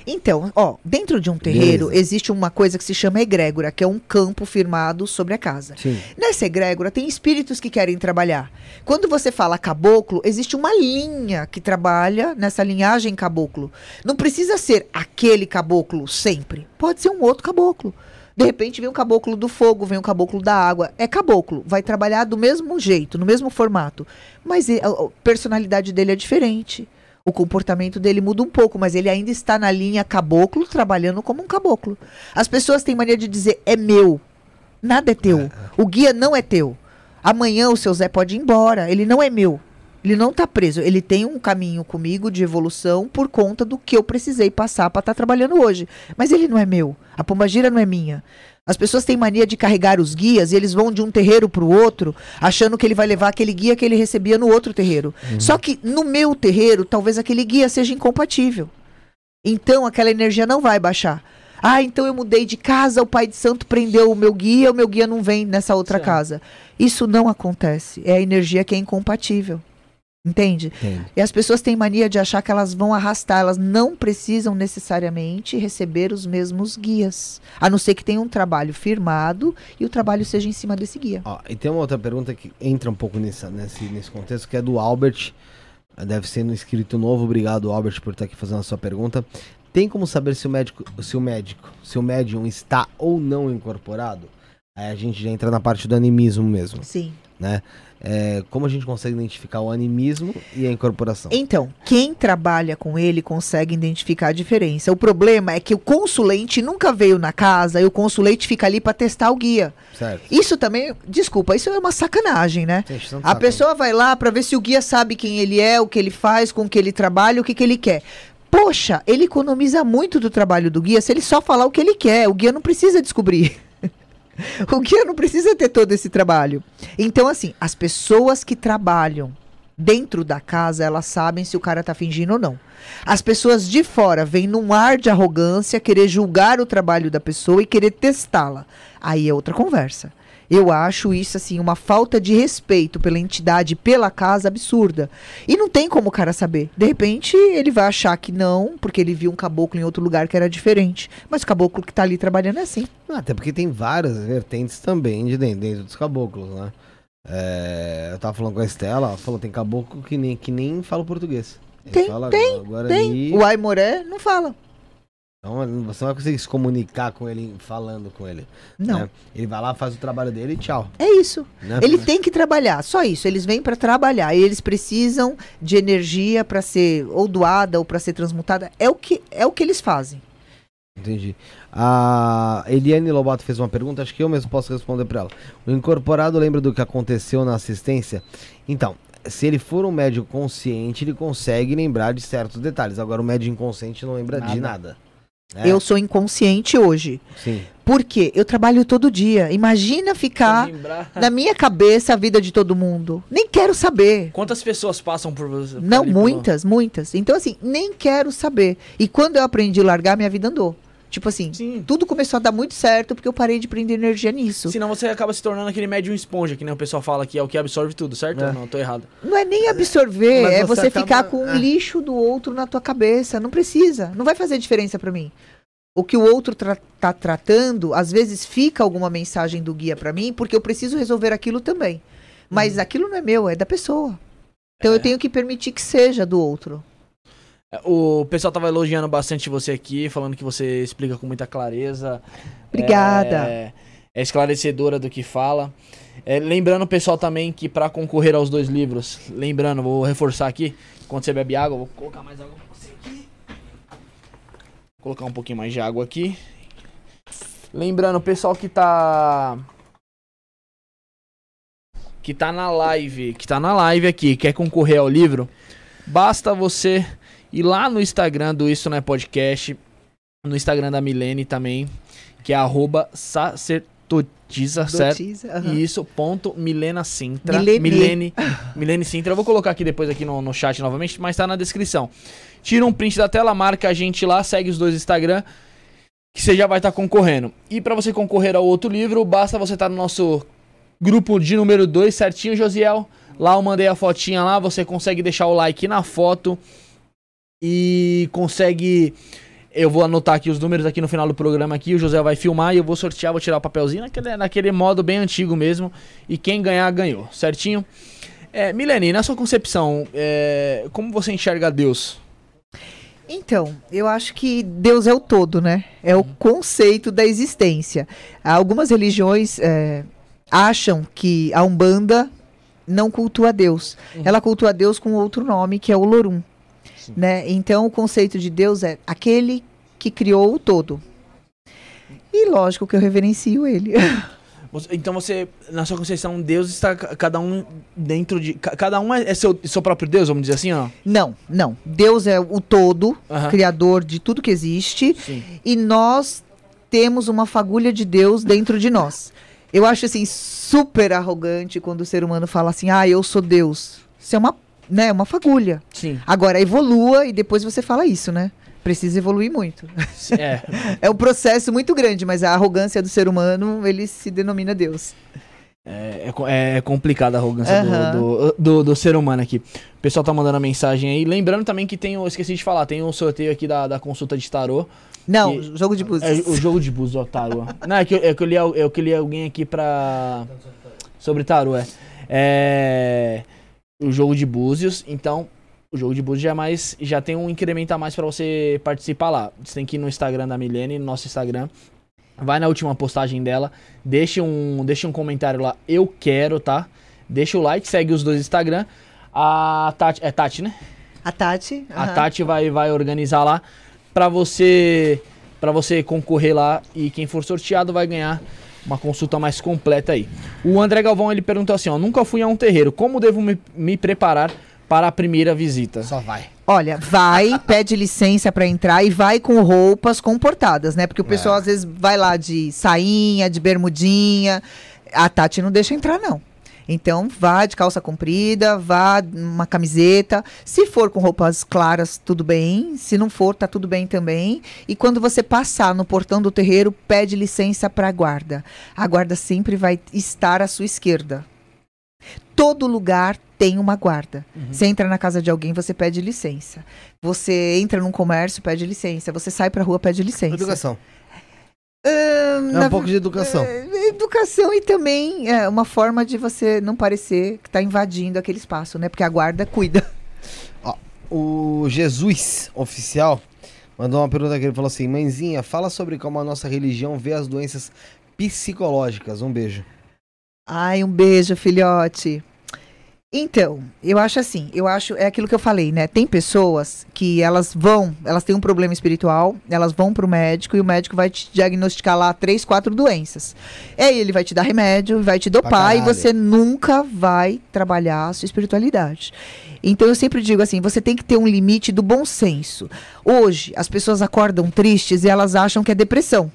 Então, ó, dentro de um terreiro Beleza. existe uma coisa que se chama egrégora, que é um campo firmado sobre a casa. Sim. Nessa egrégora tem espíritos que querem trabalhar. Quando você fala caboclo, existe uma linha que trabalha nessa linhagem caboclo. Não precisa ser aquele caboclo sempre. Pode ser um outro caboclo. De repente vem um caboclo do fogo, vem um caboclo da água. É caboclo, vai trabalhar do mesmo jeito, no mesmo formato. Mas a a personalidade dele é diferente. O comportamento dele muda um pouco, mas ele ainda está na linha caboclo, trabalhando como um caboclo. As pessoas têm mania de dizer é meu. Nada é teu. O guia não é teu. Amanhã o seu Zé pode ir embora. Ele não é meu. Ele não está preso. Ele tem um caminho comigo de evolução por conta do que eu precisei passar para estar tá trabalhando hoje. Mas ele não é meu. A pombagira não é minha. As pessoas têm mania de carregar os guias e eles vão de um terreiro para o outro, achando que ele vai levar aquele guia que ele recebia no outro terreiro. Uhum. Só que no meu terreiro, talvez aquele guia seja incompatível. Então aquela energia não vai baixar. Ah, então eu mudei de casa, o pai de santo prendeu o meu guia, o meu guia não vem nessa outra certo. casa. Isso não acontece. É a energia que é incompatível. Entende? Entendo. E as pessoas têm mania de achar que elas vão arrastar, elas não precisam necessariamente receber os mesmos guias, a não ser que tenha um trabalho firmado e o trabalho seja em cima desse guia. Ó, e tem uma outra pergunta que entra um pouco nessa, nesse, nesse contexto, que é do Albert, deve ser no inscrito novo, obrigado Albert por estar aqui fazendo a sua pergunta. Tem como saber se o médico, se o médico, se o médium está ou não incorporado? Aí a gente já entra na parte do animismo mesmo. Sim. Né? É, como a gente consegue identificar o animismo e a incorporação? Então, quem trabalha com ele consegue identificar a diferença. O problema é que o consulente nunca veio na casa e o consulente fica ali para testar o guia. Certo. Isso também, desculpa, isso é uma sacanagem, né? a pessoa vai lá para ver se o guia sabe quem ele é, o que ele faz, com o que ele trabalha, o que, que ele quer. Poxa, ele economiza muito do trabalho do guia se ele só falar o que ele quer. O guia não precisa descobrir. o guia não precisa ter todo esse trabalho. Então, assim, as pessoas que trabalham dentro da casa, elas sabem se o cara tá fingindo ou não. As pessoas de fora vêm num ar de arrogância, querer julgar o trabalho da pessoa e querer testá-la. Aí é outra conversa. Eu acho isso, assim, uma falta de respeito pela entidade, pela casa absurda. E não tem como o cara saber. De repente, ele vai achar que não, porque ele viu um caboclo em outro lugar que era diferente. Mas o caboclo que tá ali trabalhando é assim. Até porque tem várias vertentes também de dentro, dos caboclos, né? É, eu tava falando com a Estela, ela falou, tem caboclo que nem, que nem fala português. Ele tem, fala tem, tem. O Aimoré não fala. Então você não vai conseguir se comunicar com ele falando com ele. Não. Né? Ele vai lá, faz o trabalho dele e tchau. É isso. Né? Ele tem que trabalhar, só isso. Eles vêm para trabalhar e eles precisam de energia para ser ou doada ou para ser transmutada. É o que é o que eles fazem. Entendi. A Eliane Lobato fez uma pergunta, acho que eu mesmo posso responder para ela. O incorporado lembra do que aconteceu na assistência? Então, se ele for um médico consciente, ele consegue lembrar de certos detalhes. Agora, o médico inconsciente não lembra nada. de nada. É. Eu sou inconsciente hoje. Sim. Por quê? Eu trabalho todo dia. Imagina ficar na minha cabeça a vida de todo mundo. Nem quero saber. Quantas pessoas passam por você? Não, muitas, muitas. Então, assim, nem quero saber. E quando eu aprendi a largar, minha vida andou. Tipo assim, Sim. tudo começou a dar muito certo porque eu parei de prender energia nisso. Senão você acaba se tornando aquele médium esponja, que nem o pessoal fala que é o que absorve tudo, certo? É. Não, tô errado. Não é nem absorver, Mas é você, você acaba... ficar com um é. lixo do outro na tua cabeça. Não precisa. Não vai fazer diferença para mim. O que o outro tra tá tratando, às vezes fica alguma mensagem do guia para mim, porque eu preciso resolver aquilo também. Mas hum. aquilo não é meu, é da pessoa. Então é. eu tenho que permitir que seja do outro. O pessoal tava elogiando bastante você aqui, falando que você explica com muita clareza. Obrigada. É, é esclarecedora do que fala. É, lembrando o pessoal também que para concorrer aos dois livros, lembrando, vou reforçar aqui, quando você bebe água, vou colocar mais água pra você aqui. Vou colocar um pouquinho mais de água aqui. Lembrando, o pessoal que tá que tá na live, que tá na live aqui, quer concorrer ao livro, basta você e lá no Instagram do Isso Não é Podcast, no Instagram da Milene também, que é arroba sacerdotisa, certo? Uhum. Isso, ponto Milena Sintra. Milene. Milene, Milene Sintra. Eu vou colocar aqui depois aqui no, no chat novamente, mas tá na descrição. Tira um print da tela, marca a gente lá, segue os dois Instagram, que você já vai estar tá concorrendo. E para você concorrer ao outro livro, basta você estar tá no nosso grupo de número 2, certinho, Josiel? Lá eu mandei a fotinha lá, você consegue deixar o like na foto e consegue. Eu vou anotar aqui os números aqui no final do programa aqui, o José vai filmar e eu vou sortear, vou tirar o papelzinho naquele, naquele modo bem antigo mesmo. E quem ganhar, ganhou, certinho? É, Milene, na sua concepção, é, como você enxerga Deus? Então, eu acho que Deus é o todo, né? É o conceito da existência. Algumas religiões é, acham que a Umbanda não cultua Deus. Uhum. Ela cultua Deus com outro nome, que é o Lorum. Né? Então o conceito de Deus é aquele que criou o todo. E lógico que eu reverencio ele. Então você, na sua concepção, Deus está ca- cada um dentro de. ca- Cada um é é seu, seu próprio Deus, vamos dizer assim, ó. Não, não. Deus é o todo, criador de tudo que existe, Sim. e nós temos uma fagulha de Deus dentro de nós. Eu acho assim super arrogante quando o ser humano fala assim: "Ah, eu sou Deus". Isso é uma, né, uma fagulha. Sim. Agora evolua e depois você fala isso, né? Precisa evoluir muito. É. É um processo muito grande, mas a arrogância do ser humano, ele se denomina Deus. É, é co- é complicada a arrogância do- Aham. do, do, do ser humano aqui. O pessoal tá mandando a mensagem aí. Lembrando também que tem, o- eu esqueci de falar, tem um sorteio aqui da, da consulta de tarô. Não, E- jogo de É búzios. o jogo de búzios, ó, tarô. Não, é que, eu- é que eu li, é que eu li alguém aqui pra. Sobre tarô, é. É. O jogo de búzios, então. O jogo de búzios já, é mais, já tem um incremento a mais pra você participar lá. Você tem que ir no Instagram da Milene, no nosso Instagram. Vai na última postagem dela, deixa um, deixa um comentário lá, eu quero, tá? Deixa o like, segue os dois Instagram. A Tati, é Tati, né? A Tati. A aham. Tati vai, vai organizar lá pra você para você concorrer lá e quem for sorteado vai ganhar uma consulta mais completa aí. O André Galvão ele perguntou assim, ó, nunca fui a um terreiro, como devo me, me preparar para a primeira visita? Só vai. Olha, vai, pede licença pra entrar e vai com roupas comportadas, né? Porque o pessoal É. às vezes vai lá de sainha, de bermudinha. A Tati não deixa entrar, não. Então, vá de calça comprida, vá uma camiseta. Se for com roupas claras, tudo bem. Se não for, tá tudo bem também. E quando você passar no portão do terreiro, pede licença para a guarda. A guarda sempre vai estar à sua esquerda. Todo lugar tem uma guarda. Você entra na casa de alguém, você pede licença. Você entra num comércio, pede licença. Você sai pra rua, pede licença. Educação. Ahn, É na um pouco de educação. é, educação e também é uma forma de você não parecer que está invadindo aquele espaço, né? Porque a guarda cuida. O Jesus oficial mandou uma pergunta que ele falou assim: Mãezinha, fala sobre como a nossa religião vê as doenças psicológicas. Um beijo. Ai, um beijo, filhote. Então, eu acho assim, eu acho, é aquilo que eu falei, né? Tem pessoas que elas vão, elas têm um problema espiritual, elas vão pro médico e o médico vai te diagnosticar lá três, quatro doenças. Aí ele vai te dar remédio, vai te dopar e você nunca vai trabalhar a sua espiritualidade. Então eu sempre digo assim, você tem que ter um limite do bom senso. Hoje, as pessoas acordam tristes e elas acham que é depressão.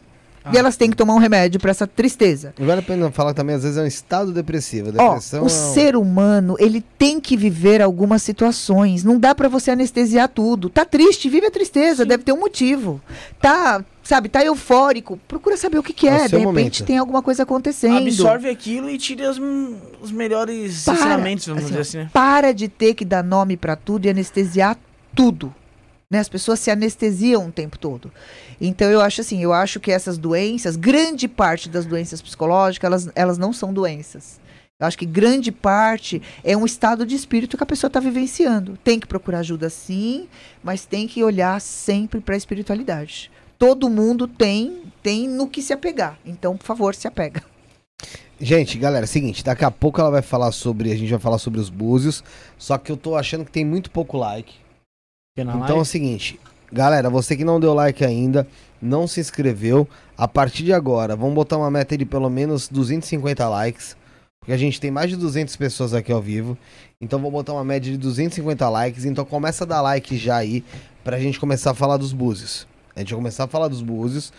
E Ah. elas têm que tomar um remédio para essa tristeza. E vale a pena falar que também, às vezes, é um estado depressivo. Ó, Depressão o é um- ser humano, ele tem que viver algumas situações. Não dá pra você anestesiar tudo. Tá triste, vive a tristeza, deve ter um motivo. Tá, sabe, tá eufórico, procura saber o que que É é. De repente momento. tem alguma coisa acontecendo. Absorve aquilo e tira os, os melhores Para. ensinamentos, vamos Assim, dizer assim, né? Para de ter que dar nome pra tudo e anestesiar tudo. Né? As pessoas se anestesiam o tempo todo. Então eu acho assim, eu acho que essas doenças, grande parte das doenças psicológicas, elas, elas não são doenças. Eu acho que grande parte é um estado de espírito que a pessoa está vivenciando. Tem que procurar ajuda sim, mas tem que olhar sempre para a espiritualidade. Todo mundo tem tem no que se apegar. Então, por favor, se apega. Gente, galera, é o seguinte, daqui a pouco ela vai falar sobre. A gente vai falar sobre os búzios. Só que eu tô achando que tem muito pouco like. Então é o seguinte, galera, você que não deu like ainda, não se inscreveu, a partir de agora, vamos botar uma meta de pelo menos 250 likes, porque a gente tem mais de 200 pessoas aqui ao vivo, então vou botar uma média de 250 likes, então começa a dar like já aí, pra gente começar a falar dos búzios. A gente vai começar a falar dos búzios,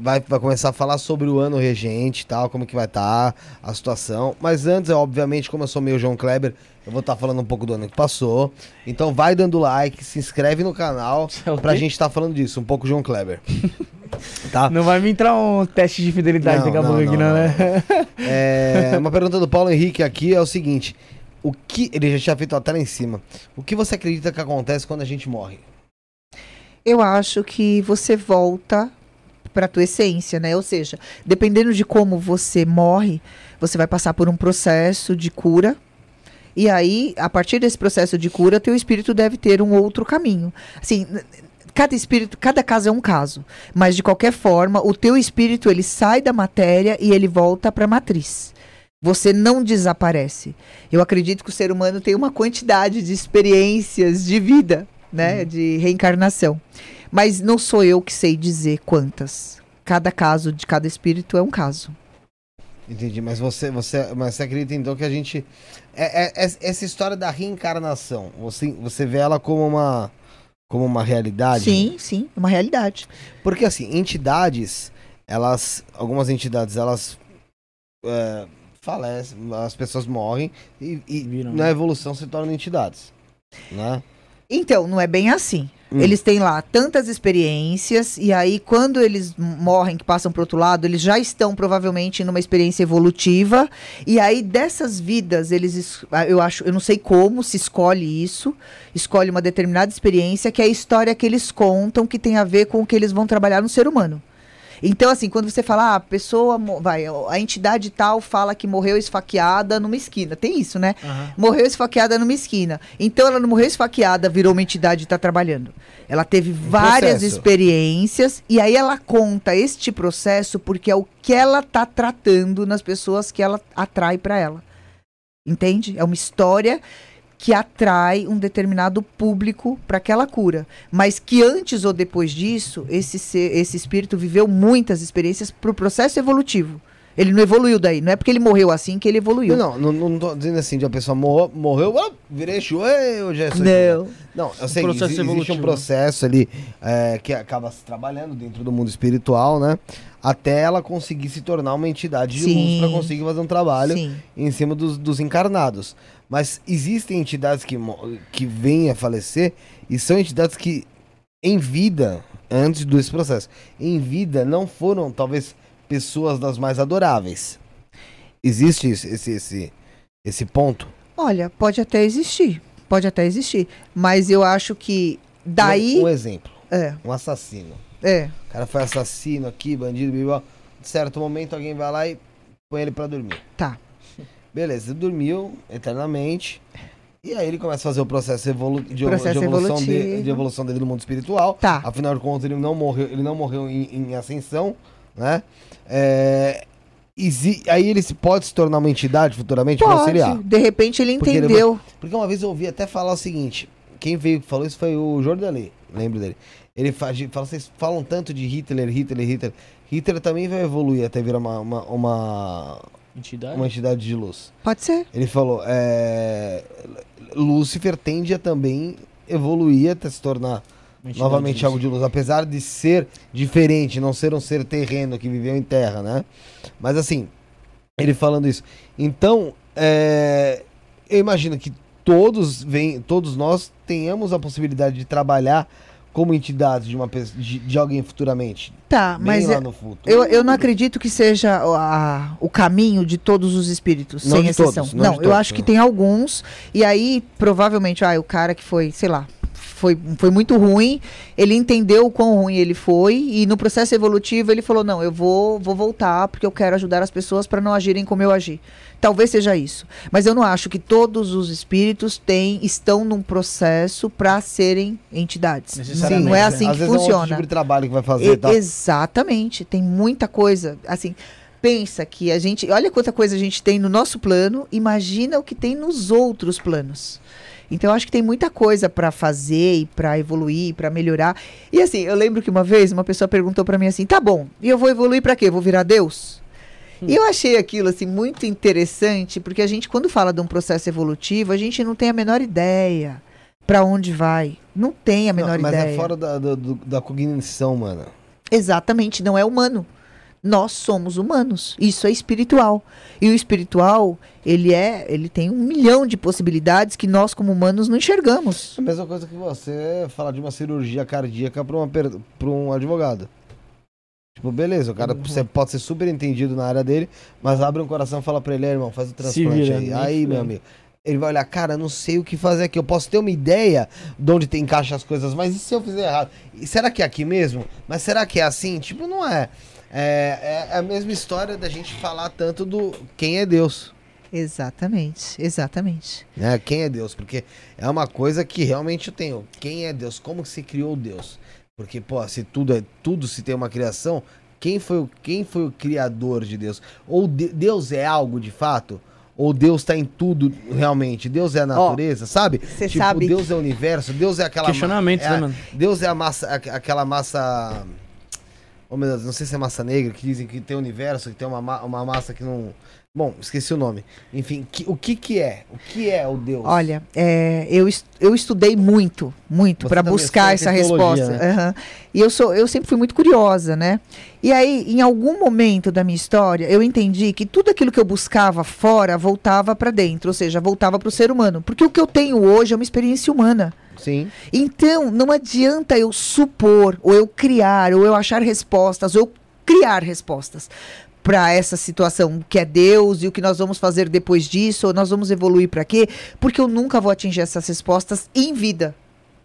vai, vai começar a falar sobre o ano regente e tal, como que vai estar a situação, mas antes, obviamente, como eu sou meio João Kleber, eu vou estar falando um pouco do ano que passou, então vai dando like, se inscreve no canal, É pra gente estar falando disso, um pouco João Kleber. tá? Não vai me entrar um teste de fidelidade daqui a não, pouco aqui, não, não, né? É, uma pergunta do Paulo Henrique aqui é o seguinte: o que. Ele já tinha feito até lá em cima. O que você acredita que acontece quando a gente morre? Eu acho que você volta para a tua essência, né? Ou seja, dependendo de como você morre, você vai passar por um processo de cura. E aí, a partir desse processo de cura, teu espírito deve ter um outro caminho. Assim, cada espírito, cada caso é um caso, mas de qualquer forma, o teu espírito ele sai da matéria e ele volta para a matriz. Você não desaparece. Eu acredito que o ser humano tem uma quantidade de experiências de vida né, de reencarnação. Mas não sou eu que sei dizer quantas. Cada caso de cada espírito é um caso. Entendi, mas você, você, mas você acredita então que a gente. É, é- é- essa história da reencarnação, você, você vê ela como uma, como uma realidade? Sim, sim, uma realidade. Porque assim, entidades, elas. Algumas entidades, elas. É, falecem, as pessoas morrem e, e Viram, na né? evolução se tornam entidades. Né? Então, não é bem assim. Hum. Eles têm lá tantas experiências, e aí, quando eles morrem, que passam para outro lado, eles já estão provavelmente numa experiência evolutiva. E aí, dessas vidas, eles. es- ah, Eu acho, eu não sei como se escolhe isso. Escolhe uma determinada experiência, que é a história que eles contam, que tem a ver com o que eles vão trabalhar no ser humano. Então, assim, quando você fala, ah, a pessoa, vai, a entidade tal fala que morreu esfaqueada numa esquina. Tem isso, né? Aham. morreu esfaqueada numa esquina. Então ela não morreu esfaqueada, virou uma entidade e está trabalhando. Ela teve várias processo. experiências e aí ela conta este processo porque é o que ela está tratando nas pessoas que ela atrai para ela. Entende? É uma história que atrai um determinado público para aquela cura, mas que antes ou depois disso, esse ser- esse espírito viveu muitas experiências para o processo evolutivo. Ele não evoluiu daí, não é porque ele morreu assim que ele evoluiu. Não, não, não, não tô dizendo assim, de a pessoa morreu, morreu ah, virei chu, ei, eu já sou Não. Não, eu sei processo existe evolutivo. um processo ali é, que acaba se trabalhando dentro do mundo espiritual, né? Até ela conseguir se tornar uma entidade de Sim. luz para conseguir fazer um trabalho Sim. em cima dos, dos encarnados. Mas existem entidades que, que vêm a falecer e são entidades que, em vida, antes desse processo, em vida não foram, talvez, pessoas das mais adoráveis. Existe esse, esse, esse, ponto? Olha, pode até existir. Pode até existir. Mas eu acho que daí. Um, um exemplo, É, um assassino. é. O cara foi assassino aqui, bandido, blá, blá. Certo momento alguém vai lá e põe ele pra dormir. Tá. Beleza, ele dormiu eternamente. E aí ele começa a fazer o processo, evolu de, Processo de evolução de- de evolução dele no mundo espiritual. Tá. Afinal de contas, ele não morreu, ele não morreu em, em ascensão, né? É, aí ele se pode se tornar uma entidade futuramente Pode. auxiliar. De repente ele Porque ele entendeu. Porque uma vez eu ouvi até falar o seguinte: quem veio falou isso foi o Jordanei, lembro dele. Ele fala, vocês falam tanto de Hitler, Hitler, Hitler. Hitler também vai evoluir até virar uma, uma, uma, Entidade? uma entidade de luz. Pode ser. Ele falou, é, Lúcifer tende a também evoluir até se tornar novamente algo de luz, apesar de ser diferente, não ser um ser terreno que viveu em terra, né? Mas assim, ele falando isso. Então, é, eu imagino que todos vem, todos nós tenhamos a possibilidade de trabalhar como entidades de uma de, de alguém futuramente, Tá, bem mas lá é- eu, eu não acredito que seja o- a- o caminho de todos os espíritos, Não sem exceção. todos, não não, eu todos, acho que tem alguns. E aí, provavelmente, ah, o cara que foi, sei lá, foi, foi muito ruim, ele entendeu o quão ruim ele foi, e no processo evolutivo ele falou: não, eu vou, vou voltar porque eu quero ajudar as pessoas para não agirem como eu agi. Talvez seja isso. Mas eu não acho que todos os espíritos têm, estão num processo para serem entidades. Sim, não é né? assim Às que vezes é um funciona. tipo de trabalho que vai fazer, E- tá? Exatamente, tem muita coisa. Assim, pensa que a gente, olha quanta coisa a gente tem no nosso plano, imagina o que tem nos outros planos. Então eu acho que tem muita coisa para fazer e para evoluir, para melhorar. E assim, eu lembro que uma vez uma pessoa perguntou para mim assim: "Tá bom, e eu vou evoluir para quê? Vou virar Deus?" E eu achei aquilo assim muito interessante, porque a gente quando fala de um processo evolutivo, a gente não tem a menor ideia para onde vai. Não tem a Não, menor mas ideia. é fora da, do- da cognição, mano. Exatamente, não é humano. Nós somos humanos. Isso é espiritual. E o espiritual, ele é, ele tem um milhão de possibilidades que nós como humanos não enxergamos. É a mesma coisa que você falar de uma cirurgia cardíaca para uma per- pra um advogado. Tipo, beleza, o cara Uhum. você pode ser super entendido na área dele, mas abre um coração e fala pra ele, "É, irmão, faz o transplante vira, aí. nem Aí, meu fudendo. amigo. Ele vai olhar, cara, não sei o que fazer aqui. Eu posso ter uma ideia de onde tem encaixa as coisas, mas e se eu fizer errado? E será que é aqui mesmo? Mas será que é assim? Tipo, não é. É, é a mesma história da gente falar tanto do quem é Deus. Exatamente, exatamente. né? Quem é Deus? Porque é uma coisa que realmente eu tenho. Quem é Deus? Como se criou Deus? Porque, pô, se tudo é tudo se tem uma criação, quem foi o, quem foi o criador de Deus? Ou de- Deus é algo de fato? Ou Deus tá em tudo realmente? Deus é a natureza, sabe? cê tipo, sabe Deus é o universo, Deus é aquela ma- Questionamentos, é né, mano? Deus é a massa, a- aquela massa. Oh, meu Deus, não sei se é massa negra, que dizem que tem universo, que tem uma, ma- uma massa que não. Bom, esqueci o nome. Enfim, que- o que que é? O que é o Deus? Olha, é, eu, es- eu estudei muito, muito para buscar essa resposta. né? Aham. E eu sou, eu sempre fui muito curiosa, né? E aí, em algum momento da minha história, eu entendi que tudo aquilo que eu buscava fora voltava para dentro, ou seja, voltava para o ser humano, porque o que eu tenho hoje é uma experiência humana. Sim. Então, não adianta eu supor, ou eu criar, ou eu achar respostas, ou eu criar respostas para essa situação que é Deus e o que nós vamos fazer depois disso, ou nós vamos evoluir para quê? Porque eu nunca vou atingir essas respostas em vida.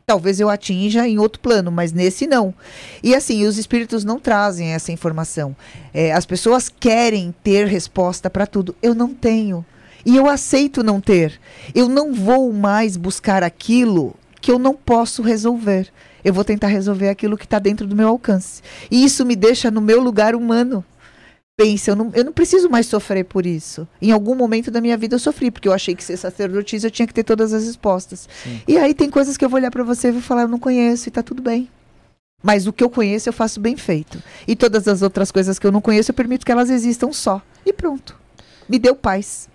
Talvez eu atinja em outro plano, mas nesse não. E assim, os espíritos não trazem essa informação. É, as pessoas querem ter resposta para tudo. Eu não tenho. E eu aceito não ter. Eu não vou mais buscar aquilo que eu não posso resolver. Eu vou tentar resolver aquilo que está dentro do meu alcance. E isso me deixa no meu lugar humano. Pensa, eu não, eu não preciso mais sofrer por isso. Em algum momento da minha vida eu sofri, porque eu achei que ser sacerdotisa eu tinha que ter todas as respostas. E aí tem coisas que eu vou olhar para você e vou falar, eu não conheço e tá tudo bem. Mas o que eu conheço eu faço bem feito. E todas as outras coisas que eu não conheço eu permito que elas existam só. E pronto. Me deu paz.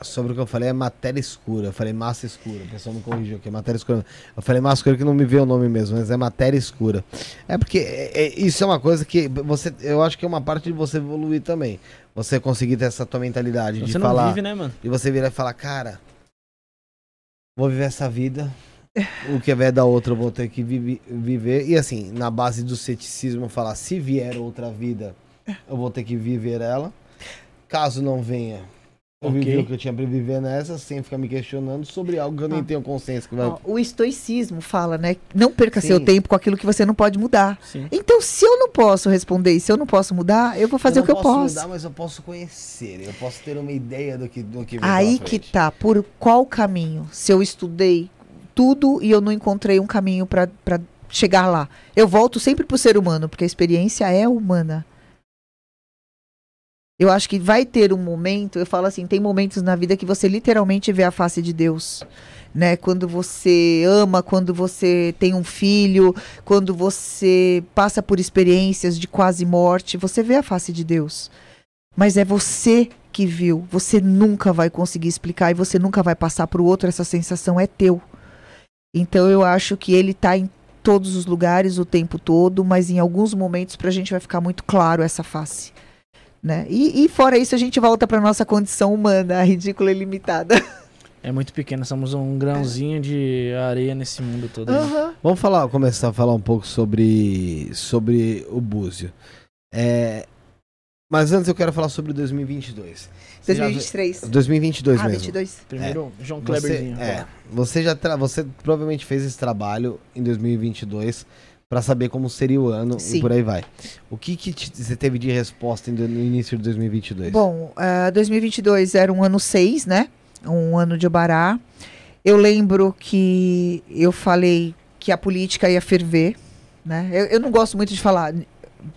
Sobre o que eu falei é matéria escura. Eu falei massa escura. O pessoal me corrigiu aqui. É matéria escura. Eu falei massa escura que não me veio o nome mesmo, mas é matéria escura. É porque é- é- isso é uma coisa que você. Eu acho que é uma parte de você evoluir também. Você conseguir ter essa tua mentalidade de Você não falar. vive, né, mano? E você virar e falar, cara, vou viver essa vida. O que vier da outra eu vou ter que viver. E assim, na base do ceticismo, falar, se vier outra vida, eu vou ter que viver ela. Caso não venha, eu Ok. vivi o que eu tinha pra viver nessa, sem ficar me questionando sobre algo que eu nem Ah. tenho consciência que vai. O estoicismo fala, né? Não perca Sim. seu tempo com aquilo que você não pode mudar. Sim. Então, se eu não posso responder e se eu não posso mudar, eu vou fazer eu o que eu não posso. mudar, mas eu posso conhecer. Eu posso ter uma ideia do que, do que Aí que tá, por qual caminho? Se eu estudei tudo e eu não encontrei um caminho para chegar lá. Eu volto sempre pro ser humano, porque a experiência é humana. Eu acho que vai ter um momento, eu falo assim, tem momentos na vida que você literalmente vê a face de Deus. Né? Quando você ama, quando você tem um filho, quando você passa por experiências de quase morte, você vê a face de Deus. Mas é você que viu. Você nunca vai conseguir explicar e você nunca vai passar para o outro. Essa sensação é teu. Então eu acho que ele está em todos os lugares o tempo todo, mas em alguns momentos para a gente vai ficar muito claro essa face. Né? E, e fora isso, a gente volta para nossa condição humana, ridícula e limitada. É muito pequeno, somos um grãozinho de areia nesse mundo todo. Aham. Vamos falar, começar a falar um pouco sobre, sobre o Búzio. É, mas antes eu quero falar sobre 2022. Você já vê- 2023. 2022 Ah, mesmo. 22. Primeiro, João Você, Kleberzinho. é, você já tra- você provavelmente fez esse trabalho em 2022 para saber como seria o ano Sim. e por aí vai. O que, que você teve de resposta no início de 2022? Bom, ah, 2022 era um ano 6, né? Um ano de Obará. Eu lembro que eu falei que a política ia ferver, né? Eu, eu não gosto muito de falar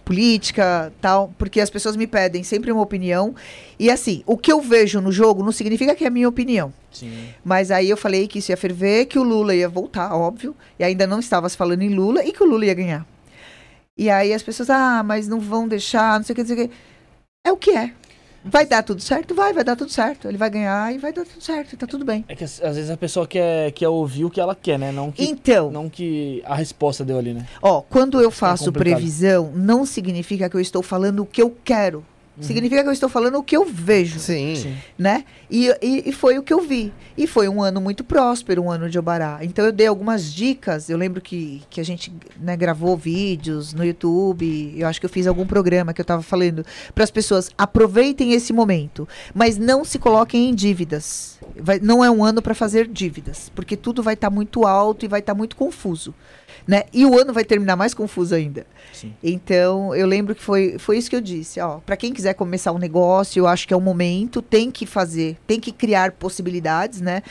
política, tal, porque as pessoas me pedem sempre uma opinião. E assim, o que eu vejo no jogo não significa que é a minha opinião. Sim. Mas aí eu falei que isso ia ferver, que o Lula ia voltar, óbvio. E ainda não estava se falando em Lula e que o Lula ia ganhar. E aí as pessoas, ah, mas não vão deixar, não sei o que, não sei o que. É o que é. Vai dar tudo certo? Vai, vai dar tudo certo. Ele vai ganhar e vai dar tudo certo, tá tudo bem. É que às vezes a pessoa quer, quer ouvir o que ela quer, né? Não que, Então, não que a resposta deu ali, né? ó, quando eu é faço complicado. previsão, não significa que eu estou falando o que eu quero. Significa que eu estou falando o que eu vejo. Sim. Sim. né? E, e, e foi o que eu vi. E foi um ano muito próspero, um ano de Obará. Então eu dei algumas dicas. Eu lembro que, que a gente né, gravou vídeos no YouTube. Eu acho que eu fiz algum programa que eu estava falando para as pessoas aproveitem esse momento, mas não se coloquem em dívidas. Vai- não é um ano para fazer dívidas, porque tudo vai estar muito alto e vai estar muito confuso. Né? E o ano vai terminar mais confuso ainda. Sim. Então, eu lembro que foi, foi isso que eu disse. Ó, para quem quiser começar um negócio, eu acho que é o momento, tem que fazer, tem que criar possibilidades, né?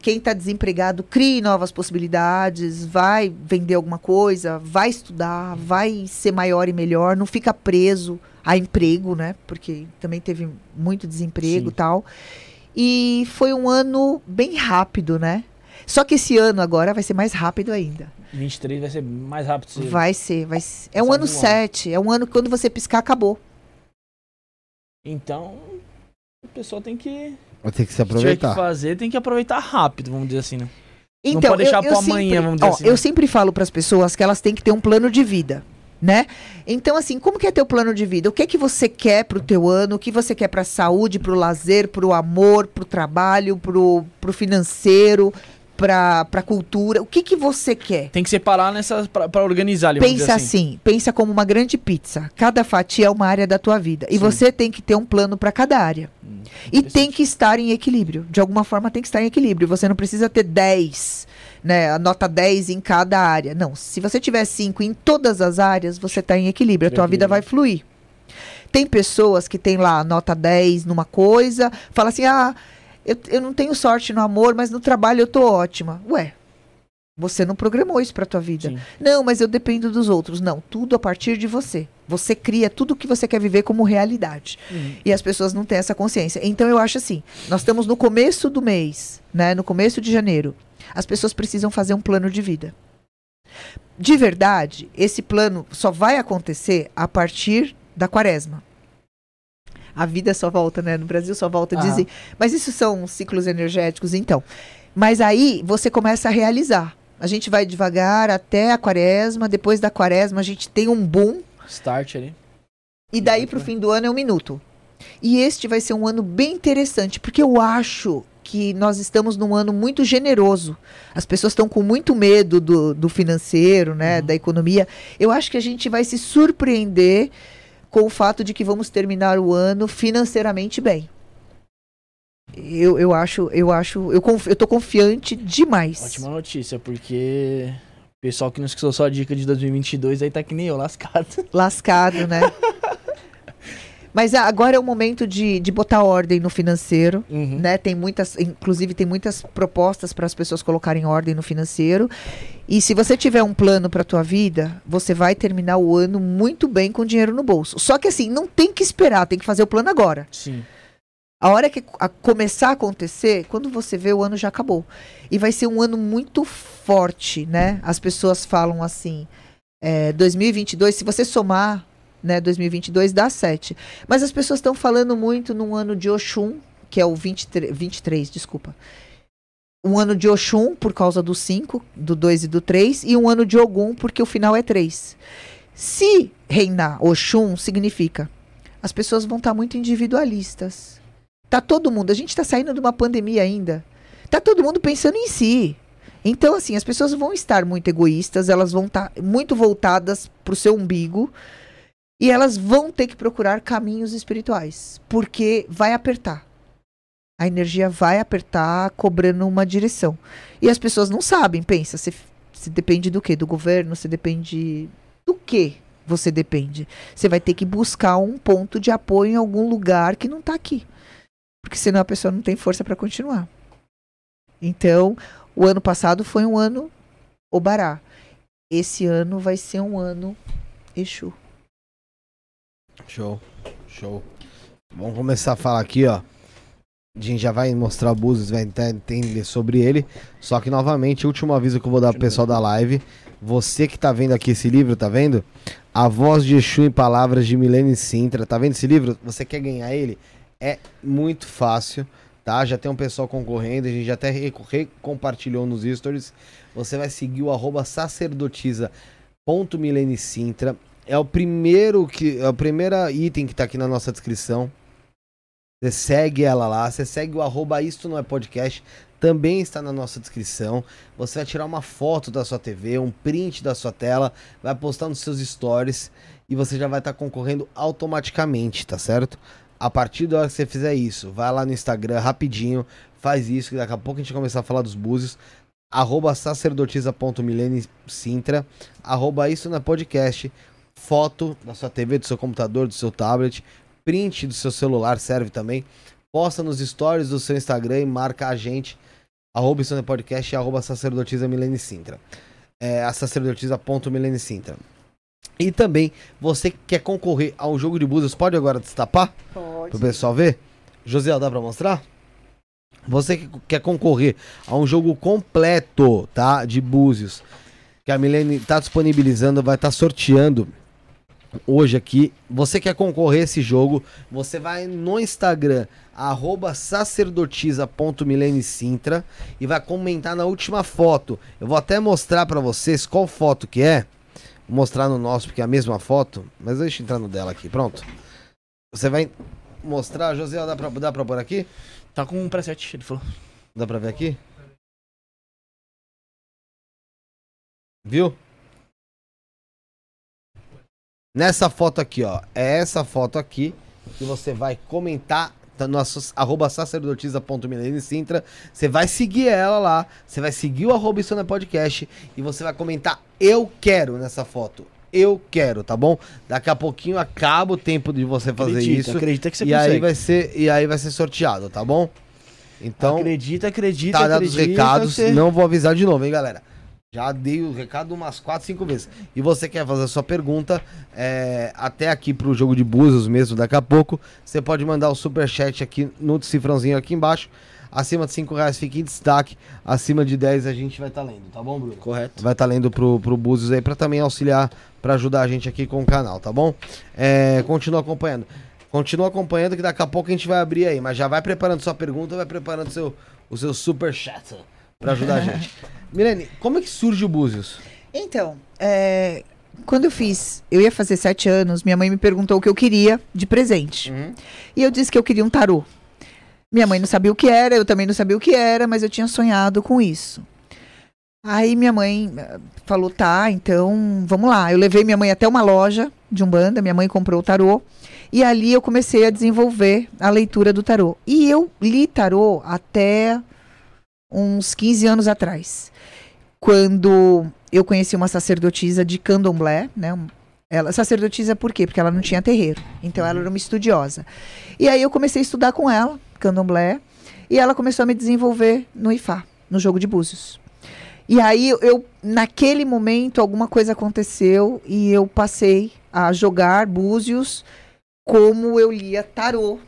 Quem está desempregado, crie novas possibilidades, vai vender alguma coisa, vai estudar, vai ser maior e melhor, não fica preso a emprego, né? Porque também teve muito desemprego e tal. E foi um ano bem rápido, né? Só que esse ano agora vai ser mais rápido ainda. 23 vai ser mais rápido. Se... Vai ser, vai ser. É um ano voando. 7. É um ano que quando você piscar, acabou. Então, a pessoa tem que. Vai ter que se tiver que aproveitar. fazer, tem que aproveitar rápido, vamos dizer assim, né? Então, pode deixar eu, eu pro amanhã, sempre, vamos dizer ó, assim, Eu né? sempre falo para as pessoas que elas têm que ter um plano de vida, né? Então, assim, como que é teu plano de vida? O que é que você quer pro teu ano? O que você quer pra saúde, pro lazer, pro amor, pro trabalho, pro, pro financeiro, pra, pra cultura? O que que você quer? Tem que separar nessas pra organizar Pensa assim. assim, pensa como uma grande pizza. Cada fatia é uma área da tua vida. E Sim. você tem que ter um plano para cada área. Hum, E tem que estar em equilíbrio. De alguma forma tem que estar em equilíbrio. Você não precisa ter 10, né? A nota 10 em cada área. Não. Se você tiver 5 em todas as áreas, você está em equilíbrio. A tua vida vai fluir. Tem pessoas que têm lá a nota 10 numa coisa, fala assim: ah, eu, eu não tenho sorte no amor, mas no trabalho eu tô ótima. Ué, você não programou isso pra tua vida. Sim. Não, mas eu dependo dos outros. Não, tudo a partir de você. Você cria tudo que você quer viver como realidade. Uhum. E as pessoas não têm essa consciência. Então eu acho assim, nós estamos no começo do mês, né, no começo de janeiro. As pessoas precisam fazer um plano de vida. De verdade, esse plano só vai acontecer a partir da quaresma. A vida só volta, né? No Brasil só volta a Aham. dizer. Mas isso são ciclos energéticos, então. Mas aí você começa a realizar. A gente vai devagar até a quaresma, depois da quaresma a gente tem um boom Start ali. e daí pro fim do ano é um minuto. E este vai ser um ano bem interessante, porque eu acho que nós estamos num ano muito generoso. As pessoas estão com muito medo do, do financeiro, né, Uhum. da economia. Eu acho que a gente vai se surpreender com o fato de que vamos terminar o ano financeiramente bem. Eu, eu acho, eu acho, eu, conf, eu tô confiante demais. Ótima notícia, porque o pessoal que não esqueceu só a dica de 2022 aí tá que nem eu, lascado. lascado, né? Mas agora é o momento de, de botar ordem no financeiro. Uhum. né? Tem muitas, inclusive tem muitas propostas para as pessoas colocarem ordem no financeiro. E se você tiver um plano para tua vida, você vai terminar o ano muito bem com dinheiro no bolso. Só que assim, não tem que esperar, tem que fazer o plano agora. Sim. A hora que a começar a acontecer, quando você vê o ano já acabou. E vai ser um ano muito forte, né? As pessoas falam assim, é, 2022, se você somar, né, 2022 dá 7. Mas as pessoas estão falando muito num ano de Oxum, que é o 23, 23, desculpa. Um ano de Oxum por causa do 5, do 2 e do 3, e um ano de Ogum porque o final é 3. Se reinar Oxum, significa as pessoas vão estar muito individualistas. Tá todo mundo, a gente está saindo de uma pandemia ainda. Tá todo mundo pensando em si. Então, assim, as pessoas vão estar muito egoístas, elas vão estar muito voltadas pro seu umbigo e elas vão ter que procurar caminhos espirituais, porque vai apertar. A energia vai apertar, cobrando uma direção. E as pessoas não sabem, pensa, você, você depende do quê? Do governo? Você depende do quê? Você depende. Você vai ter que buscar um ponto de apoio em algum lugar que não está aqui. Porque senão a pessoa não tem força para continuar. Então, o ano passado foi um ano Obará. Esse ano vai ser um ano Exu. Show, show. Vamos começar a falar aqui, ó. A gente já vai mostrar o Búzios, vai ente- entender sobre ele. Só que, novamente, último aviso que eu vou dar pro pessoal da live. Você que tá vendo aqui esse livro, tá vendo? A Voz de Exu em Palavras de Milene Sintra. Tá vendo esse livro? Você quer ganhar ele? É muito fácil, tá? Já tem um pessoal concorrendo, a gente já até compartilhou nos stories. Você vai seguir o arroba sacerdotisa.milenicintra. É o primeiro que é o primeiro item que tá aqui na nossa descrição. Você segue ela lá, você segue o arroba isto não é podcast, também está na nossa descrição. Você vai tirar uma foto da sua TV, um print da sua tela, vai postar nos seus stories e você já vai estar concorrendo automaticamente, tá certo? A partir da hora que você fizer isso, vai lá no Instagram rapidinho, faz isso, que daqui a pouco a gente vai começar a falar dos búzios. Arroba sacerdotisa.milenicintra, arroba isso na podcast, foto da sua TV, do seu computador, do seu tablet, print do seu celular serve também. Posta nos stories do seu Instagram e marca a gente, arroba podcast e arroba sacerdotisa milenicintra. É, a sacerdotisa.milenicintra. E também, você que quer concorrer a um jogo de búzios, pode agora destapar? Pode. Pro pessoal ver? José, dá pra mostrar? Você que quer concorrer a um jogo completo, tá? De Búzios, que a Milene tá disponibilizando, vai estar sorteando hoje aqui. Você quer concorrer a esse jogo, você vai no Instagram, arroba sacerdotisa.milenesintra e vai comentar na última foto. Eu vou até mostrar pra vocês qual foto que é. Vou mostrar no nosso, porque é a mesma foto. Mas deixa eu entrar no dela aqui, pronto. Você vai mostrar, José, dá pra, dá pra pôr aqui? Tá com um preset, ele falou. Dá pra ver aqui? Viu? Nessa foto aqui, ó. É essa foto aqui que você vai comentar no arroba sacerdotisa.milenesintra. Você vai seguir ela lá. Você vai seguir o arroba isso na podcast. E você vai comentar eu quero nessa foto. Eu quero, tá bom? Daqui a pouquinho acaba o tempo de você fazer Acredita, isso. acredita que você e aí consegue. vai ser E aí vai ser sorteado, tá bom? Então, acredita, acredita, tá dados os recados. você- Não vou avisar de novo, hein, galera? Já dei o recado umas 4, 5 vezes. E você quer fazer a sua pergunta é, até aqui pro jogo de Búzios mesmo, daqui a pouco, você pode mandar o superchat aqui no cifrãozinho aqui embaixo. Acima de 5 reais fica em destaque. Acima de 10 a gente vai estar lendo, tá bom, Bruno? Correto. Vai estar lendo pro, pro Búzios aí pra também auxiliar, pra ajudar a gente aqui com o canal, tá bom? É, continua acompanhando. Continua acompanhando que daqui a pouco a gente vai abrir aí. Mas já vai preparando sua pergunta, vai preparando seu, o seu superchat pra ajudar a gente. Milene, como é que surge o Búzios? Então, é, quando eu fiz, eu ia fazer sete anos, minha mãe me perguntou o que eu queria de presente. E eu disse que eu queria um tarô. Minha mãe não sabia o que era, eu também não sabia o que era, mas eu tinha sonhado com isso. Aí minha mãe eh, falou: tá, então vamos lá. Eu levei minha mãe até uma loja de Umbanda, minha mãe comprou o tarô. E ali eu comecei a desenvolver a leitura do tarô. E eu li tarô até uns 15 anos atrás. Quando eu conheci uma sacerdotisa de candomblé, né? Ela, sacerdotisa por quê? Porque ela não tinha terreiro. Então ela era uma estudiosa. E aí eu comecei a estudar com ela, candomblé, e ela começou a me desenvolver no IFA, no jogo de búzios. E aí eu, naquele momento, alguma coisa aconteceu e eu passei a jogar búzios como eu lia tarô.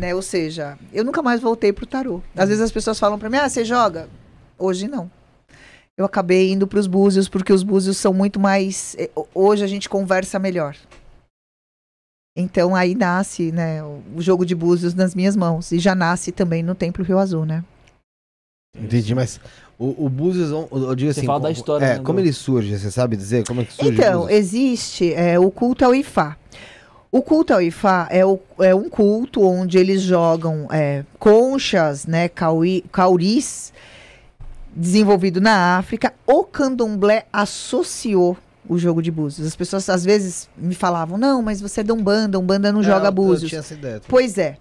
Né? Ou seja, eu nunca mais voltei pro tarô. Às vezes as pessoas falam para mim: "Ah, você joga?" Hoje não. Eu acabei indo para os búzios porque os búzios são muito mais eh, ho- hoje a gente conversa melhor. Então aí nasce, né, o jogo de búzios nas minhas mãos e já nasce também no Templo Rio Azul, né? Entendi, mas o, o Búzios, eu digo Você assim... fala da história, É, né, como do- ele surge, você sabe dizer como é que surge o Então, existe é, o culto ao Ifá. O culto ao Ifá é, o- é um culto onde eles jogam é, conchas, né, cauri, cauris, desenvolvido na África. O candomblé associou o jogo de búzios. As pessoas às vezes me falavam, não, mas você é da Umbanda, Umbanda não É, joga búzios. tinha essa ideia. Pois é,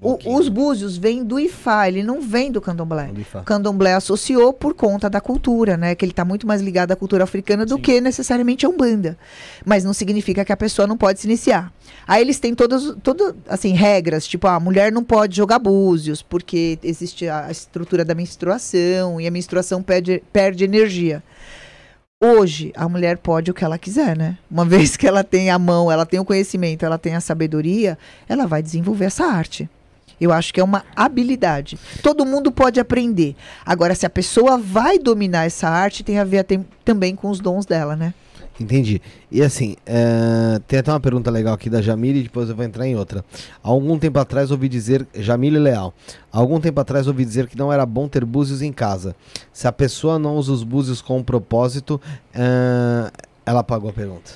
o- os búzios vêm do Ifá, ele não vem do candomblé. Do. O candomblé associou por conta da cultura, né? Que ele está muito mais ligado à cultura africana do Sim. que necessariamente a Umbanda. Mas não significa que a pessoa não pode se iniciar. Aí eles têm todas, todo, assim, regras, tipo, a mulher não pode jogar búzios, porque existe a a estrutura da menstruação, e a menstruação perde, perde energia. Hoje, a mulher pode o que ela quiser, né? Uma vez que ela tem a mão, ela tem o conhecimento, ela tem a sabedoria, ela vai desenvolver essa arte. Eu acho que é uma habilidade. Todo mundo pode aprender. Agora, se a pessoa vai dominar essa arte, tem a ver tem- também com os dons dela, né? Entendi. E assim, é, tem até uma pergunta legal aqui da Jamile e depois eu vou entrar em outra. Há algum tempo atrás ouvi dizer, Jamile Leal, há algum tempo atrás ouvi dizer que não era bom ter búzios em casa. Se a pessoa não usa os búzios com um propósito, é, ela apagou a pergunta.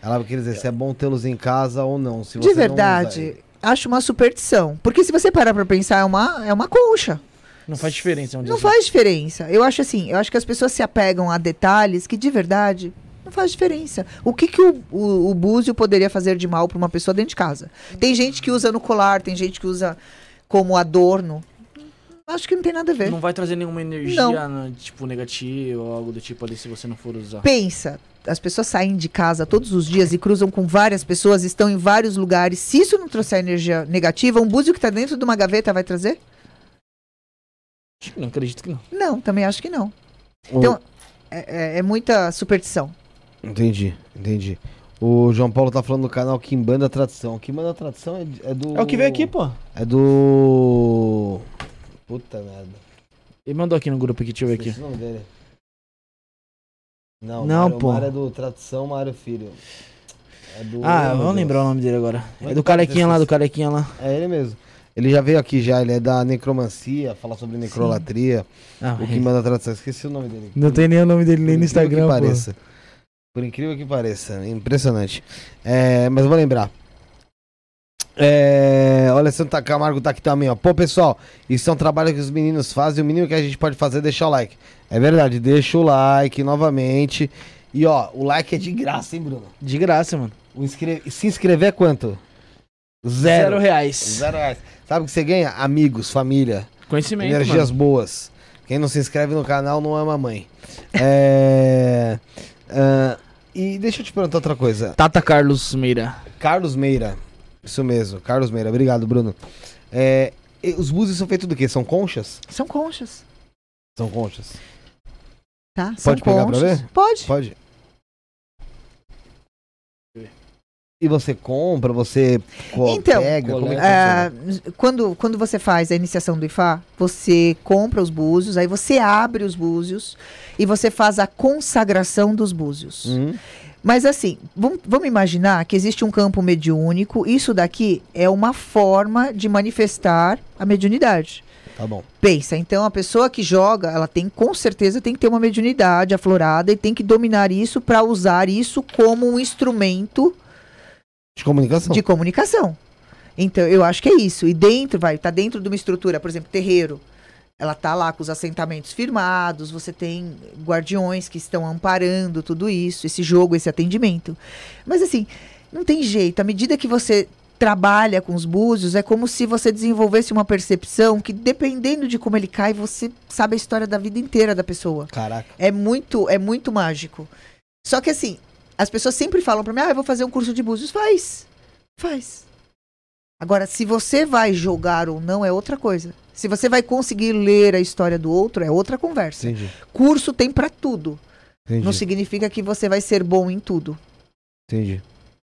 Ela quer dizer se é bom tê-los em casa ou não. Se De não verdade, ele. Acho uma superstição. Porque se você parar pra pensar, é uma, é uma concha. Não faz diferença. Onde Não faz diferença. Eu acho assim, eu acho que as pessoas se apegam a detalhes que de verdade não faz diferença. O que, que o, o, o búzio poderia fazer de mal para uma pessoa dentro de casa? Tem gente que usa no colar, tem gente que usa como adorno. Acho que não tem nada a ver. Não vai trazer nenhuma energia, né, tipo, negativa ou algo do tipo ali se você não for usar. Pensa, as pessoas saem de casa todos os dias e cruzam com várias pessoas, estão em vários lugares. Se isso não trouxer energia negativa, um búzio que está dentro de uma gaveta vai trazer? Acho que Não acredito que não. Não, também acho que não. O- Então, é, é- é muita superstição. Entendi, entendi. O João Paulo tá falando do canal Kimbanda Tradição. Kimbanda Tradição é, é do. É o que veio aqui, pô. É do. Puta merda. Ele mandou aqui no grupo aqui, deixa eu ver aqui. Esqueci o nome dele. Não, Não, Mário, pô. Mário é do Tradução Mário Filho. É do... Ah, vamos lembrar o nome dele agora. Como É é do carequinha lá, do carequinha lá. É ele mesmo. Ele já veio aqui já, ele é da necromancia, fala sobre necrolatria, Ah, o que manda tradução. Esqueci o nome dele. Não tem nem o nome dele nem no Instagram, que pô. pareça. Por incrível que pareça. Impressionante. É, mas eu vou lembrar. É, o Alessandro tá- Camargo tá aqui também, ó. Pô, pessoal, isso é um trabalho que os meninos fazem. O mínimo que a gente pode fazer é deixar o like. É verdade, deixa o like novamente. E ó, o like é de graça, hein, Bruno? De graça, mano. O inscre- Se inscrever é quanto? Zero, Zero. reais. Zero reais. Sabe o que você ganha? Amigos, família. Conhecimento, Energias mano. boas. Quem não se inscreve no canal não ama a mãe. É, ah, e deixa eu te perguntar outra coisa. Tata Carlos Meira. Carlos Meira. Isso mesmo, Carlos Meira. Obrigado, Bruno. É, e os búzios são feitos do quê? São conchas? São conchas, São conchas. tá? São Pode pegar pra conchas. ver? Pode. Pode. E você compra, você Então, pega? Como é funciona? quando, quando você faz a iniciação do IFA, você compra os búzios, aí você abre os búzios e você faz a consagração dos búzios. Hum, Mas assim, vamos, vamos imaginar que existe um campo mediúnico, isso daqui é uma forma de manifestar a mediunidade. tá bom. Pensa, então a pessoa que joga, ela tem com certeza tem que ter uma mediunidade aflorada e tem que dominar isso para usar isso como um instrumento De comunicação. de comunicação. Então, eu acho que é isso. E dentro, vai, tá dentro de uma estrutura, por exemplo, terreiro. Ela tá lá com os assentamentos firmados, você tem guardiões que estão amparando tudo isso, esse jogo, esse atendimento. Mas assim, não tem jeito. À medida que você trabalha com os búzios, é como se você desenvolvesse uma percepção que, dependendo de como ele cai, você sabe a história da vida inteira da pessoa. Caraca. É muito, é muito mágico. Só que assim, as pessoas sempre falam pra mim, ah, eu vou fazer um curso de búzios. Faz. Faz. Agora, se você vai jogar ou não, é outra coisa. Se você vai conseguir ler a história do outro, é outra conversa. Entendi. Curso tem pra tudo. Entendi. Não significa que você vai ser bom em tudo. Entendi.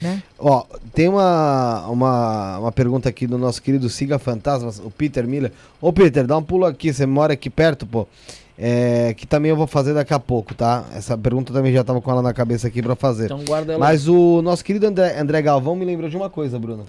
Né? Ó, tem uma, uma, uma pergunta aqui do nosso querido Siga Fantasmas, o Peter Miller. Ô Peter, dá um pulo aqui, você mora aqui perto, pô. É, que também eu vou fazer daqui a pouco, tá? Essa pergunta também já tava com ela na cabeça aqui pra fazer. Então guarda ela. Mas o nosso querido André, André Galvão me lembrou de uma coisa, Bruno.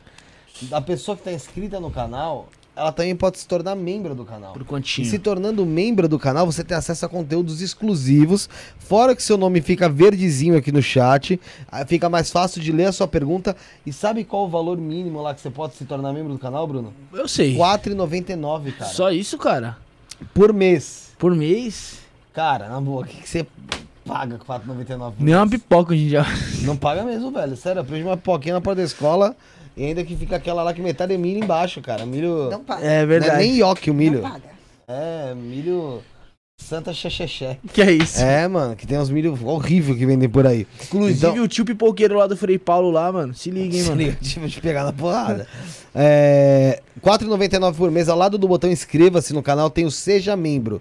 A pessoa que tá inscrita no canal, ela também pode se tornar membro do canal. Por E quantinho. se tornando membro do canal, você tem acesso a conteúdos exclusivos. Fora que seu nome fica verdezinho aqui no chat. Fica mais fácil de ler a sua pergunta. E sabe qual o valor mínimo lá que você pode se tornar membro do canal, Bruno? Eu sei. R$ 4,99, cara. Só isso, cara? Por mês. Por mês? Cara, na boa, o que, que você paga com R$ 4,99 por Nem uma pipoca a gente já. Não paga mesmo, velho. Sério, eu preço de uma pipoquinha na porta da escola. E ainda que fica aquela lá que metade é milho embaixo, cara. Milho. Não paga. É não é verdade. nem ioque o milho. Não paga. É, milho. Santa Xexexé. Que é isso? É, mano, que tem uns milho horrível que vendem por aí. Inclusive Então- o tio pipoqueiro lá do Frei Paulo lá, mano. Se liga, hein, Se mano. liga, Deixa eu te pegar na porrada. É, R$ 4,99 por mês. Ao lado do botão inscreva-se no canal tem o Seja Membro.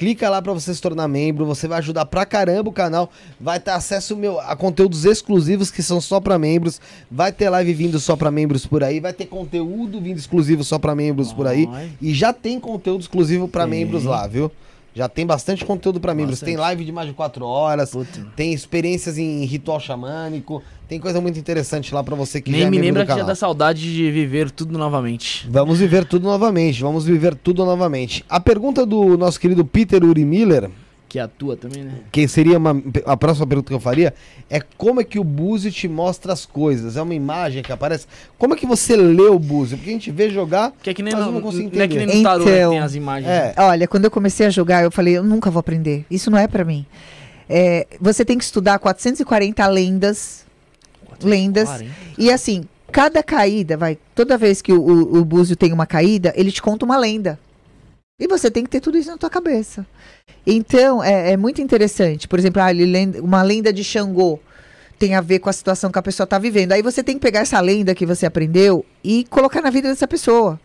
Clica lá pra você se tornar membro. Você vai ajudar pra caramba o canal. Vai ter acesso meu, a conteúdos exclusivos que são só pra membros. Vai ter live vindo só pra membros por aí. Vai ter conteúdo vindo exclusivo só pra membros por aí. E já tem conteúdo exclusivo pra Tem. membros lá, viu? Já tem bastante conteúdo pra membros. Tem live de mais de 4 horas. Puta. Tem experiências em ritual xamânico. Tem coisa muito interessante lá pra você que já Nem é me lembra que já dá saudade de viver tudo novamente. Vamos viver tudo novamente. Vamos viver tudo novamente. A pergunta do nosso querido Peter Uri Miller, Que atua também, né? que seria uma, a próxima pergunta que eu faria, é como é que o Búzio te mostra as coisas? É uma imagem que aparece? Como é que você lê o Búzio? Porque a gente vê jogar, Que é que nem mas no, não consigo não é que nem entender. no tarô, né, que Então, tem as imagens. É. Olha, quando eu comecei a jogar, eu falei, eu nunca vou aprender. Isso não é pra mim. É, você tem que estudar 440 lendas. Lendas. 40. E assim, cada caída, vai, toda vez que o, o, o búzio tem uma caída, ele te conta uma lenda. E você tem que ter tudo isso na tua cabeça. Então, é, é muito interessante. Por exemplo, ah, uma lenda de Xangô tem a ver com a situação que a pessoa está vivendo. Aí você tem que pegar essa lenda que você aprendeu e colocar na vida dessa pessoa.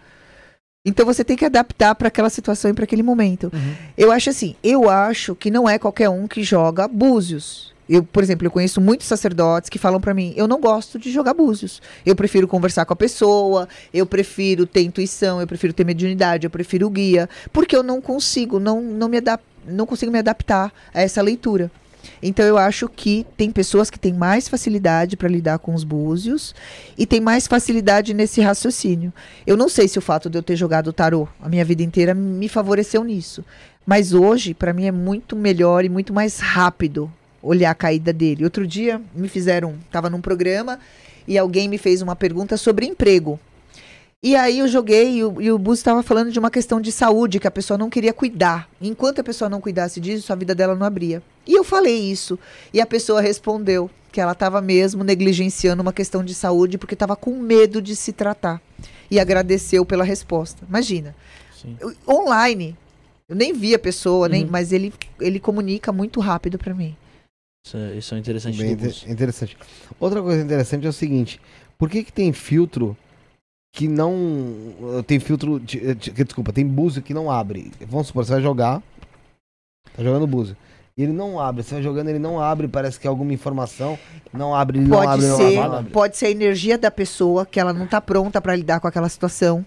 Então você tem que adaptar para aquela situação e para aquele momento. Uhum. Eu acho assim, eu acho que não é qualquer um que joga búzios. Eu, por exemplo, eu conheço muitos sacerdotes que falam pra mim: eu não gosto de jogar búzios. Eu prefiro conversar com a pessoa, eu prefiro ter intuição, eu prefiro ter mediunidade, eu prefiro guia, porque eu não consigo, não, não me adap não consigo me adaptar a essa leitura. Então eu acho que tem pessoas que têm mais facilidade para lidar com os búzios e tem mais facilidade nesse raciocínio. Eu não sei se o fato de eu ter jogado tarô a minha vida inteira me favoreceu nisso, mas hoje para mim é muito melhor e muito mais rápido olhar a caída dele. Outro dia me fizeram, estava num programa e alguém me fez uma pergunta sobre emprego. E aí eu joguei e o, e o Bus estava falando de uma questão de saúde, que a pessoa não queria cuidar. Enquanto a pessoa não cuidasse disso, a vida dela não abria. E eu falei isso. E a pessoa respondeu que ela estava mesmo negligenciando uma questão de saúde porque estava com medo de se tratar. E agradeceu pela resposta. Imagina. Sim. Online. Eu nem vi a pessoa, nem, Uhum. mas ele, ele comunica muito rápido para mim. Isso, é- isso é interessante Bem do inte- Búzios. interessante. Outra coisa interessante é o seguinte: por que, que tem filtro que não. Tem filtro. de- de- que, desculpa, tem búzio que não abre. Vamos supor, você vai jogar. Tá jogando búzio. E ele não abre. Você vai jogando, ele não abre. Parece que é alguma informação. Não abre, ele não Pode abre, não ser, abre, não abre. pode ser a energia da pessoa que ela não está pronta para lidar com aquela situação.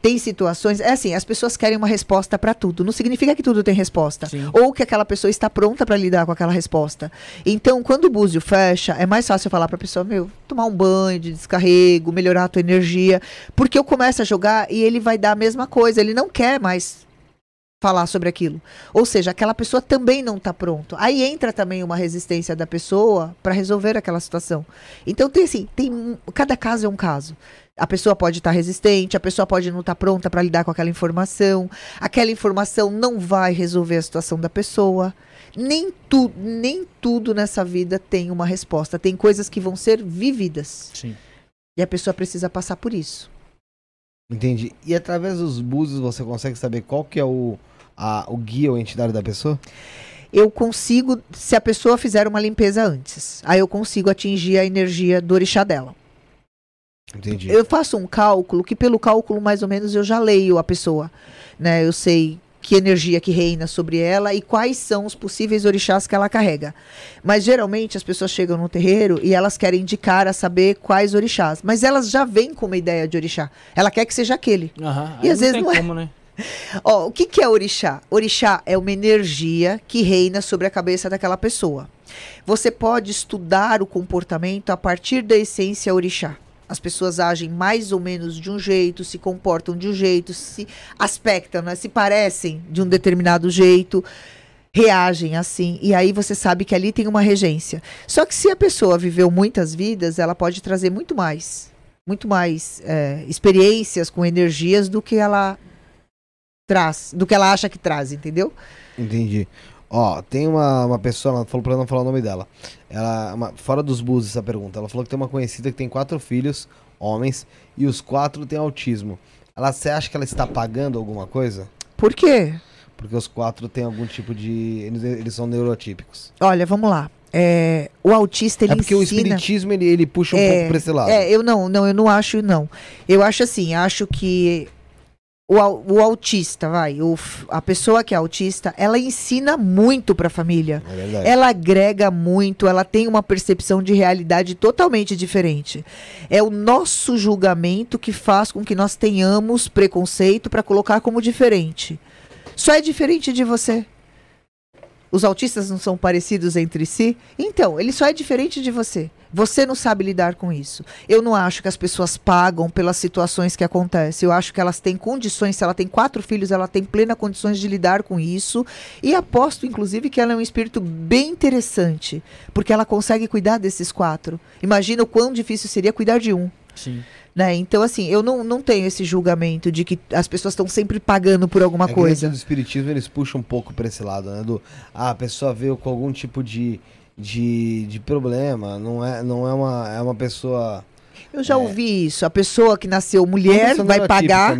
Tem situações, é assim, as pessoas querem uma resposta para tudo. Não significa que tudo tem resposta. Sim. Ou que aquela pessoa está pronta para lidar com aquela resposta. Então, quando o búzio fecha, é mais fácil eu falar para a pessoa, meu, tomar um banho de descarrego, melhorar a tua energia, porque eu começo a jogar e ele vai dar a mesma coisa, ele não quer mais falar sobre aquilo. Ou seja, aquela pessoa também não está pronto. Aí entra também uma resistência da pessoa para resolver aquela situação. Então tem assim, tem cada caso é um caso. A pessoa pode estar resistente, a pessoa pode não estar pronta para lidar com aquela informação. Aquela informação não vai resolver a situação da pessoa. Nem, tu, nem tudo nessa vida tem uma resposta. Tem coisas que vão ser vividas. Sim. E a pessoa precisa passar por isso. Entendi. E através dos búzios você consegue saber qual que é o, a, o guia ou entidade da pessoa? eu consigo, se a pessoa fizer uma limpeza antes, aí eu consigo atingir a energia do orixá dela. Entendi. Eu faço um cálculo que pelo cálculo mais ou menos eu já leio a pessoa, né? Eu sei que energia que reina sobre ela e quais são os possíveis orixás que ela carrega. Mas geralmente as pessoas chegam no terreiro e elas querem indicar a saber quais orixás, mas elas já vêm com uma ideia de orixá. Ela quer que seja aquele. Aham. E às vezes não é. como, né? Ó, o que, que é orixá? Orixá é uma energia que reina sobre a cabeça daquela pessoa. Você pode estudar o comportamento a partir da essência orixá. As pessoas agem mais ou menos de um jeito, se comportam de um jeito, se aspectam, né? se parecem de um determinado jeito, reagem assim. E aí você sabe que ali tem uma regência. Só que se a pessoa viveu muitas vidas, ela pode trazer muito mais. Muito mais é, experiências com energias do que ela traz, do que ela acha que traz, entendeu? Entendi. Ó, tem uma, uma pessoa, ela falou pra não falar o nome dela. Ela, uma- fora dos búzios essa pergunta, ela falou que tem uma conhecida que tem quatro filhos, homens, e os quatro têm autismo. Ela, você acha que ela está pagando alguma coisa? Por quê? Porque os quatro têm algum tipo de. Eles, eles são neurotípicos. Olha, vamos lá. É, o autista ele é porque o ensina. espiritismo ele, ele puxa um É, pouco pra esse lado. É, eu não, não, eu não acho, não. Eu acho assim, acho que o, o autista, vai, o a pessoa que é autista, ela ensina muito pra família. É. Ela agrega muito, ela tem uma percepção de realidade totalmente diferente. É o nosso julgamento que faz com que nós tenhamos preconceito para colocar como diferente. Só é diferente de você. Os autistas não são parecidos entre si? Então, ele só é diferente de você. Você não sabe lidar com isso. Eu não acho que as pessoas pagam pelas situações que acontecem. Eu acho que elas têm condições. Se ela tem quatro filhos, ela tem plena condições de lidar com isso. E aposto, inclusive, que ela é um espírito bem interessante. Porque ela consegue cuidar desses quatro. Imagina o quão difícil seria cuidar de um. Sim. Né? Então, assim, eu não, não tenho esse julgamento de que as pessoas estão sempre pagando por alguma É que coisa. dentro do espiritismo eles puxam um pouco pra esse lado, né? Do, ah, a pessoa veio com algum tipo de, de, de problema, não é, não é uma, é uma pessoa. Eu já É. ouvi isso. A pessoa que nasceu mulher pessoa vai pagar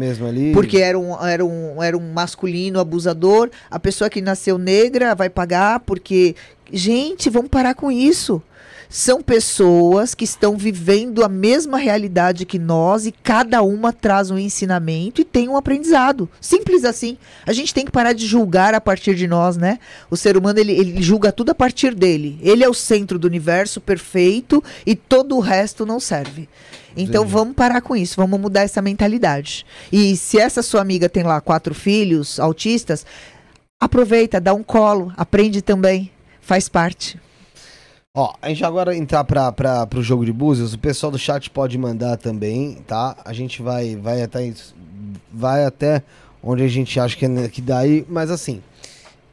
porque era um, era, um, era um masculino abusador. A pessoa que nasceu negra vai pagar porque. Gente, vamos parar com isso. São pessoas que estão vivendo a mesma realidade que nós e cada uma traz um ensinamento e tem um aprendizado. Simples assim. A gente tem que parar de julgar a partir de nós, né? O ser humano ele, ele julga tudo a partir dele. Ele é o centro do universo perfeito e todo o resto não serve. Então Entendi. vamos parar com isso, vamos mudar essa mentalidade. E se essa sua amiga tem lá quatro filhos autistas, aproveita, dá um colo, aprende também, faz parte. Ó, a gente agora entrar para pra, pro jogo de búzios, o pessoal do chat pode mandar também, tá? A gente vai, vai, até, vai até onde a gente acha que, é- que daí, mas assim,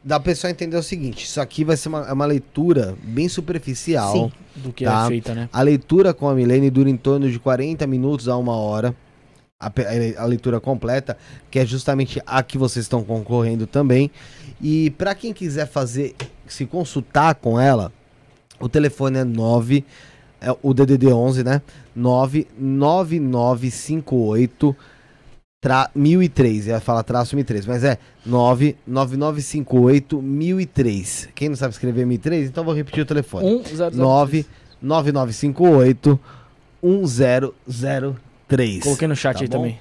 dá pro pessoal entender o seguinte, isso aqui vai ser uma, é uma leitura bem superficial. Sim. Do que Tá. é feita, né? A leitura com a Milene dura em torno de 40 minutos a uma hora. A, a leitura completa, que é justamente a que vocês estão concorrendo também. E para quem quiser fazer, se consultar com ela, o telefone é 9, é o DDD 11, né? 99958 tra 1003. Ia falar traço 1003, mas é 99958 1003. Quem não sabe escrever 1003, então eu vou repetir o telefone. 1 9958 1003. Coloquei no chat Tá aí bom? também.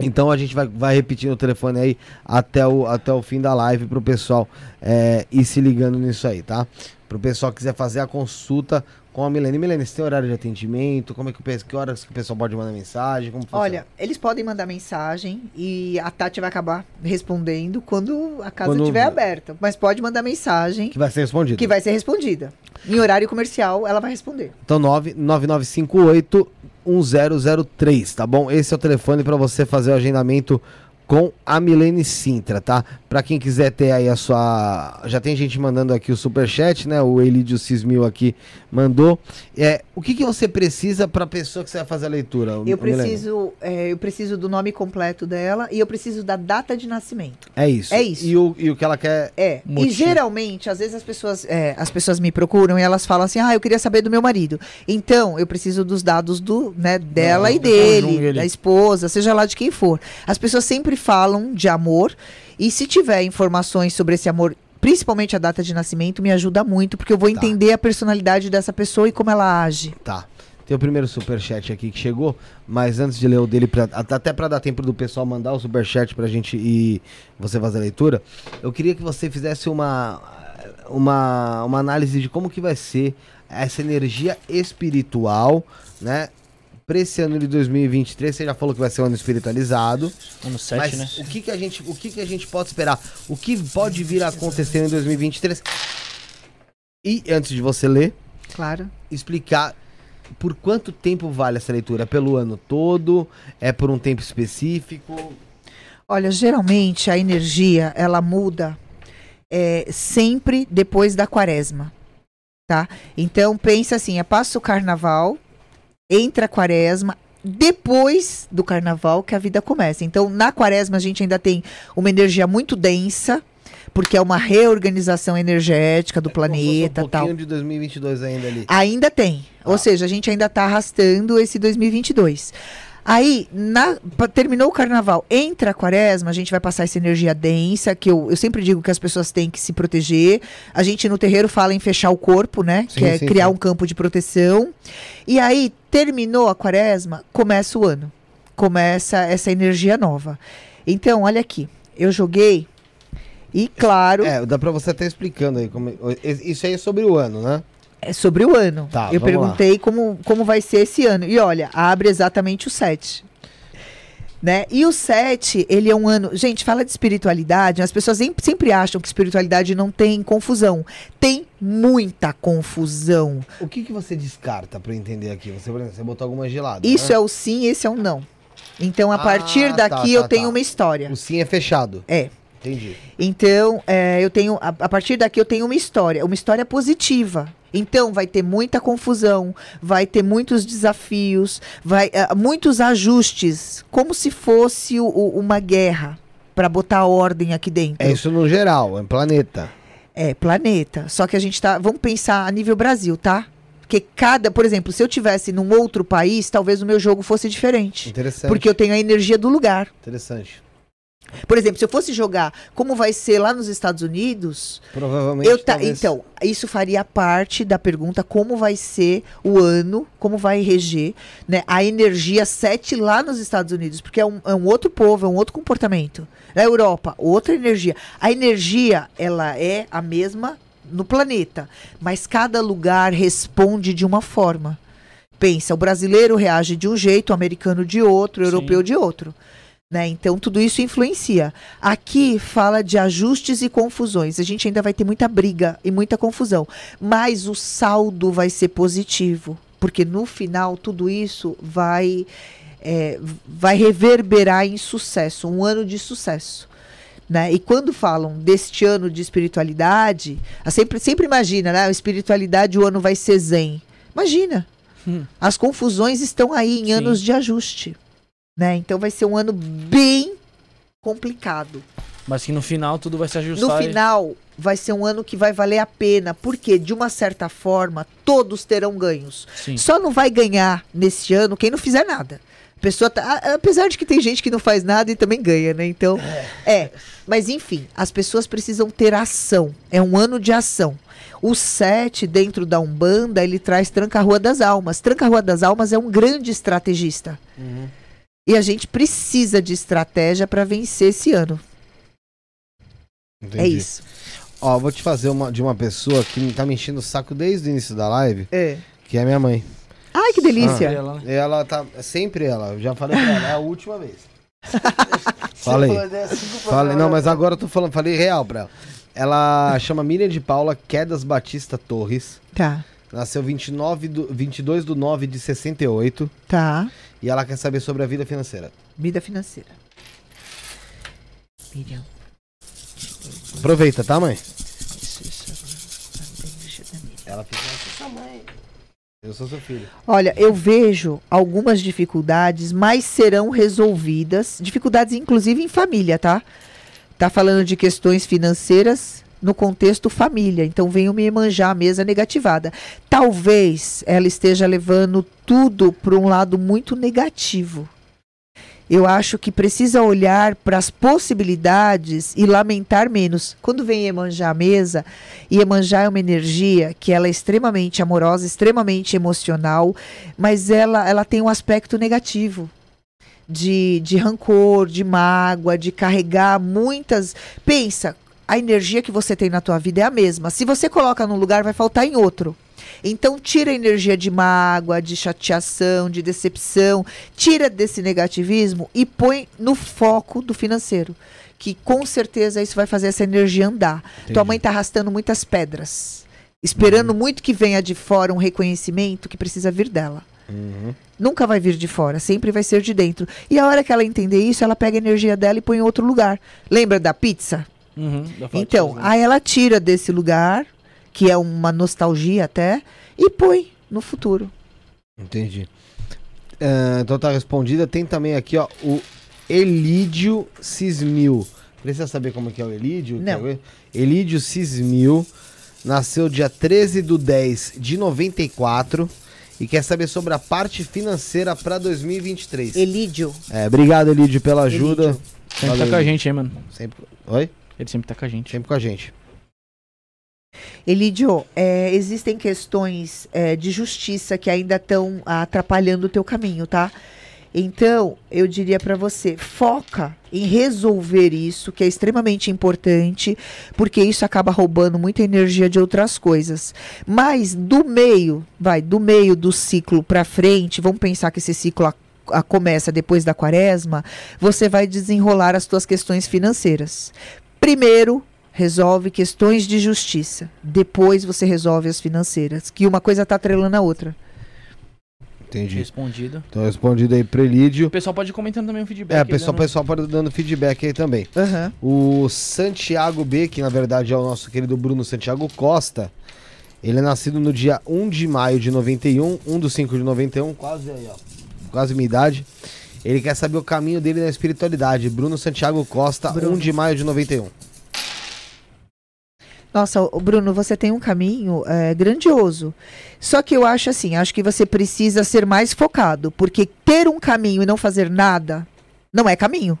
Então a gente vai, vai repetindo o telefone aí até o, até o fim da live pro pessoal é, ir se ligando nisso aí, tá? Pro pessoal que quiser fazer a consulta com a Milene. Milene, você tem horário de atendimento? Como é que, o que horas que o pessoal pode mandar mensagem? Olha, eles podem mandar mensagem e a Tati vai acabar respondendo quando a casa Quando- estiver aberta. Mas pode mandar mensagem que vai ser respondido. que vai ser respondida. Em horário comercial, ela vai responder. Então 99958 1003, tá bom? Esse é o telefone para você fazer o agendamento com a Milene Sintra, tá? Pra quem quiser ter aí a sua. Já tem gente mandando aqui o superchat, né? O Elidio Cismil aqui mandou. É, o que, que você precisa pra pessoa que você vai fazer a leitura? Eu preciso, é, eu preciso do nome completo dela e eu preciso da data de nascimento. É isso. É isso. E o, e o que ela quer. É. E Motivo. geralmente, às vezes as pessoas, é, as pessoas me procuram e elas falam assim: "Ah, eu queria saber do meu marido". Então, eu preciso dos dados do, né, dela Ah, e dele, da esposa, seja lá de quem for. As pessoas sempre falam de amor e se tiver informações sobre esse amor, principalmente a data de nascimento, me ajuda muito, porque eu vou Tá. entender a personalidade dessa pessoa e como ela age. Tá. Tem o primeiro superchat aqui que chegou, mas antes de ler o dele, pra, at- até pra dar tempo do pessoal mandar o superchat pra gente e você fazer a leitura, eu queria que você fizesse uma, uma, uma análise de como que vai ser essa energia espiritual, né? Pra esse ano de 2023, você já falou que vai ser um ano espiritualizado. Ano 7, mas né? o que que a gente, o que que a gente pode esperar? O que pode vir a acontecer em 2023? E antes de você ler, Claro. explicar por quanto tempo vale essa leitura? É pelo ano todo? É por um tempo específico? Olha, geralmente a energia ela muda é, sempre depois da quaresma, tá? Então pensa assim, é passa o carnaval, entra a quaresma, depois do carnaval que a vida começa. Então na quaresma a gente ainda tem uma energia muito densa, porque é uma reorganização energética do planeta, um tal. pouquinho de 2022 ainda ali. Ainda tem. Ou Ah. seja, a gente ainda está arrastando esse 2022. Aí, na- terminou o carnaval, entra a quaresma, a gente vai passar essa energia densa, que eu, eu sempre digo que as pessoas têm que se proteger. A gente no terreiro fala em fechar o corpo, né? Sim, que é sim, criar sim. um campo de proteção. E aí, terminou a quaresma, começa o ano. Começa essa energia nova. Então, olha aqui. Eu joguei. E claro, É, dá pra você até explicando aí. Como, isso aí é sobre o ano, né? É sobre o ano. Tá, eu perguntei como, como vai ser esse ano. E olha, abre exatamente o 7. Né? E o 7, ele é um ano. Gente, fala de espiritualidade, as pessoas sempre, acham que espiritualidade não tem confusão. Tem muita confusão. O que, que você descarta eu entender aqui? Você, exemplo, você botou alguma gelada. Isso né? é o sim, esse é o não. Então, a Ah, partir tá, daqui, tá, eu tenho tá. uma história. O sim é fechado. É. Entendi. Então, é, eu tenho. A, a partir daqui eu tenho uma história, uma história positiva. Então, vai ter muita confusão, vai ter muitos desafios, vai ah, muitos ajustes, como se fosse o- o- uma guerra para botar ordem aqui dentro. É isso no geral, é planeta. É, planeta. Só que a gente tá. Vamos pensar a nível Brasil, tá? Porque cada, por exemplo, se eu tivesse num outro país, talvez o meu jogo fosse diferente. Interessante. Porque eu tenho a energia do lugar. Interessante. Por exemplo, se eu fosse jogar como vai ser lá nos Estados Unidos, Provavelmente. eu ta- talvez- então, isso faria parte da pergunta como vai ser o ano, como vai reger né, a energia 7 lá nos Estados Unidos, porque é um, é um outro povo, é um outro comportamento. Na Europa, outra energia. A energia, ela é a mesma no planeta, mas cada lugar responde de uma forma. Pensa, o brasileiro reage de um jeito, o americano de outro, o Sim. europeu de outro. Né? Então, tudo isso influencia. Aqui fala de ajustes e confusões. A gente ainda vai ter muita briga e muita confusão. Mas o saldo vai ser positivo. Porque no final, tudo isso vai, é, vai reverberar em sucesso um ano de sucesso. Né? E quando falam deste ano de espiritualidade, sempre, sempre imagina, né? A espiritualidade, o ano vai ser zen. Imagina. Hum. As confusões estão aí em Sim. anos de ajuste. Né? Então vai ser um ano bem complicado. Mas que no final tudo vai se ajustar. No e- final, vai ser um ano que vai valer a pena, porque, de uma certa forma, todos terão ganhos. Sim. Só não vai ganhar nesse ano quem não fizer nada. A pessoa tá, apesar de que tem gente que não faz nada e também ganha, né? Então, é. Mas enfim, as pessoas precisam ter ação. É um ano de ação. O 7 dentro da Umbanda, ele traz Tranca-Rua das Almas. Tranca-Rua das Almas é um grande estrategista. Uhum. E a gente precisa de estratégia para vencer esse ano. É Entendi. isso. Ó, vou te fazer uma de uma pessoa que tá me enchendo o saco desde o início da live, É. que é minha mãe. Ai, que delícia. Ela, né? Ela tá. é Sempre ela. Eu já falei pra ela, é a última vez. falei. Falei, não, mas agora eu tô falando, falei real pra ela. Ela chama Miriam de Paula Quedas Batista Torres. Tá, Nasceu 29 do, 22 do 9 de 68. tá. E ela quer saber sobre a vida financeira. Vida financeira. Miriam. Aproveita, tá, mãe? Isso, isso. Ela fica sua mãe. Eu sou seu filho. Olha, eu vejo algumas dificuldades, mas serão resolvidas. Dificuldades, inclusive, em família, tá? Tá falando de questões financeiras no contexto família. Então, venham me manjar a mesa negativada. Talvez ela esteja levando tudo para um lado muito negativo. Eu acho que precisa olhar para as possibilidades e lamentar menos. Quando vem Iemanjá à mesa, Iemanjá é uma energia que ela é extremamente amorosa, extremamente emocional, mas ela, ela tem um aspecto negativo. De, de rancor, de mágoa, de carregar muitas. Pensa, a energia que você tem na tua vida é a mesma. Se você coloca num lugar, vai faltar em outro. Então tira a energia de mágoa, de chateação, de decepção, tira desse negativismo e põe no foco do financeiro. Que com certeza isso vai fazer essa energia andar. Tua mãe tá arrastando muitas pedras, esperando muito que venha de fora um reconhecimento que precisa vir dela. Uhum. Nunca vai vir de fora, sempre vai ser de dentro. E a hora que ela entender isso, ela pega a energia dela e põe em outro lugar. Lembra da pizza? Uhum, Então, aí ela tira desse lugar, que é uma nostalgia até, e põe no futuro. Entendi. Ah, então tá respondida. Tem também aqui, ó, o Elídio Cismil. Precisa saber como que é o Elídio? Não. Elídio Cismil. Nasceu dia 13 do 10 de 94 e quer saber sobre a parte financeira para 2023. Elídio. É, obrigado, Elídio, pela ajuda. Elídio. Sempre Valeu, tá com a gente, hein, mano. Sempre... Oi? Ele sempre tá com a gente. Sempre com a gente. Elidio, é, existem questões é, de justiça que ainda estão atrapalhando o teu caminho, tá? Então, eu diria para você, foca em resolver isso, que é extremamente importante, porque isso acaba roubando muita energia de outras coisas. Mas do meio, vai, do meio do ciclo para frente, vamos pensar que esse ciclo a- a- começa depois da quaresma, você vai desenrolar as tuas questões financeiras. Primeiro, resolve questões de justiça. Depois você resolve as financeiras, que uma coisa tá atrelando a outra. Entendi. Respondido. Então respondido aí pro Elídio. O pessoal pode ir comentando também o feedback. É, aí, pessoal, né, pessoal pode dando feedback aí também. Aham. O Santiago B, que na verdade é o nosso querido Bruno Santiago Costa, ele é nascido no dia 1 de maio de 91, 1 do 5 de 91, quase aí, ó. Quase minha idade. Ele quer saber o caminho dele na espiritualidade. Bruno Santiago Costa, Bruno. 1 de maio de 91. Nossa, Bruno, você tem um caminho é, grandioso. Só que eu acho assim, acho que você precisa ser mais focado, porque ter um caminho e não fazer nada não é caminho.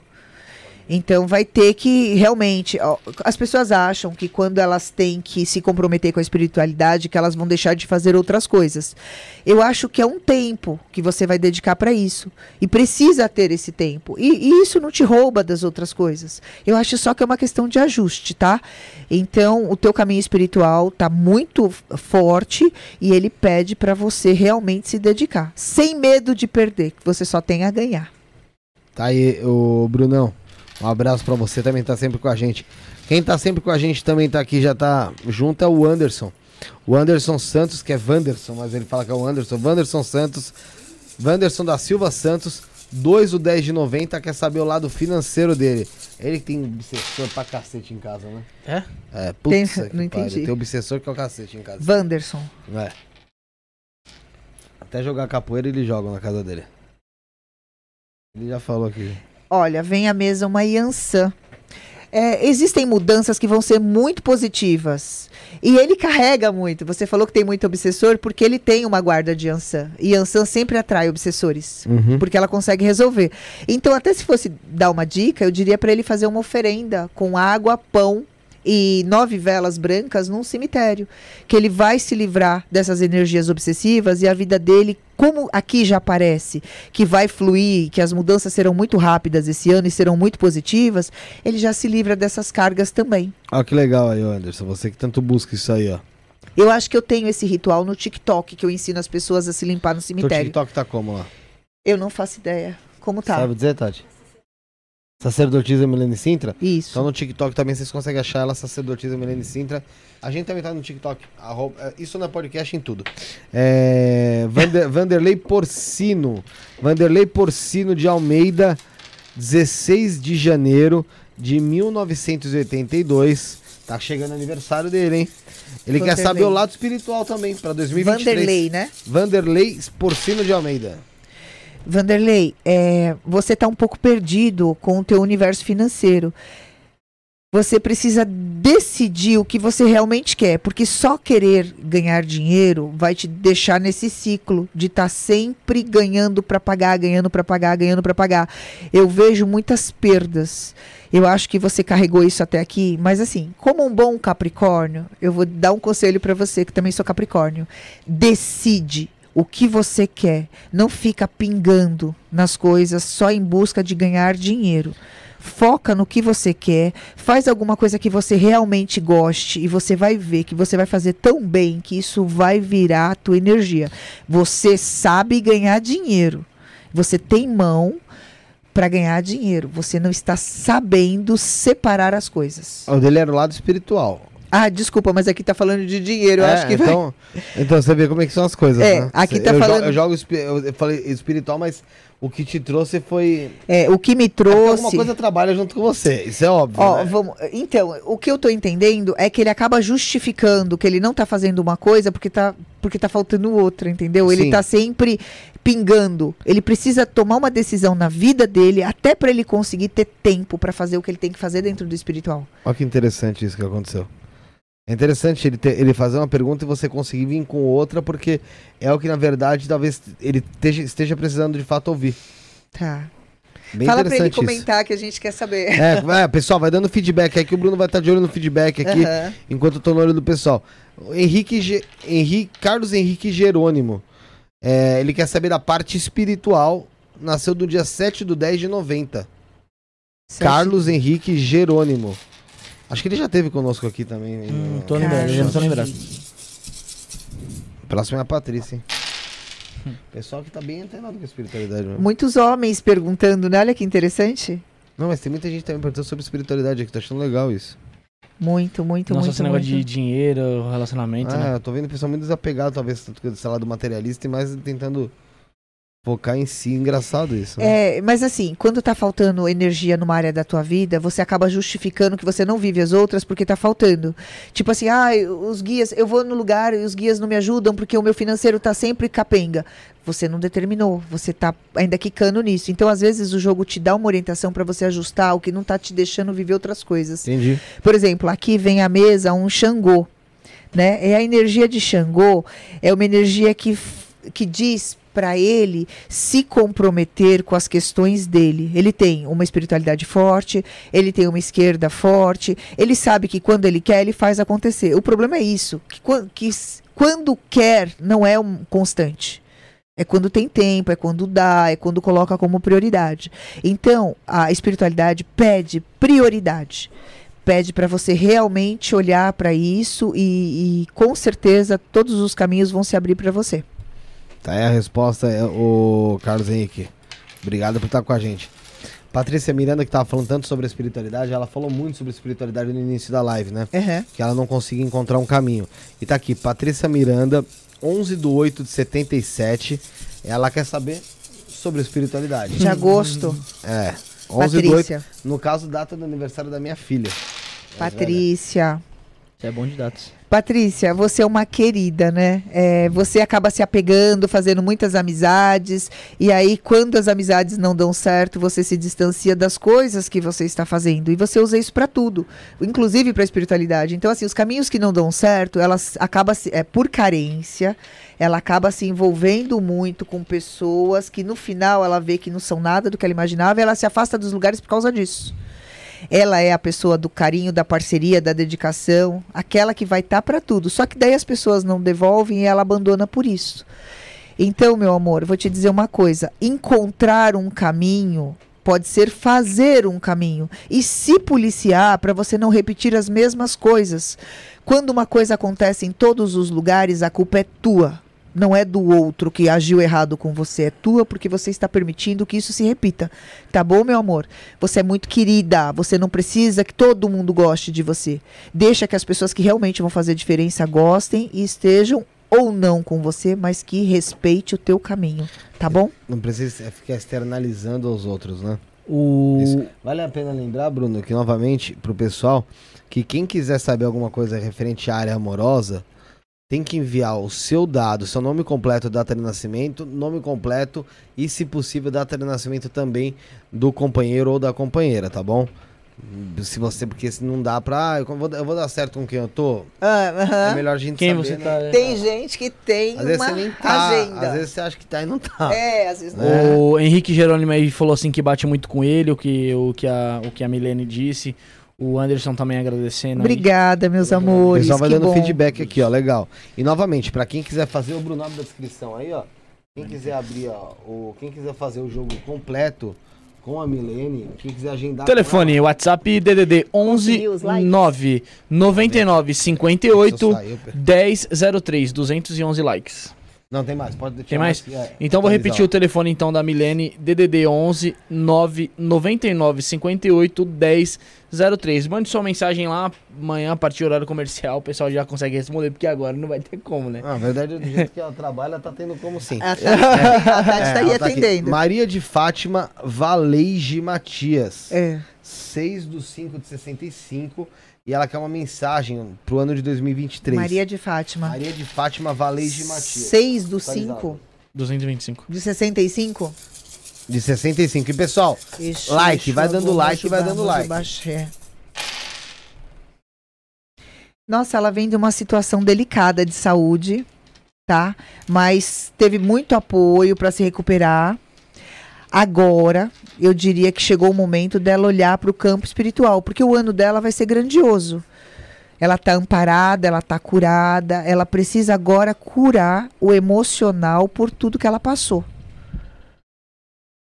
Então vai ter que realmente. ó, as pessoas acham que quando elas têm que se comprometer com a espiritualidade, que elas vão deixar de fazer outras coisas. Eu acho que é um tempo que você vai dedicar para isso. E precisa ter esse tempo. E, e isso não te rouba das outras coisas. Eu acho só que é uma questão de ajuste, tá? Então, o teu caminho espiritual tá muito forte e ele pede para você realmente se dedicar, sem medo de perder, que você só tem a ganhar. Tá aí, o Brunão. Um abraço pra você, também tá sempre com a gente. Quem tá sempre com a gente também tá aqui, já tá junto, é o Anderson. O Anderson Santos, que é Wanderson, mas ele fala que é o Anderson. Wanderson Santos, Wanderson da Silva Santos, 2 do 10 de 90, quer saber o lado financeiro dele. Ele que tem obsessor pra cacete em casa, né? É? É, putz, Tem- não entendi. Tem obsessor que é o cacete em casa. Wanderson. É. Até jogar capoeira eles jogam na casa dele. Ele já falou aqui. Olha, vem à mesa uma Yansan. É, existem mudanças que vão ser muito positivas. E ele carrega muito. Você falou que tem muito obsessor porque ele tem uma guarda de Yansan. E Yansan sempre atrai obsessores. Uhum. Porque ela consegue resolver. Então, até se fosse dar uma dica, eu diria para ele fazer uma oferenda com água, pão e nove velas brancas num cemitério. Que ele vai se livrar dessas energias obsessivas e a vida dele, como aqui já aparece, que vai fluir, que as mudanças serão muito rápidas esse ano e serão muito positivas, ele já se livra dessas cargas também. Ó, que legal aí, Anderson. Você que tanto busca isso aí, ó. Eu acho que eu tenho esse ritual no TikTok, que eu ensino as pessoas a se limpar no cemitério. TikTok tá como lá? Eu não faço ideia. Como tá? Sabe dizer, Tati? Sacerdotisa Milene Sintra? Isso. Então no TikTok também vocês conseguem achar ela, Sacerdotisa Milene Sintra. A gente também tá no TikTok. arroba- é, isso não é podcast em tudo. É, Vander- Vanderlei Porcino. Vanderlei Porcino de Almeida, 16 de janeiro de 1982. Tá chegando o aniversário dele, hein? Ele quer Vanderlei. saber o lado espiritual também, pra 2023. Vanderlei, né? Vanderlei Porcino de Almeida. Vanderlei, é, você está um pouco perdido com o teu universo financeiro. Você precisa decidir o que você realmente quer, porque só querer ganhar dinheiro vai te deixar nesse ciclo de estar sempre ganhando para pagar, ganhando para pagar, ganhando para pagar. Eu vejo muitas perdas. Eu acho que você carregou isso até aqui, mas assim, como um bom Capricórnio, eu vou dar um conselho para você que também sou Capricórnio. Decide o que você quer. Não fica pingando nas coisas só em busca de ganhar dinheiro. Foca no que você quer, faz alguma coisa que você realmente goste e você vai ver que você vai fazer tão bem que isso vai virar a tua energia. Você sabe ganhar dinheiro. Você tem mão para ganhar dinheiro. Você não está sabendo separar as coisas. O dele era o lado espiritual. Ah, desculpa, mas aqui tá falando de dinheiro. Eu É, acho que vai. então, então você vê como é que são as coisas, É, né? aqui tá eu falando- Jogo, eu jogo eu falei espiritual, mas o que te trouxe foi É, o que me É trouxe. alguma coisa trabalha junto com você. Isso é óbvio. Ó, né? vamos, então, o que eu tô entendendo é que ele acaba justificando que ele não tá fazendo uma coisa porque tá, porque tá faltando outra, entendeu? Ele Sim. tá sempre pingando. Ele precisa tomar uma decisão na vida dele até para ele conseguir ter tempo para fazer o que ele tem que fazer dentro do espiritual. Olha que interessante isso que aconteceu. É interessante ele, ter- ele fazer uma pergunta e você conseguir vir com outra, porque é o que, na verdade, talvez ele esteja, esteja precisando de fato ouvir. Tá. Bem Fala pra ele interessante isso. comentar que a gente quer saber. É, é, pessoal, vai dando feedback aqui. O Bruno vai estar de olho no feedback aqui, Aham. enquanto eu tô no olho do pessoal. O Henrique, Ge- Henrique Carlos Henrique Jerônimo. É, ele quer saber da parte espiritual. Nasceu do dia 7 do 10 de 90. Sete- Carlos Henrique Jerônimo. Acho que ele já teve conosco aqui também. Hum, no- tô lembrando, já não tô lembrado. Próximo é a Patrícia, hein? Pessoal que tá bem antenado com a espiritualidade. Mesmo. Muitos homens perguntando, né? Olha que interessante. Não, mas tem muita gente também perguntando sobre espiritualidade aqui. Tô achando legal isso. Muito, muito, Não só muito. esse negócio de dinheiro, relacionamento, Ah, né? eu tô vendo o pessoal muito desapegado, talvez, sei lá, do materialista, e mais tentando focar em si. Engraçado isso. né? É, mas assim, quando tá faltando energia numa área da tua vida, você acaba justificando que você não vive as outras porque tá faltando. Tipo assim, ah, os guias, eu vou no lugar e os guias não me ajudam porque o meu financeiro tá sempre capenga. Você não determinou, você tá ainda quicando nisso. Então, às vezes, o jogo te dá uma orientação para você ajustar o que não tá te deixando viver outras coisas. Entendi. Por exemplo, aqui vem à mesa um Xangô, né? E a energia de Xangô é uma energia que, que diz para ele se comprometer com as questões dele. Ele tem uma espiritualidade forte, ele tem uma esquerda forte, ele sabe que quando ele quer, ele faz acontecer. O problema é isso, que, que quando quer não é um constante. É quando tem tempo, é quando dá, é quando coloca como prioridade. Então, a espiritualidade pede prioridade pede para você realmente olhar para isso e, e, com certeza todos os caminhos vão se abrir para você. Tá aí a resposta, é o Carlos Henrique. Obrigado por estar com a gente. Patrícia Miranda, que estava falando tanto sobre a espiritualidade, ela falou muito sobre espiritualidade no início da live, né? Uhum. Que ela não conseguia encontrar um caminho. E tá aqui, Patrícia Miranda, 11 de 8 de 77. Ela quer saber sobre espiritualidade. De agosto. É. 11 Patrícia. 8, no caso, data do aniversário da minha filha. Patrícia. Você é bom de datas. Patrícia, você é uma querida, né? É, você acaba se apegando, fazendo muitas amizades, e aí, quando as amizades não dão certo, você se distancia das coisas que você está fazendo. E você usa isso para tudo, inclusive para a espiritualidade. Então, assim, os caminhos que não dão certo, elas acaba é, por carência, ela acaba se envolvendo muito com pessoas que no final ela vê que não são nada do que ela imaginava, e ela se afasta dos lugares por causa disso. Ela é a pessoa do carinho, da parceria, da dedicação, aquela que vai estar tá para tudo. Só que daí as pessoas não devolvem e ela abandona por isso. Então, meu amor, vou te dizer uma coisa: encontrar um caminho pode ser fazer um caminho e se policiar para você não repetir as mesmas coisas. Quando uma coisa acontece em todos os lugares, a culpa é tua não é do outro que agiu errado com você, é tua porque você está permitindo que isso se repita. Tá bom, meu amor? Você é muito querida, você não precisa que todo mundo goste de você. Deixa que as pessoas que realmente vão fazer diferença gostem e estejam ou não com você, mas que respeite o teu caminho, tá bom? Não precisa ficar externalizando aos outros, né? O... Isso. Vale a pena lembrar, Bruno, que novamente, pro pessoal, que quem quiser saber alguma coisa referente à área amorosa, tem que enviar o seu dado, seu nome completo, data de nascimento, nome completo e, se possível, data de nascimento também do companheiro ou da companheira, tá bom? Se você, porque se não dá pra. Ah, eu vou, eu vou dar certo com quem eu tô. Ah, uh -huh. É melhor a gente quem saber. Você né? tá, tem gente que tem às vezes uma nem tá, agenda. Às vezes você acha que tá e não tá. É, às vezes não. É. O Henrique Jerônimo aí falou assim que bate muito com ele, o que, o que, a, o que a Milene disse. O Anderson também agradecendo. Obrigada, aí. meus amores. O pessoal vai dando bom. feedback aqui, ó. Legal. E novamente, para quem quiser fazer o Bruno da descrição aí, ó. Quem quiser abrir, ó, o, quem quiser fazer o jogo completo com a Milene, quem quiser agendar. Telefone, WhatsApp DDD 11 9 99 58 10 03 211 likes. Não, tem mais, pode deixar. Tem mais? mais é, então vou repetir o telefone então da Milene, DDD 11 9 99 58 10 03. Mande sua mensagem lá, amanhã a partir do horário comercial, o pessoal já consegue responder, porque agora não vai ter como, né? Ah, na verdade, do jeito que ela trabalha, ela tá tendo como sim. A Tati, a Tati é, tá aí atendendo. Tá Maria de Fátima Valeige Matias. É. 6 do 5 de 65 e ela quer uma mensagem pro ano de 2023. Maria de Fátima. Maria de Fátima Valês de Matias. 6 do 5? 225. De 65? De 65. E pessoal, Ixi, like, vai dando like, vai dando like. Nossa, ela vem de uma situação delicada de saúde, tá? Mas teve muito apoio para se recuperar. Agora, eu diria que chegou o momento dela olhar para o campo espiritual, porque o ano dela vai ser grandioso. Ela está amparada, ela está curada, ela precisa agora curar o emocional por tudo que ela passou.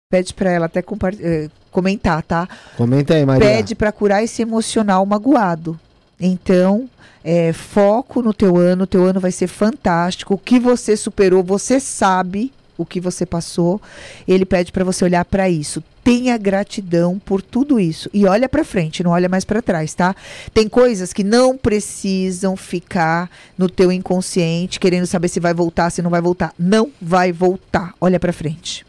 Pede para ela até eh, comentar, tá? Comenta aí, Maria. Pede para curar esse emocional magoado. Então, é, foco no teu ano, o teu ano vai ser fantástico. O que você superou, você sabe o que você passou. Ele pede para você olhar para isso. Tenha gratidão por tudo isso e olha para frente, não olha mais para trás, tá? Tem coisas que não precisam ficar no teu inconsciente, querendo saber se vai voltar, se não vai voltar. Não vai voltar. Olha para frente.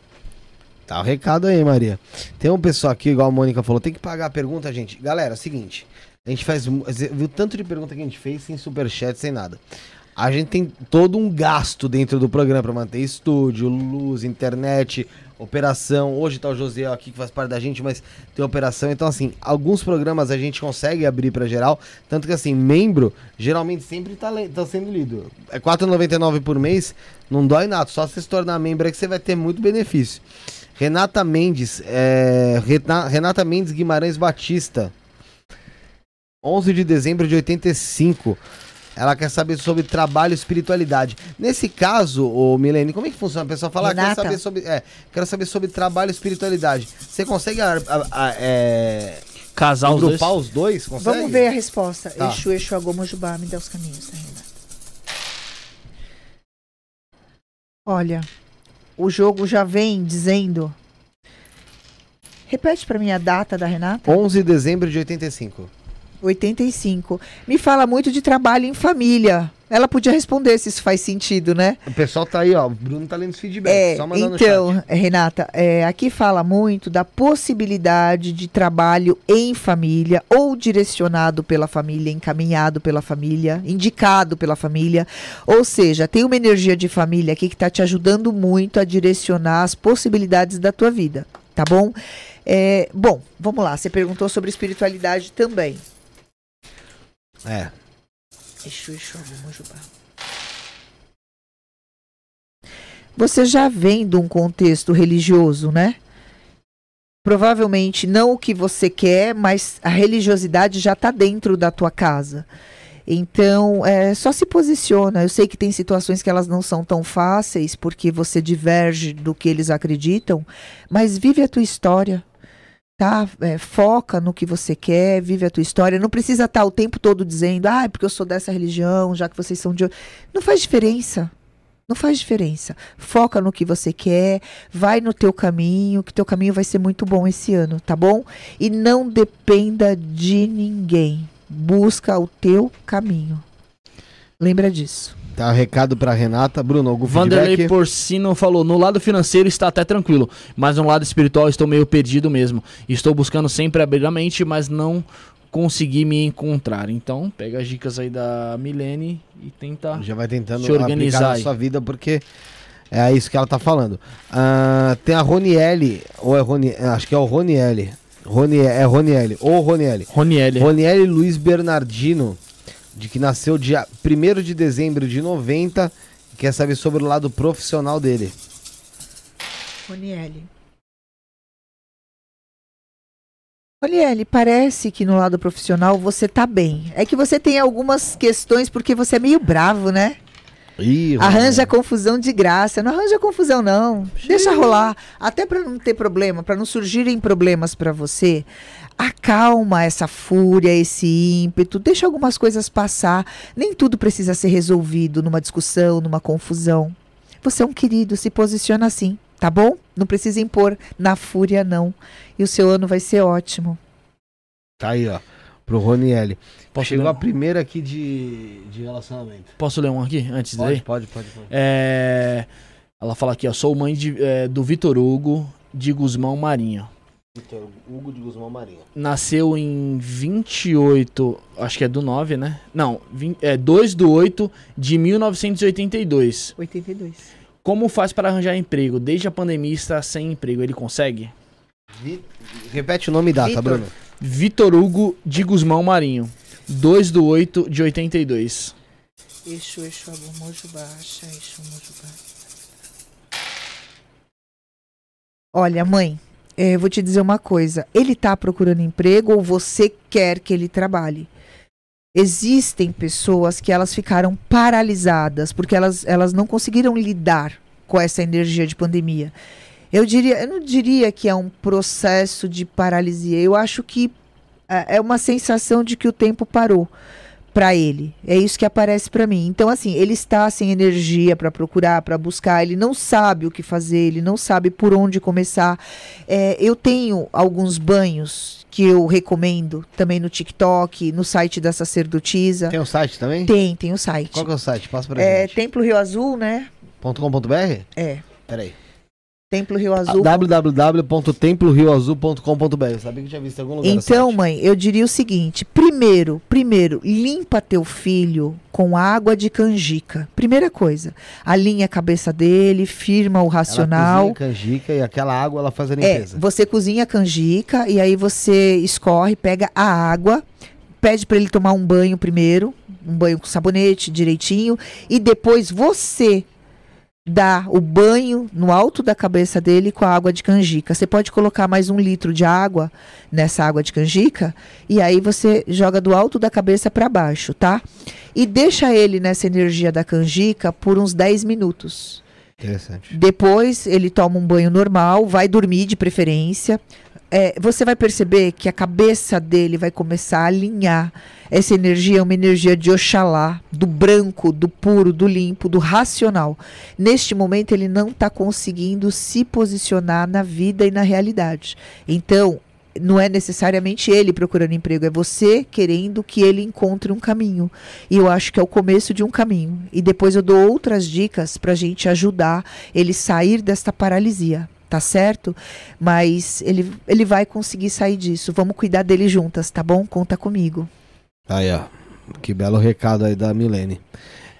Tá o recado aí, Maria. Tem um pessoal aqui, igual a Mônica falou, tem que pagar a pergunta, gente. Galera, é o seguinte, a gente faz, viu tanto de pergunta que a gente fez sem superchat, sem nada a gente tem todo um gasto dentro do programa para manter estúdio, luz, internet, operação. Hoje tá o Josiel aqui que faz parte da gente, mas tem operação. Então, assim, alguns programas a gente consegue abrir para geral. Tanto que, assim, membro geralmente sempre tá, tá sendo lido. É R$ 4,99 por mês, não dói nada. Só se tornar membro é que você vai ter muito benefício. Renata Mendes, é, Rena- Renata Mendes Guimarães Batista. 11 de dezembro de 85. Ela quer saber sobre trabalho e espiritualidade. Nesse caso, ô Milene, como é que funciona? A pessoa fala, ah, quero Renata. saber sobre, é, quero saber sobre trabalho e espiritualidade. Você consegue a- a- a- é, Casar os dois. agrupar os dois? Consegue? Vamos ver a resposta. Tá. Exu, Exu, Agomojubá, me dá os caminhos, tá, Renata? Olha, o jogo já vem dizendo... Repete pra mim a data da Renata. 11 de dezembro de 85. 85. Me fala muito de trabalho em família. Ela podia responder se isso faz sentido, né? O pessoal tá aí, ó. O Bruno tá lendo os feedbacks. É, só mandando então, Renata, é, aqui fala muito da possibilidade de trabalho em família, ou direcionado pela família, encaminhado pela família, indicado pela família. Ou seja, tem uma energia de família aqui que está te ajudando muito a direcionar as possibilidades da tua vida, tá bom? É, bom, vamos lá. Você perguntou sobre espiritualidade também. É. Exu, Exu, Agumajubá. Você já vem de um contexto religioso, né? Provavelmente não o que você quer, mas a religiosidade já está dentro da tua casa. Então, é, só se posiciona. Eu sei que tem situações que elas não são tão fáceis, porque você diverge do que eles acreditam, mas vive a tua história tá? É, foca no que você quer, vive a tua história. Não precisa estar o tempo todo dizendo, ah, porque eu sou dessa religião, já que vocês são de. outra." Não faz diferença. Não faz diferença. Foca no que você quer, vai no teu caminho, que teu caminho vai ser muito bom esse ano, tá bom? E não dependa de ninguém. Busca o teu caminho. Lembra disso. Tá recado pra Renata. Bruno, algum Vanderlei feedback? Porcino falou: no lado financeiro está até tranquilo, mas no lado espiritual estou meio perdido mesmo. Estou buscando sempre abrir a mente, mas não consegui me encontrar. Então, pega as dicas aí da Milene e tenta. Já vai tentando Se organizar aí. sua vida, porque é isso que ela tá falando. Ah, tem a Roniele, ou é Roni, acho que é o Roniele. Roni, é Roniele, ou Roniele. Roniele. Roniele Luiz Bernardino, de que nasceu dia 1 de dezembro de 90, e quer saber sobre o lado profissional dele. Roniele. Roniele, parece que no lado profissional você tá bem. É que você tem algumas questões porque você é meio bravo, né? Ih, Arranja confusão de graça. Não arranja confusão, não. Deixa rolar. Até para não ter problema, para não surgirem problemas para você, acalma essa fúria, esse ímpeto. Deixa algumas coisas passar. Nem tudo precisa ser resolvido numa discussão, numa confusão. Você é um querido, se posiciona assim, tá bom? Não precisa impor na fúria, não. E o seu ano vai ser ótimo. Tá aí, ó, pro Roniele. Posso Chegou ler, a primeira aqui de, de relacionamento. posso ler um aqui antes Pode, daí? pode, pode, pode. É, ela fala aqui, ó, sou mãe de, é, do Vitor Hugo de Guzmão Marinho. Vitor Hugo de Guzmão Marinho. Nasceu em 28, acho que é do 9, né? Não, vin- é 2 do 8 de 1982. 82. Como faz para arranjar emprego? Desde a pandemia está sem emprego, ele consegue? Vi- Repete o nome e data, Vitor. Bruno. Vitor Hugo de Guzmão Marinho. 2 do 8 de 82. Exu, Exu, Agumojubá, Axé, Exu, Mojubá. Olha, mãe, eh, vou te dizer uma coisa. Ele tá procurando emprego ou você quer que ele trabalhe? Existem pessoas que elas ficaram paralisadas porque elas, elas não conseguiram lidar com essa energia de pandemia. Eu diria, eu não diria que é um processo de paralisia. Eu acho que é é uma sensação de que o tempo parou para ele. É isso que aparece para mim. Então assim, ele está sem energia para procurar, para buscar, ele não sabe o que fazer, ele não sabe por onde começar. É, eu tenho alguns banhos que eu recomendo também no TikTok, no site da sacerdotisa. Tem o site também? Tem, tem o site. Qual que é o site? Passa pra É, gente. Templo Rio Azul, né? .com.br? É. Peraí. Templo Rio Azul. www.templorioazul.com.br. Sabia que tinha visto em algum lugar. Então, mãe, eu diria o seguinte: primeiro, primeiro, limpa teu filho com água de canjica. Primeira coisa, alinha a cabeça dele, firma o Ela racional. cozinha canjica e aquela água ela faz a É, limpeza. você cozinha a canjica e aí você escorre, pega a água, pede para ele tomar um banho primeiro, um banho com sabonete direitinho, e depois você dá o banho no alto da cabeça dele com a água de canjica. Você pode colocar mais um litro de água nessa água de canjica e aí você joga do alto da cabeça para baixo, tá? E deixa ele nessa energia da canjica por uns 10 minutos. Interessante. Depois ele toma um banho normal, vai dormir de preferência. É, você vai perceber que a cabeça dele vai começar a alinhar. Essa energia é uma energia de Oxalá, do branco, do puro, do limpo, do racional. Neste momento ele não está conseguindo se posicionar na vida e na realidade. Então, não é necessariamente ele procurando emprego, é você querendo que ele encontre um caminho. E eu acho que é o começo de um caminho. E depois eu dou outras dicas para a gente ajudar ele sair desta paralisia. Tá certo? Mas ele, ele vai conseguir sair disso. Vamos cuidar dele juntas, tá bom? Conta comigo. Aí, ó. Que belo recado aí da Milene.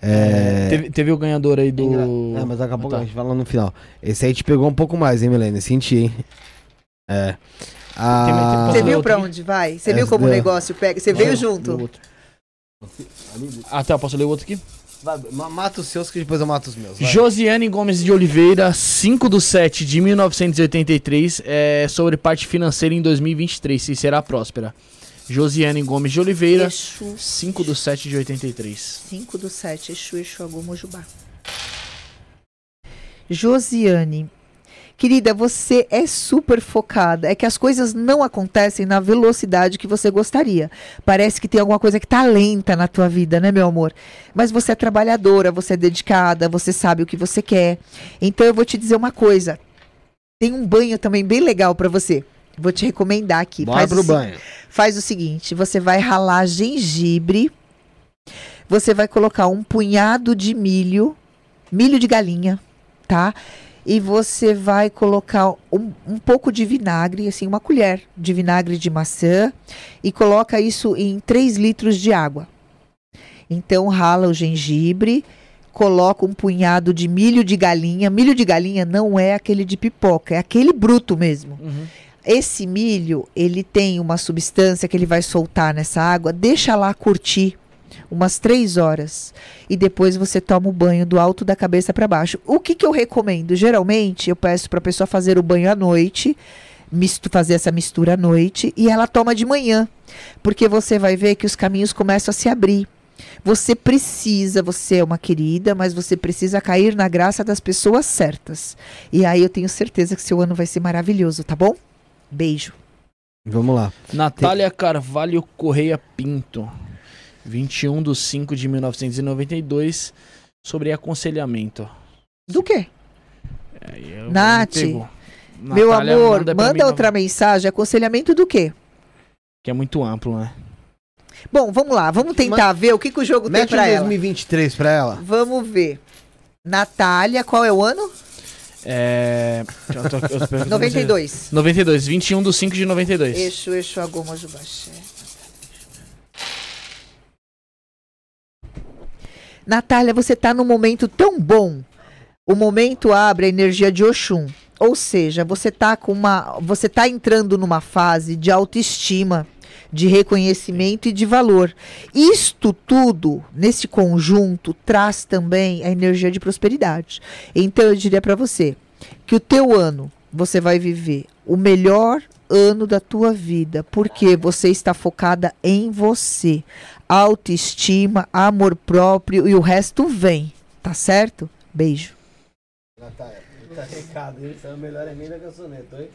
É... Teve, teve o ganhador aí do. É, mas daqui a pouco Ah, tá. a gente fala no final. Esse aí te pegou um pouco mais, hein, Milene? Senti, hein? É. Ah, Você viu aqui? onde vai? Você viu como o negócio pega? Você veio junto? outro. Ah, tá. Posso ler o outro aqui? Vai, ma- mata os seus que depois eu mato os meus. vai. Josiane Gomes de Oliveira, 5 do 7 de 1983, é sobre parte financeira em 2023, se será próspera. Josiane Gomes de Oliveira, Exu. 5 do 7 de 83. 5 do 7, Exu, Exu, Agum, Mojubá. Josiane. Querida, você é super focada. É que as coisas não acontecem na velocidade que você gostaria. Parece que tem alguma coisa que tá lenta na tua vida, né, meu amor? Mas você é trabalhadora, você é dedicada, você sabe o que você quer. Então eu vou te dizer uma coisa. Tem um banho também bem legal pra você. Vou te recomendar aqui. Bora Faz pro o banho. faz o seguinte: você vai ralar gengibre, você vai colocar um punhado de milho, milho de galinha, tá? E você vai colocar um, um pouco de vinagre, assim, uma colher de vinagre de maçã, e coloca isso em 3 litros de água. Então, rala o gengibre, coloca um punhado de milho de galinha. Milho de galinha não é aquele de pipoca, é aquele bruto mesmo. Esse milho, ele tem uma substância que ele vai soltar nessa água, deixa lá curtir umas três horas e depois você toma o banho do alto da cabeça para baixo. O que, que eu recomendo? Geralmente eu peço para a pessoa fazer o banho à noite, fazer essa mistura à noite e ela toma de manhã, porque você vai ver que os caminhos começam a se abrir. Você precisa, você é uma querida, mas você precisa cair na graça das pessoas certas. E aí eu tenho certeza que seu ano vai ser maravilhoso, tá bom? Beijo. Vamos lá. Natália Carvalho Correia Pinto, 21 de 5 de 1992, sobre aconselhamento. Do quê? Eu- Nath, me. Meu amor, manda mim, outra mensagem. Aconselhamento do quê? Que é muito amplo, né? Bom, vamos lá, vamos tentar ver o que, que o jogo tem Mete um pra ela. 2023 pra ela. Vamos ver. Natália, qual é o ano? É. eu tô- eu tô- 92. 92, 21 de 5 de 92. Exu, Exu, Agoma, Jubaxé. Natália, você tá num momento tão bom. O momento abre a energia de Oxum. Ou seja, você tá com uma, você tá entrando numa fase de autoestima, de reconhecimento e de valor. Isto tudo, nesse conjunto, traz também a energia de prosperidade. Então eu diria para você que o teu ano você vai viver o melhor ano da tua vida, porque você está focada em você. Autoestima, amor próprio e o resto vem, tá certo? Beijo. Natália, tá recado, hein? Saiu melhor emenda que o soneto, hein?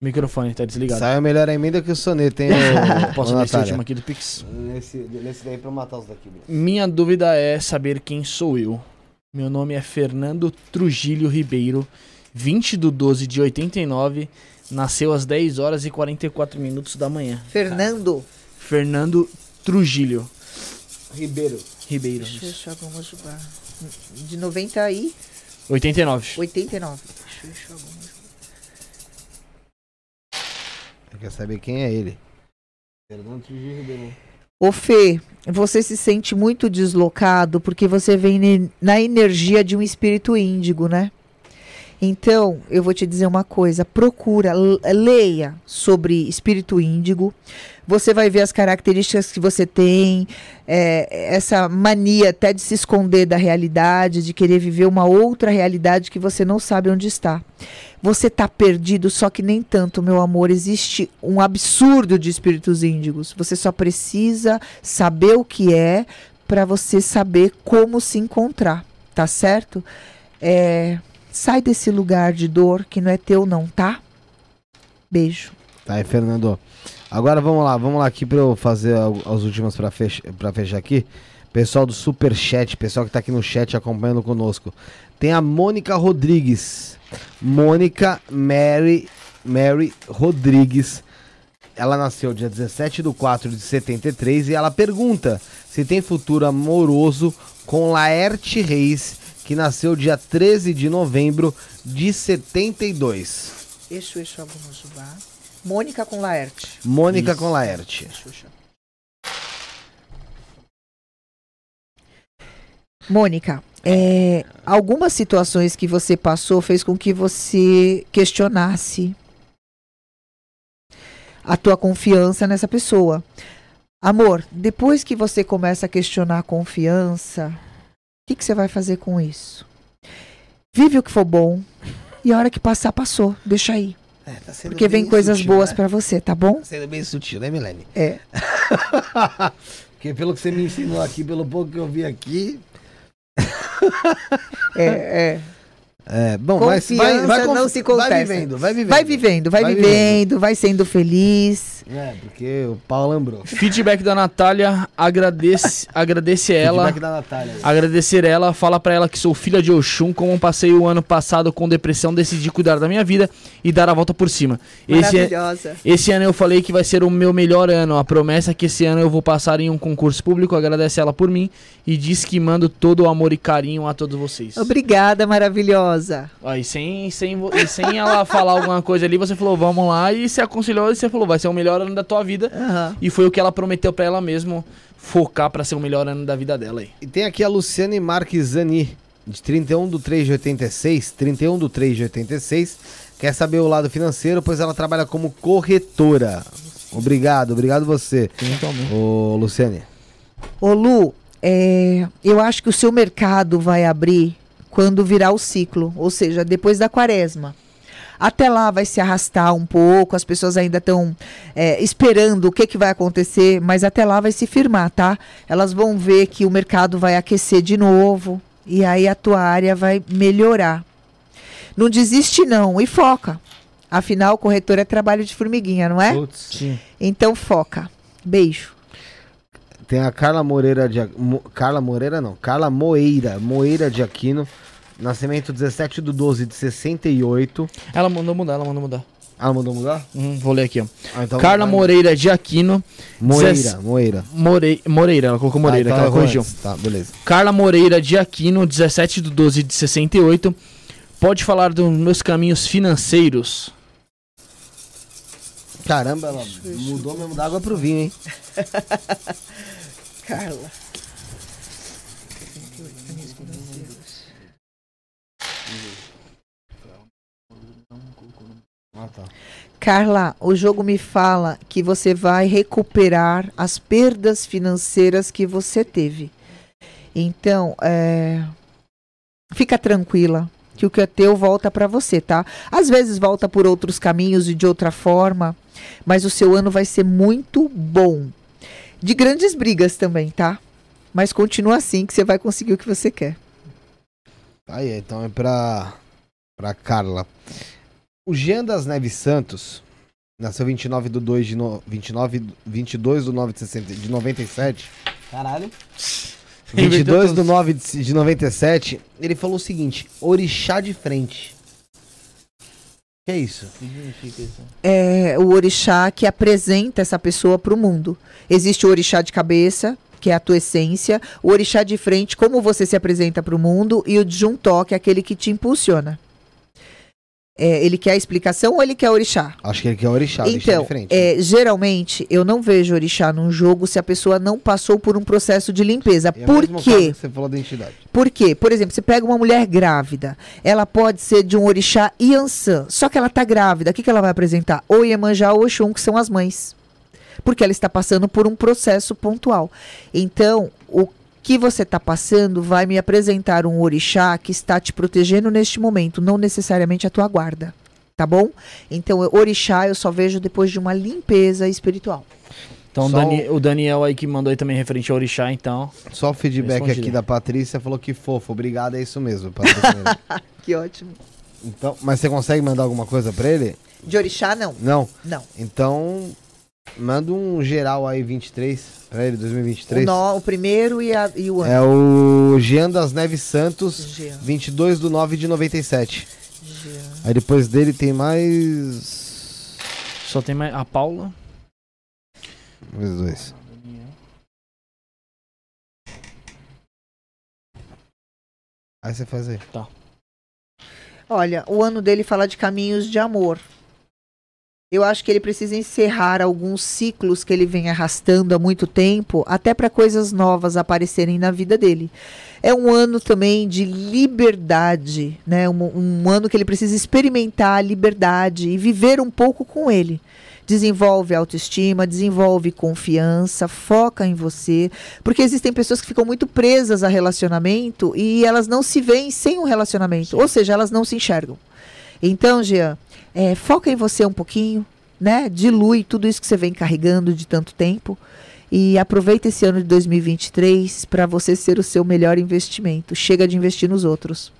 Microfone tá desligado. Saiu melhor emenda que o soneto, hein? ô- Posso ler esse último aqui do Pix? Nesse, nesse daí pra eu matar os daqui. Bruno. Minha dúvida é saber quem sou eu. Meu nome é Fernando Trujillo Ribeiro, 20 de 12 de 89, nasceu às 10 horas e 44 minutos da manhã. Fernando. Fernando Trujillo Ribeiro. Ribeiro. Deixa eu achar como ajudar. De 90 aí. 89. 89. Deixa eu enxergar alguma Quer saber quem é ele? Fernando Trujillo Ribeiro. Ô Fê, você se sente muito deslocado porque você vem na energia de um espírito índigo, né? Então, eu vou te dizer uma coisa: procura, leia sobre espírito índigo. Você vai ver as características que você tem, é, essa mania até de se esconder da realidade, de querer viver uma outra realidade que você não sabe onde está. Você está perdido, só que nem tanto, meu amor. Existe um absurdo de espíritos índigos. Você só precisa saber o que é para você saber como se encontrar, tá certo? É, sai desse lugar de dor que não é teu, não, tá? Beijo. Tá aí, Fernando. Agora vamos lá, vamos lá aqui pra eu fazer as últimas pra, fech fechar aqui. Pessoal do Superchat, pessoal que tá aqui no chat acompanhando conosco. Tem a Mônica Rodrigues. Mônica Mary, Mary Rodrigues. Ela nasceu dia 17 de 4 de 73 e ela pergunta se tem futuro amoroso com Laerte Reis, que nasceu dia 13 de novembro de 72. Exu, Exu, Abunujubá. Mônica com Laerte. Mônica Isso. com Laerte. Mônica, é, algumas situações que você passou fez com que você questionasse a tua confiança nessa pessoa. Amor, depois que você começa a questionar a confiança, o que, que você vai fazer com isso? Vive o que for bom e a hora que passar, passou. Deixa aí. É, tá Porque vem coisas sutil, boas né? pra você, tá bom? Tá sendo bem sutil, né, Milene? É. Porque pelo que você me ensinou aqui, pelo pouco que eu vi aqui. É, é. É, bom, mas vai, Confiança vai, não se contesta. vai vivendo, vai vivendo. Vai vivendo, vai, Vai vivendo, vai sendo feliz. É, porque o pau lembrou. Feedback da Natália, agradece, agradece ela. Feedback da Natália. Agradecer ela, fala pra ela que sou filha de Oxum, como passei o ano passado com depressão, decidi cuidar da minha vida e dar a volta por cima. Esse, Maravilhosa. esse ano eu falei que vai ser o meu melhor ano. A promessa é que esse ano eu vou passar em um concurso público. Agradece ela por mim e diz que mando todo o amor e carinho a todos vocês. Obrigada, maravilhosa. E sem, sem, e sem ela falar alguma coisa ali, você falou, vamos lá, e se aconselhou e você falou, vai ser o melhor ano da tua vida. Aham. E foi o que ela prometeu pra ela mesmo, focar pra ser o melhor ano da vida dela aí. E tem aqui a Luciane Marques Zani, de 31 do 3 de 86, 31 do 3 de 86, quer saber o lado financeiro, pois ela trabalha como corretora. Obrigado, obrigado você, ô Luciane. Ô Lu, é, eu acho que o seu mercado vai abrir quando virar o ciclo, ou seja, depois da quaresma. Até lá vai se arrastar um pouco, as pessoas ainda estão esperando o que, que vai acontecer, mas até lá vai se firmar, tá? Elas vão ver que o mercado vai aquecer de novo e aí a tua área vai melhorar. Não desiste não e foca. Afinal, corretor é trabalho de formiguinha, não é? Putz. Sim. Então foca. Beijo. Tem a Carla Moreira de Mo- Carla Moreira não, Carla Moeira, Moeira de Aquino, nascimento 17 do 12 de 68. Ela mandou mudar, ela mandou mudar. Ah, mandou mudar? Uhum, vou ler aqui, ó. Ah, então Carla vai. Moreira de Aquino. Moeira, Zez- Moeira. Morei, Moreira, ela colocou Moreira, Ah, que então ela corrigiu. antes. Tá, beleza. Carla Moreira de Aquino, 17 de 12 de 68. Pode falar dos meus caminhos financeiros. Caramba, ela mudou mesmo da água pro vinho, hein? Carla. Ah, tá. Carla, o jogo me fala que você vai recuperar as perdas financeiras que você teve. Então, é, fica tranquila que o que é teu volta para você, tá? Às vezes volta por outros caminhos e de outra forma, mas o seu ano vai ser muito bom. De grandes brigas também, tá? Mas continua assim que você vai conseguir o que você quer. Aí, então é pra, pra Carla. O Jean das Neves Santos nasceu 29 do 2 de no, 29, 22 do 9 de, 60, de 97. Caralho. 22 do 9 de, de 97. Ele falou o seguinte: Orixá de frente. Que é isso? é o orixá que apresenta essa pessoa para o mundo. Existe o orixá de cabeça, que é a tua essência, o orixá de frente, como você se apresenta para o mundo, e o Juntó, que é aquele que te impulsiona. É, ele quer a explicação ou ele quer orixá? Acho que ele quer orixá, orixá Então, frente. é, geralmente, eu não vejo orixá num jogo se a pessoa não passou por um processo de limpeza. É Por quê? você falou da entidade. Por quê? Por exemplo, você pega uma mulher grávida, ela pode ser de um orixá Iansã, só que ela está grávida, o que, que ela vai apresentar? Ou Iemanjá ou Oxum, que são as mães. Porque ela está passando por um processo pontual. Então, o que você está passando vai me apresentar um orixá que está te protegendo neste momento, não necessariamente a tua guarda. Tá bom? Então, orixá eu só vejo depois de uma limpeza espiritual. Então Dani- o Daniel aí que mandou aí também referente ao Orixá, então. Só o feedback aqui da Patrícia falou que fofo. Obrigado, é isso mesmo, Patrícia. Que ótimo. então, mas você consegue mandar alguma coisa pra ele? De orixá, não. Não. Não. Então, manda um geral aí 23 pra ele, O, 2023. nó- o primeiro e, a- e o ano. É o Jean das Neves Santos, Jean. 22 do 9 de 97. Jean. Aí depois dele tem mais. Só tem mais a Paula. Mais dois. Aí você faz aí. Olha, o ano dele fala de caminhos de amor. Eu acho que ele precisa encerrar alguns ciclos que ele vem arrastando há muito tempo, até para coisas novas aparecerem na vida dele. É um ano também de liberdade, né? Um, um ano que ele precisa experimentar a liberdade e viver um pouco com ele. Desenvolve autoestima, desenvolve confiança, foca em você, porque existem pessoas que ficam muito presas a relacionamento e elas não se veem sem um relacionamento, ou seja, elas não se enxergam. Então, Jean, é, foca em você um pouquinho, né? Dilui tudo isso que você vem carregando de tanto tempo e aproveita esse ano de 2023 para você ser o seu melhor investimento. Chega de investir nos outros.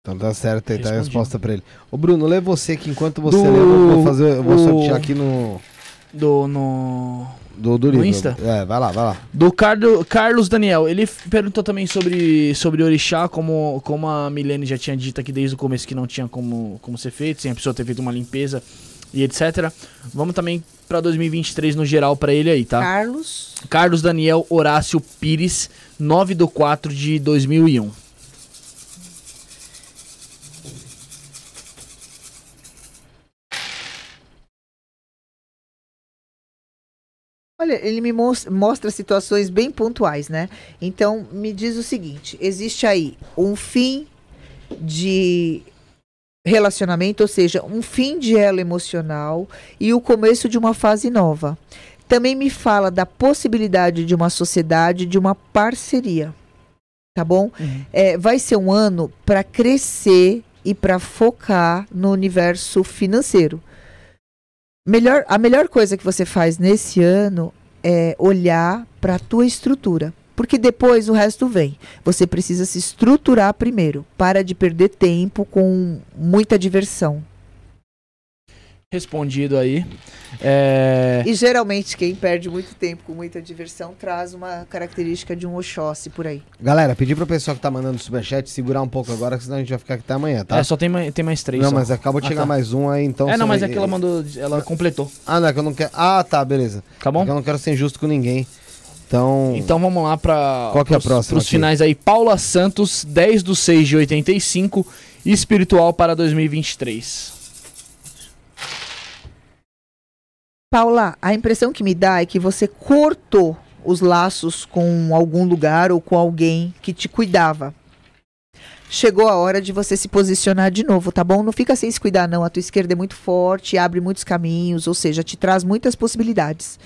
Então tá certo aí, tá a resposta pra ele. Ô Bruno, lê você que enquanto você Do- lê, eu vou fazer. Eu vou o- sortear aqui no. Do. No. Do, do No livro. Insta? É, vai lá, vai lá. Do Cardo, Carlos Daniel, ele perguntou também sobre, sobre Orixá, como, como a Milene já tinha dito aqui desde o começo que não tinha como, como ser feito, sem a pessoa ter feito uma limpeza e etc. Vamos também pra 2023 no geral pra ele aí, tá? Carlos. Carlos Daniel Horácio Pires, 9 do 4 de 2001. Olha, ele me mos- mostra situações bem pontuais, né? Então, me diz o seguinte: existe aí um fim de relacionamento, ou seja, um fim de elo emocional e o começo de uma fase nova. Também me fala da possibilidade de uma sociedade, de uma parceria. Tá bom? É, vai ser um ano para crescer e para focar no universo financeiro. Melhor, a melhor coisa que você faz nesse ano é olhar para a tua estrutura, porque depois o resto vem. Você precisa se estruturar primeiro, para de perder tempo com muita diversão. Respondido aí. É, E geralmente quem perde muito tempo com muita diversão traz uma característica de um Oxóssi por aí. Galera, pedir pro pessoal que tá mandando superchat segurar um pouco agora, senão a gente vai ficar aqui até amanhã, tá? é, só tem, mais- tem mais três. não, só. mas acabou de Ah, chegar tá. mais um aí, então. É, não, mas vai- é que ela mandou. Ela completou. Ah, não, é que eu não quero. Ah, tá, beleza. Tá bom? É que eu não quero ser injusto com ninguém. Então. Então vamos lá para Qual que é a próxima Os aqui? finais aí. Paula Santos, 10 do 6 de 85, espiritual para 2023. Paula, a impressão que me dá é que você cortou os laços com algum lugar ou com alguém que te cuidava. Chegou a hora de você se posicionar de novo, tá bom? Não fica sem se cuidar, não. A tua esquerda é muito forte, abre muitos caminhos, ou seja, te traz muitas possibilidades.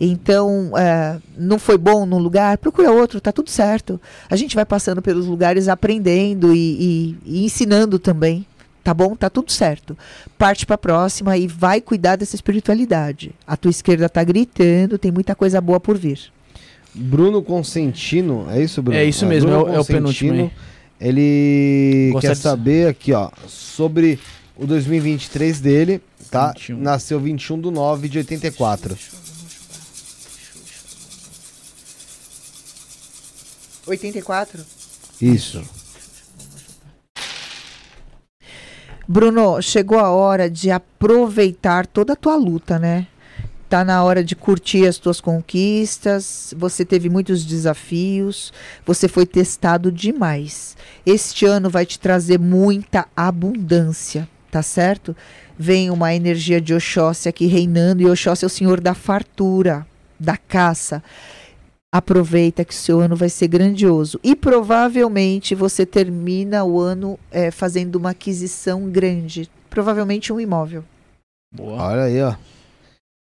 Então, é, não foi bom num lugar, procura outro, tá tudo certo. A gente vai passando pelos lugares aprendendo e, e- e ensinando também, tá bom? Tá tudo certo parte para a próxima e vai cuidar dessa espiritualidade. A tua esquerda tá gritando, tem muita coisa boa por vir. Bruno Consentino, é isso, Bruno? É isso mesmo, Bruno é o- é o penúltimo aí. Ele Gosta quer de- saber aqui, ó, sobre o 2023 dele, tá? 21. Nasceu 21 do 9 de 84. 84? Isso. Bruno, chegou a hora de aproveitar toda a tua luta, né? Tá na hora de curtir as tuas conquistas. Você teve muitos desafios. Você foi testado demais. Este ano vai te trazer muita abundância, tá certo? Vem uma energia de Oxóssi aqui reinando. E Oxóssi é o senhor da fartura, da caça. Aproveita que o seu ano vai ser grandioso. E provavelmente você termina o ano é, fazendo uma aquisição grande. Provavelmente um imóvel. Boa. Olha aí, ó.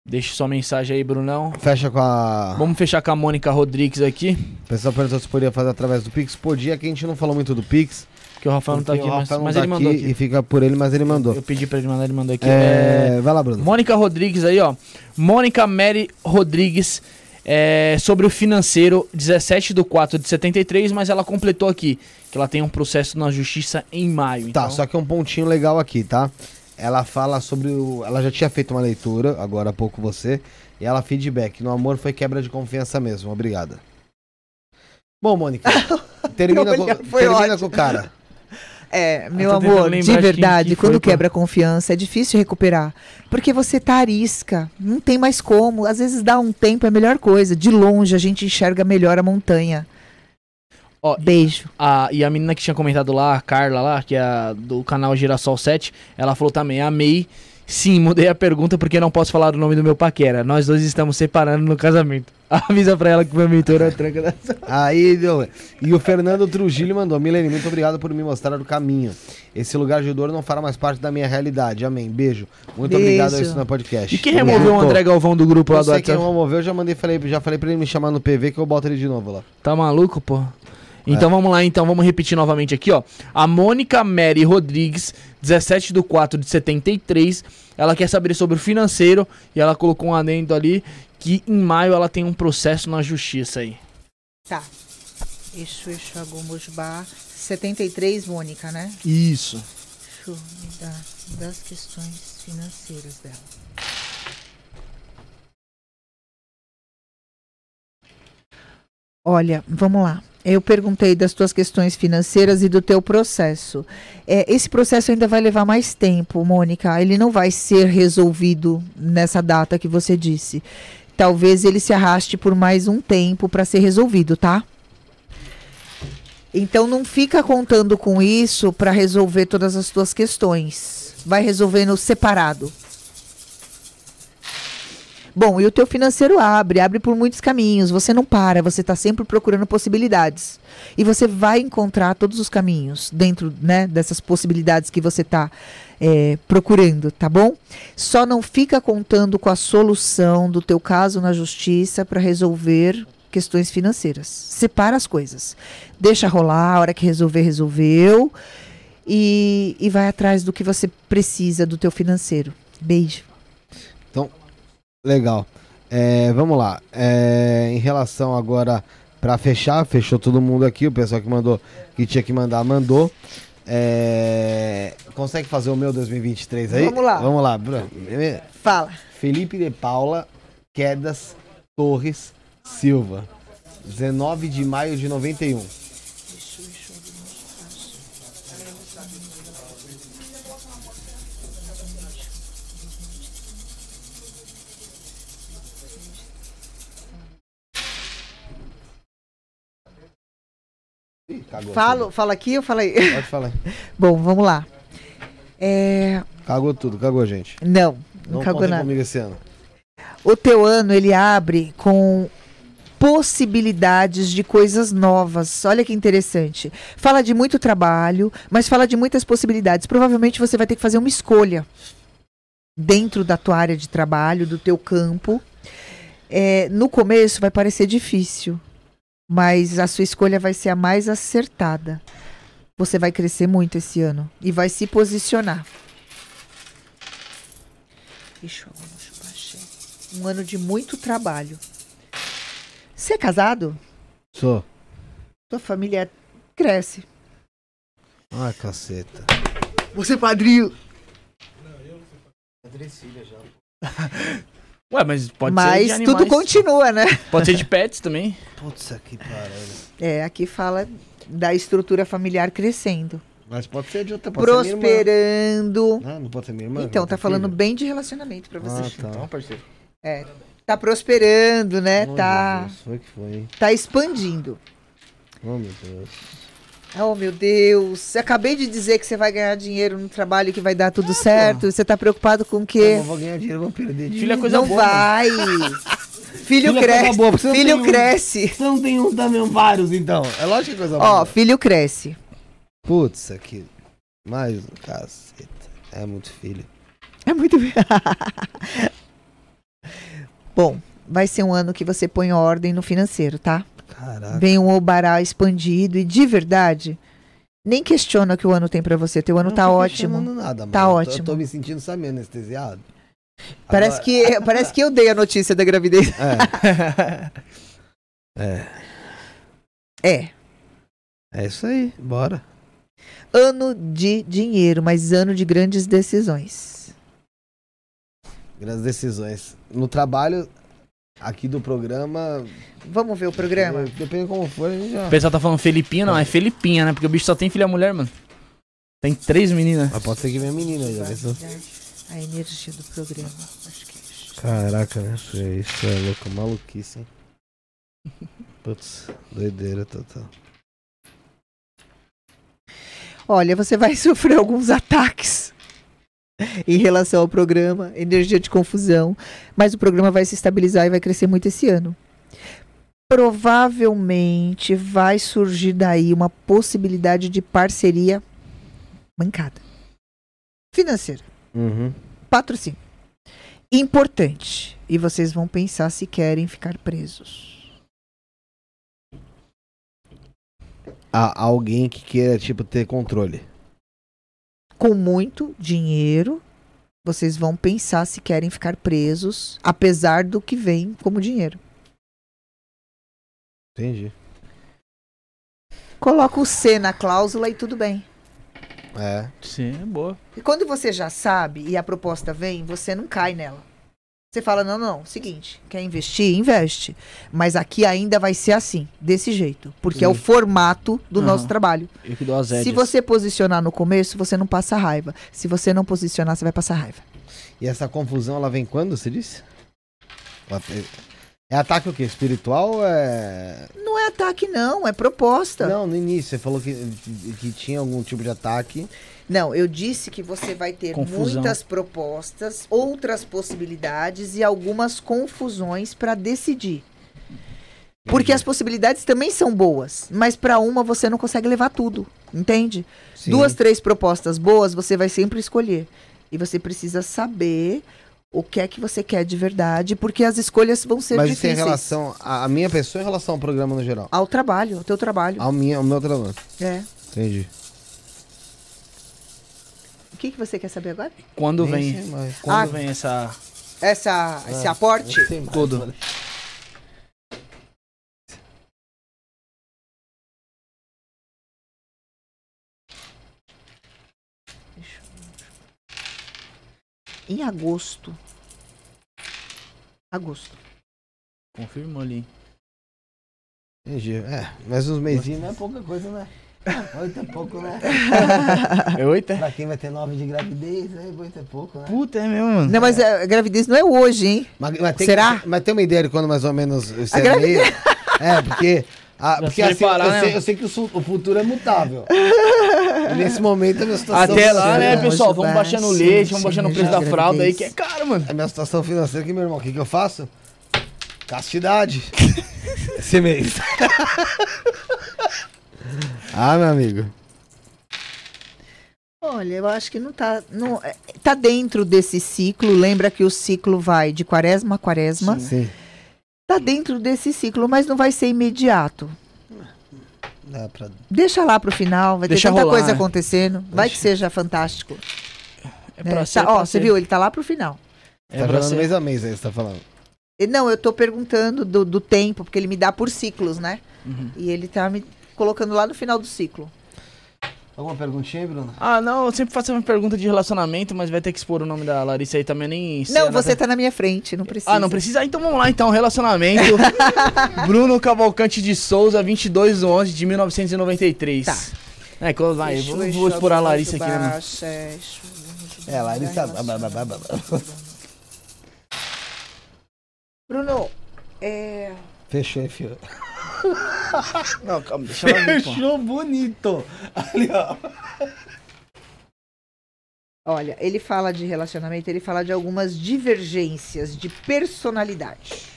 Deixa sua mensagem aí, Brunão. Fecha com a. Vamos fechar com a Mônica Rodrigues aqui, O pessoal perguntou se poderia fazer através do Pix. Podia, que a gente não falou muito do Pix. que o Rafael não tá porque aqui, o mas, Rafael não mas tá ele mandou aqui aqui. E fica por ele, mas ele mandou. Eu pedi pra ele mandar, ele mandou aqui. É, É... Vai lá, Bruno. Mônica Rodrigues aí, ó. Mônica Mary Rodrigues, é, sobre o financeiro, 17 do 4 de 73, mas ela completou aqui, que ela tem um processo na justiça em maio. Tá, então- só que um pontinho legal aqui, tá? Ela fala sobre o. Ela já tinha feito uma leitura, agora há pouco você. E ela feedback. No amor foi quebra de confiança mesmo. Obrigada. Bom, Mônica. termina com, termina com o cara. É, meu amor, de de verdade, que foi, quando pô. quebra a confiança, é difícil recuperar. Porque você tá arisca, não tem mais como. Às vezes dá um tempo, é a melhor coisa. De longe a gente enxerga melhor a montanha. Ó, Beijo. A, e a menina que tinha comentado lá, a Carla lá, que é a do canal Girassol 7, ela falou também, amei. Sim, mudei a pergunta porque não posso falar o nome do meu paquera. Nós dois estamos separando no casamento. Avisa pra ela que meu mentor é tranca da... Aí, deu. E o Fernando Trujillo mandou. Milene, muito obrigado por me mostrar o caminho. Esse lugar de dor não fará mais parte da minha realidade. Amém. Beijo. Muito Beijo. obrigado a isso na podcast. E quem removeu o André Galvão do grupo lá Eu do sei quem WhatsApp? removeu, eu já mandei, falei, já falei pra ele me chamar no PV que eu boto ele de novo lá. Tá maluco, pô? Então vamos lá, então vamos repetir novamente aqui, ó. A Mônica Mary Rodrigues, 17 do 4 de 73, ela quer saber sobre o financeiro e ela colocou um adendo ali que em maio ela tem um processo na justiça aí. Tá. Exu, Exu, Agum, Mojubá. 73, Mônica, né? Isso. Deixa eu me dar das questões financeiras dela. Olha, vamos lá. Eu perguntei das tuas questões financeiras e do teu processo. É, esse processo ainda vai levar mais tempo, Mônica. Ele não vai ser resolvido nessa data que você disse. Talvez ele se arraste por mais um tempo para ser resolvido, tá? Então não fica contando com isso para resolver todas as tuas questões. Vai resolvendo separado. Bom, e o teu financeiro abre, abre por muitos caminhos. Você não para, você está sempre procurando possibilidades. E você vai encontrar todos os caminhos dentro né, dessas possibilidades que você está procurando, tá bom? Só não fica contando com a solução do teu caso na justiça para resolver questões financeiras. Separa as coisas. Deixa rolar, a hora que resolver, resolveu. E, e vai atrás do que você precisa do teu financeiro. Beijo. Legal. É, vamos lá. É, em relação agora para fechar, fechou todo mundo aqui. O pessoal que mandou, que tinha que mandar, mandou. É, consegue fazer o meu 2023 aí? Vamos lá. Vamos lá, Bruno. Fala. Felipe de Paula Quedas Torres Silva. 19 de maio de 91. Ih, cagou Falo, fala aqui ou fala aí? Pode falar. Bom, vamos lá. É, Cagou tudo, cagou, gente. não, não, Não cagou nada. comigo esse ano. O teu ano ele abre com possibilidades de coisas novas. Olha que interessante. Fala de muito trabalho, mas fala de muitas possibilidades. Provavelmente você vai ter que fazer uma escolha dentro da tua área de trabalho, do teu campo. É, no começo vai parecer difícil, mas a sua escolha vai ser a mais acertada. Você vai crescer muito esse ano e vai se posicionar. Eu eu. Um ano de muito trabalho. Você é casado? Sou. Sua família cresce. Ai, caceta. Você é padrinho. Ué, mas pode ser de Mas tudo continua, né? Pode ser de pets também. Putz, aqui parada. É, aqui fala da estrutura familiar crescendo. Mas pode ser de outra, pode ser minha irmã. prosperando. Ah, não pode ser minha irmã? Então, tá falando filho? bem de relacionamento pra você. Ah, tá. Então, parceiro. É. Tá prosperando, né? Oh, tá, Jesus, foi que foi, tá expandindo. Oh, meu Deus. Oh, meu Deus. Acabei de dizer que você vai ganhar dinheiro no trabalho e que vai dar tudo certo. Você tá preocupado com o quê? Eu vou ganhar dinheiro, eu vou perder dinheiro. Filho é coisa Não boa. mano. vai. Filho, Filho é cresce. boa, não filho tem um- cresce. Você não tem um também, vários, então. É lógico que é coisa Ó, boa. filho cresce. Putz, aqui. Mais um caceta. É muito filho. É muito. Bom, vai ser um ano que você põe ordem no financeiro, tá? Caraca. Vem um obará expandido e de verdade, nem questiona o que o ano tem pra você. Teu ano Não tá tô ótimo. Nada, Tá mano. Eu tô- ótimo. Eu tô me sentindo, sabe, anestesiado. Parece Agora- que, parece que eu dei a notícia da gravidez. É. é. É. É isso aí. Bora. Ano de dinheiro, mas ano de grandes decisões. Grandes decisões. No trabalho aqui do programa. Vamos ver o programa? Depende de como for, a gente já. O pessoal tá falando Felipinha, não, é Felipinha, né? Porque o bicho só tem filha mulher, mano. Tem três meninas. Mas pode ser que venha menina aí, já pensou? A energia do programa. Acho que é isso. Caraca, né? Isso é, isso é louco, maluquice, hein? Putz, doideira total. Olha, você vai sofrer alguns ataques em relação ao programa, energia de confusão, mas o programa vai se estabilizar e vai crescer muito esse ano. Provavelmente vai surgir daí uma possibilidade de parceria bancada. Financeira, Uhum. patrocínio. Importante. E vocês vão pensar se querem ficar presos. Há alguém que queira, tipo, ter controle. Com muito dinheiro, vocês vão pensar se querem ficar presos, apesar do que vem como dinheiro. Entendi. Coloca o C na cláusula e tudo bem. É. Sim, é boa. E quando você já sabe e a proposta vem, você não cai nela. Você fala, não, não, seguinte, quer investir? Investe. Mas aqui ainda vai ser assim, desse jeito. Porque é o Sim. formato do Aham. nosso trabalho. Eu que dou as Se você posicionar no começo, você não passa raiva. Se você não posicionar, você vai passar raiva. E essa confusão, ela vem quando, você disse? É ataque o quê? Espiritual é. Não é ataque, não, é proposta. Não, no início, você falou que, que tinha algum tipo de ataque. Não, eu disse que você vai ter Confusão. muitas propostas, outras possibilidades e algumas confusões para decidir. Porque as possibilidades também são boas, mas para uma você não consegue levar tudo, entende? Sim. Duas, três propostas boas você vai sempre escolher. E você precisa saber o que é que você quer de verdade, porque as escolhas vão ser Mas isso em difíceis. relação à minha pessoa em relação ao programa no geral? Ao trabalho, ao teu trabalho. Ao, minha, ao meu trabalho. É. Entendi. O que, que você quer saber agora? Quando Nem vem, mais. quando Ah, vem essa... Essa, esse Ah, aporte? nem sei mais. Tudo. Em agosto. Agosto. Confirmou ali. Entendi. É, mas uns mesinhos não é pouca coisa, né? Oito é pouco, né? É oito, é? pra quem vai ter nove de gravidez, aí oito é pouco, né? Puta, é mesmo, mano. Não, mas a gravidez não é hoje, hein? Mas, mas tem Será? Mas tem uma ideia de quando mais ou menos você A é gravidez- meio? É, porque. a- Já porque assim, preparar, eu, né? sei, eu sei que o, futuro é mutável. E nesse momento a minha situação. Até lá, né, financeira- pessoal? Vamos baixando o sim, leite, vamos baixando o preço da fralda aí, que é caro, mano. A minha situação financeira aqui, meu irmão, o que, que eu faço? Castidade. Esse mês. ah, meu amigo. Olha, eu acho que não tá. Não, é, tá dentro desse ciclo. Lembra que o ciclo vai de quaresma a quaresma. Sim. Tá dentro desse ciclo, mas não vai ser imediato. Dá pra. Deixa lá pro final, vai Deixa ter tanta rolar, coisa acontecendo. Vai que Deixa. seja fantástico. É né? ser, Tá- ó, você viu? Ele tá lá pro final. É tá pra falando ser. mês a mês aí, você tá falando. Não, eu tô perguntando do, do tempo, porque ele me dá por ciclos, né? Uhum. E ele tá me colocando lá no final do ciclo. Alguma perguntinha aí, Bruno? Ah, não, eu sempre faço uma pergunta de relacionamento, mas vai ter que expor o nome da Larissa aí também, nem não, nada. você tá na minha frente, não precisa. Ah, não precisa? Ah, Então vamos lá, então, relacionamento. Bruno Cavalcante de Souza, 22 de 11 de 1993. Tá. É, quando vai, vou, eu vou expor a Larissa aqui, né, é, É, Larissa-. Bruno, é... Fechou, fio. Não, calma, deixa pô. Fechou bonito. Ali, ó. Olha, ele fala de relacionamento, ele fala de algumas divergências de personalidade.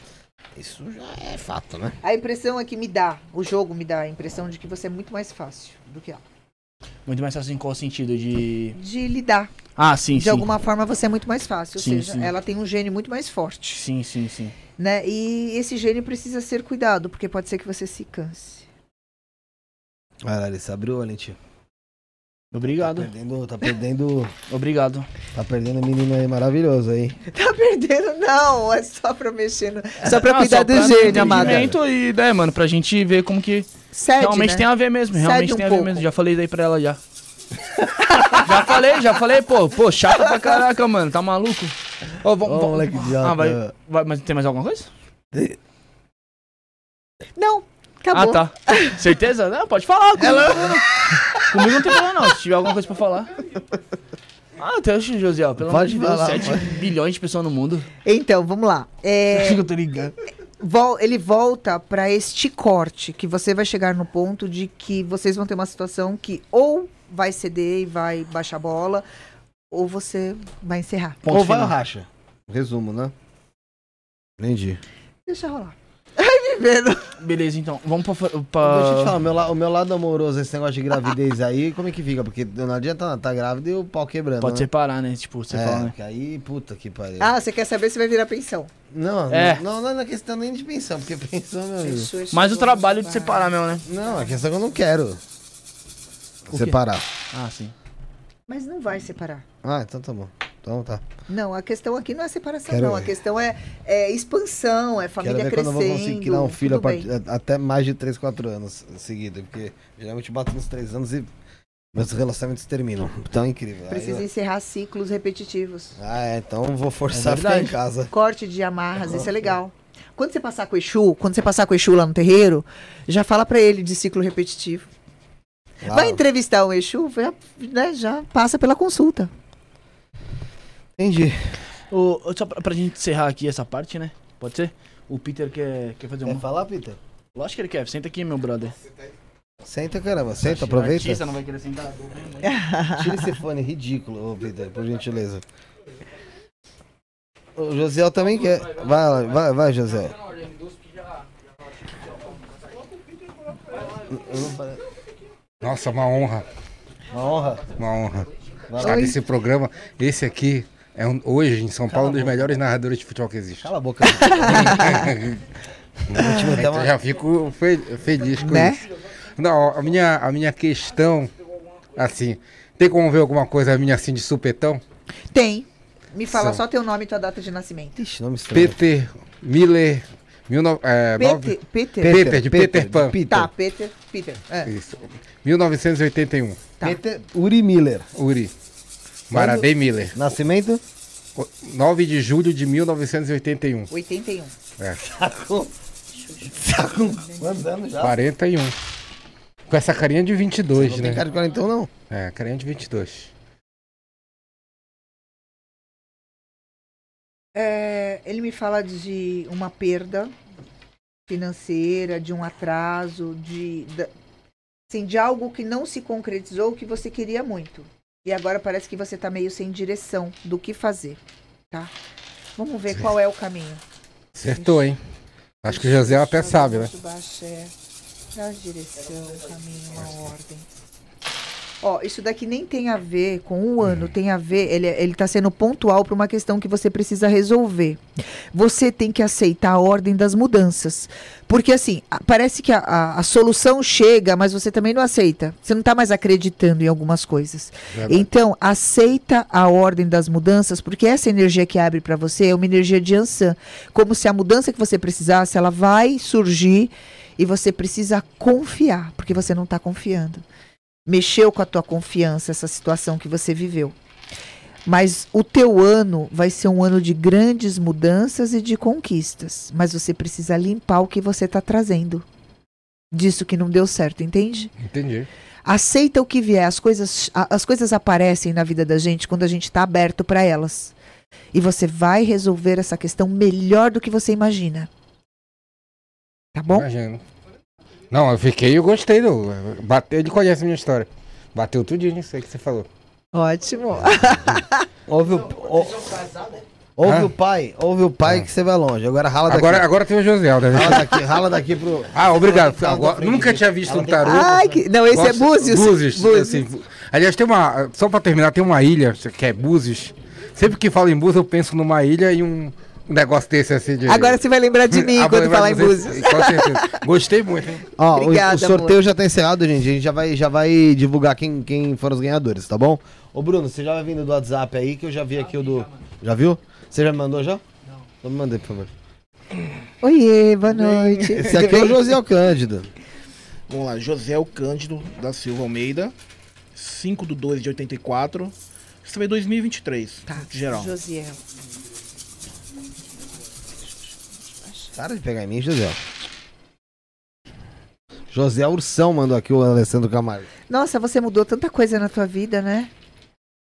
Isso já é fato, né? A impressão é que me dá, o jogo me dá a impressão de que você é muito mais fácil do que ela. Muito mais fácil em qual sentido? De. De lidar. Ah, sim, de sim. alguma forma você é muito mais fácil. Ou Sim, seja, sim. ela tem um gênio muito mais forte. Sim, sim, sim. Né? E esse gênio precisa ser cuidado, porque pode ser que você se canse. Vai, Larissa, abriu, Valentim. Obrigado. Tá perdendo, tá perdendo, Obrigado. tá perdendo um menino aí maravilhoso aí. Tá perdendo? Não, é só pra mexer. No... Só pra Ah, cuidar só do pra gênio, amada. E, né, mano, pra gente ver como que Cede, realmente né? tem a ver mesmo. Cede Realmente um tem a ver pouco. mesmo. Já falei daí pra ela já. já falei, já falei, pô, pô, chata pra caraca, mano. Tá maluco? Ô, vamos, vamos- moleque idiota. Ah, vai, vai. Mas tem mais alguma coisa? Não, acabou. Ah, tá. Certeza? Não, pode falar. Comigo, comigo não tem problema, não. Se tiver alguma coisa pra falar. Ah, até hoje, Josiel. Pelo amor Pode de Deus, falar, 7 pode. bilhões de pessoas no mundo. Então, vamos lá. É, Acho que eu tô ligando. vol- ele volta pra este corte, que você vai chegar no ponto de que vocês vão ter uma situação que ou vai ceder e vai baixar a bola, ou você vai encerrar. Ponto Ou vai ou racha? Resumo, né? Entendi. Deixa rolar. Ai, me vendo. Beleza, então. Vamos pra. Deixa eu te pra... falar, o meu, la- o meu lado amoroso, esse negócio de gravidez aí, como é que fica? Porque não adianta tá grávida e o pau quebrando. Pode né? separar, né? Tipo, você é, fala, né? aí, puta que pariu. Ah, você quer saber se vai virar pensão? Não, É. não, não, não é questão nem de pensão, porque pensão, meu amigo. Mas o trabalho de separar mesmo, né? Não, a questão é que eu não quero separar. Ah, sim. Mas não vai separar. Ah, então tá bom. Então tá. Não, a questão aqui não é separação, Quero não. A ver. questão é, é expansão, é Quero família ver quando eu crescendo. vou conseguir criar um filho a part- até mais de 3, 4 anos seguidos. Porque geralmente bato nos 3 anos e meus relacionamentos terminam. Então é incrível. Precisa eu- encerrar ciclos repetitivos. Ah, é, então vou forçar É a ficar em casa. Corte de amarras, isso é legal. Quando você passar com o Exu, quando você passar com o Exu lá no terreiro, já fala pra ele de ciclo repetitivo. Lá, Vai entrevistar o Exu, já, né, já passa pela consulta. Entendi. Ô, só pra, pra gente encerrar aqui essa parte, né? Pode ser? O Peter quer, quer fazer Quer uma. falar, Peter? Lógico que ele quer. Senta aqui, meu brother. Senta, caramba. Senta, O aproveita. artista não vai querer sentar. né? Tira esse fone ridículo, ô Peter, por gentileza. O Josiel também quer. Vai, lá, vai, vai, José. Nossa, uma honra, Uma honra. uma honra. Lá. nesse programa. Esse aqui é um- hoje em São Paulo um dos melhores narradores de futebol que existe. Cala a boca. Uma- já fico fe- feliz com Né? isso. Não, a minha, a minha questão, assim, tem como ver alguma coisa minha assim de supetão? Tem. Me fala São. só teu nome e tua data de nascimento. Ixi, nome estranho. Peter Miller, 19, é, nove- Peter. Peter. Peter, de Peter Pan. Peter. Tá, Peter. Peter. É. Isso. 1981. Tá. Peter Uri Miller. Uri. Maradei Miller. Nascimento? O- 9 de julho de 1981. 81. É, Tá com. Tá com quantos anos já? 41. Com essa carinha de 22, Não né? tem cara de 41, não. É, carinha de 22. É, ele me fala de uma perda financeira, de um atraso, de, da- assim, de algo que não se concretizou que você queria muito. E agora parece que você tá meio sem direção do que fazer, tá? Vamos ver qual é o caminho. Acertou, hein? Acho que o José até sabe, né? Baixo é, traz direção, caminho, uma ordem. Ó, isso daqui nem tem a ver com o ano, tem a ver, ele, ele tá sendo pontual para uma questão que você precisa resolver. Você tem que aceitar a ordem das mudanças. Porque assim, parece que a, a- a solução chega, mas você também não aceita. Você não tá mais acreditando em algumas coisas. Verdade. Então, aceita a ordem das mudanças, porque essa energia que abre para você é uma energia de Ansan. Como se a mudança que você precisasse, ela vai surgir e você precisa confiar, porque você não está confiando. Mexeu com a tua confiança essa situação que você viveu. Mas o teu ano vai ser um ano de grandes mudanças e de conquistas. Mas você precisa limpar o que você está trazendo. Disso que não deu certo, entende? Entendi. aceita o que vier. As coisas, as coisas aparecem na vida da gente quando a gente está aberto para elas. E você vai resolver essa questão melhor do que você imagina. Tá bom? Imagino. Não, eu fiquei, eu gostei do. Bateu, ele conhece a minha história. Bateu tudinho nisso aí que você falou. Ótimo. Ouve o, o- ouve Hã? o pai, ouve o pai que você vai longe. Agora rala daqui. Agora, agora tem o Josiel, né? Rala daqui, rala daqui pro. Ah, obrigado. Agora, nunca tinha visto um tarô. Ai, que... Não, esse é Gosto- Búzios. Búzios. Búzios. assim, aliás, tem uma. Só pra terminar, tem uma ilha que é Búzios. Sempre que falo em Búzios, eu penso numa ilha e um, um negócio desse assim de. Agora você vai lembrar de mim Ah, quando falar em. Búzios. Com certeza. Gostei muito, hein? Ó, o- Obrigada, o, sorteio amor. já tá encerrado, gente. A gente já vai, já vai divulgar quem, quem foram os ganhadores, tá bom? Ô, Bruno, você já vai vindo do WhatsApp aí, que eu já vi aqui o do. Já viu? Você já me mandou já? Não. Então me mandei, por favor. Oiê, boa noite. Esse aqui é o Josiel Cândido. Vamos lá, José Cândido da Silva Almeida, 5 de 2 de 84. Isso também é 2023, Tá, geral. Josiel. Para de pegar em mim, José. José Ursão mandou aqui o Alessandro Camargo. Nossa, você mudou tanta coisa na tua vida, né?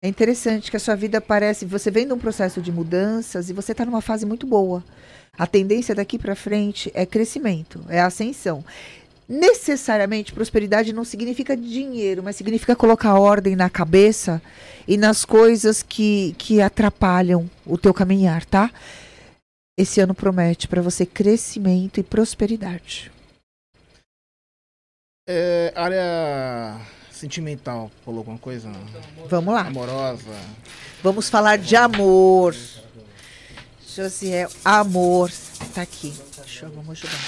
É interessante que a sua vida parece. Você vem de um processo de mudanças e você está numa fase muito boa. A tendência daqui para frente é crescimento, é ascensão. Necessariamente, prosperidade não significa dinheiro, mas significa colocar ordem na cabeça e nas coisas que, que atrapalham o teu caminhar, tá? Esse ano promete para você crescimento e prosperidade. É, área sentimental, falou alguma coisa? Vamos lá. Amorosa. Vamos falar de amor. Josiel, amor. Tá aqui. Deixa eu, vamos ajudar.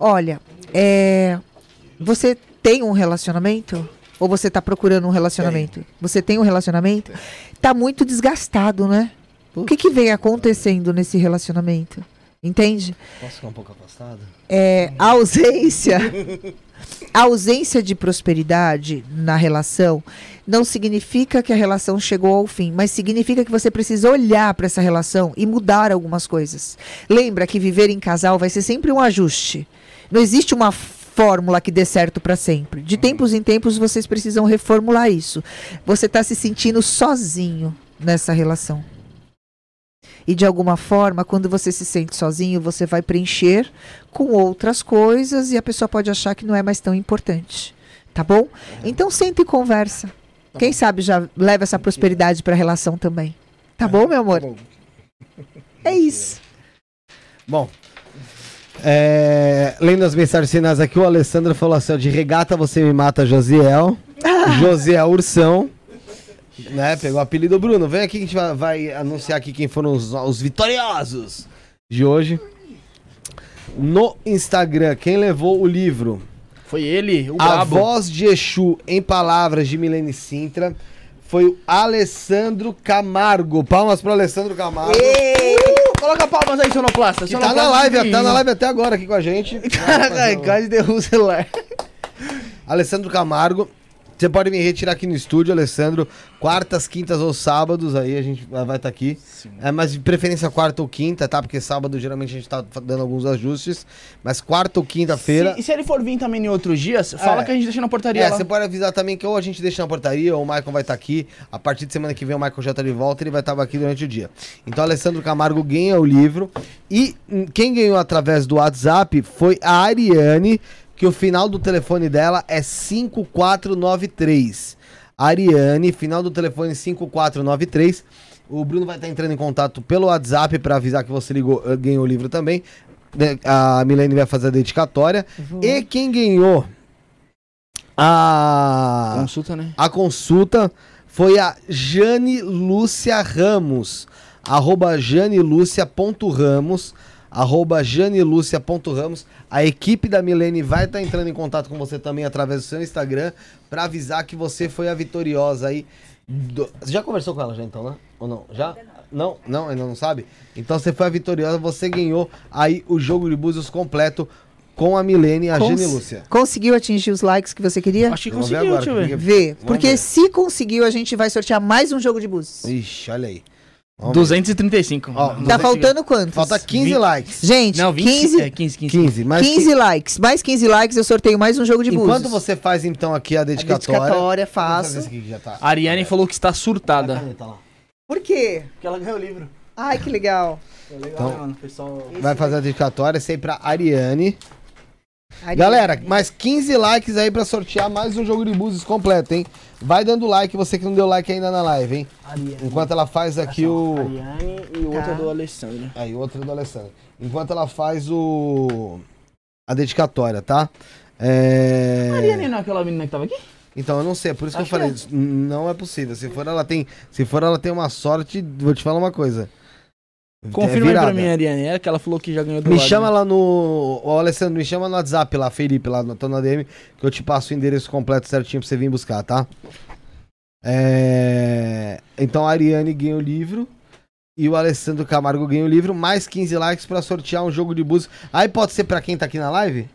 Olha, é, você tem um relacionamento? Ou você tá procurando um relacionamento? Você tem um relacionamento? Tá muito desgastado, né? O que que vem acontecendo nesse relacionamento? Entende? Posso ficar um pouco afastado? é, a ausência a ausência de prosperidade na relação não significa que a relação chegou ao fim, mas significa que você precisa olhar para essa relação e mudar algumas coisas. Lembra que viver em casal vai ser sempre um ajuste. Não existe uma fórmula que dê certo para sempre. De tempos em tempos vocês precisam reformular isso. Você está se sentindo sozinho nessa relação. E de alguma forma, quando você se sente sozinho, você vai preencher com outras coisas e a pessoa pode achar que não é mais tão importante. Tá bom? Então senta e conversa. Quem sabe já leva essa prosperidade para a relação também. Tá bom, meu amor? Tá bom. É isso. Bom. É, lendo as mensagens finais aqui, o Alessandro falou assim: ó, de regata você me mata, Josiel. Josiel Ursão. Né? Pegou o apelido Bruno. Vem aqui que a gente vai, vai anunciar aqui quem foram os, os vitoriosos de hoje. No Instagram, quem levou o livro Foi ele, o A brabo. Voz de Exu em Palavras de Milene Sintra foi o Alessandro Camargo. Palmas pro Alessandro Camargo. Uh, coloca palmas aí, sonoplasta. Que tá na live, tá na live até agora aqui com a gente. Caraca, quase derruba o celular. Alessandro Camargo. Você pode me retirar aqui no estúdio, Alessandro. Quartas, quintas ou sábados, aí a gente vai estar aqui. É, mas de preferência quarta ou quinta, tá? Porque sábado geralmente a gente tá dando alguns ajustes. Mas quarta ou quinta-feira. E se ele for vir também em outros dias, fala É. que a gente deixa na portaria É, lá. você pode avisar também que ou a gente deixa na portaria, ou o Michael vai estar aqui. A partir de semana que vem o Michael já tá de volta, ele vai estar aqui durante o dia. Então, Alessandro Camargo ganha o livro. E hum, quem ganhou através do WhatsApp foi a Ariane, que o final do telefone dela é 5493. Ariane, final do telefone 5493. O Bruno vai estar entrando em contato pelo WhatsApp para avisar que você ligou, eh, ganhou o livro também. Né, A Milene vai fazer a dedicatória. E quem ganhou a, Consulta, né? a consulta foi a Jane Lúcia Ramos. Arroba janelúcia.ramos. Arroba janelúcia.ramos. A equipe da Milene vai estar entrando em contato com você também através do seu Instagram para avisar que você foi a vitoriosa aí. do- Você já conversou com ela já então, né? Ou não? Já? Não, não, ainda não sabe? Então você foi a vitoriosa, você ganhou aí o jogo de búzios completo com a Milene e a Cons- Jane Lúcia. Conseguiu atingir os likes que você queria? Acho que Vamos ver conseguiu, agora, deixa eu ver. porque- Vê. Porque ver. se conseguiu, a gente vai sortear mais um jogo de búzios. Ixi, olha aí. Vamos ver. 235. Ó, Tá 235. faltando quantos? Falta 15 Vinte. likes. Gente, Não, 20, 15, é 15, 15. 15, mas 15 likes. Mais 15 likes eu sorteio mais um jogo de enquanto búzios. você faz então aqui a A dedicatória. dedicatória Vamos fazer faço. que tá. A Ariane falou que está A surtada. caneta lá. Por quê? Porque ela ganhou o livro. Ai, que legal. Legal, Então- né, mano? Pessoal... Vai fazer a dedicatória, aí pra Ariane. Galera, mais 15 likes aí pra sortear mais um jogo de búzios completo, hein? Vai dando like, você que não deu like ainda na live, hein? Ariane. Enquanto ela faz aqui o. Ariane e o outro Tá. é do Alessandro. Aí, outro do Alessandro. Enquanto ela faz o. A dedicatória, tá? É... Ariane não é aquela menina que tava aqui? Então, eu não sei, é por isso Acho que eu falei. que isso Não é possível. Se for, ela tem. Se for, ela tem uma sorte. Vou te falar uma coisa. Confirma aí pra mim, Ariane. É que ela falou que já ganhou do Me lado, chama né? lá no. Ô, Alessandro, me chama no WhatsApp lá, Felipe, lá no, tô na DM, que eu te passo o endereço completo certinho pra você vir buscar, tá? É... Então a Ariane ganha o livro e o Alessandro Camargo ganha o livro, mais 15 likes pra sortear um jogo de búzios. Aí pode ser pra quem tá aqui na live?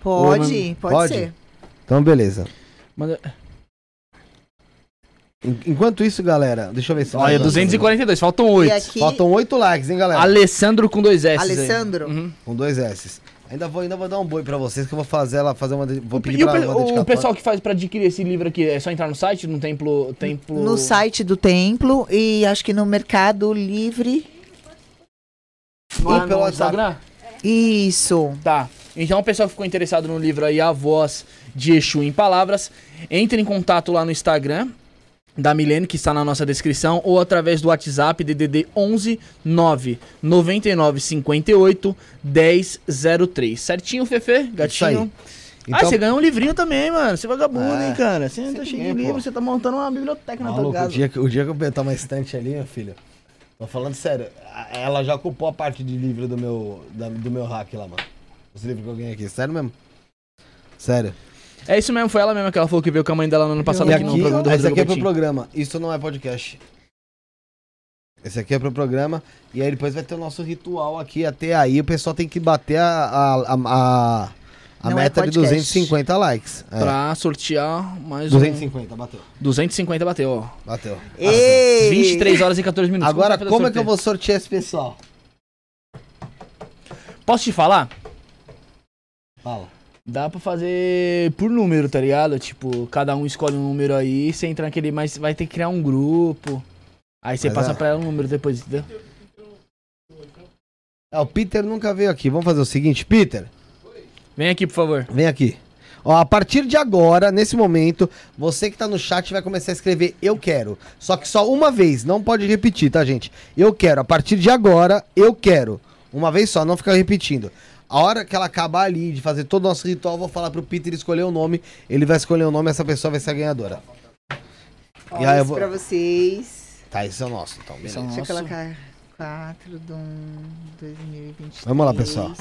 Pode, pode, Pode? ser. Então, beleza. Manda... En- Enquanto isso, galera, deixa eu ver se. Olha, 242, faltam E 8. aqui, Faltam 8 likes, hein, galera? Alessandro com dois S. Alessandro. Uhum. Com dois S. Ainda vou, ainda vou dar um boi pra vocês que eu vou fazer ela fazer uma. Vou pedir E o, pra ela uma o pessoal que faz pra adquirir esse livro aqui, é só entrar no site, no templo... templo... No site do templo e acho que no Mercado Livre. Não é E pelo no WhatsApp. Instagram? Isso. Tá. Então, o pessoal que ficou interessado no livro aí, A Voz de Exu em Palavras, entre em contato lá no Instagram da Milene, que está na nossa descrição, ou através do WhatsApp DDD 11 9 99 58 1003. Certinho, Fefe? Gatinho. Ah, Então, você ganhou um livrinho também, mano. Você é vagabundo, É, hein, cara? Você tá sempre cheio de livro, pô. você tá montando uma biblioteca na tua Maluco, o casa. dia, que, o dia que eu botar uma estante ali, meu filho. Tô falando sério. Ela já ocupou a parte de livro do meu, da- do meu hack lá, mano. Os livros que eu ganhei aqui. Sério mesmo? Sério. É isso mesmo, foi ela mesma que ela falou que veio com a mãe dela no ano passado E aqui aqui, no programa do esse aqui é pro programa. Isso não é podcast. Esse aqui é pro programa. E aí depois vai ter o nosso ritual aqui. Até aí o pessoal tem que bater a, a, a, a, é meta de podcast. 250 likes. É. Pra sortear mais 250, bateu. um... 250 bateu, ó. Bateu. Ei! 23 horas e 14 minutos. Agora, vai fazer como é que eu vou sortear esse pessoal? Posso te falar? Fala. Dá pra fazer por número, tá ligado? Tipo, cada um escolhe um número aí, você entra naquele, mas vai ter que criar um grupo. Aí você Mas passa é. pra ela um número depois, entendeu? É, o Peter nunca veio aqui. Vamos fazer o seguinte, Peter. Vem aqui, por favor. Vem aqui. Ó, a partir de agora, nesse momento, você que tá no chat vai começar a escrever eu quero. Só que só uma vez, não pode repetir, tá, gente? Eu quero. A partir de agora, eu quero. Uma vez só, não ficar repetindo. A hora que ela acabar ali de fazer todo o nosso ritual, eu vou falar pro Peter escolher o nome. Ele vai escolher o nome, essa pessoa vai ser a ganhadora. Olha E aí eu isso vou- pra vocês. Tá, esse é o nosso, então. beleza. São- Deixa eu colocar 4 de um 2023. Vamos lá, pessoal.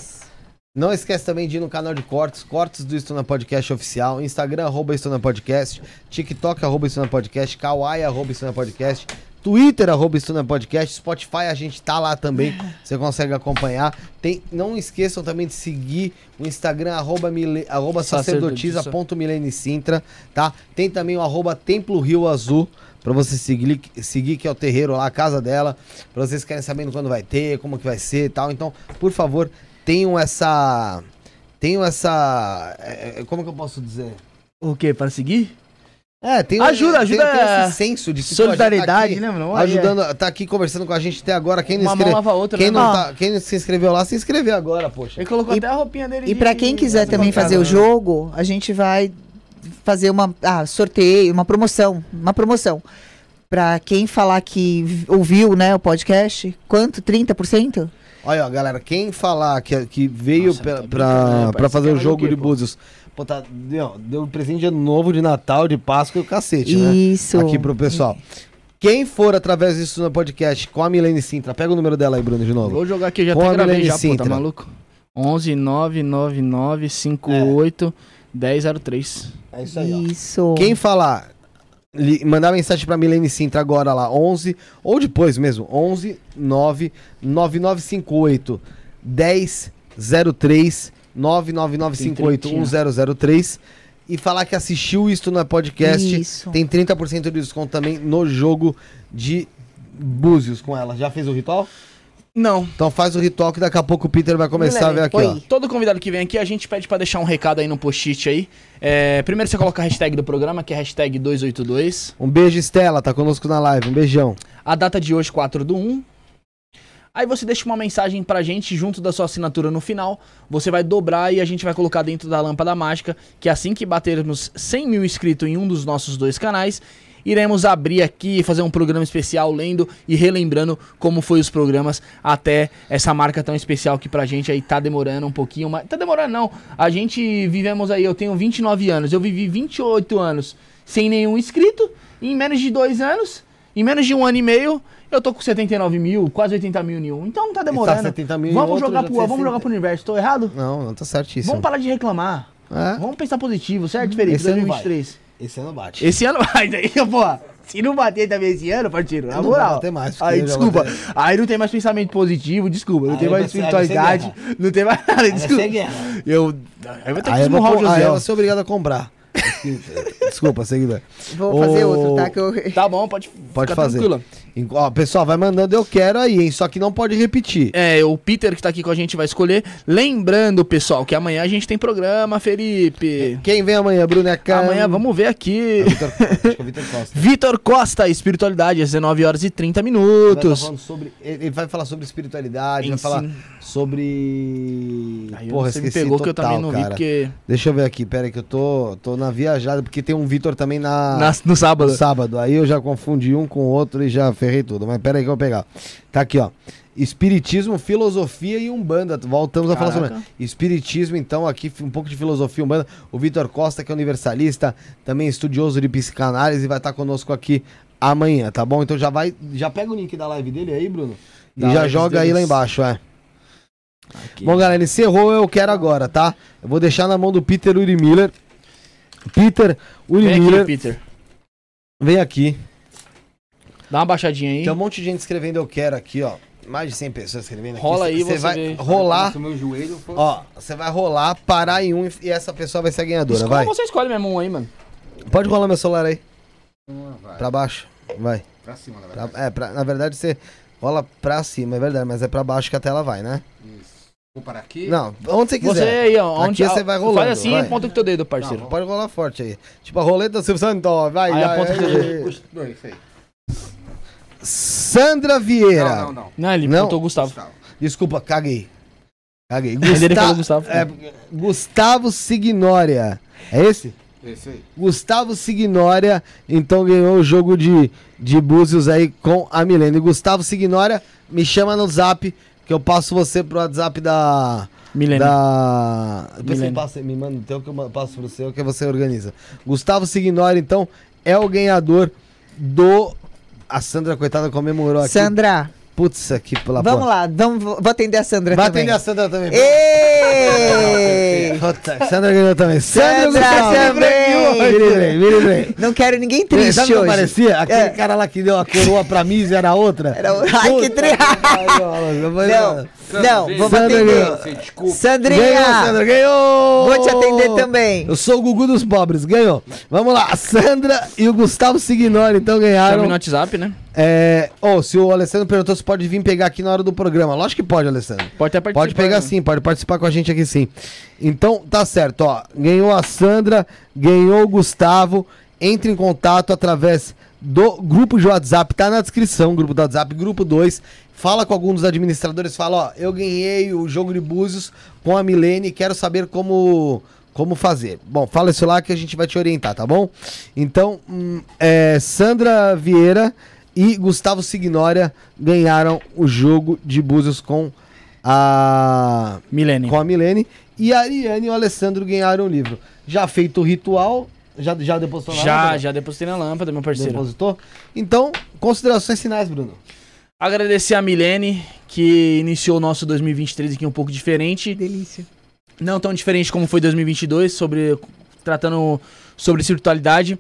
Não esquece também de ir no canal de cortes, cortes do Estuna Podcast oficial, Instagram, arroba Estuna Podcast, TikTok, arroba Estuna Podcast, Kawaii, arroba Estuna Podcast, Twitter, arroba Estuna Podcast, Spotify, a gente tá lá também, você consegue acompanhar. Tem, não esqueçam também de seguir o Instagram, arroba, mile, arroba Sacerdotisa. sacerdotisa.milenicintra, tá? Tem também o arroba Templo Rio Azul, pra você seguir, seguir, que é o terreiro lá, a casa dela, pra vocês querem sabendo quando vai ter, como que vai ser e tal. Então, por favor, tenham essa. Tenham essa. é, é, como que eu posso dizer? O quê? Para seguir? É, tem Ajuda, tem- ajuda tem a- esse senso de gente Solidariedade, tá né? Ajudando, tá aqui conversando com a gente até agora. Quem não, Uma mão lava outra, quem, né? não tá, quem se inscreveu lá, se inscreveu agora, poxa. Ele colocou E- até a roupinha dele. E de- pra quem quiser também fazer o bancada, né? jogo, a gente vai fazer uma ah, sorteio, uma promoção, uma promoção. Pra quem falar que ouviu, né, o podcast, quanto? 30%? Olha, ó, galera, quem falar que, que veio né? Parece fazer o é jogo de? Búzios, pô, tá, deu, deu presente de ano novo, de Natal, de Páscoa e o cacete, né? Isso. Aqui pro pessoal. Quem for através disso no podcast com a Milene Sintra, pega o número dela aí, Bruno, de novo. Vou jogar aqui, já Com até a gravei Milene já, pô, tá Sintra. maluco? 11 999 58 1003. É isso aí, ó. Isso. Quem falar, mandar mensagem pra Milene Sintra agora lá, 11, ou depois mesmo, 11 9 9958 1003 99958 1003 e falar que assistiu isto na podcast, Isso. tem 30% de desconto também no jogo de Búzios com ela. Já fez o ritual? Não. Então faz o ritual que daqui a pouco o Peter vai começar a ver aqui, ó. Oi. Todo convidado que vem aqui, a gente pede pra deixar um recado aí no post-it aí. É, primeiro você coloca a hashtag do programa, que é hashtag 282. Um beijo, Estela, tá conosco na live. Um beijão. A data de hoje, 4 do 1. Aí você deixa uma mensagem pra gente junto da sua assinatura no final. Você vai dobrar e a gente vai colocar dentro da lâmpada mágica. Que assim que batermos 100 mil inscritos em um dos nossos dois canais, iremos abrir aqui e fazer um programa especial lendo e relembrando como foi os programas até essa marca tão especial que pra gente aí tá demorando um pouquinho, mas tá demorando não. A gente vivemos aí, eu tenho 29 anos, eu vivi 28 anos sem nenhum inscrito, em menos de dois anos, em menos de um ano e meio, eu tô com 79 mil, quase 80 mil em um. Então não tá demorando. 70 mil vamos jogar pro, vamos jogar 60. pro universo, tô errado? Não, não tá certíssimo. Vamos parar de reclamar. É, Vamos pensar positivo, certo, Felipe? Esse 2023. Esse ano bate. Esse ano vai, daí, pô. Se não bater também esse ano, parceiro, na Não moral. vai bater mais, Aí, desculpa. Aí não tem mais pensamento positivo, desculpa. Não Aí tem mais aí espiritualidade. Não tem mais nada, desculpa. Eu. Aí vai ter que Aí eu, vou, esmurrar o com- aí José. eu vou ser obrigado a comprar. Desculpa, seguidor. Vou fazer outro, tá? Que eu... Tá bom, pode, Pode fazer. tranquila. Em- Ó, pessoal, vai mandando eu quero aí, hein? Só que não pode repetir. É, o Peter que tá aqui com a gente vai escolher. Lembrando, pessoal, que amanhã a gente tem programa, Felipe. Quem vem amanhã, Bruneca? Amanhã vamos ver aqui. É Vitor Costa. Vitor Costa, Espiritualidade, às 19 horas e 30 Vai tá minutos. falando sobre, ele ele vai falar sobre espiritualidade, vai falar sobre. Aí Porra, você me esqueci pegou que eu total, também não vi, cara. porque. Deixa eu ver aqui, pera aí que eu tô, tô na viajada, porque tem um Vitor também na, na- no no sábado. sábado. Aí eu já confundi um com o outro e já ferrei tudo. Mas pera aí que eu vou pegar. Tá aqui, ó. Espiritismo, filosofia e umbanda. Voltamos a falar sobre espiritismo, então aqui um pouco de filosofia e umbanda. O Vitor Costa, que é universalista, também estudioso de psicanálise, vai estar conosco aqui amanhã, tá bom? Então já vai, já pega o link da live dele aí, Bruno. E Da já live joga aí deles. lá embaixo, é. Aqui. Bom, galera, encerrou, eu quero agora, tá? Eu vou deixar na mão do Peter Uri Miller. Peter Uri Vem aqui, Miller, Peter. vem aqui. Dá uma baixadinha aí. Tem um monte de gente escrevendo eu quero aqui, ó. Mais de 100 pessoas escrevendo aqui. Rola aí, você vai vê. rolar, meu joelho ó, você vai rolar, parar em um e- essa pessoa vai ser a ganhadora, Escolhe, vai. Você escolhe mesmo um aí, mano. Pode rolar meu celular aí, vai. pra baixo, vai. Pra cima, na Pra- verdade. é, pra- na verdade você rola pra cima, é verdade, mas é pra baixo que a tela vai, né? Isso. Vou parar aqui? Não, onde você quiser. Você aí, ó. Onde, Aqui você vai rolando, Faz assim e aponta com o teu dedo, parceiro. Pode rolar forte aí. Tipo a roleta do Silvio Santos, ó, vai. Aí vai, aponta vai. Puxa, dois, isso aí. Sandra Vieira. Não, não, não. Não, ele Não. apontou o Gustavo. Gustavo. Desculpa, caguei. Caguei. Falou Gustavo. é, Gustavo Signória. É esse? Esse aí. Gustavo Signória, então ganhou o jogo de, de Búzios aí com a Milene. Gustavo Signória, me chama no zap, que eu passo você pro WhatsApp da. Milênio. Da. Depois você Milênio. passa, me manda o teu que eu passo pro seu, que você organiza. Gustavo Signória, então, é o ganhador do. A Sandra, coitada, comemorou aqui. Sandra, Putz, aqui pela vamos lá, vamos, vou atender a Sandra Vai também. atender a Sandra também. Ei! Puta, Sandra ganhou também. Sandra, Sandra também. Vire bem, vire bem. Não quero ninguém Sabe triste o que hoje. parecia? Aquele É. cara lá que deu a coroa pra mim e era outra. Era o- Ai, que tri... Não, não, vem. vamos Sandra atender. Sandrinha, Ganhou, Sandra, ganhou! vou te atender também. Eu sou o Gugu dos pobres, ganhou. Vamos lá, a Sandra e o Gustavo Signori, então Chame ganharam. no WhatsApp, né? É... Oh, se o Alessandro perguntou se pode vir pegar aqui na hora do programa. Lógico que pode, Alessandro. Pode até participar. Pode pegar né? sim, pode participar com a gente aqui sim. Então, tá certo, ó. Ganhou a Sandra, ganhou o Gustavo. Entre em contato através do grupo de WhatsApp, tá na descrição, grupo do WhatsApp, grupo 2. Fala com algum dos administradores, fala, ó, eu ganhei o jogo de Búzios com a Milene, quero saber como como fazer. Bom, fala isso lá que a gente vai te orientar, tá bom? Então, hum, é, Sandra Vieira e Gustavo Signória ganharam o jogo de Búzios com a Milênio. com a Milene e a Ariane e o Alessandro ganharam o livro. Já feito o ritual, já, já depositou na Já, lâmpada? já depositei na lâmpada, meu parceiro. Depositou? Então, considerações finais, Bruno. Agradecer a Milene, que iniciou o nosso 2023 aqui um pouco diferente. Delícia. Não tão diferente como foi 2022, sobre tratando sobre espiritualidade.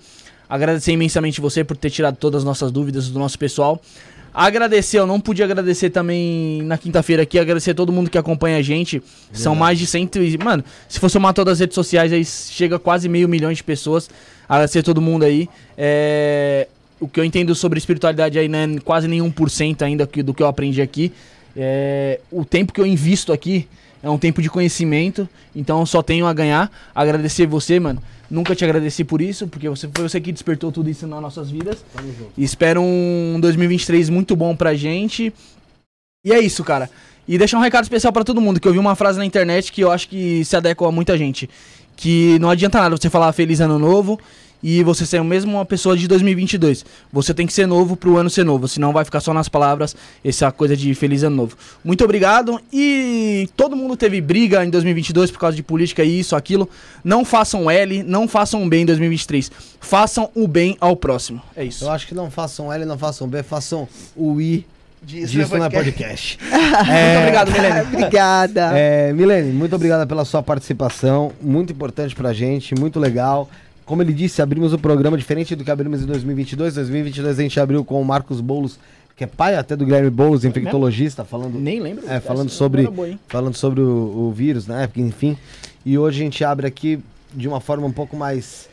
Agradecer imensamente você por ter tirado todas as nossas dúvidas do nosso pessoal. Agradecer, eu não pude agradecer também na quinta-feira aqui, agradecer a todo mundo que acompanha a gente. São mais de cento e... Mano, se for somar todas as redes sociais, aí chega quase meio milhão de pessoas. Agradecer todo mundo aí. É... o que eu entendo sobre espiritualidade aí não é quase nenhum por cento ainda que- do que eu aprendi aqui. É, o tempo que eu invisto aqui é um tempo de conhecimento, então eu só tenho a ganhar. Agradecer você, mano. Nunca te agradeci por isso, porque você foi você que despertou tudo isso nas nossas vidas. E espero um 2023 muito bom pra gente. E é isso, cara. E deixar um recado especial pra todo mundo, que eu vi uma frase na internet que eu acho que se adequa a muita gente. Que não adianta nada você falar feliz ano novo e você ser mesmo uma pessoa de 2022. Você tem que ser novo pro ano ser novo, senão vai ficar só nas palavras essa coisa de feliz ano novo. Muito obrigado e todo mundo teve briga em 2022 por causa de política e isso, aquilo. Não façam L, não façam bem em 2023. Façam o bem ao próximo. É isso. Eu acho que não façam L, não façam B, façam o I Disso disso não é é podcast. Muito obrigado, Milene. Obrigada. É, Milene, muito obrigada pela sua participação, muito importante pra gente, muito legal. Como ele disse, abrimos o programa diferente do que abrimos em 2022. 2022 a gente abriu com o Marcos Boulos, que é pai até do Guilherme Boulos, infectologista, falando Nem lembro. É, falando sobre- boa, falando sobre o, o vírus na época, enfim. E hoje a gente abre aqui de uma forma um pouco mais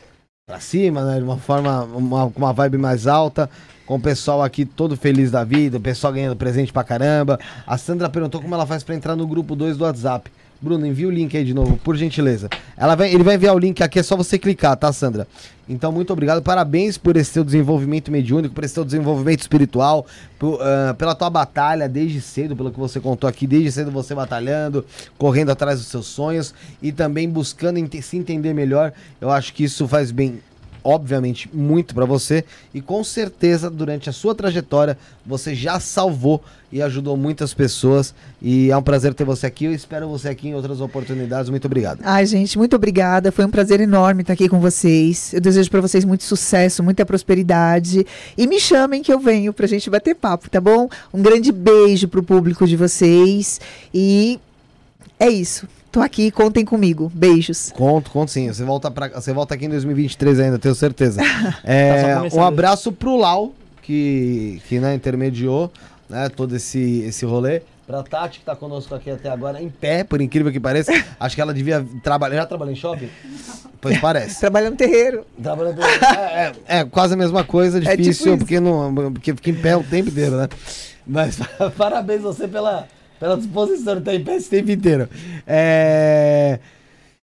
pra cima, né? De uma forma, uma, com uma vibe mais alta, com o pessoal aqui todo feliz da vida, o pessoal ganhando presente pra caramba. A Sandra perguntou como ela faz pra entrar no grupo 2 do WhatsApp. Bruno, envia o link aí de novo, por gentileza. Ela vai, ele vai enviar o link aqui, é só você clicar, tá, Sandra? Então, muito obrigado, parabéns por esse seu desenvolvimento mediúnico, por esse seu desenvolvimento espiritual, por, ah, pela tua batalha desde cedo, pelo que você contou aqui, desde cedo você batalhando, correndo atrás dos seus sonhos e também buscando se entender melhor. Eu acho que isso faz bem, obviamente, muito pra você e com certeza durante a sua trajetória você já salvou e ajudou muitas pessoas e é um prazer ter você aqui. Eu espero você aqui em outras oportunidades. Muito obrigado. Ai, gente, muito obrigada. Foi um prazer enorme estar aqui com vocês. Eu desejo para vocês muito sucesso, muita prosperidade. E me chamem que eu venho pra gente bater papo, tá bom? Um grande beijo pro público de vocês. E é isso. Tô aqui, contem comigo. Beijos. Conto, conto sim. Você volta, pra, você volta aqui em 2023 ainda, tenho certeza. É, Tá só começando. um abraço pro Lau, que, que né, intermediou né, todo esse, esse rolê. Pra Tati, que tá conosco aqui até agora, em pé, por incrível que pareça. Acho que ela devia trabalhar. Já trabalhou em shopping? Pois parece. Trabalhando terreiro. Trabalhando é, é, é quase a mesma coisa, É tipo difícil, isso. porque, não, porque fica em pé o tempo inteiro, né? Mas parabéns você pela, pela disposição estar em pé esse tempo inteiro. É...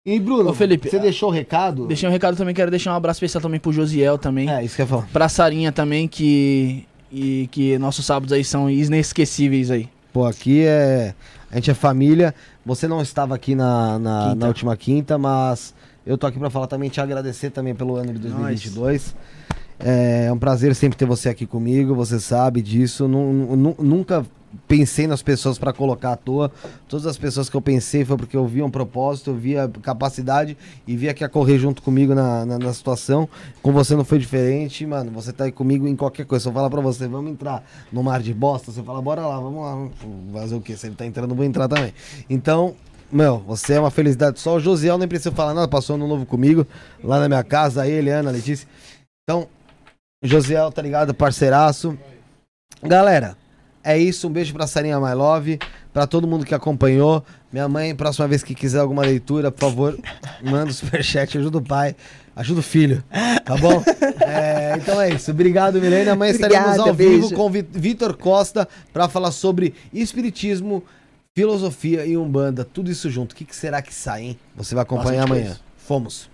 E Bruno, Ô, Felipe, você deixou o recado? Deixei um recado também, quero deixar um abraço especial também pro Josiel também. É, isso que eu ia falar. Pra Sarinha também, que. E que nossos sábados aí são inesquecíveis aí. Pô, aqui é. A gente é família. Você não estava aqui na, na, Quinta. na última quinta, mas eu tô aqui pra falar também, te agradecer também pelo ano de 2022. É um prazer sempre ter você aqui comigo, você sabe disso. Nu- nu- nunca pensei nas pessoas pra colocar à toa. Todas as pessoas que eu pensei foi porque eu via um propósito, eu via capacidade e via que ia correr junto comigo na, na, na situação. Com você não foi diferente, mano. Você tá aí comigo em qualquer coisa. Se eu falar pra você, vamos entrar no mar de bosta, você fala, bora lá, vamos lá. Fazer o quê? Se ele tá entrando, vou entrar também. Então, meu, você é uma felicidade só. O Josiel nem precisa falar nada, passou ano novo comigo, lá na minha casa, aí, Eliana, Letícia. Então, Josiel, tá ligado? Parceiraço. Galera, é isso. Um beijo pra Sarinha My Love, pra todo mundo que acompanhou. Minha mãe, próxima vez que quiser alguma leitura, por favor, manda o superchat, ajuda o pai, ajuda o filho, tá bom? É, então é isso. Obrigado, Milene. Amanhã estaremos Obrigada, ao vivo beijo. com o Vi- Vitor Costa pra falar sobre espiritismo, filosofia e umbanda. Tudo isso junto. O que, que será que sai, hein? Você vai acompanhar Bastante amanhã. Fomos.